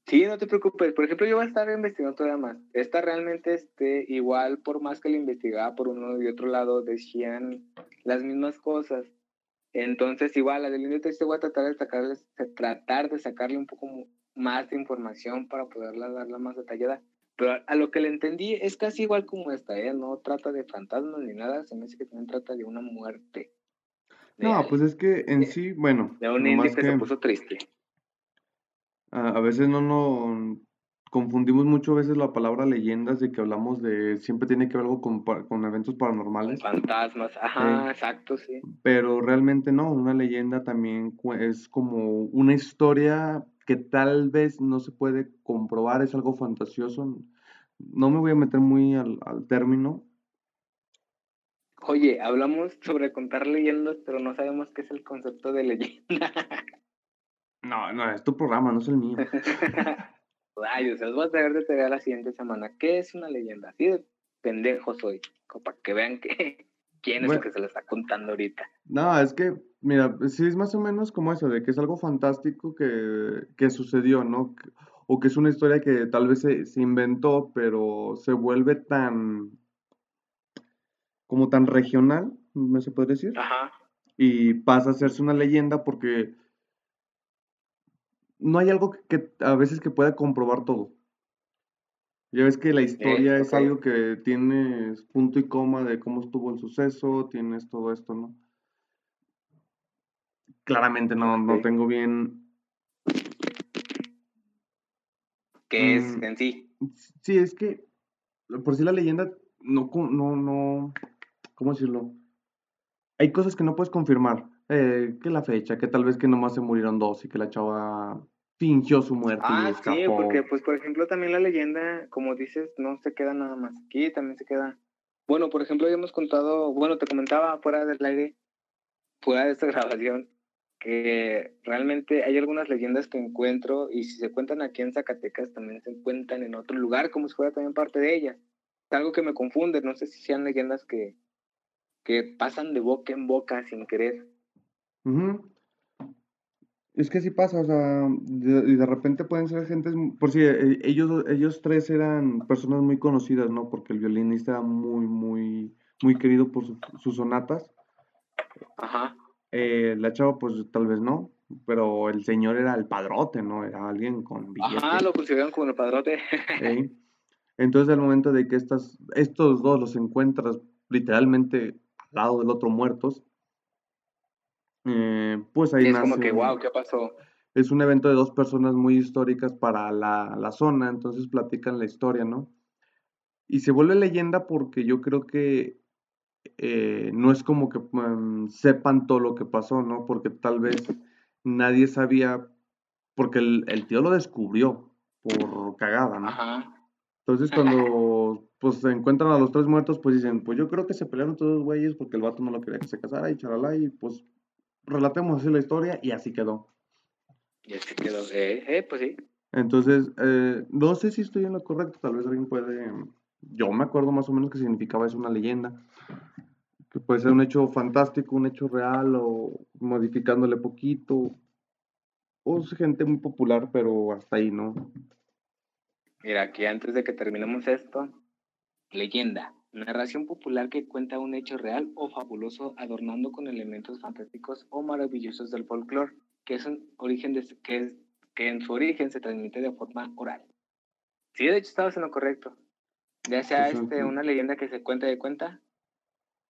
Sí, no te preocupes. Por ejemplo, yo voy a estar investigando todavía más. Esta realmente, este, igual, por más que la investigaba por uno y otro lado, decían las mismas cosas. Entonces, igual, a del te voy a tratar de sacarle, tratar de sacarle un poco más información para poderla darla más detallada. Pero a, lo que le entendí es casi igual como esta, ¿eh? No trata de fantasmas ni nada, se me dice que también trata de una muerte. no, pues es que en sí, bueno. De un índice que se puso triste. A, a veces no nos confundimos mucho a veces la palabra leyendas de que hablamos de siempre tiene que ver algo con, con eventos paranormales. Fantasmas, ajá, exacto, sí. Pero realmente no, una leyenda también es como una historia que tal vez no se puede comprobar, es algo fantasioso. No me voy a meter muy al, al término. Oye, hablamos sobre contar leyendas, pero no sabemos qué es el concepto de leyenda. no, no, es tu programa, no es el mío. Ay, o sea, los voy a traer de tarea la siguiente semana. ¿Qué es una leyenda? Así de pendejo soy, para que vean que, quién es el que se le está contando ahorita. No, es que Mira, sí es más o menos como eso, de que es algo fantástico que, que sucedió, ¿no? O que es una historia que tal vez se, se, inventó, pero se vuelve tan, como tan regional, ¿me se puede decir? Ajá. Y pasa a hacerse una leyenda porque no hay algo que, a veces que pueda comprobar todo. Ya ves que la historia es algo que tienes punto y coma de cómo estuvo el suceso, tienes todo esto, ¿no? claramente no, no tengo bien. ¿Qué es mm, en sí? Sí, es que por si la leyenda no, no, no, ¿cómo decirlo? Hay cosas que no puedes confirmar. Eh, que la fecha, que tal vez que nomás se murieron dos y que la chava fingió su muerte ah, y escapó. sí, porque pues por ejemplo también la leyenda, como dices, no se queda nada más aquí, también se queda... Bueno, por ejemplo, ya hemos contado, bueno, te comentaba fuera del aire, fuera de esta grabación, que realmente hay algunas leyendas que encuentro y si se cuentan aquí en Zacatecas también se encuentran en otro lugar como si fuera también parte de ellas. Es algo que me confunde, no sé si sean leyendas que, que pasan de boca en boca sin querer. Es que sí pasa, o sea, y de repente pueden ser gentes, por si eh, ellos, ellos tres eran personas muy conocidas, ¿no? Porque el violinista era muy, muy, muy querido por sus sonatas. Ajá. Eh, la chava, pues tal vez no, pero el señor era el padrote, ¿no? Era alguien con billete. Ajá, lo consideran como el padrote. Entonces, al momento de que estas, estos dos los encuentras literalmente al lado del otro muertos, eh, pues ahí es como que, wow, ¿qué pasó? Es un evento de dos personas muy históricas para la, la zona, entonces platican la historia, ¿no? Y se vuelve leyenda porque yo creo que eh, no es como que mm, sepan todo lo que pasó, ¿no? Porque tal vez nadie sabía, porque el, tío lo descubrió por cagada, ¿no? Entonces cuando pues se encuentran a los tres muertos, pues dicen, pues yo creo que se pelearon todos los güeyes porque el vato no lo quería que se casara y charalá y pues relatemos así la historia y así quedó. Y así quedó, eh, eh pues sí. Entonces, eh, no sé si estoy en lo correcto, tal vez alguien puede, yo me acuerdo más o menos que significaba eso una leyenda que puede ser un hecho fantástico, un hecho real o modificándole poquito. O es gente muy popular, pero hasta ahí, ¿no? Mira, aquí antes de que terminemos esto, leyenda, narración popular que cuenta un hecho real o fabuloso adornando con elementos fantásticos o maravillosos del folclore, que es un origen de, que, que en su origen se transmite de forma oral. Sí, de hecho estabas en lo correcto. Ya sea este, una leyenda que se cuenta de cuenta,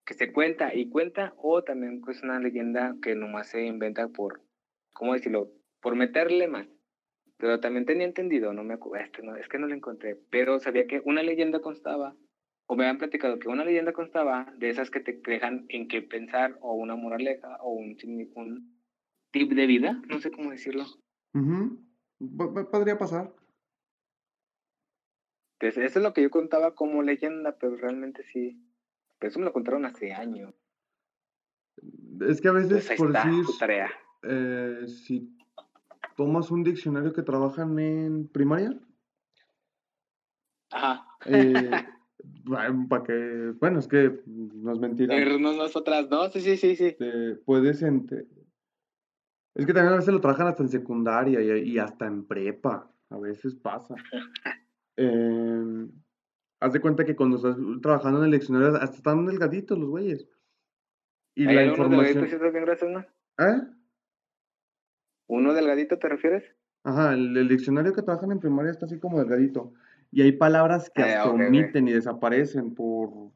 que se cuenta y cuenta, o también es pues, una leyenda que nomás se inventa por, ¿cómo decirlo? Por meterle más. Pero también tenía entendido, no me acuerdo, este, no, es que no lo encontré, pero sabía que una leyenda constaba, o me habían platicado que una leyenda constaba de esas que te dejan en qué pensar, o una moraleja, o un, un tip de vida, no sé cómo decirlo. Podría pasar. Pues eso es lo que yo contaba como leyenda, pero realmente sí. Pero eso me lo contaron hace años. Es que a veces, Pues por está decir, tarea. eh, si tomas un diccionario que trabajan en primaria, Ajá. eh, para que, bueno, es que no es mentira. Irnos nosotras, ¿no? Sí, sí, sí, sí. te puedes ente- Es que también a veces lo trabajan hasta en secundaria y, y hasta en prepa. A veces pasa. Em, haz de cuenta que cuando estás trabajando en el diccionario, hasta están delgaditos los güeyes. Y ¿Hay la información. bien gruesos, no? ¿Eh? ¿Uno delgadito te refieres? Ajá, el, el diccionario que trabajan en primaria está así como delgadito. Y hay palabras que Ah, hasta omiten y desaparecen por.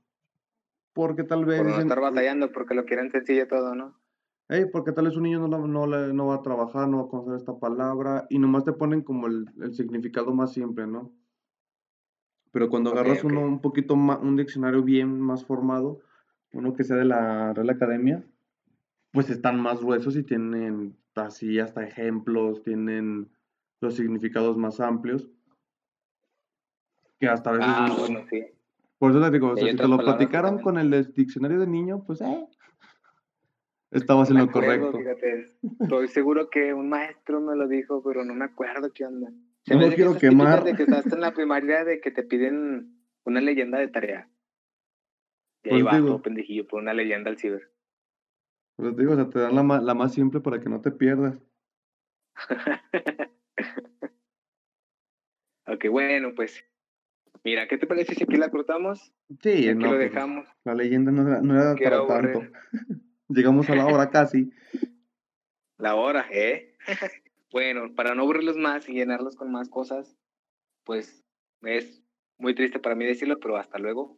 Porque tal vez. Por no dicen, estar batallando, porque lo quieren sencillo todo, ¿no? "Ey, porque tal vez un niño no, la- no, la- no va a trabajar, no va a conocer esta palabra. Y nomás te ponen como el, el significado más simple, ¿no? Pero cuando agarras uno un poquito más, un diccionario bien más formado, uno que sea de la Real Academia, pues están más gruesos y tienen así hasta ejemplos, tienen los significados más amplios. Que hasta a veces Ah, bueno, sí. por eso te digo, o sea, si te lo que platicaron con el diccionario de niño, pues eh, estabas No en lo acuerdo, correcto. fíjate. Estoy seguro que un maestro me lo dijo, pero no me acuerdo qué onda. Se No me que quiero típicas quemar. de que estás en la primaria de que te piden una leyenda de tarea. Y ahí Pues todo pendejillo, por una leyenda al ciber. Pero te digo, o sea, te dan la, la más simple para que no te pierdas. ok, bueno, pues. Mira, ¿qué te parece si aquí la cortamos? Sí, no, lo pues, dejamos. la leyenda no era, no era para tanto. Llegamos a la hora casi. La hora, ¿eh? bueno, para no aburrirlos más y llenarlos con más cosas, pues es muy triste para mí decirlo, pero hasta luego.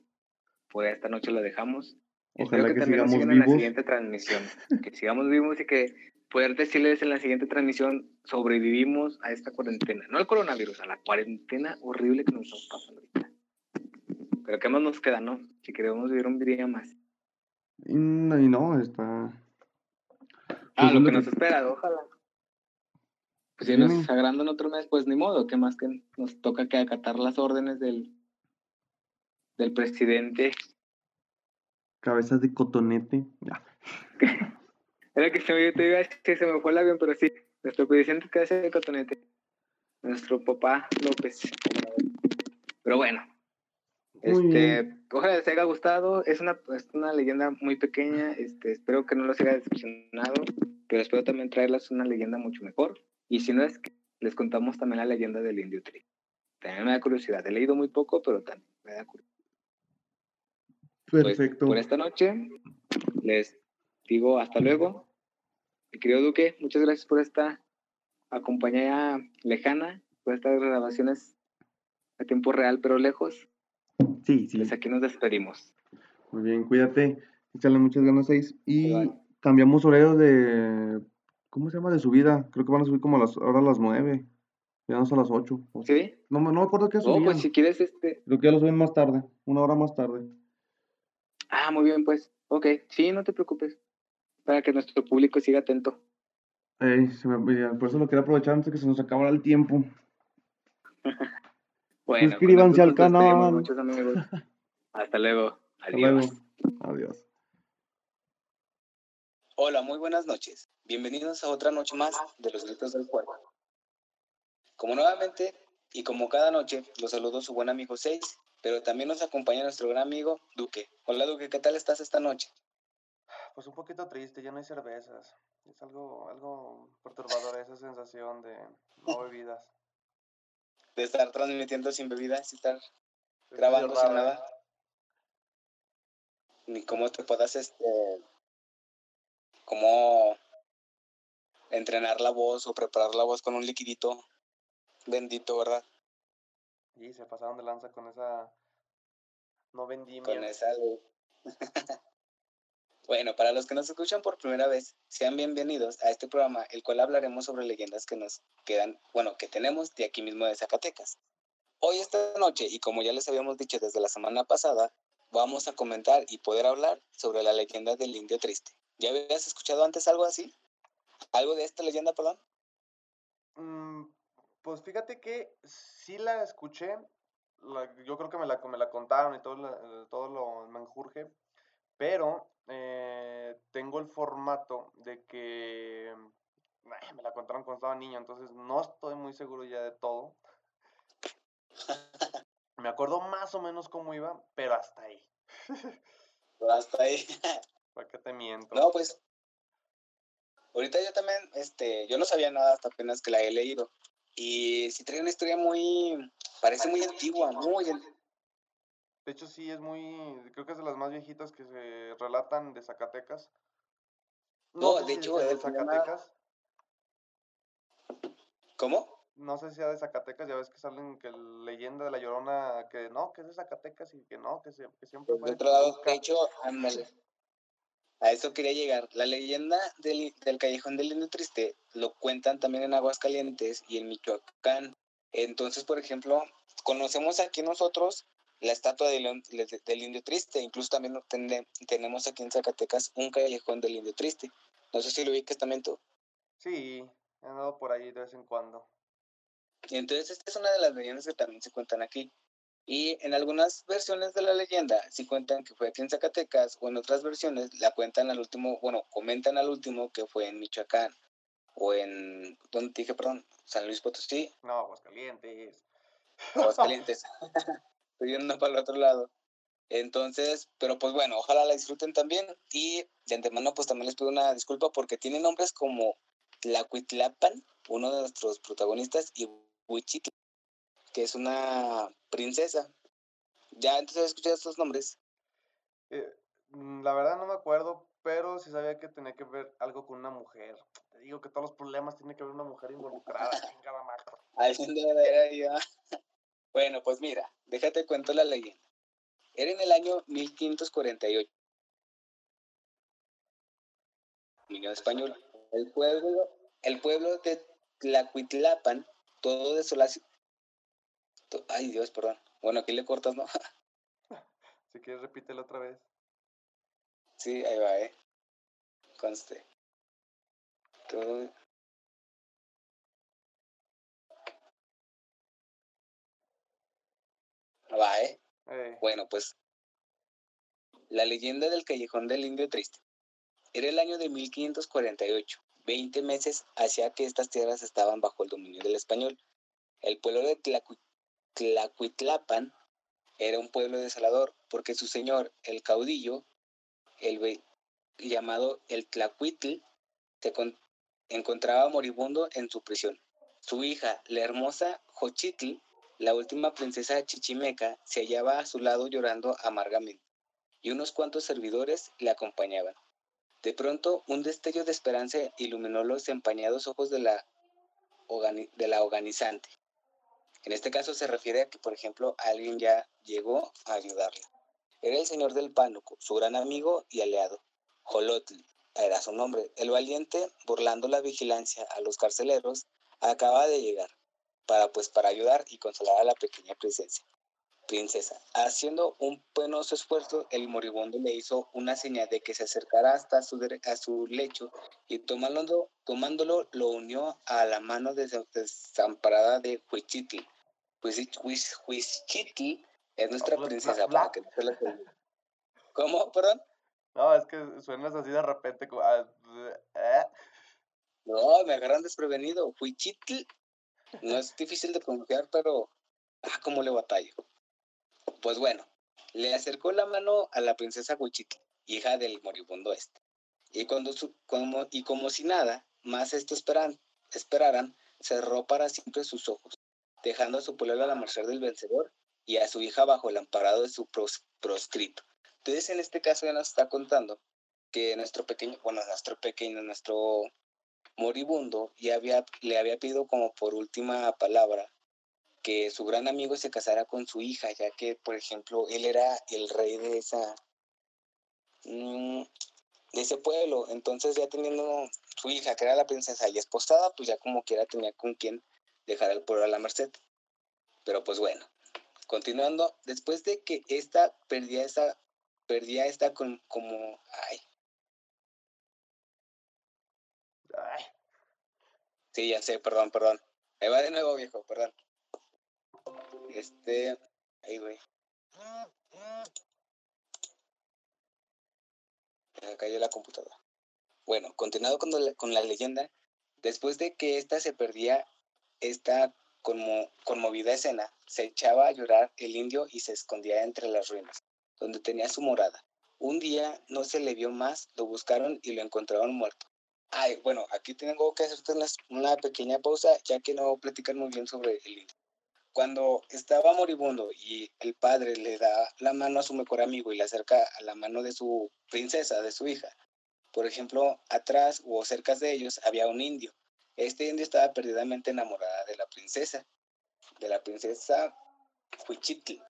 Por esta noche lo dejamos. Espero Ojalá que, que también nos sigamos sigan en la siguiente transmisión. Que sigamos vivos y que poder decirles en la siguiente transmisión sobrevivimos a esta cuarentena. No al coronavirus, a la cuarentena horrible que nos estamos pasando ahorita. Pero qué más nos queda, ¿no? Si queremos vivir un día más. Y no, y no, está. Ah, Pues lo es que nos que- espera, ojalá. Pues si nos agrandan otro mes, pues ni modo, que más que nos toca que acatar las órdenes del, del presidente. Cabezas de cotonete. Ya. Era que se me, te iba a decir, se me fue el avión, pero sí, nuestro presidente que hace de cotonete. Nuestro papá López. Pero bueno, Muy este, ojalá les haya gustado. Es una, es una leyenda muy pequeña. Este, espero que no los haya decepcionado, pero espero también traerles una leyenda mucho mejor. Y si no es que les contamos también la leyenda del indio tri. También me da curiosidad. He leído muy poco, pero también me da curiosidad. Pues, Perfecto. por esta noche les digo hasta luego. Mi querido Duque, muchas gracias por esta acompañada lejana, por estas grabaciones a tiempo real pero lejos. Sí, sí. Pues aquí nos despedimos. Muy bien, cuídate. Échale muchas ganas, seis. Y cambiamos horario de. ¿Cómo se llama? De subida. Creo que van a subir como a las, ahora a las nueve. Ya no es a las ocho. o- ¿Sí? No, me- no me acuerdo qué Oh, subían. pues si quieres, este. Creo que ya lo suben más tarde. Una hora más tarde. Ah, muy bien, pues. Ok, sí, no te preocupes. Para que nuestro público siga atento. Se me- por eso lo quería aprovechar antes de que se nos acabara el tiempo. Bueno, Suscríbanse con al canal. Muchos amigos. Hasta luego. Hasta luego. Adiós. Adiós. Hola, muy buenas noches. Bienvenidos a otra noche más de los gritos del cuerpo. Como nuevamente y como cada noche, los saludo su buen amigo Seis, pero también nos acompaña nuestro gran amigo Duque. Hola Duque, ¿qué tal estás esta noche? Pues un poquito triste, ya no hay cervezas. Es algo, algo perturbador esa sensación de no bebidas. De estar transmitiendo sin bebidas y estar Es grabando sin raro, nada. Ni cómo te puedas, este, cómo entrenar la voz o preparar la voz con un liquidito bendito, ¿verdad? Y se pasaron de lanza con esa no vendimia. con esa. bueno, para los que nos escuchan por primera vez, sean bienvenidos a este programa, el cual hablaremos sobre leyendas que nos quedan, bueno, que tenemos de aquí mismo de Zacatecas. Hoy esta noche, y como ya les habíamos dicho desde la semana pasada, vamos a comentar y poder hablar sobre la leyenda del indio triste. ¿Ya habías escuchado antes algo así? ¿Algo de esta leyenda, perdón? Mm, pues fíjate que sí la escuché, la- yo creo que me la, me la contaron y todo, la- todo lo menjurje, pero eh, tengo el formato de que ay, me la contaron cuando estaba niño, entonces no estoy muy seguro ya de todo. Me acuerdo más o menos cómo iba, pero hasta ahí. Pero hasta ahí. ¿Para qué te miento? No, pues. Ahorita yo también, este, yo no sabía nada hasta apenas que la he leído. Y sí trae una historia muy, parece muy antigua, muy, De hecho, sí, es muy. Creo que es de las más viejitas que se relatan de Zacatecas. No, sé de si hecho, de Zacatecas. ¿cómo? No sé si sea de Zacatecas, ya ves que salen que leyenda de la Llorona, que no, que es de Zacatecas y que no, que, se- que siempre Pues de otro lado, de hecho, ándale. A eso quería llegar. La leyenda del, del Callejón del Indio Triste lo cuentan también en Aguascalientes y en Michoacán. Entonces, por ejemplo, conocemos aquí nosotros la estatua del, del- Indio Triste. Incluso también tenemos aquí en Zacatecas un Callejón del Indio Triste. No sé si lo ubicas también tú. Sí, he andado por ahí de vez en cuando. Y entonces esta es una de las leyendas que también se cuentan aquí. Y en algunas versiones de la leyenda sí cuentan que fue aquí en Zacatecas o en otras versiones la cuentan al último, bueno, comentan al último que fue en Michoacán o en, ¿dónde dije, perdón? San Luis Potosí, No, Aguascalientes. Aguascalientes. Estoy yendo para el otro lado. Entonces, pero pues bueno, ojalá la disfruten también. Y de antemano, pues también les pido una disculpa porque tienen nombres como Tlacuitlapan, uno de nuestros protagonistas, y Huichitl, que es una princesa. Ya entonces escuchado estos nombres. Eh, mm, la verdad no me acuerdo, pero sí sabía que tenía que ver algo con una mujer. Te digo que todos los problemas tiene que haber una mujer involucrada. Alguien de verdadera idea. Bueno, pues mira, déjate cuento la leyenda. Era en el año 1548. Dominio español. El pueblo, el pueblo de Tlacuitlapan, todo desolación. Ay, Dios, perdón. Bueno, aquí le cortas, ¿no? Si quieres, repítelo otra vez. Sí, ahí va, ¿eh? Conste. Todo... Va, ¿eh? Eh, Bueno, pues la leyenda del Callejón del Indio Triste. Era el año de 1548, 20 meses hacia que estas tierras estaban bajo el dominio del español. El pueblo de Tlacu- Tlacuitlapan era un pueblo desolador porque su señor, el caudillo, el llamado el Tlacuitl, se con- encontraba moribundo en su prisión. Su hija, la hermosa Xochitl, la última princesa chichimeca, se hallaba a su lado llorando amargamente, y unos cuantos servidores le acompañaban. De pronto, un destello de esperanza iluminó los empañados ojos de la, de la organizante. En este caso se refiere a que, por ejemplo, alguien ya llegó a ayudarla. Era el señor del pánuco, su gran amigo y aliado, Jolotl, era su nombre. El valiente, burlando la vigilancia a los carceleros, acaba de llegar para pues para ayudar y consolar a la pequeña princesa. Princesa, haciendo un penoso esfuerzo, el moribundo le hizo una señal de que se acercara hasta su, a su lecho y tomándolo, tomándolo lo unió a la mano des- desamparada de Huichitl. Huichitl es nuestra princesa, para que no se la. ¿Cómo, perdón? no, es que suenas así de repente. como, ah, eh, No, me agarran desprevenido. Huichitl no es difícil de pronunciar, pero ah, cómo le batallo. Pues bueno, le acercó la mano a la princesa Huichitl, hija del moribundo este. Y cuando su- como, y como si nada más esto esperan, esperaran, cerró para siempre sus ojos, dejando a su pueblo a la merced del vencedor y a su hija bajo el amparado de su pros- proscrito. Entonces, en este caso ya nos está contando que nuestro pequeño, bueno, nuestro pequeño, nuestro moribundo ya había, le había pedido como por última palabra que su gran amigo se casara con su hija, ya que, por ejemplo, él era el rey de esa mm, de ese pueblo. Entonces, ya teniendo su hija, que era la princesa, y esposada, pues ya como quiera tenía con quien dejar al pueblo a la merced. Pero pues bueno, continuando, después de que esta perdía esa, perdía esta con, como, ay, Sí, ya sé, perdón, perdón. Ahí va de nuevo, viejo, perdón. Este, Ay, güey. Me cayó la computadora. Bueno, continuando con la, con leyenda, después de que ésta se perdía, esta conmo- conmovida escena, se echaba a llorar el indio y se escondía entre las ruinas, donde tenía su morada. Un día no se le vio más, lo buscaron y lo encontraron muerto. Ay, bueno, aquí tengo que hacerte una, pequeña pausa, ya que no platican muy bien sobre el indio. Cuando estaba moribundo y el padre le da la mano a su mejor amigo y le acerca a la mano de su princesa, de su hija, por ejemplo, atrás o cerca de ellos había un indio. Este indio estaba perdidamente enamorada de la princesa, de la princesa Huichitl,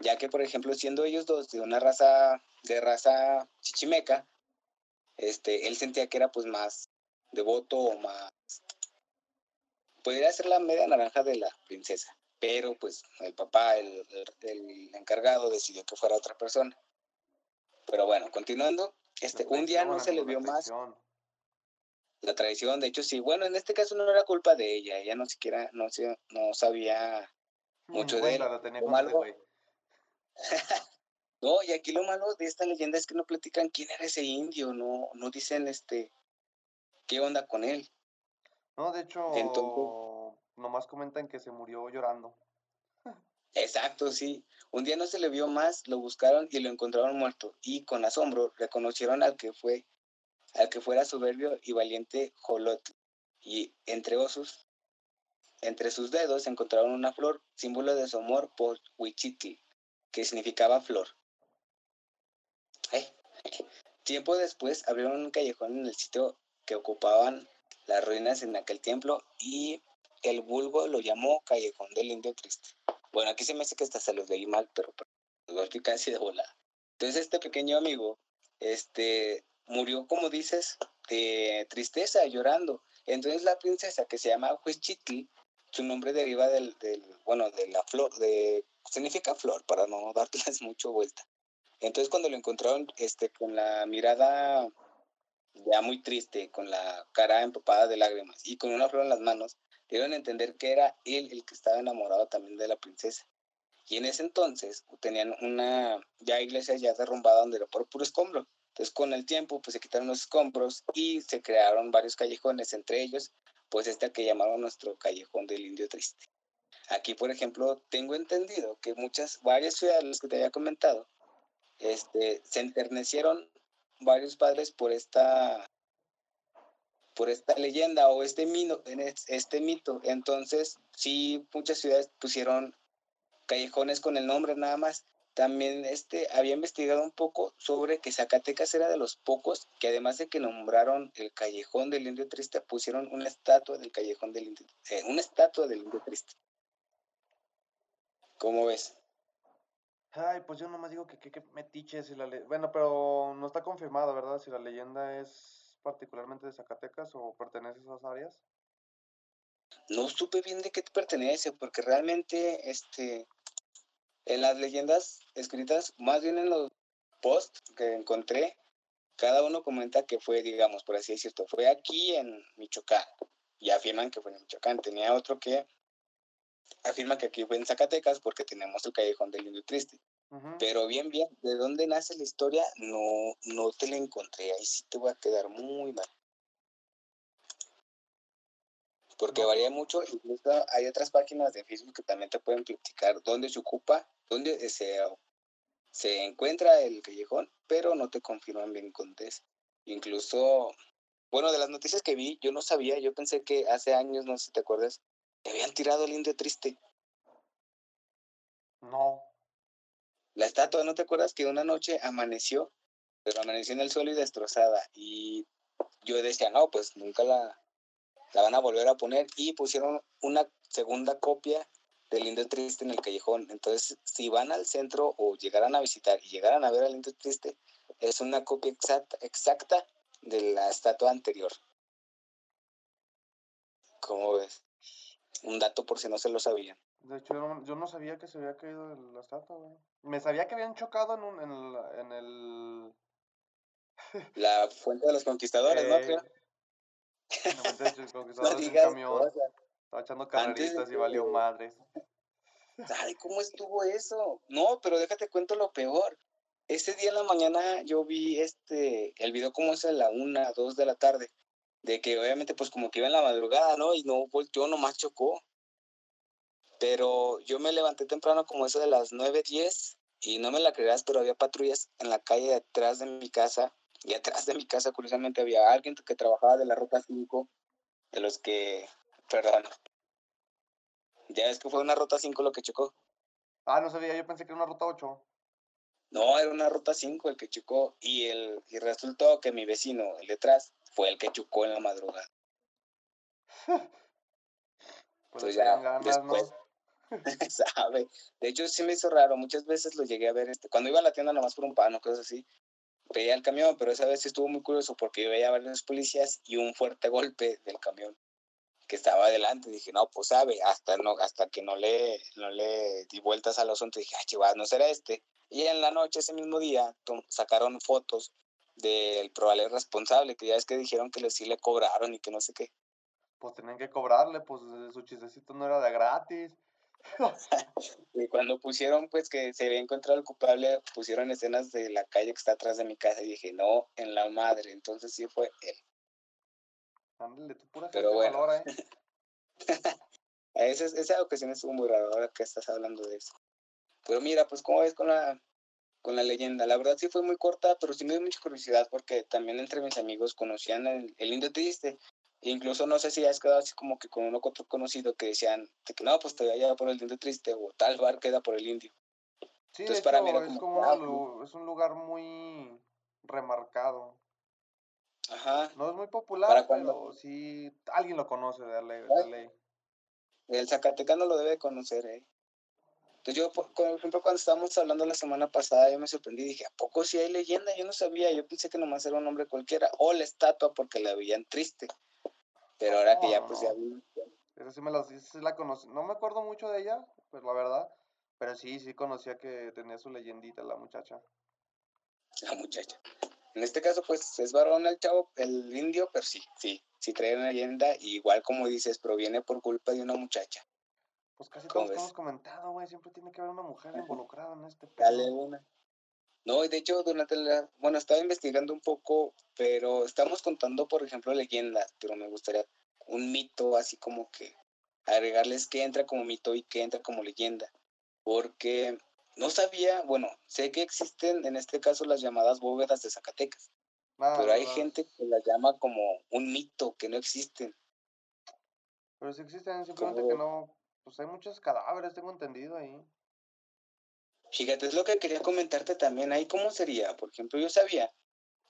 ya que, por ejemplo, siendo ellos dos de una raza, de raza chichimeca, este, él sentía que era pues más devoto o más, podría ser la media naranja de la princesa, pero pues el papá, el, el- encargado, decidió que fuera otra persona. Pero bueno, continuando, este, un día no se le vio más la traición, de hecho sí, bueno, en este caso no era culpa de ella, ella no siquiera, no, se, no sabía mucho de él. tenía. No, y aquí lo malo de esta leyenda es que no platican quién era ese indio, no, no dicen este qué onda con él. No, de hecho, Entonces- nomás comentan que se murió llorando. Exacto, sí. Un día no se le vio más, lo buscaron y lo encontraron muerto. Y con asombro reconocieron al que fue, al que fuera soberbio y valiente Jolotl. Y entre osos, entre sus dedos encontraron una flor, símbolo de su amor por Huichitl, que significaba flor. Tiempo después abrieron un callejón en el sitio que ocupaban las ruinas en aquel templo y el vulgo lo llamó Callejón del Indio Triste. Bueno, aquí se me hace que hasta se los leí mal, pero, pero explicar así de volada. Entonces este pequeño amigo, este, murió, como dices, de tristeza, llorando. Entonces la princesa que se llama Huichitl, su nombre deriva del, del, bueno, de la flor, de, significa flor, para no darles mucho vuelta. Entonces cuando lo encontraron, este, con la mirada ya muy triste, con la cara empapada de lágrimas y con una flor en las manos, dieron a entender que era él el que estaba enamorado también de la princesa. Y en ese entonces tenían una ya iglesia ya derrumbada donde era por puro escombro. Entonces con el tiempo pues se quitaron los escombros y se crearon varios callejones, entre ellos pues este que llamaron nuestro callejón del indio triste. Aquí por ejemplo tengo entendido que muchas, varias ciudades, las que te había comentado, este, se enternecieron varios padres por esta por esta leyenda o este mito, este mito. Entonces, sí, muchas ciudades pusieron callejones con el nombre nada más. También este, había investigado un poco sobre que Zacatecas era de los pocos que además de que nombraron el callejón del indio triste, pusieron una estatua del callejón del indio, eh, una estatua del indio triste. ¿Cómo ves? Ay, pues yo nomás digo que qué metiche si la le... Bueno, pero no está confirmado, ¿verdad? Si la leyenda es particularmente de Zacatecas o pertenece a esas áreas. No supe bien de qué pertenece, porque realmente, este, en las leyendas escritas, más bien en los posts que encontré, cada uno comenta que fue, digamos, por así decirlo, fue aquí en Michoacán, y afirman que fue en Michoacán. Tenía otro que afirma que aquí fue en Zacatecas porque tenemos el callejón del indio triste. Pero bien, bien, de dónde nace la historia, no, no te la encontré. Ahí sí te voy a quedar muy mal. Porque varía mucho, incluso hay otras páginas de Facebook que también te pueden platicar dónde se ocupa, dónde se, se encuentra el callejón, pero no te confirman bien con eso. Incluso, bueno, de las noticias que vi, yo no sabía, yo pensé que hace años, no sé si te acuerdas, que habían tirado el indio triste. No. La estatua, ¿no te acuerdas que una noche amaneció? Pero amaneció en el suelo y destrozada. Y yo decía, no, pues nunca la, la van a volver a poner. Y pusieron una segunda copia del Indio Triste en el callejón. Entonces, si van al centro o llegaran a visitar y llegaran a ver al Indio Triste, es una copia exacta, exacta de la estatua anterior. ¿Cómo ves? Un dato por si no se lo sabían. De hecho, yo no, sabía que se había caído la estatua, güey. Me sabía que habían chocado en, un, en, el, en el... La fuente de los conquistadores, ¿no? eh, Creo. en la fuente de los No conquistadores, un digas camión. Estaba echando carreritas y valió madres. Ay, ¿cómo estuvo eso? No, pero déjate cuento lo peor. Ese día en la mañana yo vi este, el video como es a la una, dos de la tarde, de que obviamente pues como que iba en la madrugada, ¿no? Y no volteó, nomás chocó. Pero yo me levanté temprano como eso de las nueve, diez, y no me la creerás, pero había patrullas en la calle detrás de mi casa, y atrás de mi casa curiosamente había alguien que trabajaba de la ruta 5, de los que, perdón, ya ves que fue una ruta 5 lo que chocó. Ah, no sabía, yo pensé que era una ruta 8. No, era una ruta 5 el que chocó y, el, y resultó que mi vecino, el detrás, fue el que chocó en la madrugada. Pues Entonces ya, ganas, después, ¿no? sabe. De hecho, sí me hizo raro. Muchas veces lo llegué a ver. Este, cuando iba a la tienda nomás por un pan o cosas así, veía el camión, pero esa vez sí estuvo muy curioso porque yo veía varios policías y un fuerte golpe del camión que estaba adelante. Dije, no, pues sabe, hasta no, hasta que no le, no le di vueltas al asunto, dije, ah, chivas, no será este. Y en la noche, ese mismo día, sacaron fotos del probable responsable, que ya es que dijeron que sí le cobraron y que no sé qué. Pues tenían que cobrarle, pues su chistecito no era de gratis. Y cuando pusieron, pues, que se había encontrado el culpable, pusieron escenas de la calle que está atrás de mi casa y dije, no, en la madre. Entonces sí fue él. Ándale, tú pura Pero bueno. ¿eh? Esa, esa ocasión estuvo muy rara ahora que estás hablando de eso. Pero mira, pues, ¿cómo ves con la, con la leyenda? La verdad sí fue muy corta, pero sí me dio mucha curiosidad porque también entre mis amigos conocían el, el indio triste. E incluso no sé si has quedado así como que con uno otro conocido que decían de que no, pues te voy a llevar por el indio triste o tal bar queda por el indio. Sí, Entonces, de para hecho, mí era es como ah, un, es un lugar muy remarcado. Ajá. No es muy popular, Para cuando- pero sí alguien lo conoce de ley. De ley. El Zacatecano lo debe conocer, ¿eh? Entonces yo, por ejemplo, cuando estábamos hablando la semana pasada, yo me sorprendí y dije, ¿a poco sí hay leyenda? Yo no sabía, yo pensé que nomás era un hombre cualquiera, o la estatua porque la veían triste. Pero ahora que ya, pues ya vi, Esa sí me la, sí la conocí. No me acuerdo mucho de ella, pues la verdad. Pero sí, sí conocía que tenía su leyendita la muchacha. la muchacha. En este caso, pues es varón el chavo, el indio, pero sí, sí, sí trae una leyenda, y igual como dices, proviene por culpa de una muchacha. Pues casi ¿Cómo todos ves? hemos comentado, güey. Siempre tiene que haber una mujer involucrada en este Dale pedo. una. No, y de hecho, durante la. Bueno, estaba investigando un poco, pero estamos contando, por ejemplo, leyendas, pero me gustaría un mito así como que agregarles que entra como mito y que entra como leyenda. Porque no sabía, bueno, sé que existen en este caso las llamadas bóvedas de Zacatecas, pero hay gente que las llama como un mito, que no existen. Pero sí existen, simplemente ¿Cómo que no. Pues hay muchos cadáveres, tengo entendido ahí. Fíjate, es lo que quería comentarte también ahí, ¿cómo sería? Por ejemplo, yo sabía,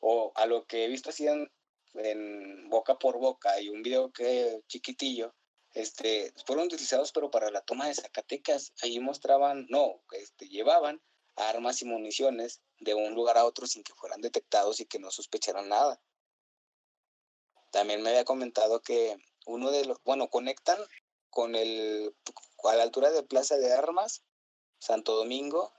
o a lo que he visto así en, en boca por boca, y un video que chiquitillo, este, fueron utilizados pero para la toma de Zacatecas, ahí mostraban, no, este, llevaban armas y municiones de un lugar a otro sin que fueran detectados y que no sospecharan nada. También me había comentado que uno de los, bueno, conectan con el, a la altura de Plaza de Armas, Santo Domingo,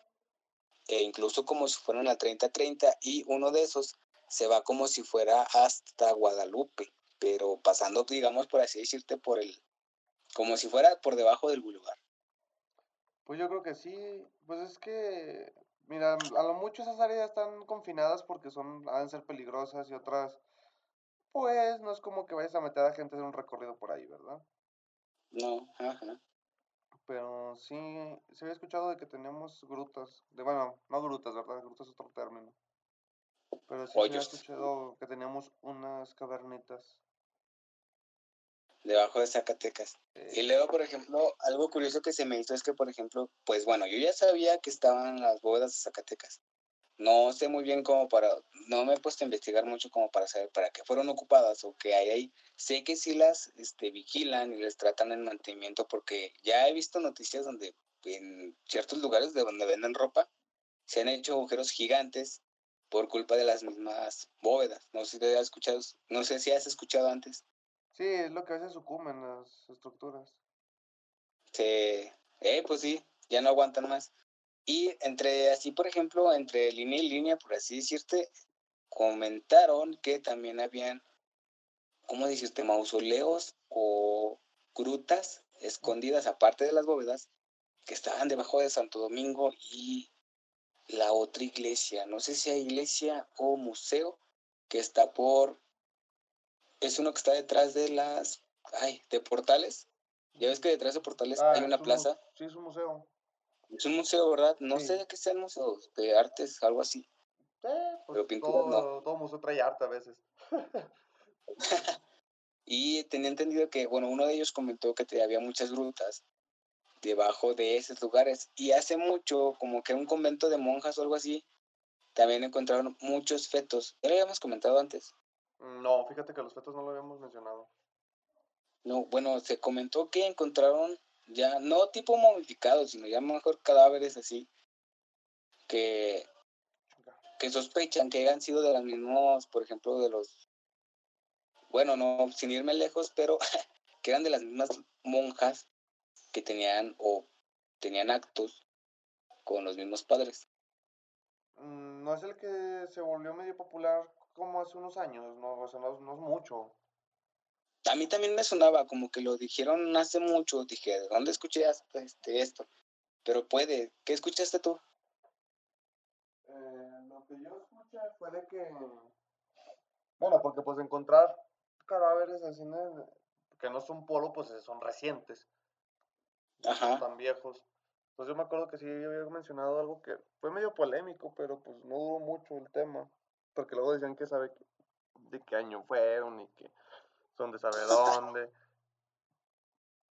e incluso como si fueran a 30-30, y uno de esos se va como si fuera hasta Guadalupe, pero pasando, digamos, por así decirte, por el, como si fuera por debajo del boulevard. Pues yo creo que sí. Pues es que. Mira, a lo mucho esas áreas están confinadas porque son, han de ser peligrosas y otras. Pues no es como que vayas a meter a gente hacer un recorrido por ahí, ¿verdad? No, ajá. Pero sí, se había escuchado de que teníamos grutas. De, bueno, no grutas, ¿verdad? Grutas es otro término. Pero sí se había Hoyos. escuchado que teníamos unas cavernitas. debajo de Zacatecas. eh, Y luego, por ejemplo, algo curioso que se me hizo es que, por ejemplo, pues bueno, yo ya sabía que estaban las bóvedas de Zacatecas. No sé muy bien cómo para, no me he puesto a investigar mucho como para saber para qué fueron ocupadas o qué hay ahí. Sé que sí las este, vigilan y les tratan el mantenimiento porque ya he visto noticias donde en ciertos lugares de donde venden ropa se han hecho agujeros gigantes por culpa de las mismas bóvedas. No sé si te has escuchado, no sé si has escuchado antes. Sí, es lo que a veces sucumen las estructuras. se, eh, pues sí, ya no aguantan más. Y entre así, por ejemplo, entre línea y línea, por así decirte, comentaron que también habían, ¿cómo decirte? Mausoleos o grutas escondidas, aparte de las bóvedas, que estaban debajo de Santo Domingo y la otra iglesia, no sé si hay iglesia o museo, que está por, es uno que está detrás de las, ay, de portales. Ya ves que detrás de portales Ah, hay una un plaza, Sí, es un museo. Es un museo, ¿verdad? No Sí. sé de qué sea el museo, de artes, algo así. Sí, pues Pero pinturas todo, todo museo trae arte a veces. Y tenía entendido que, bueno, uno de ellos comentó que te- había muchas grutas debajo de esos lugares. Y hace mucho, como que un convento de monjas o algo así, también encontraron muchos fetos. Ya lo habíamos comentado antes. Mm, No, fíjate que los fetos no lo habíamos mencionado. No, bueno, se comentó que encontraron ya, no tipo momificados, sino ya mejor cadáveres así, que, que sospechan que hayan sido de los mismos, por ejemplo, de los, bueno, no, sin irme lejos, pero que eran de las mismas monjas que tenían o tenían actos con los mismos padres. Mm, No es el que se volvió medio popular como hace unos años, no, o sea, no, no es mucho. A mí también me sonaba como que lo dijeron hace mucho, dije, ¿de dónde escuché hasta este, esto? Pero puede, ¿qué escuchaste tú? Eh, lo que yo escuché fue de que, bueno, porque pues encontrar cadáveres así que no son polvo, pues son recientes, no son Ajá. tan viejos. Entonces yo me acuerdo que sí había mencionado algo que fue medio polémico, pero pues no duró mucho el tema, porque luego decían que sabe de qué año fueron y que son de sabe dónde,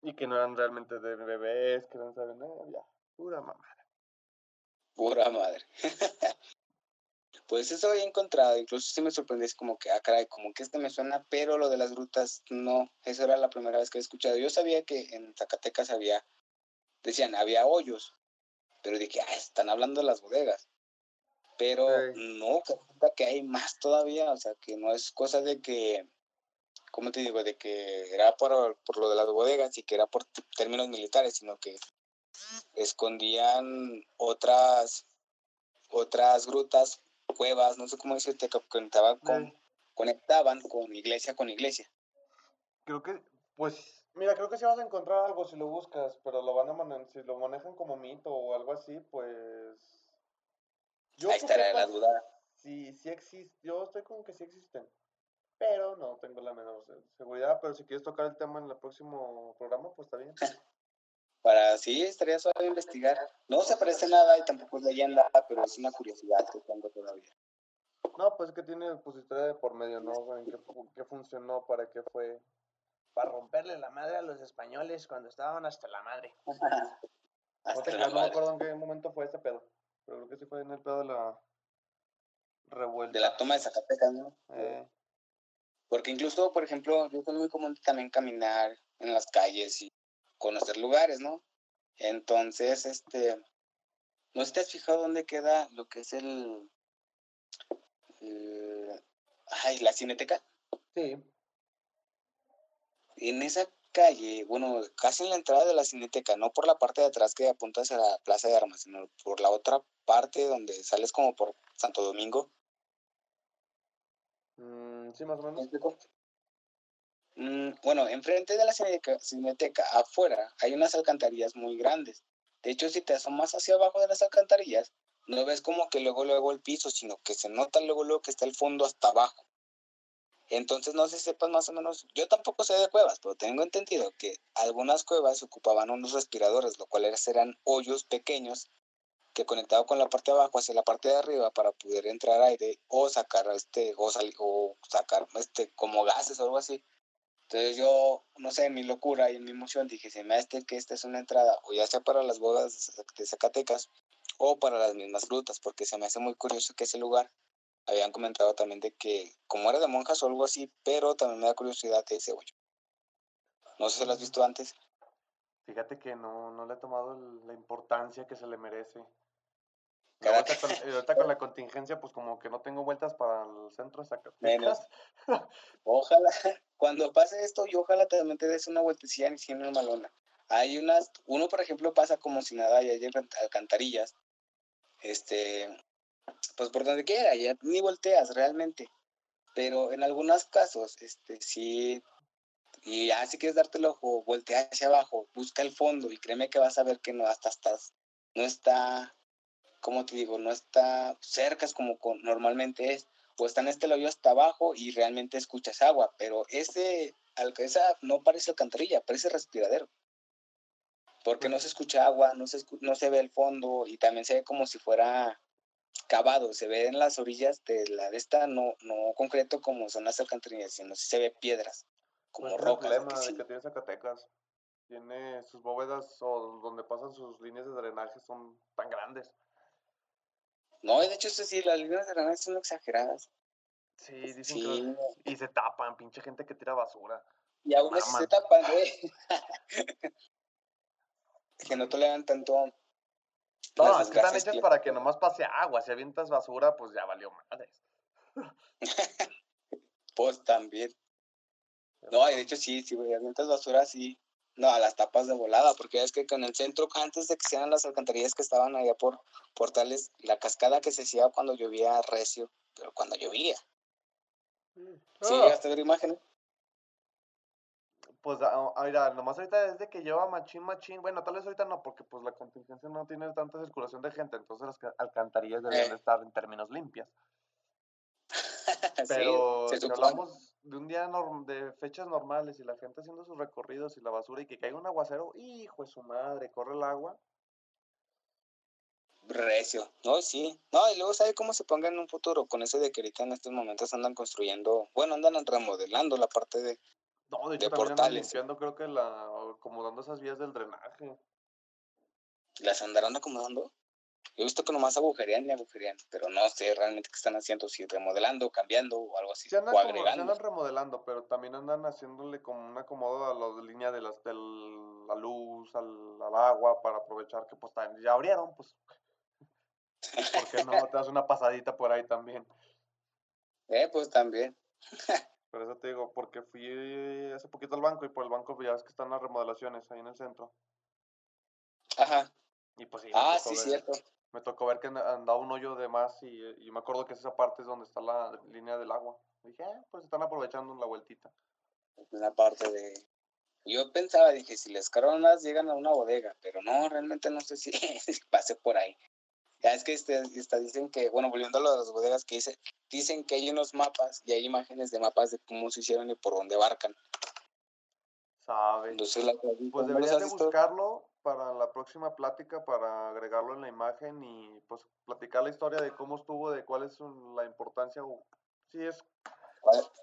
y que no eran realmente de bebés, que no saben nada, ya, pura mamá. Pura madre. pues eso había encontrado, incluso sí me sorprendí, es como que, ah, caray, como que este me suena, pero lo de las grutas, no, eso era la primera vez que he escuchado. Yo sabía que en Zacatecas había, decían, había hoyos, pero dije, ah, están hablando de las bodegas. Pero Sí. no, que hay más todavía, o sea, que no es cosa de que, ¿cómo te digo? De que era por, por lo de las bodegas y que era por términos militares, sino que escondían otras, otras grutas, cuevas, no sé cómo decirte, que conectaban con, conectaban con iglesia con iglesia. Creo que, pues, mira, creo que sí vas a encontrar algo si lo buscas, pero lo van a manejar, si lo manejan como mito o algo así, pues... Yo Ahí estará la duda. Sí, sí existe, yo estoy con que sí existen, pero no tengo la menor se- seguridad, pero si quieres tocar el tema en el próximo programa, pues está bien. Para sí, estaría suave investigar. No se parece nada y tampoco es leyenda, pero es una curiosidad que tengo todavía. No, pues es que tiene pues historia de por medio, ¿no? En qué, fu- qué funcionó, para qué fue. Para romperle la madre a los españoles cuando estaban hasta la madre. No, Hasta te la no me acuerdo en qué momento fue ese pedo, pero creo que sí fue en el pedo de la revuelta. De la toma de Zacatecas, ¿no? Eh, Porque incluso, por ejemplo, yo es muy común también caminar en las calles y conocer lugares, ¿no? Entonces, este, no sé si te has fijado dónde queda lo que es el, el- ay, la cineteca. sí, En esa calle, bueno, casi en la entrada de la cineteca, no por la parte de atrás que apunta hacia la Plaza de Armas, sino por la otra parte donde sales como por Santo Domingo. Mm, bueno, enfrente de la cineteca, afuera, hay unas alcantarillas muy grandes. De hecho, si te asomas hacia abajo de las alcantarillas, no ves como que luego, luego el piso, sino que se nota luego, luego que está el fondo hasta abajo. Entonces, no sé si sepas más o menos, yo tampoco sé de cuevas, pero tengo entendido que algunas cuevas ocupaban unos respiradores, lo cual eran hoyos pequeños que conectaban con la parte de abajo hacia la parte de arriba para poder entrar aire o sacar este o, sali- o sacar este como gases o algo así. Entonces yo, no sé, en mi locura y en mi emoción dije, se me hace que esta es una entrada, o ya sea para las bodas de Zac- de Zacatecas, o para las mismas grutas, porque se me hace muy curioso que ese lugar, habían comentado también de que, como era de monjas o algo así, pero también me da curiosidad ese hoyo. No sé si lo has visto antes. Fíjate que no, no le he tomado la importancia que se le merece. Ahorita, con, y ahorita con la contingencia, pues como que no tengo vueltas para el centro de Zacatecas. Ojalá, cuando pase esto, y ojalá también te des una vueltecilla en Cien Malona. Hay unas, uno por ejemplo pasa como si nada y hay alcan- alcantarillas, este, pues por donde quiera, ya ni volteas realmente. Pero en algunos casos, este, sí, Y ya si quieres darte el ojo, voltea hacia abajo, busca el fondo y créeme que vas a ver que no hasta estás, no está, como te digo, no está cerca es como con- normalmente es, o está en este hoyo hasta abajo y realmente escuchas agua, pero ese, esa no parece alcantarilla, parece respiradero. Porque no se escucha agua, no se, escu- no se ve el fondo y también se ve como si fuera cavado, se ve en las orillas de la de esta, no, no concreto como son las alcantarillas, sino sí se ve piedras, como Pues es el rocas. problema sí. que tiene Zacatecas. Tiene sus bóvedas o donde pasan sus líneas de drenaje son tan grandes. No, de hecho, eso sí, las líneas de drenaje son exageradas. Sí, dicen Sí. que... Y se tapan, pinche gente que tira basura. Y aún así se tapan, güey. que no toleran tanto. No, es que están hechas para que nomás pase agua. Si avientas basura, pues ya valió madres. Pues también. No, y de hecho sí, sí, güey, avientas basura así. No, a las tapas de volada, porque es que con el centro, antes de que se hagan las alcantarillas que estaban allá por portales, la cascada que se hacía cuando llovía recio, pero cuando llovía. Sí, Ah, llegaste a ver imágenes. Pues, ah, ah, mira, nomás ahorita desde que lleva machín, machín. Bueno, tal vez ahorita no, porque pues la contingencia no tiene tanta circulación de gente. Entonces las ca- alcantarillas deberían Eh. de estar en términos limpias. Sí, Pero se si hablamos de un día norm- de fechas normales y la gente haciendo sus recorridos y la basura y que caiga un aguacero, hijo de su madre, corre el agua. Recio, no, sí. No, y luego sabe cómo se ponga en un futuro con eso de que ahorita en estos momentos andan construyendo, bueno, andan remodelando la parte de, No, de De hecho andan portales. limpiando, creo que la, acomodando esas vías del drenaje. las andarán acomodando. Yo he visto que nomás agujerean y agujerean, pero no sé realmente qué están haciendo, si remodelando, cambiando o algo así, Sí andan, o como- agregando. andan remodelando, pero también andan haciéndole como un acomodo a la línea de las, de la luz, al, al agua, para aprovechar que pues también ya abrieron, pues. ¿Por qué no? Te das una pasadita por ahí también. Eh, pues también. Por eso te digo, porque fui hace poquito al banco y por el banco pues, ya ves que están las remodelaciones ahí en el centro. Ajá. Y pues sí, Ah, tocó sí, cierto. Me tocó ver que anda- andaba un hoyo de más y, y me acuerdo que esa parte es donde está la línea del agua. Dije, ah, pues están aprovechando la vueltita. Una parte de... Yo pensaba, dije, si les coronas llegan a una bodega, pero no, realmente no sé si, si pase por ahí. Ya es que este, esta- dicen que, bueno, volviendo a lo de las bodegas, que dice, dicen que hay unos mapas y hay imágenes de mapas de cómo se hicieron y por dónde abarcan. ¿Sabes? Entonces, la Pues ¿no los deberías de buscarlo para la próxima plática, para agregarlo en la imagen y pues platicar la historia de cómo estuvo, de cuál es la importancia o si es,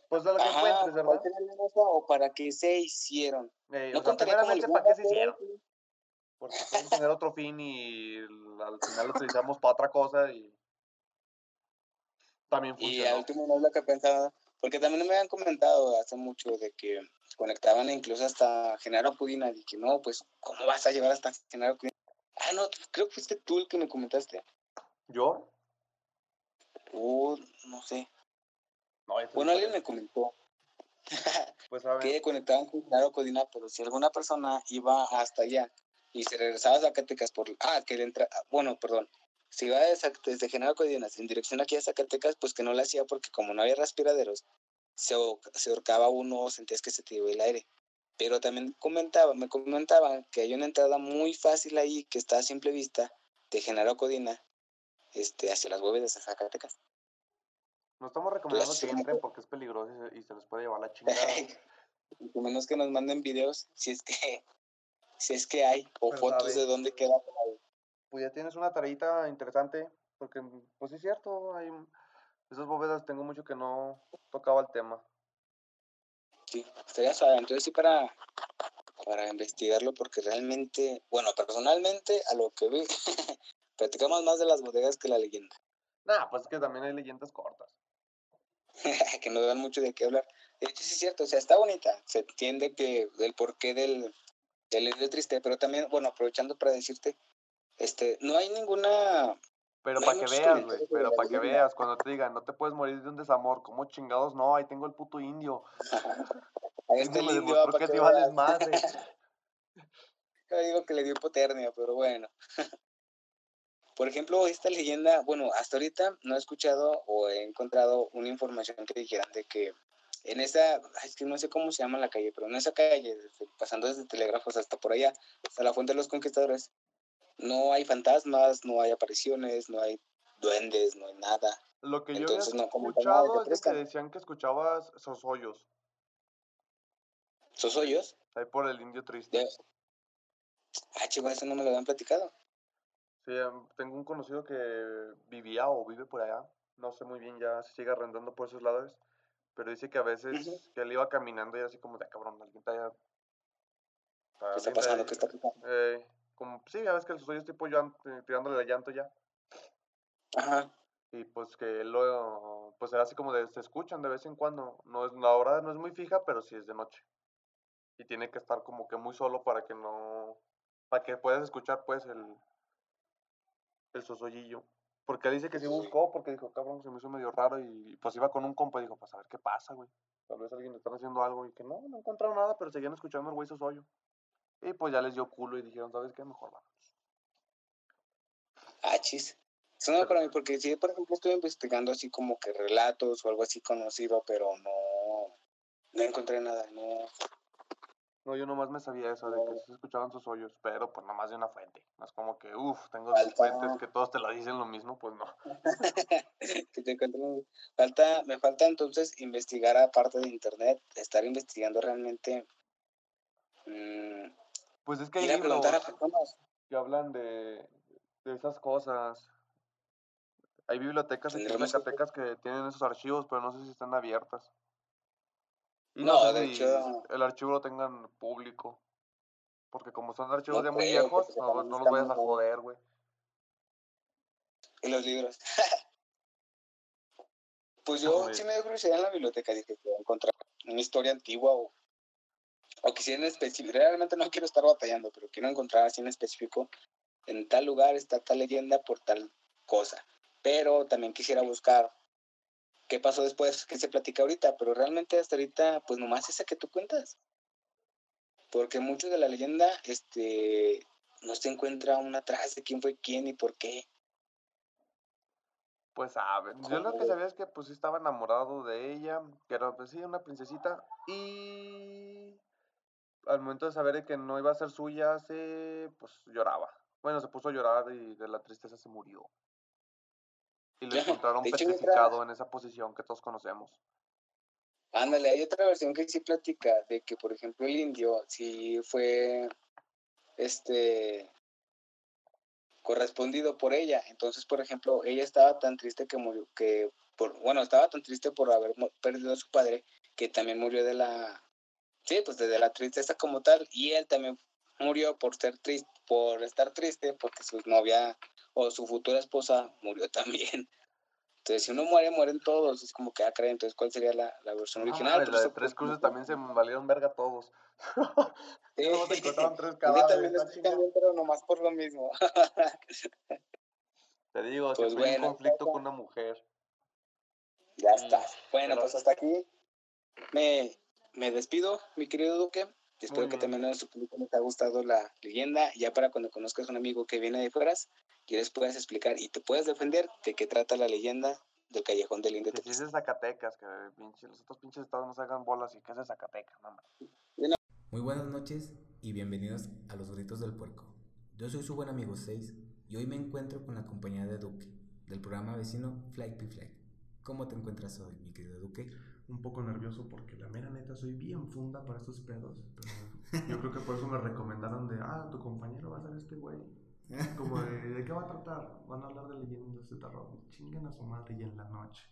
pues de lo que Ajá, encuentres, ¿verdad? ¿cuál tiene la nota o para qué se hicieron? Eh, No o sea, primeramente, ¿para qué se hicieron? Porque pueden tener otro fin y al final lo utilizamos para otra cosa y también Y al último no es lo que pensaba, porque también me habían comentado hace mucho de que conectaban incluso hasta Genaro Cudina, y que no, pues, ¿cómo vas a llevar hasta Genaro Cudina? Ah, no, creo que fuiste tú el que me comentaste. ¿Yo? Uh, no sé. No, Bueno, dije. alguien me comentó Pues a ver, que conectaban con Genaro Codina, pero si alguna persona iba hasta allá y se regresaba a Zacatecas por... Ah, que le entra... Bueno, perdón. Si iba desde Genaro Codinas en dirección aquí a Zacatecas, pues que no lo hacía porque como no había respiraderos, se, se ahorcaba uno sentías que se te iba el aire. Pero también comentaba, me comentaban que hay una entrada muy fácil ahí que está a simple vista de Genaro Codina este, hacia las bóvedas de Zacatecas. no estamos recomendando que entren porque es peligroso y se, y se les puede llevar la chingada. Por menos que nos manden videos, si es que, si es que hay, o Pero fotos sabe. de dónde queda. Pues ya tienes una tareita interesante, porque pues es cierto, hay esas bóvedas tengo mucho que no tocaba el tema. Sí, estaría suave. Entonces sí para, para investigarlo, porque realmente, bueno, personalmente, a lo que vi, platicamos más de las bodegas que la leyenda, Nah, pues es que también hay leyendas cortas. que nos dan mucho de qué hablar. De hecho, sí es cierto, o sea, está bonita. Se entiende que el porqué del, del triste, pero también, bueno, aprovechando para decirte, este, no hay ninguna Pero para que veas, güey, pero para que veas, cuando te digan, no te puedes morir de un desamor, ¿cómo chingados? No, ahí tengo el puto indio. Ahí está el indio, demostró para que que sí vales madre. Yo digo que le dio hipotermia, pero bueno. Por ejemplo, esta leyenda, bueno, hasta ahorita no he escuchado o he encontrado una información que dijeran de que en esa, es que no sé cómo se llama la calle, pero en esa calle, pasando desde Telégrafos hasta por allá, hasta la Fuente de los Conquistadores, no hay fantasmas, no hay apariciones, no hay duendes, no hay nada. Lo que yo Entonces, no nada de escuchado es de que decían que escuchabas sosollos ¿Sos hoyos? ahí por el indio triste. De... Ah, chico, eso no me lo habían platicado. Sí, tengo un conocido que vivía o vive por allá. No sé muy bien ya si sigue arrendando por esos lados. Pero dice que a veces Ujú. que él iba caminando y era así como de "Ah, cabrón, alguien está allá. ¿Qué está pasando? ahí". ¿Qué está pasando? Eh, como, sí, ya ves que el suyo es tipo llan- eh, tirándole la llanto ya. Ajá. Y pues que lo, pues era así como de, se escuchan de vez en cuando. No es, la hora no es muy fija, pero sí es de noche. Y tiene que estar como que muy solo para que no, para que puedas escuchar pues el, el sosollillo. Porque él dice que sí buscó, porque dijo, cabrón, se me hizo medio raro y pues iba con un compa y dijo, pues a ver qué pasa, güey. Tal vez alguien le está haciendo algo y que no, no encontraron nada, pero seguían escuchando el güey sosollo. Y pues ya les dio culo y dijeron, ¿sabes qué? Mejor vamos. Ah, chis. Eso no para mí, porque sí, por ejemplo, estoy investigando así como que relatos o algo así conocido, pero no, no encontré nada, no. No, yo nomás me sabía eso, de que se escuchaban sus hoyos, pero pues nomás de una fuente. No es como que, uff, tengo dos Falta- fuentes que todos te lo dicen lo mismo, pues no. que te encuentren. Falta, me falta entonces investigar aparte de internet, estar investigando realmente. mm, Pues es que hay a preguntar a personas. que hablan de, de esas cosas. Hay bibliotecas en Zacatecas que tienen esos archivos, pero no sé si están abiertas. No, sé de si hecho- el archivo lo tengan público. Porque como son archivos No ya muy viejos, no, no los vayas a joder, güey. Y los libros. pues yo sí me dio curiosidad en la biblioteca, dije que voy a encontrar una historia antigua o, o quisiera en específico. Realmente no quiero estar batallando, pero quiero encontrar así en específico. En tal lugar está tal leyenda por tal cosa. Pero también quisiera buscar qué pasó después, qué se platica ahorita. Pero realmente hasta ahorita, pues nomás esa que tú cuentas. Porque mucho de la leyenda, este, no se encuentra una atrás de quién fue quién y por qué. Pues saben. Yo lo que sabía es que pues estaba enamorado de ella, que era pues sí, una princesita. Y al momento de saber que no iba a ser suya, se pues lloraba. Bueno, se puso a llorar y de la tristeza se murió. Y lo encontraron hecho, petrificado en esa posición que todos conocemos. Ándale, hay otra versión que sí platica de que, por ejemplo, el indio sí fue este correspondido por ella. Entonces, por ejemplo, ella estaba tan triste que murió, que por, bueno, estaba tan triste por haber perdido a su padre, que también murió de la, sí, pues de la tristeza como tal, y él también murió por ser triste, por estar triste, porque su novia o su futura esposa murió también. Entonces, si uno muere, mueren todos. Es como que, ah, caray, entonces, ¿cuál sería la, la versión original? Pero la de Tres pues, Cruces también se valieron verga todos. Sí. Se encontraron tres Yo cadáveres. también ah, estoy pero nomás por lo mismo. Te digo, Pues siempre hay un bueno, conflicto con una mujer. ya Sí, está. Bueno, pero- pues hasta aquí me, me despido, mi querido Duque. Y espero Muy que también a nuestro público les haya gustado la leyenda. Ya para cuando conozcas a un amigo que viene de fueras, que les puedas explicar y te puedas defender de qué trata la leyenda del Callejón del Indio Que si es de Zacatecas, que pinche, los otros pinches estados no se hagan bolas y que es de Zacatecas, mames. Muy buenas noches y bienvenidos a Los Gritos del Puerco. Yo soy su buen amigo 6 y hoy me encuentro con la compañía de Duque, del programa vecino Flag P Flag. ¿Cómo te encuentras hoy, mi querido Duque? Un poco nervioso porque la mera neta soy bien funda para estos pedos. Pero yo creo que por eso me recomendaron de, ah, tu compañero va a ser este güey. Como de, ¿de qué va a tratar? Van a hablar de leyendas de terror. Chinguen a su madre y en la noche.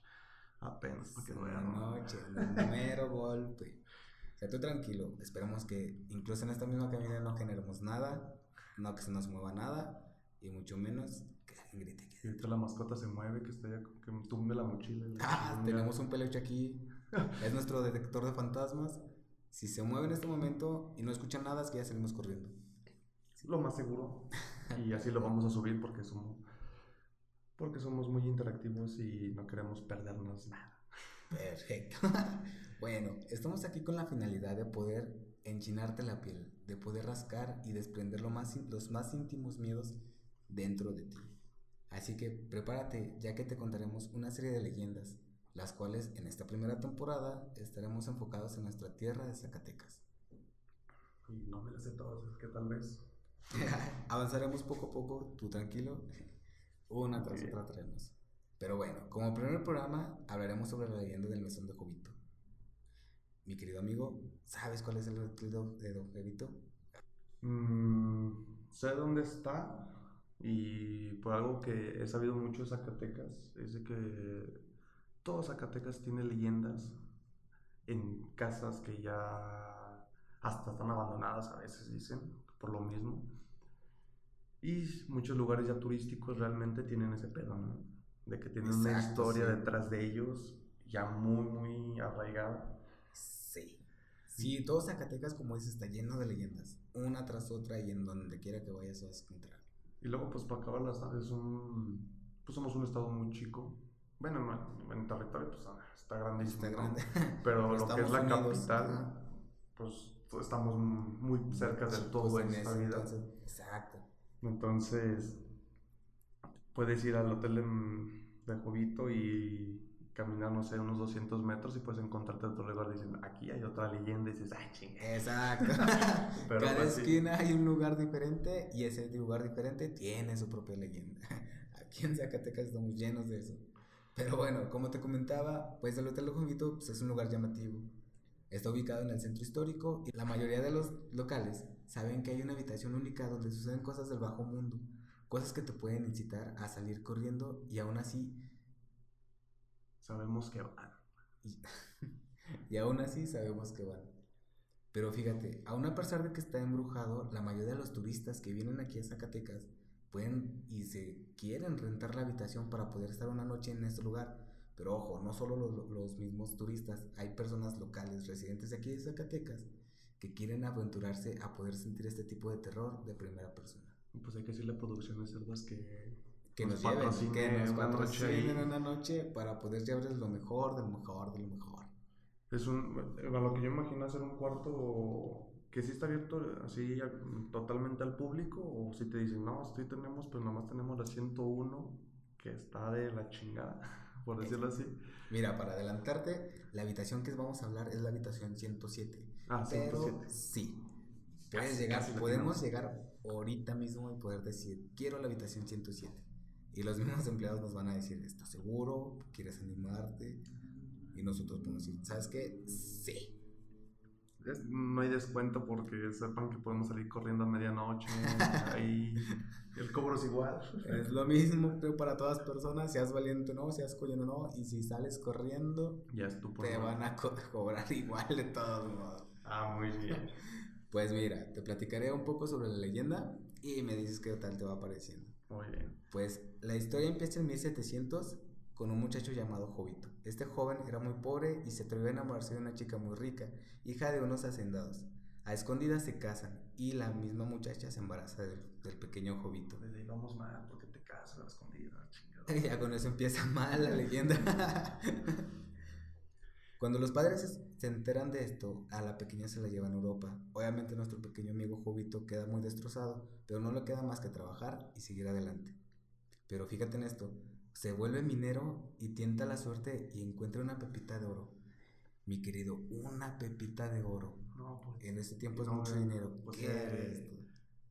Apenas, porque En no la noche, en el mero golpe. O sea, tú tranquilo, esperemos que incluso en esta misma cabina no generemos nada, no que se nos mueva nada, y mucho menos que alguien grite. Ahorita la mascota se mueve, que esté que tumbe la mochila. la Ah, tenemos un peluche aquí, es nuestro detector de fantasmas. Si se mueve en este momento y no escuchan nada, es que ya salimos corriendo. Lo más seguro. Y así lo vamos a subir porque somos, porque somos muy interactivos y no queremos perdernos nada. Perfecto. bueno, estamos aquí con la finalidad de poder enchinarte la piel, de poder rascar y desprender lo más, los más íntimos miedos dentro de ti. Así que prepárate, ya que te contaremos una serie de leyendas, las cuales en esta primera temporada estaremos enfocados en nuestra tierra de Zacatecas. Y no me las sé todas, es que tal vez. Avanzaremos poco a poco, tú tranquilo, una tras otra traemos. Pero bueno, como primer programa hablaremos sobre la leyenda del mesón de Jovito. Mi querido amigo, ¿sabes cuál es el recuerdo de Don Jovito? Mm, sé dónde está y por algo que he sabido mucho de Zacatecas es de que todo Zacatecas tiene leyendas en casas que ya hasta están abandonadas a veces dicen por lo mismo y muchos lugares ya turísticos realmente tienen ese pedo, ¿no? De que tienen una Exacto, historia sí. detrás de ellos ya muy muy arraigada. Sí. Sí, todo Zacatecas, como dices, está lleno de leyendas, una tras otra y en donde quiera que vayas vas a encontrar. Y luego, pues, para acabar las es un. Pues somos un estado muy chico. Bueno, no, en territorio, pues, ah, está grandísimo. Está ¿no? grande. Pero lo que es la Unidos, capital, ajá. pues, estamos muy cerca de todo Pues en en esta ese vida. entonces, exacto. Entonces, puedes ir al hotel de, de Jovito y caminar, no sé, unos 200 metros y puedes encontrarte otro lugar diciendo, aquí hay otra leyenda y dices, ay, chinga. Exacto. Pero, Cada pues, sí. esquina hay un lugar diferente y ese lugar diferente tiene su propia leyenda. Aquí en Zacatecas estamos llenos de eso. Pero bueno, como te comentaba, pues el Hotel Jovito pues, es un lugar llamativo. Está ubicado en el centro histórico y la mayoría de los locales saben que hay una habitación única donde suceden cosas del bajo mundo, cosas que te pueden incitar a salir corriendo y aún así Sabemos que van. y, y aún así sabemos que van. Pero fíjate, aún a pesar de que está embrujado, la mayoría de los turistas que vienen aquí a Zacatecas pueden y se quieren rentar la habitación para poder estar una noche en este lugar. Pero ojo, no solo los, los mismos turistas, hay personas locales residentes de aquí de Zacatecas que quieren aventurarse a poder sentir este tipo de terror de primera persona. Pues hay que decirle a Producciones Cerdas que Que Nos nos, lleven, que nos patrocinen una noche para poder llevarles lo mejor, del mejor, de lo mejor. Es un, a lo que yo imagino hacer un cuarto que sí está abierto así a- totalmente al público o si te dicen, no, sí tenemos, pero nomás tenemos la 101 que está de la chingada, por decirlo así. Mira, para adelantarte, la habitación que vamos a hablar es la habitación 107. Ah, Pero 107. sí, puedes Casi, llegar, casi podemos llegar ahorita mismo y poder decir, quiero la habitación 107. Y los mismos empleados nos van a decir, ¿estás seguro? ¿Quieres animarte? Y nosotros podemos decir, ¿sabes qué? Sí. Es- no hay descuento porque sepan que podemos salir corriendo a medianoche. ahí el cobro es igual. Es lo mismo creo para todas personas, seas valiente o no, seas coyón o no, y si sales corriendo, Ya es tu te van a co- cobrar igual de todos modos. Ah, muy bien. Pues mira, te platicaré un poco sobre la leyenda y me dices qué tal te va pareciendo. Muy bien. Pues la historia empieza en 1700 con un muchacho llamado Jovito. Este joven era muy pobre y se atrevió a enamorarse de una chica muy rica, hija de unos hacendados. A escondidas se casan y la misma muchacha se embaraza del, del pequeño Jovito. Le digo, vamos mal porque te casas a la escondida, chingada. Ya con eso empieza mal la leyenda. Cuando los padres se- se enteran de esto, a la pequeña se la llevan a Europa. Obviamente nuestro pequeño amigo Jovito queda muy destrozado, pero no le queda más que trabajar y seguir adelante. Pero fíjate en esto, se vuelve minero y tienta la suerte y encuentra una pepita de oro. Mi querido, una pepita de oro. No, pues. En ese tiempo es No, mucho eh, dinero. pues, ¿Qué eh,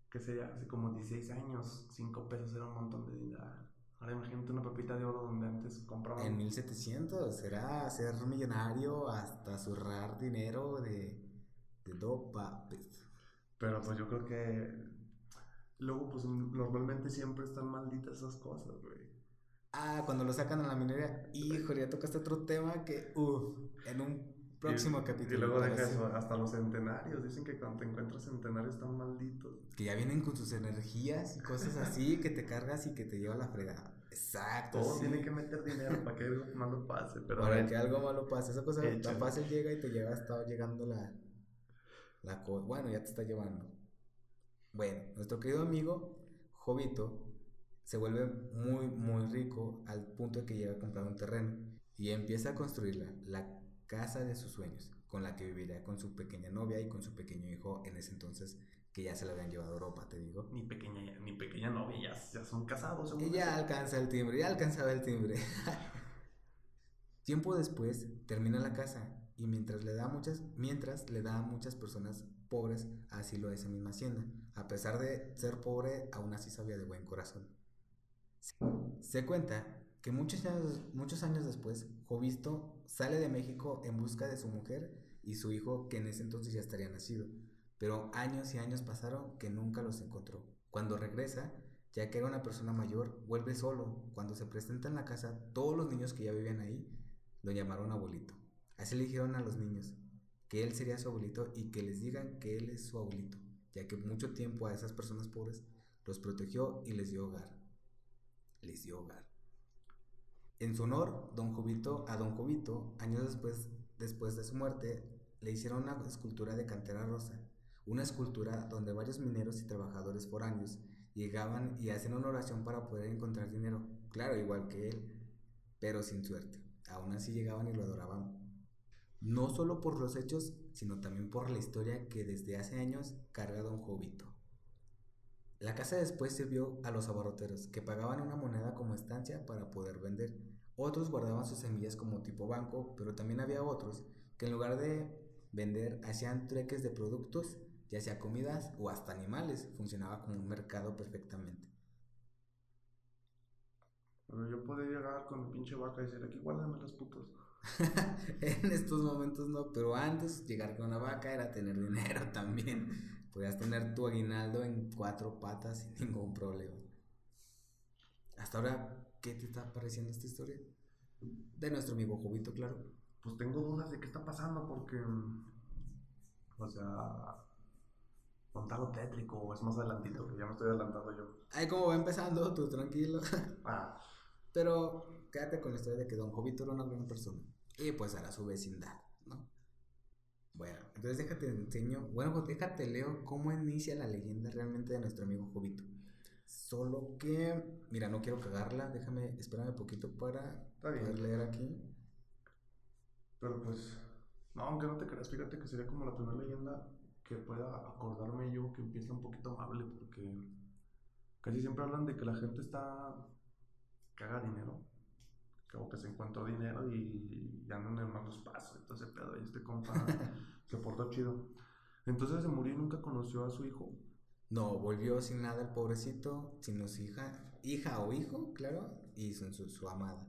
que sería hace como 16 años, 5 pesos era un montón de dinero. Ahora imagínate una pepita de oro donde antes compraban. En 1700 será ser millonario hasta zurrar dinero de, de dopapes. Pero pues yo creo que. Luego, pues normalmente siempre están malditas esas cosas, güey. Ah, cuando lo sacan a la minería, híjole, ya tocaste otro tema que, uff, en un próximo Y- capítulo. Y luego pero deja sí, eso, hasta los centenarios. Dicen que cuando te encuentras centenarios están malditos. Que ya vienen con sus energías y cosas así, que te cargas y que te lleva a la fregada. Exacto. Todo sí. tiene que meter dinero para que algo malo pase. Pero Para que algo malo pase. Esa cosa tan fácil llega y te lleva hasta llegando la. la co- bueno, ya te está llevando. Bueno, nuestro querido amigo Jovito se vuelve muy, muy rico al punto de que llega a comprar un terreno y empieza a construirla, la casa de sus sueños, con la que viviría con su pequeña novia y con su pequeño hijo en ese entonces que ya se la habían llevado a Europa, te digo. ni pequeña, ni pequeña novia, ya, ya son casados. Y ya alcanza el timbre, ya alcanzaba el timbre. Tiempo después termina la casa y mientras le da a muchas, mientras le da a muchas personas pobres asilo a esa misma hacienda. A pesar de ser pobre, aún así sabía de buen corazón. Se cuenta que muchos años, muchos años después, Jovisto sale de México en busca de su mujer y su hijo, que en ese entonces ya estaría nacido. Pero años y años pasaron que nunca los encontró. Cuando regresa, ya que era una persona mayor, vuelve solo. Cuando se presenta en la casa, todos los niños que ya vivían ahí lo llamaron abuelito. Así le dijeron a los niños que él sería su abuelito y que les digan que él es su abuelito, ya que mucho tiempo a esas personas pobres los protegió y les dio hogar. Les dio hogar. En su honor, don Jovito, a don Jovito, años después, después de su muerte, le hicieron una escultura de cantera rosa, una escultura donde varios mineros y trabajadores foráneos llegaban y hacían una oración para poder encontrar dinero, claro, igual que él, pero sin suerte. Aún así llegaban y lo adoraban. No solo por los hechos, sino también por la historia que desde hace años carga don Jovito. La casa después sirvió a los abarroteros, que pagaban una moneda como estancia para poder vender. Otros guardaban sus semillas como tipo banco, pero también había otros que en lugar de vender hacían treques de productos, ya sea comidas o hasta animales. Funcionaba como un mercado perfectamente. Pero yo podía llegar con mi pinche vaca y decir, aquí guárdame las putas. en estos momentos no, pero antes llegar con una vaca era tener dinero también. Podías tener tu aguinaldo en cuatro patas sin ningún problema. Hasta ahora, ¿qué te está pareciendo esta historia? De nuestro amigo Jovito, claro. Pues tengo dudas de qué está pasando porque. mm, O sea. Contalo tétrico, o es más adelantito, que ya me estoy adelantando yo. Ay, como va empezando, tú tranquilo. Ah, Pero quédate con la historia de que Don Jovito era una buena persona. Y pues era su vecindad. Bueno, entonces déjate enseño, bueno, pues déjate leo cómo inicia la leyenda realmente de nuestro amigo Jovito. Solo que, mira, no quiero cagarla, déjame, espérame un poquito para poder leer aquí. pero pues. No, aunque no te creas, fíjate que sería como la primera leyenda que pueda acordarme yo que empieza un poquito amable, porque casi siempre hablan de que la gente está. caga dinero. Como que se encontró dinero y, y andan en malos pasos, entonces pedo, y este compa se portó chido. Entonces se murió y nunca conoció a su hijo. No, volvió sin nada el pobrecito, sin su hija, hija o hijo, claro, y sin su, su amada.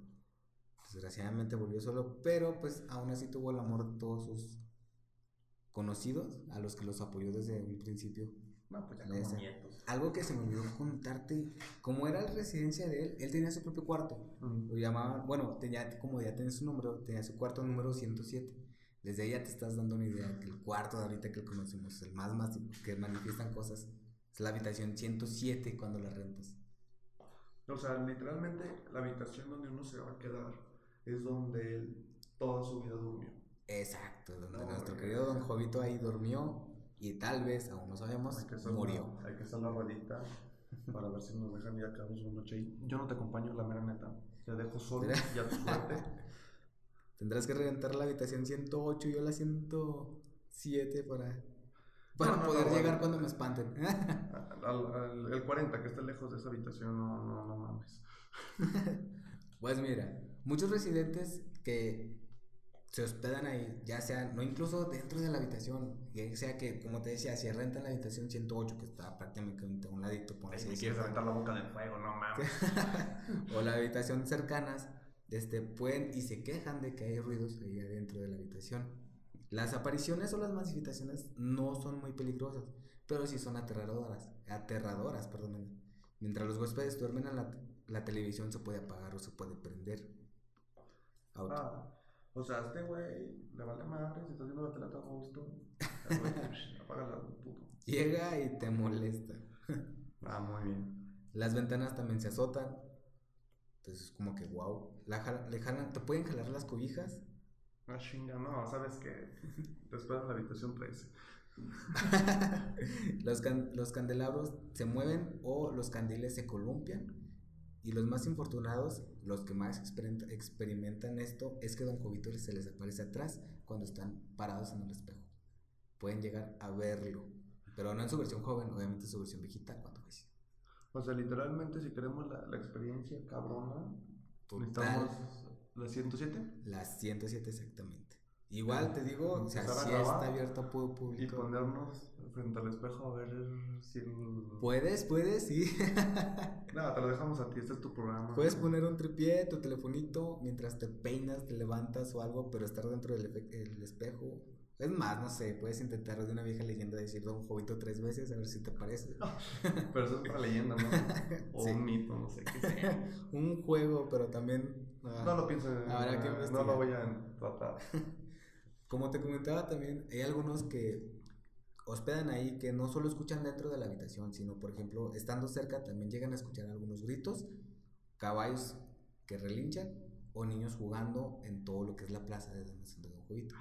Desgraciadamente volvió solo, pero pues aún así tuvo el amor de todos sus conocidos, a los que los apoyó desde un principio. No, pues ya Le como decía- nietos. Algo que se me olvidó contarte, como era la residencia de él, él tenía su propio cuarto. Mm. Lo llamaban, bueno, tenía, como ya tenía su número, tenía su cuarto número 107. Desde ahí ya te estás dando una idea que el cuarto de ahorita que conocemos, el más masivo, que manifiestan cosas, es la habitación 107 cuando la rentas. O sea, literalmente la habitación donde uno se va a quedar es donde él toda su vida durmió. Exacto, donde No, nuestro querido Don Jovito ahí durmió y tal vez, aún no sabemos, Hay que hacer murió. Hay que hacer la ruedita para ver si nos dejan ir a cabo una noche ahí. Yo no te acompaño, la mera neta. Te dejo solo y a tu suerte. Tendrás que rentar la habitación 108 y yo la 107 para, para No, no, poder no, llegar cuando me espanten. Al- al- el 40 que está lejos de esa habitación, no, no, no mames. Pues mira, muchos residentes que se hospedan ahí, ya sea, no incluso dentro de la habitación, ya sea que, como te decía, si rentan la habitación 108, que está prácticamente a un ladito, por así decirlo, quieres la boca del fuego, no mames. o la habitación cercanas, este, pueden y se quejan de que hay ruidos ahí adentro de la habitación. Las apariciones o las manifestaciones no son muy peligrosas, pero sí son aterradoras, aterradoras, perdónenme. Mientras los huéspedes duermen, la, la televisión se puede apagar o se puede prender. Auto. Ah, o sea, este güey le vale madre si está haciendo la tele a gusto. El güey, psh, Apágala, puto. Llega y te molesta. Ah, muy bien. Las ventanas también se azotan. Entonces es como que wow. La le jalan- te pueden jalar las cobijas. Ah, chinga, no, sabes que después de la habitación 13. los, can- los candelabros se mueven o los candiles se columpian. Y los más infortunados, los que más experimenta- experimentan esto, es que Don Jovito se les aparece atrás cuando están parados en el espejo. Pueden llegar a verlo. Pero no en su versión joven, obviamente en su versión viejita cuando falleció. O sea, literalmente, si queremos la, la experiencia cabrona, Total. necesitamos ¿La 107? La 107 exactamente. Igual te digo, o sea, sí grabar está abierto a pu- Y público. ponernos frente al espejo a ver si el... Puedes, puedes, sí. Nada, te lo dejamos a ti, este es tu programa. Puedes poner un tripié, tu telefonito, mientras te peinas, te levantas o algo, pero estar dentro del el espejo. Es más, no sé, puedes intentar de una vieja leyenda decir Don Jovito tres veces, a ver si te parece. Pero eso es otra leyenda, ¿no? O Sí. un mito, no sé qué sea. un juego, pero también... ah, No lo pienso, Habrá que no lo voy a tratar. Como te comentaba también, hay algunos que hospedan ahí que no solo escuchan dentro de la habitación, sino por ejemplo, estando cerca también llegan a escuchar algunos gritos, caballos que relinchan o niños jugando en todo lo que es la plaza de San Don Jovito.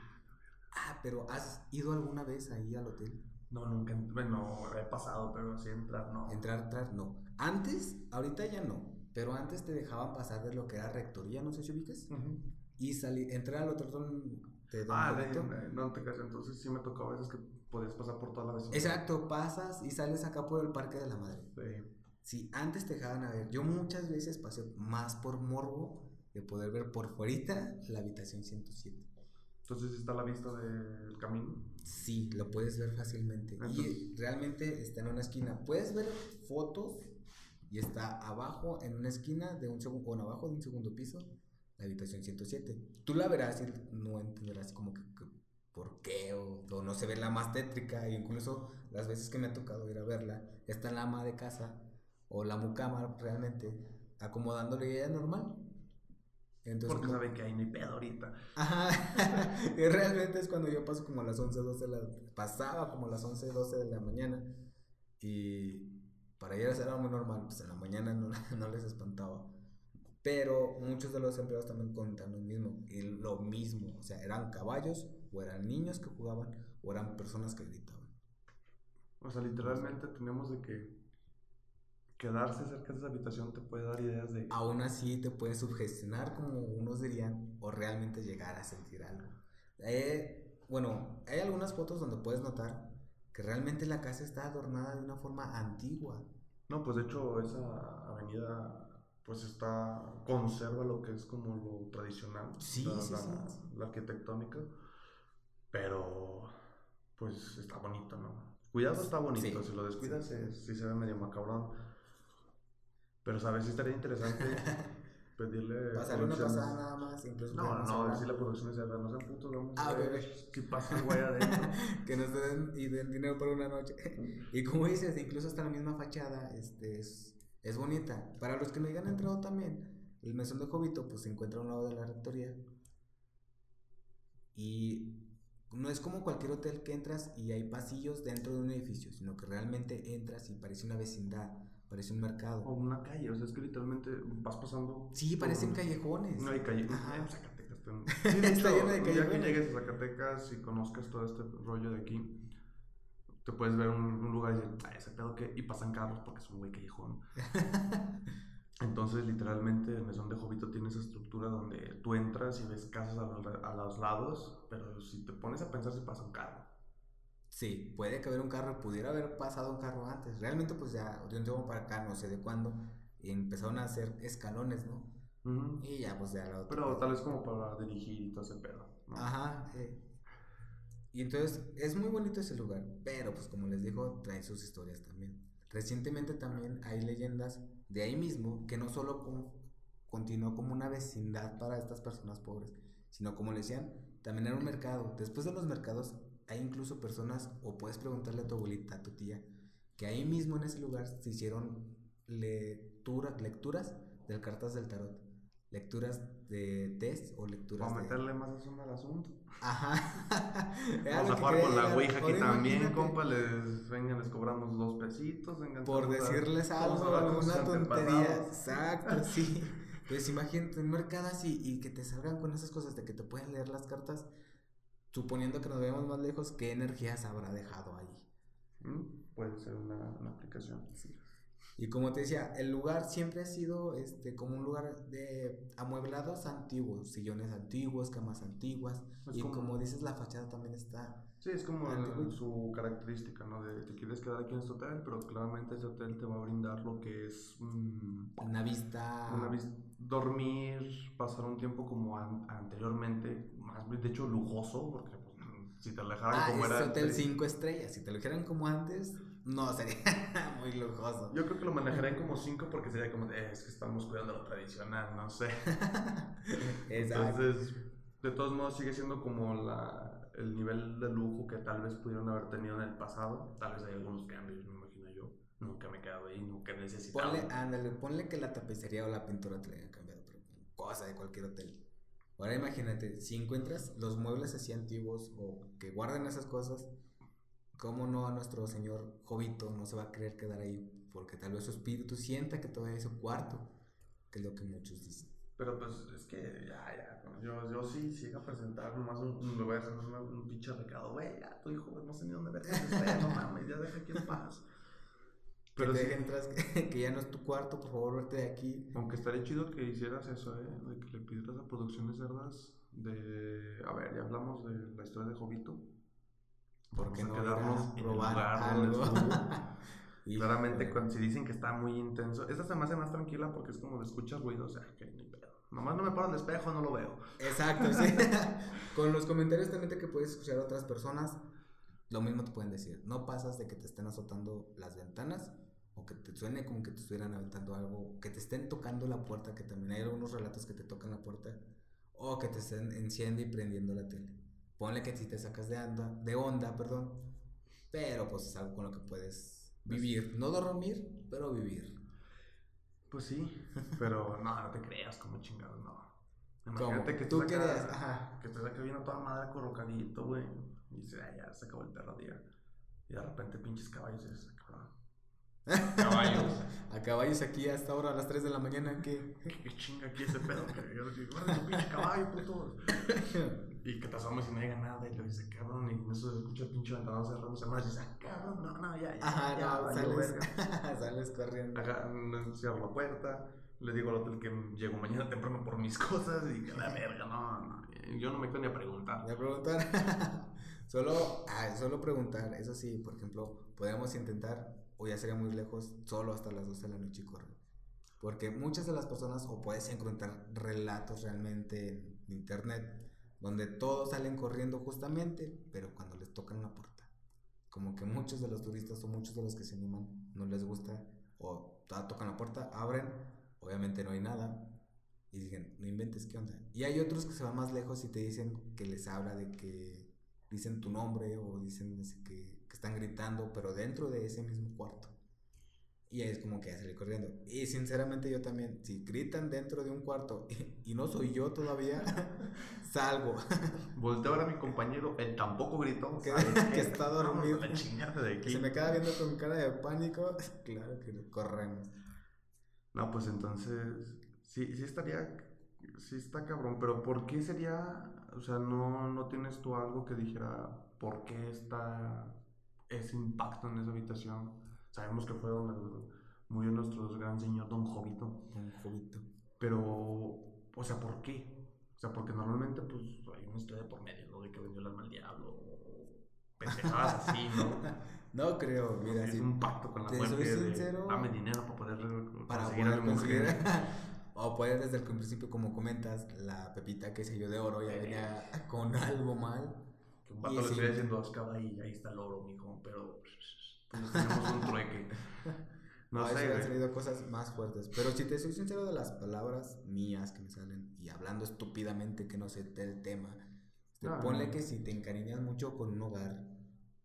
Ah, pero ¿has ido alguna vez ahí al hotel? No, nunca, bueno, he pasado, pero así entrar, no. Entrar, entrar, no. Antes, ahorita ya no, pero antes te dejaban pasar de lo que era rectoría, no sé si ubicas, Ujú. y salir, entrar al don- de Don Ah, de- Jovito. de- no te entonces sí me tocó a veces que podías pasar por toda la vecindad. Exacto, pasas y sales acá por el Parque de la Madre. Sí. Si antes te dejaban a ver, yo muchas veces pasé más por morbo de poder ver por fuera la habitación 107. Entonces está a la vista del camino. Sí, lo puedes ver fácilmente. Y Entonces- realmente está en una esquina. Puedes ver fotos y está abajo en una esquina de un segundo, o abajo de un segundo piso, la habitación 107. Tú la verás y no entenderás como que por qué o, o no se ve la más tétrica. E incluso las veces que me ha tocado ir a verla, está la ama de casa o la mucama realmente acomodándole ella normal. Entonces, Porque como- saben que ahí no hay pedo ahorita. Ajá. y realmente es cuando yo paso como a las 11, 12 de la... Pasaba como a las 11, 12 de la mañana. Y para ellas era muy normal. Pues en la mañana no, no les espantaba. Pero muchos de los empleados también contan lo mismo. Y lo mismo. O sea, eran caballos, o eran niños que jugaban, o eran personas que gritaban. O sea, literalmente tenemos de que quedarse cerca de esa habitación te puede dar ideas de... Aún así te puede sugestionar, como unos dirían, o realmente llegar a sentir algo. Eh, bueno, hay algunas fotos donde puedes notar que realmente la casa está adornada de una forma antigua. No, pues de hecho esa avenida pues está, conserva lo que es como lo tradicional, Sí, la, sí, la- sí. la arquitectónica, pero pues está bonito, ¿no? Cuidado está bonito, Sí, si lo descuidas se- sí se ve medio macabrón, pero sabes, sí estaría interesante pedirle... Pasarle una pasada nada más, incluso No, no, decirle a producciones de no sean putos, vamos Ah, a ver si pasa el güey adentro. que nos den y den dinero por una noche. y como dices, incluso hasta la misma fachada este, es, es bonita. Para los que no hayan entrado también, el mesón de Jovito pues se encuentra a un lado de la rectoría. Y no es como cualquier hotel que entras y hay pasillos dentro de un edificio, sino que realmente entras y parece una vecindad, parece un mercado. O una calle, o sea, es que literalmente vas pasando... Sí, parecen por- callejones. No hay calle. Ajá. En Zacatecas también. Está Sí, de hecho, lleno de un día que callejones. llegues a Zacatecas y conozcas todo este rollo de aquí, te puedes ver un, un lugar y decir, ah, ese pedo que. Y pasan carros porque es un güey callejón. Entonces, literalmente, el mesón de Jovito tiene esa estructura donde tú entras y ves casas a, a los lados, pero si te pones a pensar, si pasa un carro. Sí, puede que haber un carro, pudiera haber pasado un carro antes. Realmente, pues ya, de un tiempo para acá, no sé de cuándo, empezaron a hacer escalones, ¿no? Y ya, pues ya otra. Pero tal vez como para dirigir y todo ese pedo. ¿no? Ajá. eh. Y entonces, es muy bonito ese lugar, pero pues como les digo, trae sus historias también. Recientemente también hay leyendas de ahí mismo que no solo con- continuó como una vecindad para estas personas pobres, sino como le decían, también era un mercado. Después de los mercados hay incluso personas, o puedes preguntarle a tu abuelita, a tu tía, que ahí mismo en ese lugar se hicieron lectura, lecturas de cartas del tarot, lecturas de test o lecturas Para de... meterle más sazón al asunto. Ajá. Vamos a jugar con la. Ouija aquí también, imagínate, compa. Les, vengan, les cobramos dos pesitos. Vengan, Por decirles a algo, alguna tontería. Exacto, sí. Pues imagínate un mercado así y que te salgan con esas cosas de que te pueden leer las cartas, suponiendo que nos veamos más lejos, ¿qué energías habrá dejado ahí? Mm, Puede ser una, una aplicación. Y como te decía, el lugar siempre ha sido este como un lugar de amueblados antiguos, sillones antiguos, camas antiguas. Y como- como dices, la fachada también está Sí, es como el- su característica, ¿no? De te quieres quedar aquí en este hotel, pero claramente ese hotel te va a brindar lo que es mm, Una vista. una vis- dormir, pasar un tiempo como an- anteriormente, más de hecho lujoso, porque pues, si te alejaran Ah, como es era hotel antes- 5 estrellas. Si te lo como antes, no sería muy lujoso. Yo creo que lo manejaré como 5 porque sería como, de, "Eh, es que estamos cuidando lo tradicional, no sé. Exacto. Entonces, de todos modos sigue siendo como la, el nivel de lujo que tal vez pudieron haber tenido en el pasado. Tal vez hay algunos cambios, me imagino yo. Nunca me he quedado ahí, nunca he necesitado. Ponle, ándale, ponle que la tapicería o la pintura te la hayan cambiado, pero cosa de cualquier hotel. Ahora imagínate, si encuentras los muebles así antiguos o que guardan esas cosas, ¿cómo no a nuestro señor Jovito no se va a querer quedar ahí? Porque tal vez su espíritu sienta que todavía es su cuarto, que es lo que muchos dicen. Pero pues es que ya, ya. Yo, yo sí, si llega a presentar nomás un, le voy a hacer un, un pinche recado. Güey, ya tu hijo no sé ni dónde verga espera, no mames, ya deja aquí en paz. Pero que, te sí, dejen que ya no es tu cuarto, por favor, vete de aquí. aunque estaría chido que hicieras eso, ¿eh? De que le pidieras a Producciones Cerdas de... A ver, ya hablamos de la historia de Jovito. ¿Por qué no quedarnos algo? Y- Claramente, cuando, si dicen que está muy intenso, esta se me hace más tranquila porque es como de escuchas ruido, o sea, que ni pedo. Nomás no me paro el espejo, no lo veo. Exacto, sí. Con los comentarios también de que puedes escuchar a otras personas, lo mismo te pueden decir. No pasas de que te estén azotando las ventanas o que te suene como que te estuvieran aventando algo, que te estén tocando la puerta, que también hay algunos relatos que te tocan la puerta, o que te estén enciende y prendiendo la tele. Ponle que si te sacas de onda, de onda, perdón, pero pues es algo con lo que puedes vivir, no dormir, pero vivir. Pues sí, pero no, no te creas, como chingados, no. ¿Cómo? Imagínate que Tú querías, ajá. Que estés acá viendo toda madre colocadito, güey. Y dices, "Ay, ya se acabó el perro día. Y de repente pinches caballos y dices, cabrón. Caballos. A caballos aquí hasta ahora a las 3 de la mañana, ¿Qué, qué chinga aquí ese pedo? Yo digo, "Guarda tu pinche caballo, puto. Y que te asomes y no haya nada. Y lo dices, cabrón. Y eso se escucha el pinche ventana cerrándose más. Y dices, ah, cabrón, no, no, ya, ya. Ajá, ya, no, sales, sales corriendo. Acá, cierro la puerta, le digo al hotel que llego mañana temprano por mis cosas y que la verga, no, no, yo no me quedo ni a preguntar. Voy a preguntar. solo, ah, solo preguntar. Eso sí, por ejemplo, podemos intentar, o ya sería muy lejos, solo hasta las 12 de la noche y correr. Porque muchas de las personas, o puedes encontrar relatos realmente en internet, donde todos salen corriendo justamente, pero cuando les tocan la puerta. Como que muchos de los turistas o muchos de los que se animan no les gusta, o to- tocan la puerta, abren, obviamente no hay nada, y dicen, no inventes, ¿qué onda? Y hay otros que se van más lejos y te dicen que les habla de que dicen tu nombre o dicen que están gritando, pero dentro de ese mismo cuarto. Y ahí es como que salí corriendo. Y sinceramente yo también, si gritan dentro de un cuarto y, y no soy yo todavía, salgo. Volteo a ver a mi compañero, él tampoco gritó, Que- ¿sabes que está dormido. de aquí. se me queda viendo con cara de pánico, claro que corremos. No, pues entonces, sí, sí estaría, sí está cabrón, pero ¿por qué sería, o sea, no, no tienes tú algo que dijera, ¿por qué está ese impacto en esa habitación? Sabemos que fue donde murió nuestro gran señor Don Jovito, Un jovito. pero, o sea, ¿por qué? O sea, porque normalmente, pues, hay una historia por medio, ¿no? De que vendió el alma al diablo, pendejadas así, ¿no? No creo, mira, es si un pacto con la te muerte soy de, sincero, dame dinero para poder para conseguir a poder mi mujer. o puedes desde el principio, como comentas, la pepita que se yo de oro ya venía con algo mal. Que un vato Y le estoy diciendo, acaba ahí, ahí está el oro, mijo, pero pues nos tenemos un trueque. No sé, han salido cosas más fuertes. Pero si te soy sincero de las palabras mías que me salen y hablando estúpidamente que no sé del tema, este, Ah, ponle no. que si te encariñas mucho con un hogar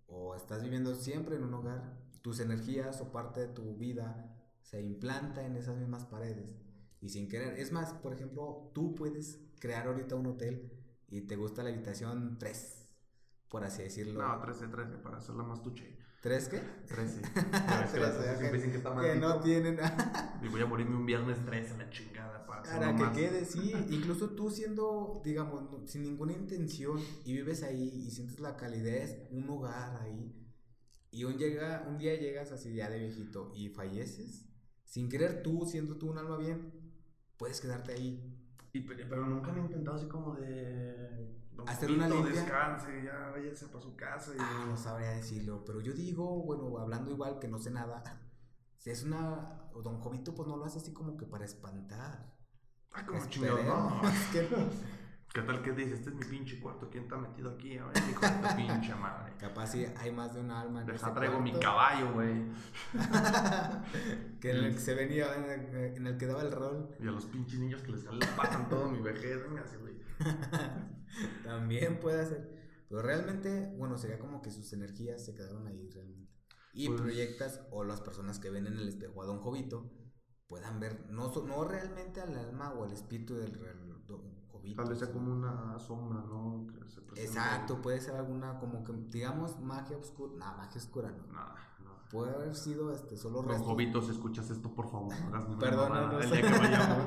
o estás viviendo siempre en un hogar, tus energías o parte de tu vida se implanta en esas mismas paredes y sin querer. Es más, por ejemplo, tú puedes crear ahorita un hotel y te gusta la habitación 3, por así decirlo. No, 13, 13, para hacerla más tuche. ¿Tres qué? 13. Para que las 13, cosas ok. siempre dicen que está que maldito. no tienen... Y voy a morirme un viernes 13 a la chingada para Para que más. quede, sí. Incluso tú siendo, digamos, no- sin ninguna intención y vives ahí y sientes la calidez, un hogar ahí. Y un, llega, un día llegas así ya de viejito y falleces. Sin querer tú, siendo tú un alma bien, puedes quedarte ahí. Y, pe- pero nunca han intentado así como de. Don Hacer una limpia. descanse, ya váyase para su casa. Y... Ah, no sabría decirlo, pero yo digo, bueno, hablando igual que no sé nada, si es una, Don Jovito pues no lo hace así como que para espantar. Ay, como chingado, no. Esperemos que ¿Qué tal que dices? Este es mi pinche cuarto. ¿Quién está metido aquí? A ver, hijo de tu pinche madre. capaz si hay más de un alma en Deja, ese traigo mi cuarto. caballo, güey. que en el que se venía, en el, en que daba el rol. Y a los pinches niños que les pasan todo mi vejez, venga, así, güey. También puede ser. Pero realmente, bueno, sería como que sus energías se quedaron ahí realmente. Y Pues- proyectas, o las personas que ven en el espejo a Don Jovito, puedan ver, no, no realmente al alma o al espíritu del Don Jovito. Tal vez sea como una sombra, ¿no? Que se Exacto, puede ser alguna, como que, digamos, magia oscura. No, magia oscura no. No. Puede haber sido este, solo Don restos. Jovito, si escuchas esto, por favor, Perdón, no, no El día que vayamos,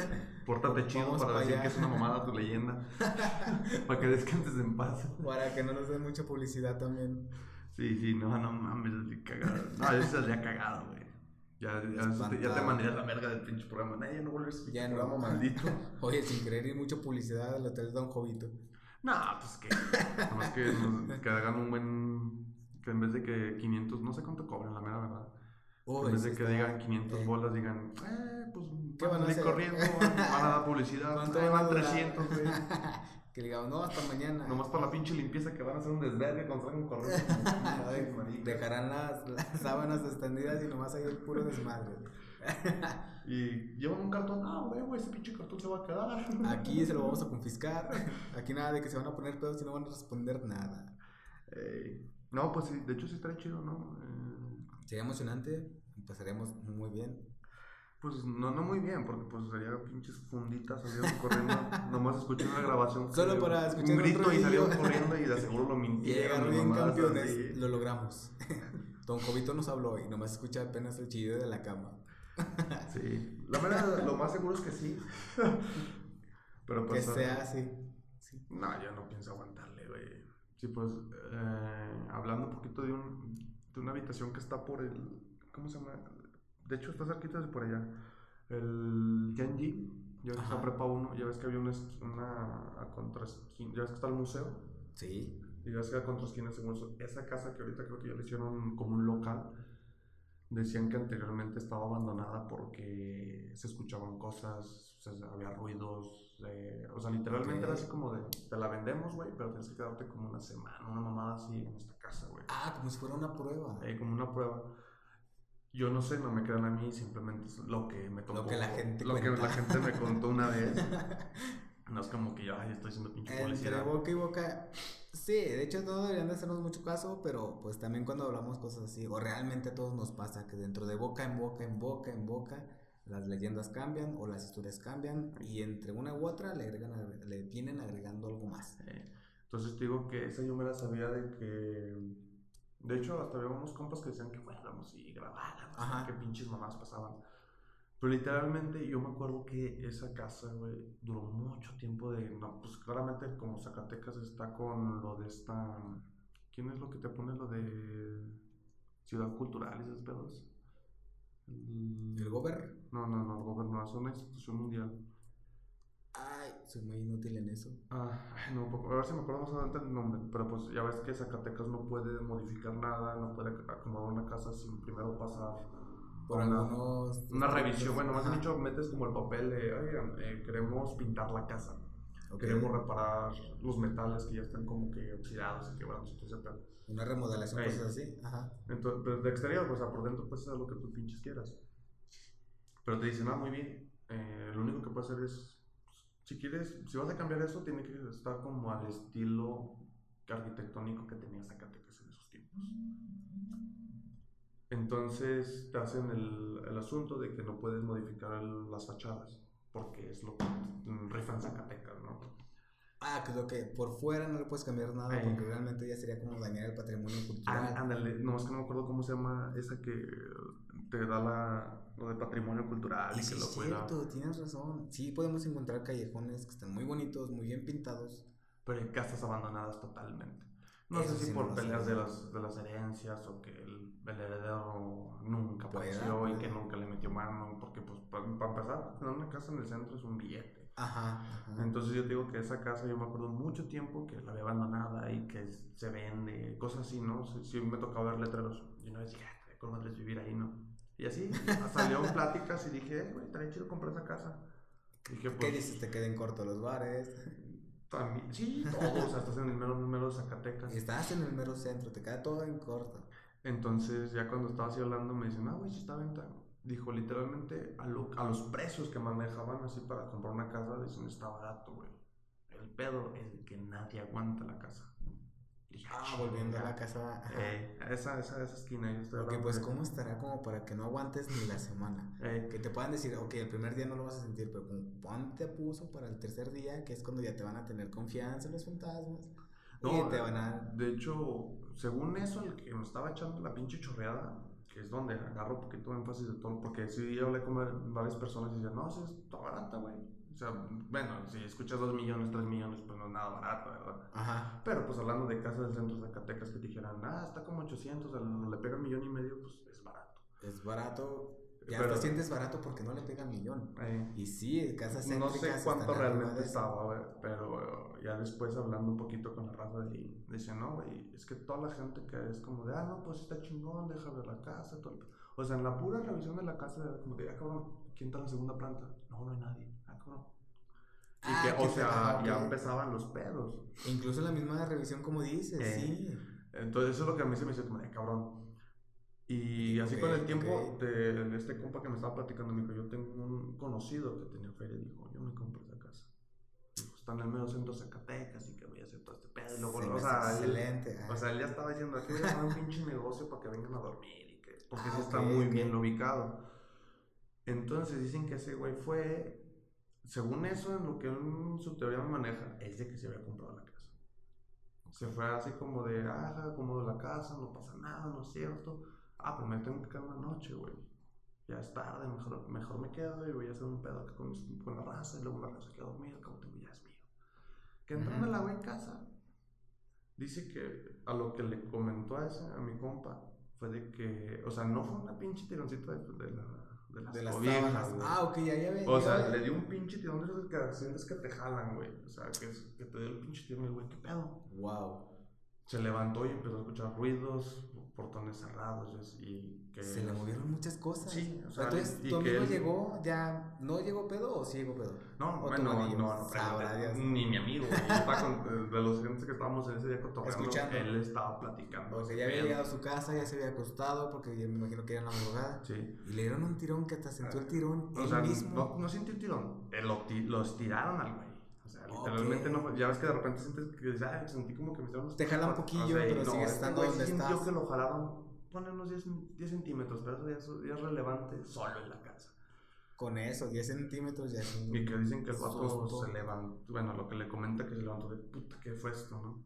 pórtate chido Vamos para pa' decir que es una mamada tu leyenda. para que descanses en paz. Para que no nos den mucha publicidad también. Sí, sí, no, no mames, cagado. No, yo saldría cagado, güey. Ya, ya, ya te Espantado. mandaría a la verga del pinche programa. Ya no vuelves Ya no. programa maldito. Oye, sin querer ir mucha publicidad del hotel Don Jovito. No, pues que. Nomás que, nos- que hagan un buen. Que en vez de que 500, no sé cuánto cobran, la mera verdad. Oh, en vez de que digan 500 eh, bolas, digan, eh, pues ¿Qué van a hacer? corriendo, van, van a dar publicidad, ¿Cuánto eh, van a van durar? 300, güey. Que digamos, no, hasta mañana. Nomás para la pinche limpieza que van a hacer un desvergue cuando salgan corriendo. Dejarán las, las sábanas extendidas y nomás ahí el puro desmadre. Y llevan un cartón, ah, güey, ese pinche cartón se va a quedar. Aquí se lo vamos a confiscar. Aquí nada de que se van a poner pedos y no van a responder nada. Ey, no, pues sí, de hecho sí estaría chido, ¿no? Eh, Sería emocionante, pasaríamos muy bien. pues no, no muy bien, porque pues sería pinches funditas salieron corriendo. Nomás escuché una grabación. Solo que- para escuchar un grito y salieron corriendo y de seguro lo mintieron. llegaron campeones, así. lo logramos. Don Jovito nos habló y nomás escucha apenas el chillido de la cama. Sí, la verdad, lo más seguro es que sí. Pero Que pues. sea así. No, yo no pienso. Sí, pues, eh, hablando un poquito de, un, de una habitación que está por el. ¿Cómo se llama? De hecho, está cerquita de por allá. El Genji. Ya ves que está prepa 1. Ya ves que había una, una a contraesquina. Ya ves que está el museo. Sí. Y ya ves que a contraesquina, según eso, esa casa que ahorita creo que ya le hicieron como un local. Decían que anteriormente estaba abandonada porque se escuchaban cosas, o sea, había ruidos, eh, o sea, literalmente era así como de, te la vendemos, güey, pero tienes que quedarte como una semana, una mamada así en esta casa, güey. Ah, como si fuera una prueba. Eh, como una prueba. Yo no sé, no me crean a mí, simplemente es lo que me tocó. que la gente Lo que la gente me contó una vez. No es como que yo, ay, estoy haciendo pinche Entre publicidad. boca y boca. Sí, de hecho no deberían de hacernos mucho caso, pero pues también cuando hablamos cosas así, o realmente a todos nos pasa que dentro de boca en boca, en boca, en boca, las leyendas cambian o las historias cambian y entre una u otra le agregan, agre- le vienen agregando algo más. Entonces te digo que esa yo me la sabía de que. De hecho, hasta había unos compas que decían que fuéramos y grabáramos, que pinches mamás pasaban. Pero literalmente yo me acuerdo que esa casa, güey, duró mucho tiempo de. No, pues claramente como Zacatecas está con lo de esta. ¿Quién es lo que te pone lo de Ciudad Cultural y esos pedos? El- gober, No, no, no, el gobierno, es una institución mundial. ay, soy muy inútil en eso. Ah, no, poco- a ver si me acuerdo más adelante el nombre, pero pues ya ves que Zacatecas no puede modificar nada, no puede acomodar una casa sin primero pasar Por una, algunos. una revisión. Bueno, más bien dicho, metes como el papel de, oigan, eh, queremos pintar la casa, ok. queremos reparar los metales que ya están como que oxidados y quebrados pedo. Una remodelación, Ahí. cosas así. Ajá. Entonces, pero de exterior, pues, o sea, por dentro, pues, haz lo que tú pinches quieras. Pero te dicen, ah, muy bien, eh, lo único que puedes hacer es, pues, si quieres, si vas a cambiar eso, tiene que estar como al estilo arquitectónico que tenía Zacatecas en esos tiempos. Entonces, te hacen el, el asunto de que no puedes modificar el- las fachadas, porque es lo que rifan Zacatecas, ¿no? Ah, creo que por fuera no le puedes cambiar nada Ahí. porque realmente ya sería como dañar el patrimonio cultural. Ah, Ándale, no, es que no me acuerdo cómo se llama esa que te da la, lo de patrimonio cultural Y y sí que lo es cierto, tienes razón. Sí podemos encontrar callejones que están muy bonitos, muy bien pintados. Pero hay casas abandonadas totalmente. No Eso sé si sí por peleas de las, de las herencias o que el, heredero nunca apareció y que nunca le metió mano, porque pues para empezar, tener una casa en el centro es un billete. Ajá. ajá. Entonces yo digo que esa casa yo me acuerdo mucho tiempo que la había abandonada y que se vende, cosas así, ¿no? Sí, sí me tocaba ver letreros. Y una vez dije, "Ah, con madres vivir ahí, ¿no? Y así salió en pláticas y dije, "Eh, güey, estaría chido comprar esa casa. Dije, ¿Qué pues, dices? ¿Te queden cortos los bares? también, sí, todo, o sea, estás en el mero número de Zacatecas. Y estás en el mero centro, te queda todo en corto. Entonces, ya cuando estaba así hablando, me dicen, ah, güey, sí está venta. Dijo, literalmente, a, lo- a los precios que manejaban así para comprar una casa, dicen, está barato, güey. El pedo es que nadie aguanta la casa. Dije, Ah, volviendo a la casa. Eh, esa, esa, esa esquina, yo estoy Porque hablando pues cómo estará como para que no aguantes ni la semana. Eh, Que te puedan decir, ok, el primer día no lo vas a sentir, pero como ponte puso para el tercer día, que es cuando ya te van a tener confianza en los fantasmas. No, y te van a... De hecho, según eso, el que me estaba echando la pinche chorreada, que es donde agarro un poquito de énfasis de todo, porque sí hablé con varias personas y decían, no, sí, está barata, güey. O sea, bueno, si escuchas 2 millones, 3 millones, pues no es nada barato, ¿verdad? Ajá. Pero pues hablando de casas del centro de Zacatecas que dijeran, ah, está como 800, al- le pega un millón y medio, pues es barato. Es barato. Ya Pero- te sientes barato porque no le pega millón. Eh, Y sí, casas No sé cuánto realmente estaba, pero ya después hablando un poquito con la raza de ahí, decían, no, güey, es que toda la gente que es como de, ah, no, pues está chingón, deja ver la casa, todo el pe-". O sea, en la pura revisión de la casa, como de, ah, cabrón, ¿quién está en la segunda planta? No, no hay nadie, ah, cabrón. Y Ah, que, que o sea, ya empezaban los pedos. Incluso la misma revisión como dices, Eh, sí. Entonces, eso es lo que a mí se me hizo como de, cabrón. Y así con el tiempo, de, este compa que me estaba platicando, me dijo, yo tengo un conocido que tenía feria y dijo, yo me compro esa casa. Dijo, está en el medio centro de Zacatecas y que voy a hacer todo este pedo. Y luego, Se o sea, él- excelente. ah. o sea, él ya estaba diciendo, aquí voy a un pinche negocio para que vengan a dormir y que, porque Ah, sí está muy bien ubicado. Entonces dicen que ese güey fue, según eso, en lo que en su teoría me maneja, es de que se había comprado la casa. Se fue así como de, ah, como de la casa, no pasa nada, no es cierto. Ah, pero me tengo que quedar una noche, güey. Ya es tarde, mejor, mejor me quedo y voy a hacer un pedo con, con la raza y luego la raza queda dormida, como tengo ya es mío. Que entraron a la güey casa. Dice que a lo que le comentó a ese, a mi compa, fue de que, o sea, no fue una pinche tironcita de, de, la, de las, de las cobijas. Ah, ok, ya, ya O ya sea, le dio un pinche tirón de esos que sientes que te jalan, güey. O sea, que, que te dio el pinche tirón y el güey, ¿qué pedo? Wow. Se levantó y empezó a escuchar ruidos, portones cerrados y que... Se le movieron muchas cosas. Sí, o sea, Entonces, ¿tu amigo él- llegó ya, no llegó pedo o sí llegó pedo? No, bueno, no, no, sabrá ni mi amigo, con- de los gentes que estábamos en ese día cotorreando, Escuchando. él estaba platicando. Porque ya había llegado a su casa, ya se había acostado, porque ya me imagino que era la madrugada. Sí. Y le dieron un tirón que hasta sentó el tirón O él sea, mismo. no, no sintió el tirón, eh, los tiraron al güey. O sea, literalmente no ya ves que de repente sientes que dices, "Ay, sentí como que me los Te jala un patas". poquillo, pero y sigues este estando donde sintió estás. que lo jalaron, ponle unos 10, 10 centímetros, pero eso ya, es- ya es relevante solo en la casa. Con eso, 10 centímetros ya es un... Y que dicen que el vato se levantó, bueno, lo que le comenta que se levantó de puta, ¿qué fue esto, no?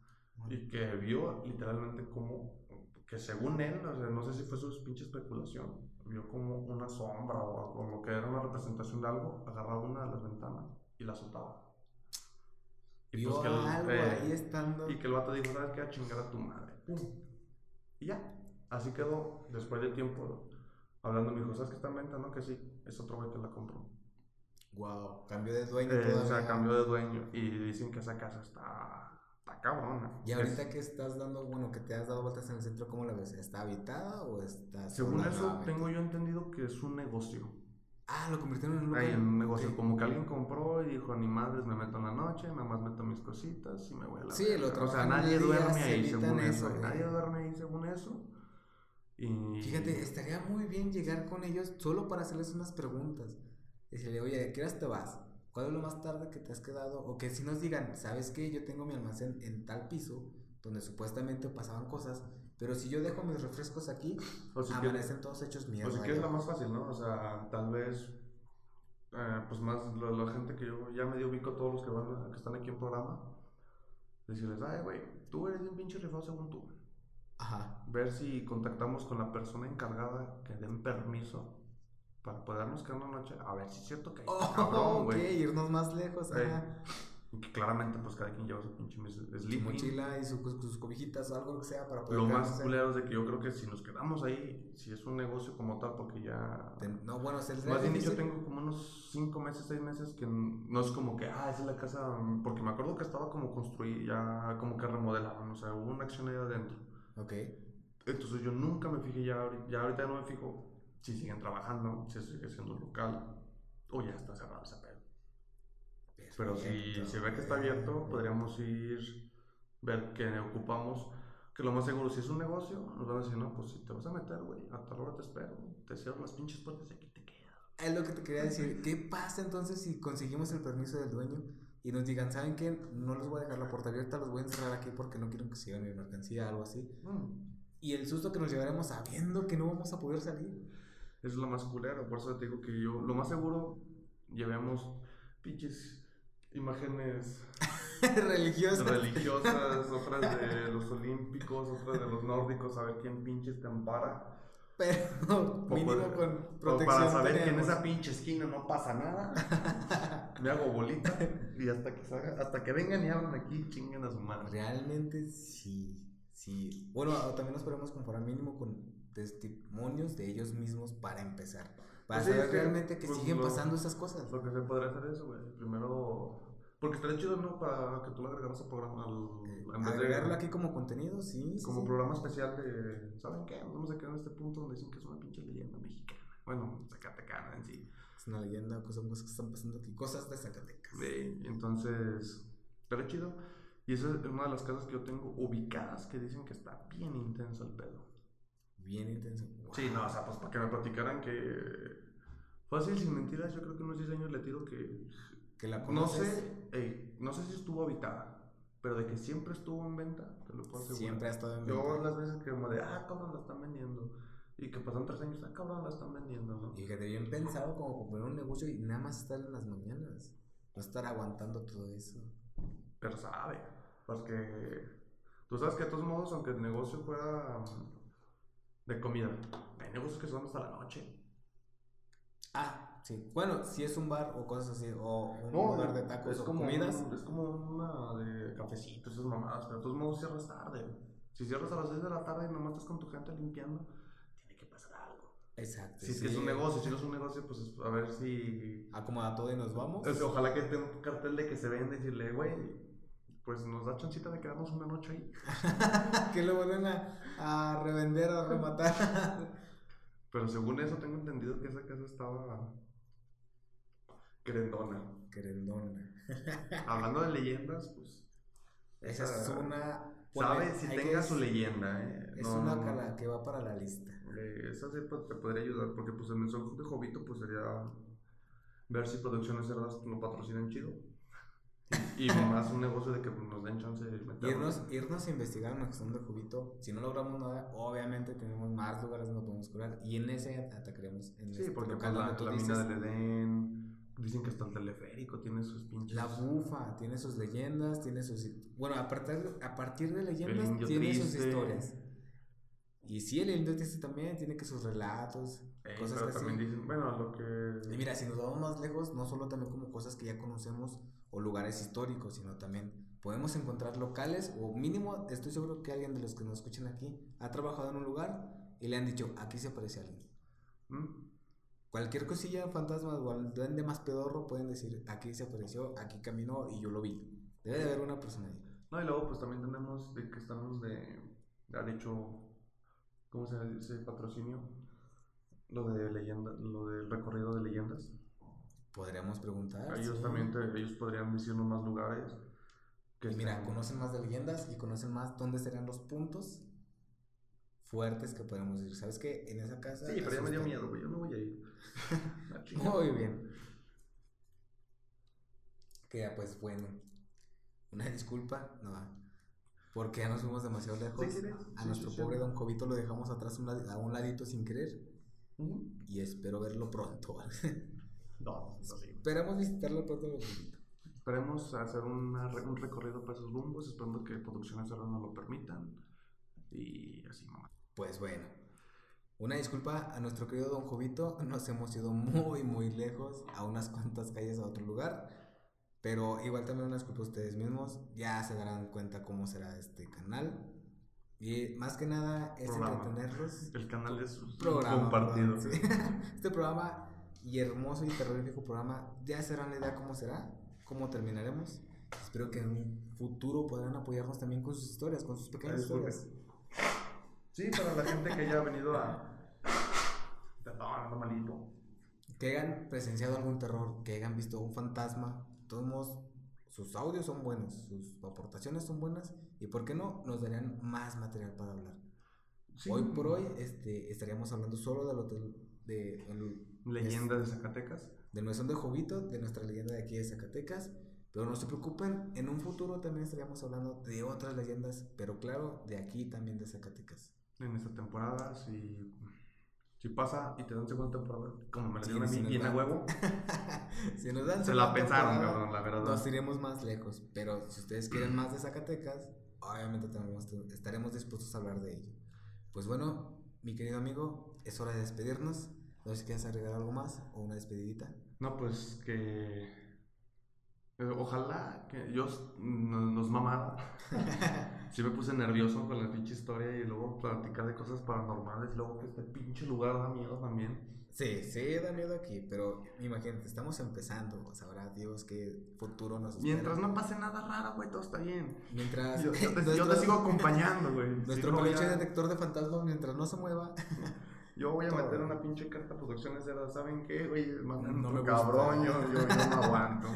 Y que vio literalmente como, que según él, o sea, no sé si fue su pinche especulación, vio como una sombra o, o lo que era una representación de algo, agarraba una de las ventanas y la soltaba. Y Vio pues que el- algo eh, ahí estando... y que el vato dijo, ¿sabes qué? A chingar a tu madre. Pum. Y ya. Así quedó. Después de tiempo, hablando, me dijo, ¿sabes qué está en venta? No, que sí. Es otro güey que la compró. Wow, cambio de dueño Eh, o sea, cambió de dueño. Y dicen que esa casa está, está cabrona. Y ahorita Es- que estás dando, bueno, que te has dado vueltas en el centro, ¿cómo la ves? ¿Está habitada o está según eso, tengo yo entendido que es un negocio. Ah, lo convirtieron en un lugar. Hay un negocio. Ok. Como que alguien compró y dijo, ni madres, me meto en la noche, nada más meto mis cositas y me voy a la Sí, verga". lo O sea, nadie duerme se ahí según eso. eso. Nadie duerme ahí según eso. Y... Fíjate, estaría muy bien llegar con ellos solo para hacerles unas preguntas. Decirle, oye, ¿a qué horas te vas? ¿Cuál es lo más tarde que te has quedado? O que si nos digan, ¿sabes qué? Yo tengo mi almacén en tal piso, donde supuestamente pasaban cosas, pero si yo dejo mis refrescos aquí, O si amanecen todos hechos mierda. O si quieres la más fácil, ¿no? O sea, tal vez, eh, pues más la, la gente que yo ya medio ubico, todos los que van, que están aquí en programa, decirles, ay, güey, tú eres un pinche rifado según tú. Ajá. Ver si contactamos con la persona encargada que den permiso para podernos quedar una noche, a ver si es cierto que hay Oh, cabrón, irnos más lejos. Ajá. Que claramente, pues cada quien lleva su pinche mis- Su sleeping. mochila y su- sus cobijitas algo que sea para poder Lo más culero es de que yo creo que si nos quedamos ahí, si es un negocio como tal, porque ya. No, bueno, se les Más bien difícil. tengo como unos 5 meses, 6 meses que no es como que, ah, esa es la casa. Porque me acuerdo que estaba como construida, ya como que remodelaban, o sea, hubo una acción ahí adentro. Ok. Entonces yo nunca me fijé, ya, ya ahorita no me fijo si siguen trabajando, si sigue siendo local o ya está cerrado ese Pero si se ve que está abierto, podríamos ir, ver qué ocupamos. Que lo más seguro, si es un negocio, nos van a decir, no, pues si te vas a meter, güey, a tal hora te espero, te cierro las pinches puertas y aquí te quedas. Es lo que te quería decir. ¿Qué pasa entonces si conseguimos el permiso del dueño y nos digan, ¿saben qué? No les voy a dejar la puerta abierta, los voy a encerrar aquí porque no quiero que se lleven mi mercancía, algo así. Mm, Y el susto que nos llevaremos sabiendo que no vamos a poder salir. Es lo más culero, por eso te digo que yo, lo más seguro, llevemos pinches imágenes Religioso. religiosas, otras de los olímpicos, otras de los nórdicos, a ver quién pinches te ampara. Pero mínimo con protección. para saber que en tenemos. esa pinche esquina no pasa nada. Me hago bolita y hasta que salga, hasta que vengan y hablen aquí, chinguen a su madre. Realmente sí. Sí. Bueno, también nos podemos conformar mínimo con testimonios de ellos mismos para empezar. Para Pues sí, saber que, realmente que pues, siguen lo- pasando esas cosas. Lo que se podría hacer es eso, güey. Primero. Porque estaría chido, ¿no? Para que tú lo agregaras al programa. Al, en vez de- Agregarlo aquí como contenido, sí. sí, Como sí. programa especial de. ¿Saben qué? Vamos a quedar en este punto donde dicen que es una pinche leyenda mexicana. Bueno, Zacatecana en sí. Es una leyenda, cosas que están pasando aquí. Cosas de Zacatecas. Sí, entonces. Estaría chido. Y esa es una de las casas que yo tengo ubicadas que dicen que está bien intenso el pedo. Bien intenso. Sí, no, o sea, pues para que me platicaran que. Fácil, sin mentiras, yo creo que unos 10 años le tiro que. Que la No conoces. sé, ey, no sé si estuvo habitada, pero de que siempre estuvo en venta, te lo puedo asegurar. Siempre ha estado en Yo venta. las veces que como de, ah, cabrón, la están vendiendo. Y que pasan tres años, ah, cabrón, la están vendiendo, ¿no? Y fíjate, bien pensado como poner un negocio y nada más estar en las mañanas. No estar aguantando todo eso. Pero sabe, porque tú sabes que de todos modos, aunque el negocio fuera de comida, hay negocios que son hasta la noche. Ah, sí. Bueno, si es un bar o cosas así, o un No, lugar de tacos es o como comidas. un- es como una de cafecitos, esas mamadas, pero de todos modos cierras tarde. Si cierras a las 6 de la tarde y nomás estás con tu gente limpiando, tiene que pasar algo. Exacto. Si es que es un negocio, si no es un negocio, pues es- a ver si. Acomoda todo y nos vamos. o sea, ojalá que tenga un cartel de que se vende y decirle, güey, pues nos da chancita de quedarnos una noche ahí. que lo vuelven a, a revender, a rematar. Pero según eso, tengo entendido que esa casa estaba. Querendona. Querendona. Hablando de leyendas, pues. Esa es una. Sabe si que tenga su leyenda, ¿eh? Es No, una no, no. cala que va para la lista. Eh, esa sí te podría ayudar porque pues el mensaje de Jovito pues sería ver si Producciones Cerdas lo patrocinan chido. Y más un negocio de que nos den chance de meternos. Irnos, irnos a investigar en la cuestión de Jubito. Si no logramos nada, obviamente tenemos más lugares donde podemos curar. Y en ese atacaríamos en Sí, este porque local pues, donde la, la dices. mina del Edén, dicen que hasta el teleférico tiene sus pinches... La bufa tiene sus leyendas, tiene sus... Bueno, a partir, a partir de leyendas tiene sus triste. historias. Y sí, el indio triste también tiene que sus relatos, Eh, cosas pero que también sí. dicen, bueno, lo que... Y mira, si nos vamos más lejos, no solo también como cosas que ya conocemos o lugares históricos, sino también podemos encontrar locales o mínimo, estoy seguro que alguien de los que nos escuchan aquí ha trabajado en un lugar y le han dicho, aquí se aparece alguien. ¿Mm? Cualquier cosilla, fantasma o al duende más pedorro pueden decir, aquí se apareció, aquí caminó y yo lo vi. Debe de haber una persona ahí. No, y luego pues también tenemos de que estamos de... Han hecho... ¿Cómo se dice? Patrocinio. Lo de leyenda, lo del recorrido de leyendas. Podríamos preguntar. ellos sí. también, te- ellos podrían decirnos más lugares. Que Y mira, conocen más de leyendas y conocen más dónde serían los puntos fuertes que podemos decir. ¿Sabes qué? En esa casa. Sí, pero ya me dio miedo, güey. Yo no voy a ir. Chingada. Muy bien. Queda pues bueno. Una disculpa, no. Porque ya nos fuimos demasiado lejos. Sí, sí, sí, a nuestro pobre Don Jovito lo dejamos atrás un a un ladito sin querer. Y espero verlo pronto. No, no sí. Esperamos visitarlo pronto. Esperemos hacer una un recorrido para esos rumbos, esperando que Producciones Cerdas nos lo permitan. Y así, mamá. Pues bueno. Una disculpa a nuestro querido Don Jovito. Nos hemos ido muy, muy lejos. A unas cuantas calles a otro lugar. Pero igual también una disculpa a ustedes mismos. Ya se darán cuenta cómo será este canal. Y más que nada es Programa. entretenerlos. El canal es programa. compartido. sí. este programa y hermoso y terrorífico programa ya será la idea cómo será, cómo terminaremos. Espero que en un futuro podrán apoyarnos también con sus historias, con sus pequeñas historias. Sí, para la gente que haya venido a. Perdón, malito. Que hayan presenciado algún terror, que hayan visto un fantasma. De Todos modos, sus audios son buenos, sus aportaciones son buenas y, ¿por qué no? Nos darían más material para hablar. Sí. Hoy por hoy este, estaríamos hablando solo del hotel de, el- Leyenda de Zacatecas. del mesón de Jovito, de nuestra leyenda de aquí de Zacatecas. Pero no se preocupen, en un futuro también estaríamos hablando de otras leyendas, pero claro, de aquí también de Zacatecas. En esta temporada, si, si pasa y te dan segunda temporada, como me la Sí, dieron a si mí, bien a huevo, si nos dan se la pensaron, cabrón, la verdad. Nos iremos más lejos, pero si ustedes quieren más de Zacatecas, obviamente tenemos- estaremos dispuestos a hablar de ello. Pues bueno, mi querido amigo, es hora de despedirnos. No sé si quieres agregar algo más o una despedidita. No, pues que. eh, Ojalá que yo nos mamara. sí me puse nervioso con la pinche historia y luego platicar de cosas paranormales. Luego que este pinche lugar da miedo también. Sí, sí, da miedo aquí, pero imagínate, estamos empezando. Sabrá Dios qué futuro nos espera. Mientras no pase nada raro, güey, todo está bien. Mientras. Yo, yo te, yo te nuestro- sigo acompañando, güey. Nuestro peluche a- detector de fantasmas, mientras no se mueva. Yo voy a Todo. meter una pinche carta a producciones de ¿saben qué, güey? No me cabrón, yo, yo, yo no aguanto.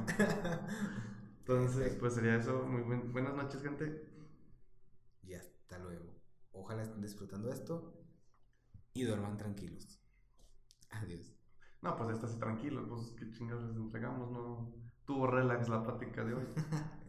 Entonces, pues sería eso. Muy buen- buenas noches, gente. Y hasta luego. Ojalá estén disfrutando esto y duerman tranquilos. Adiós. No, pues esta sí tranquilo, pues qué chingas les entregamos, ¿no? Tuvo relax la plática de hoy.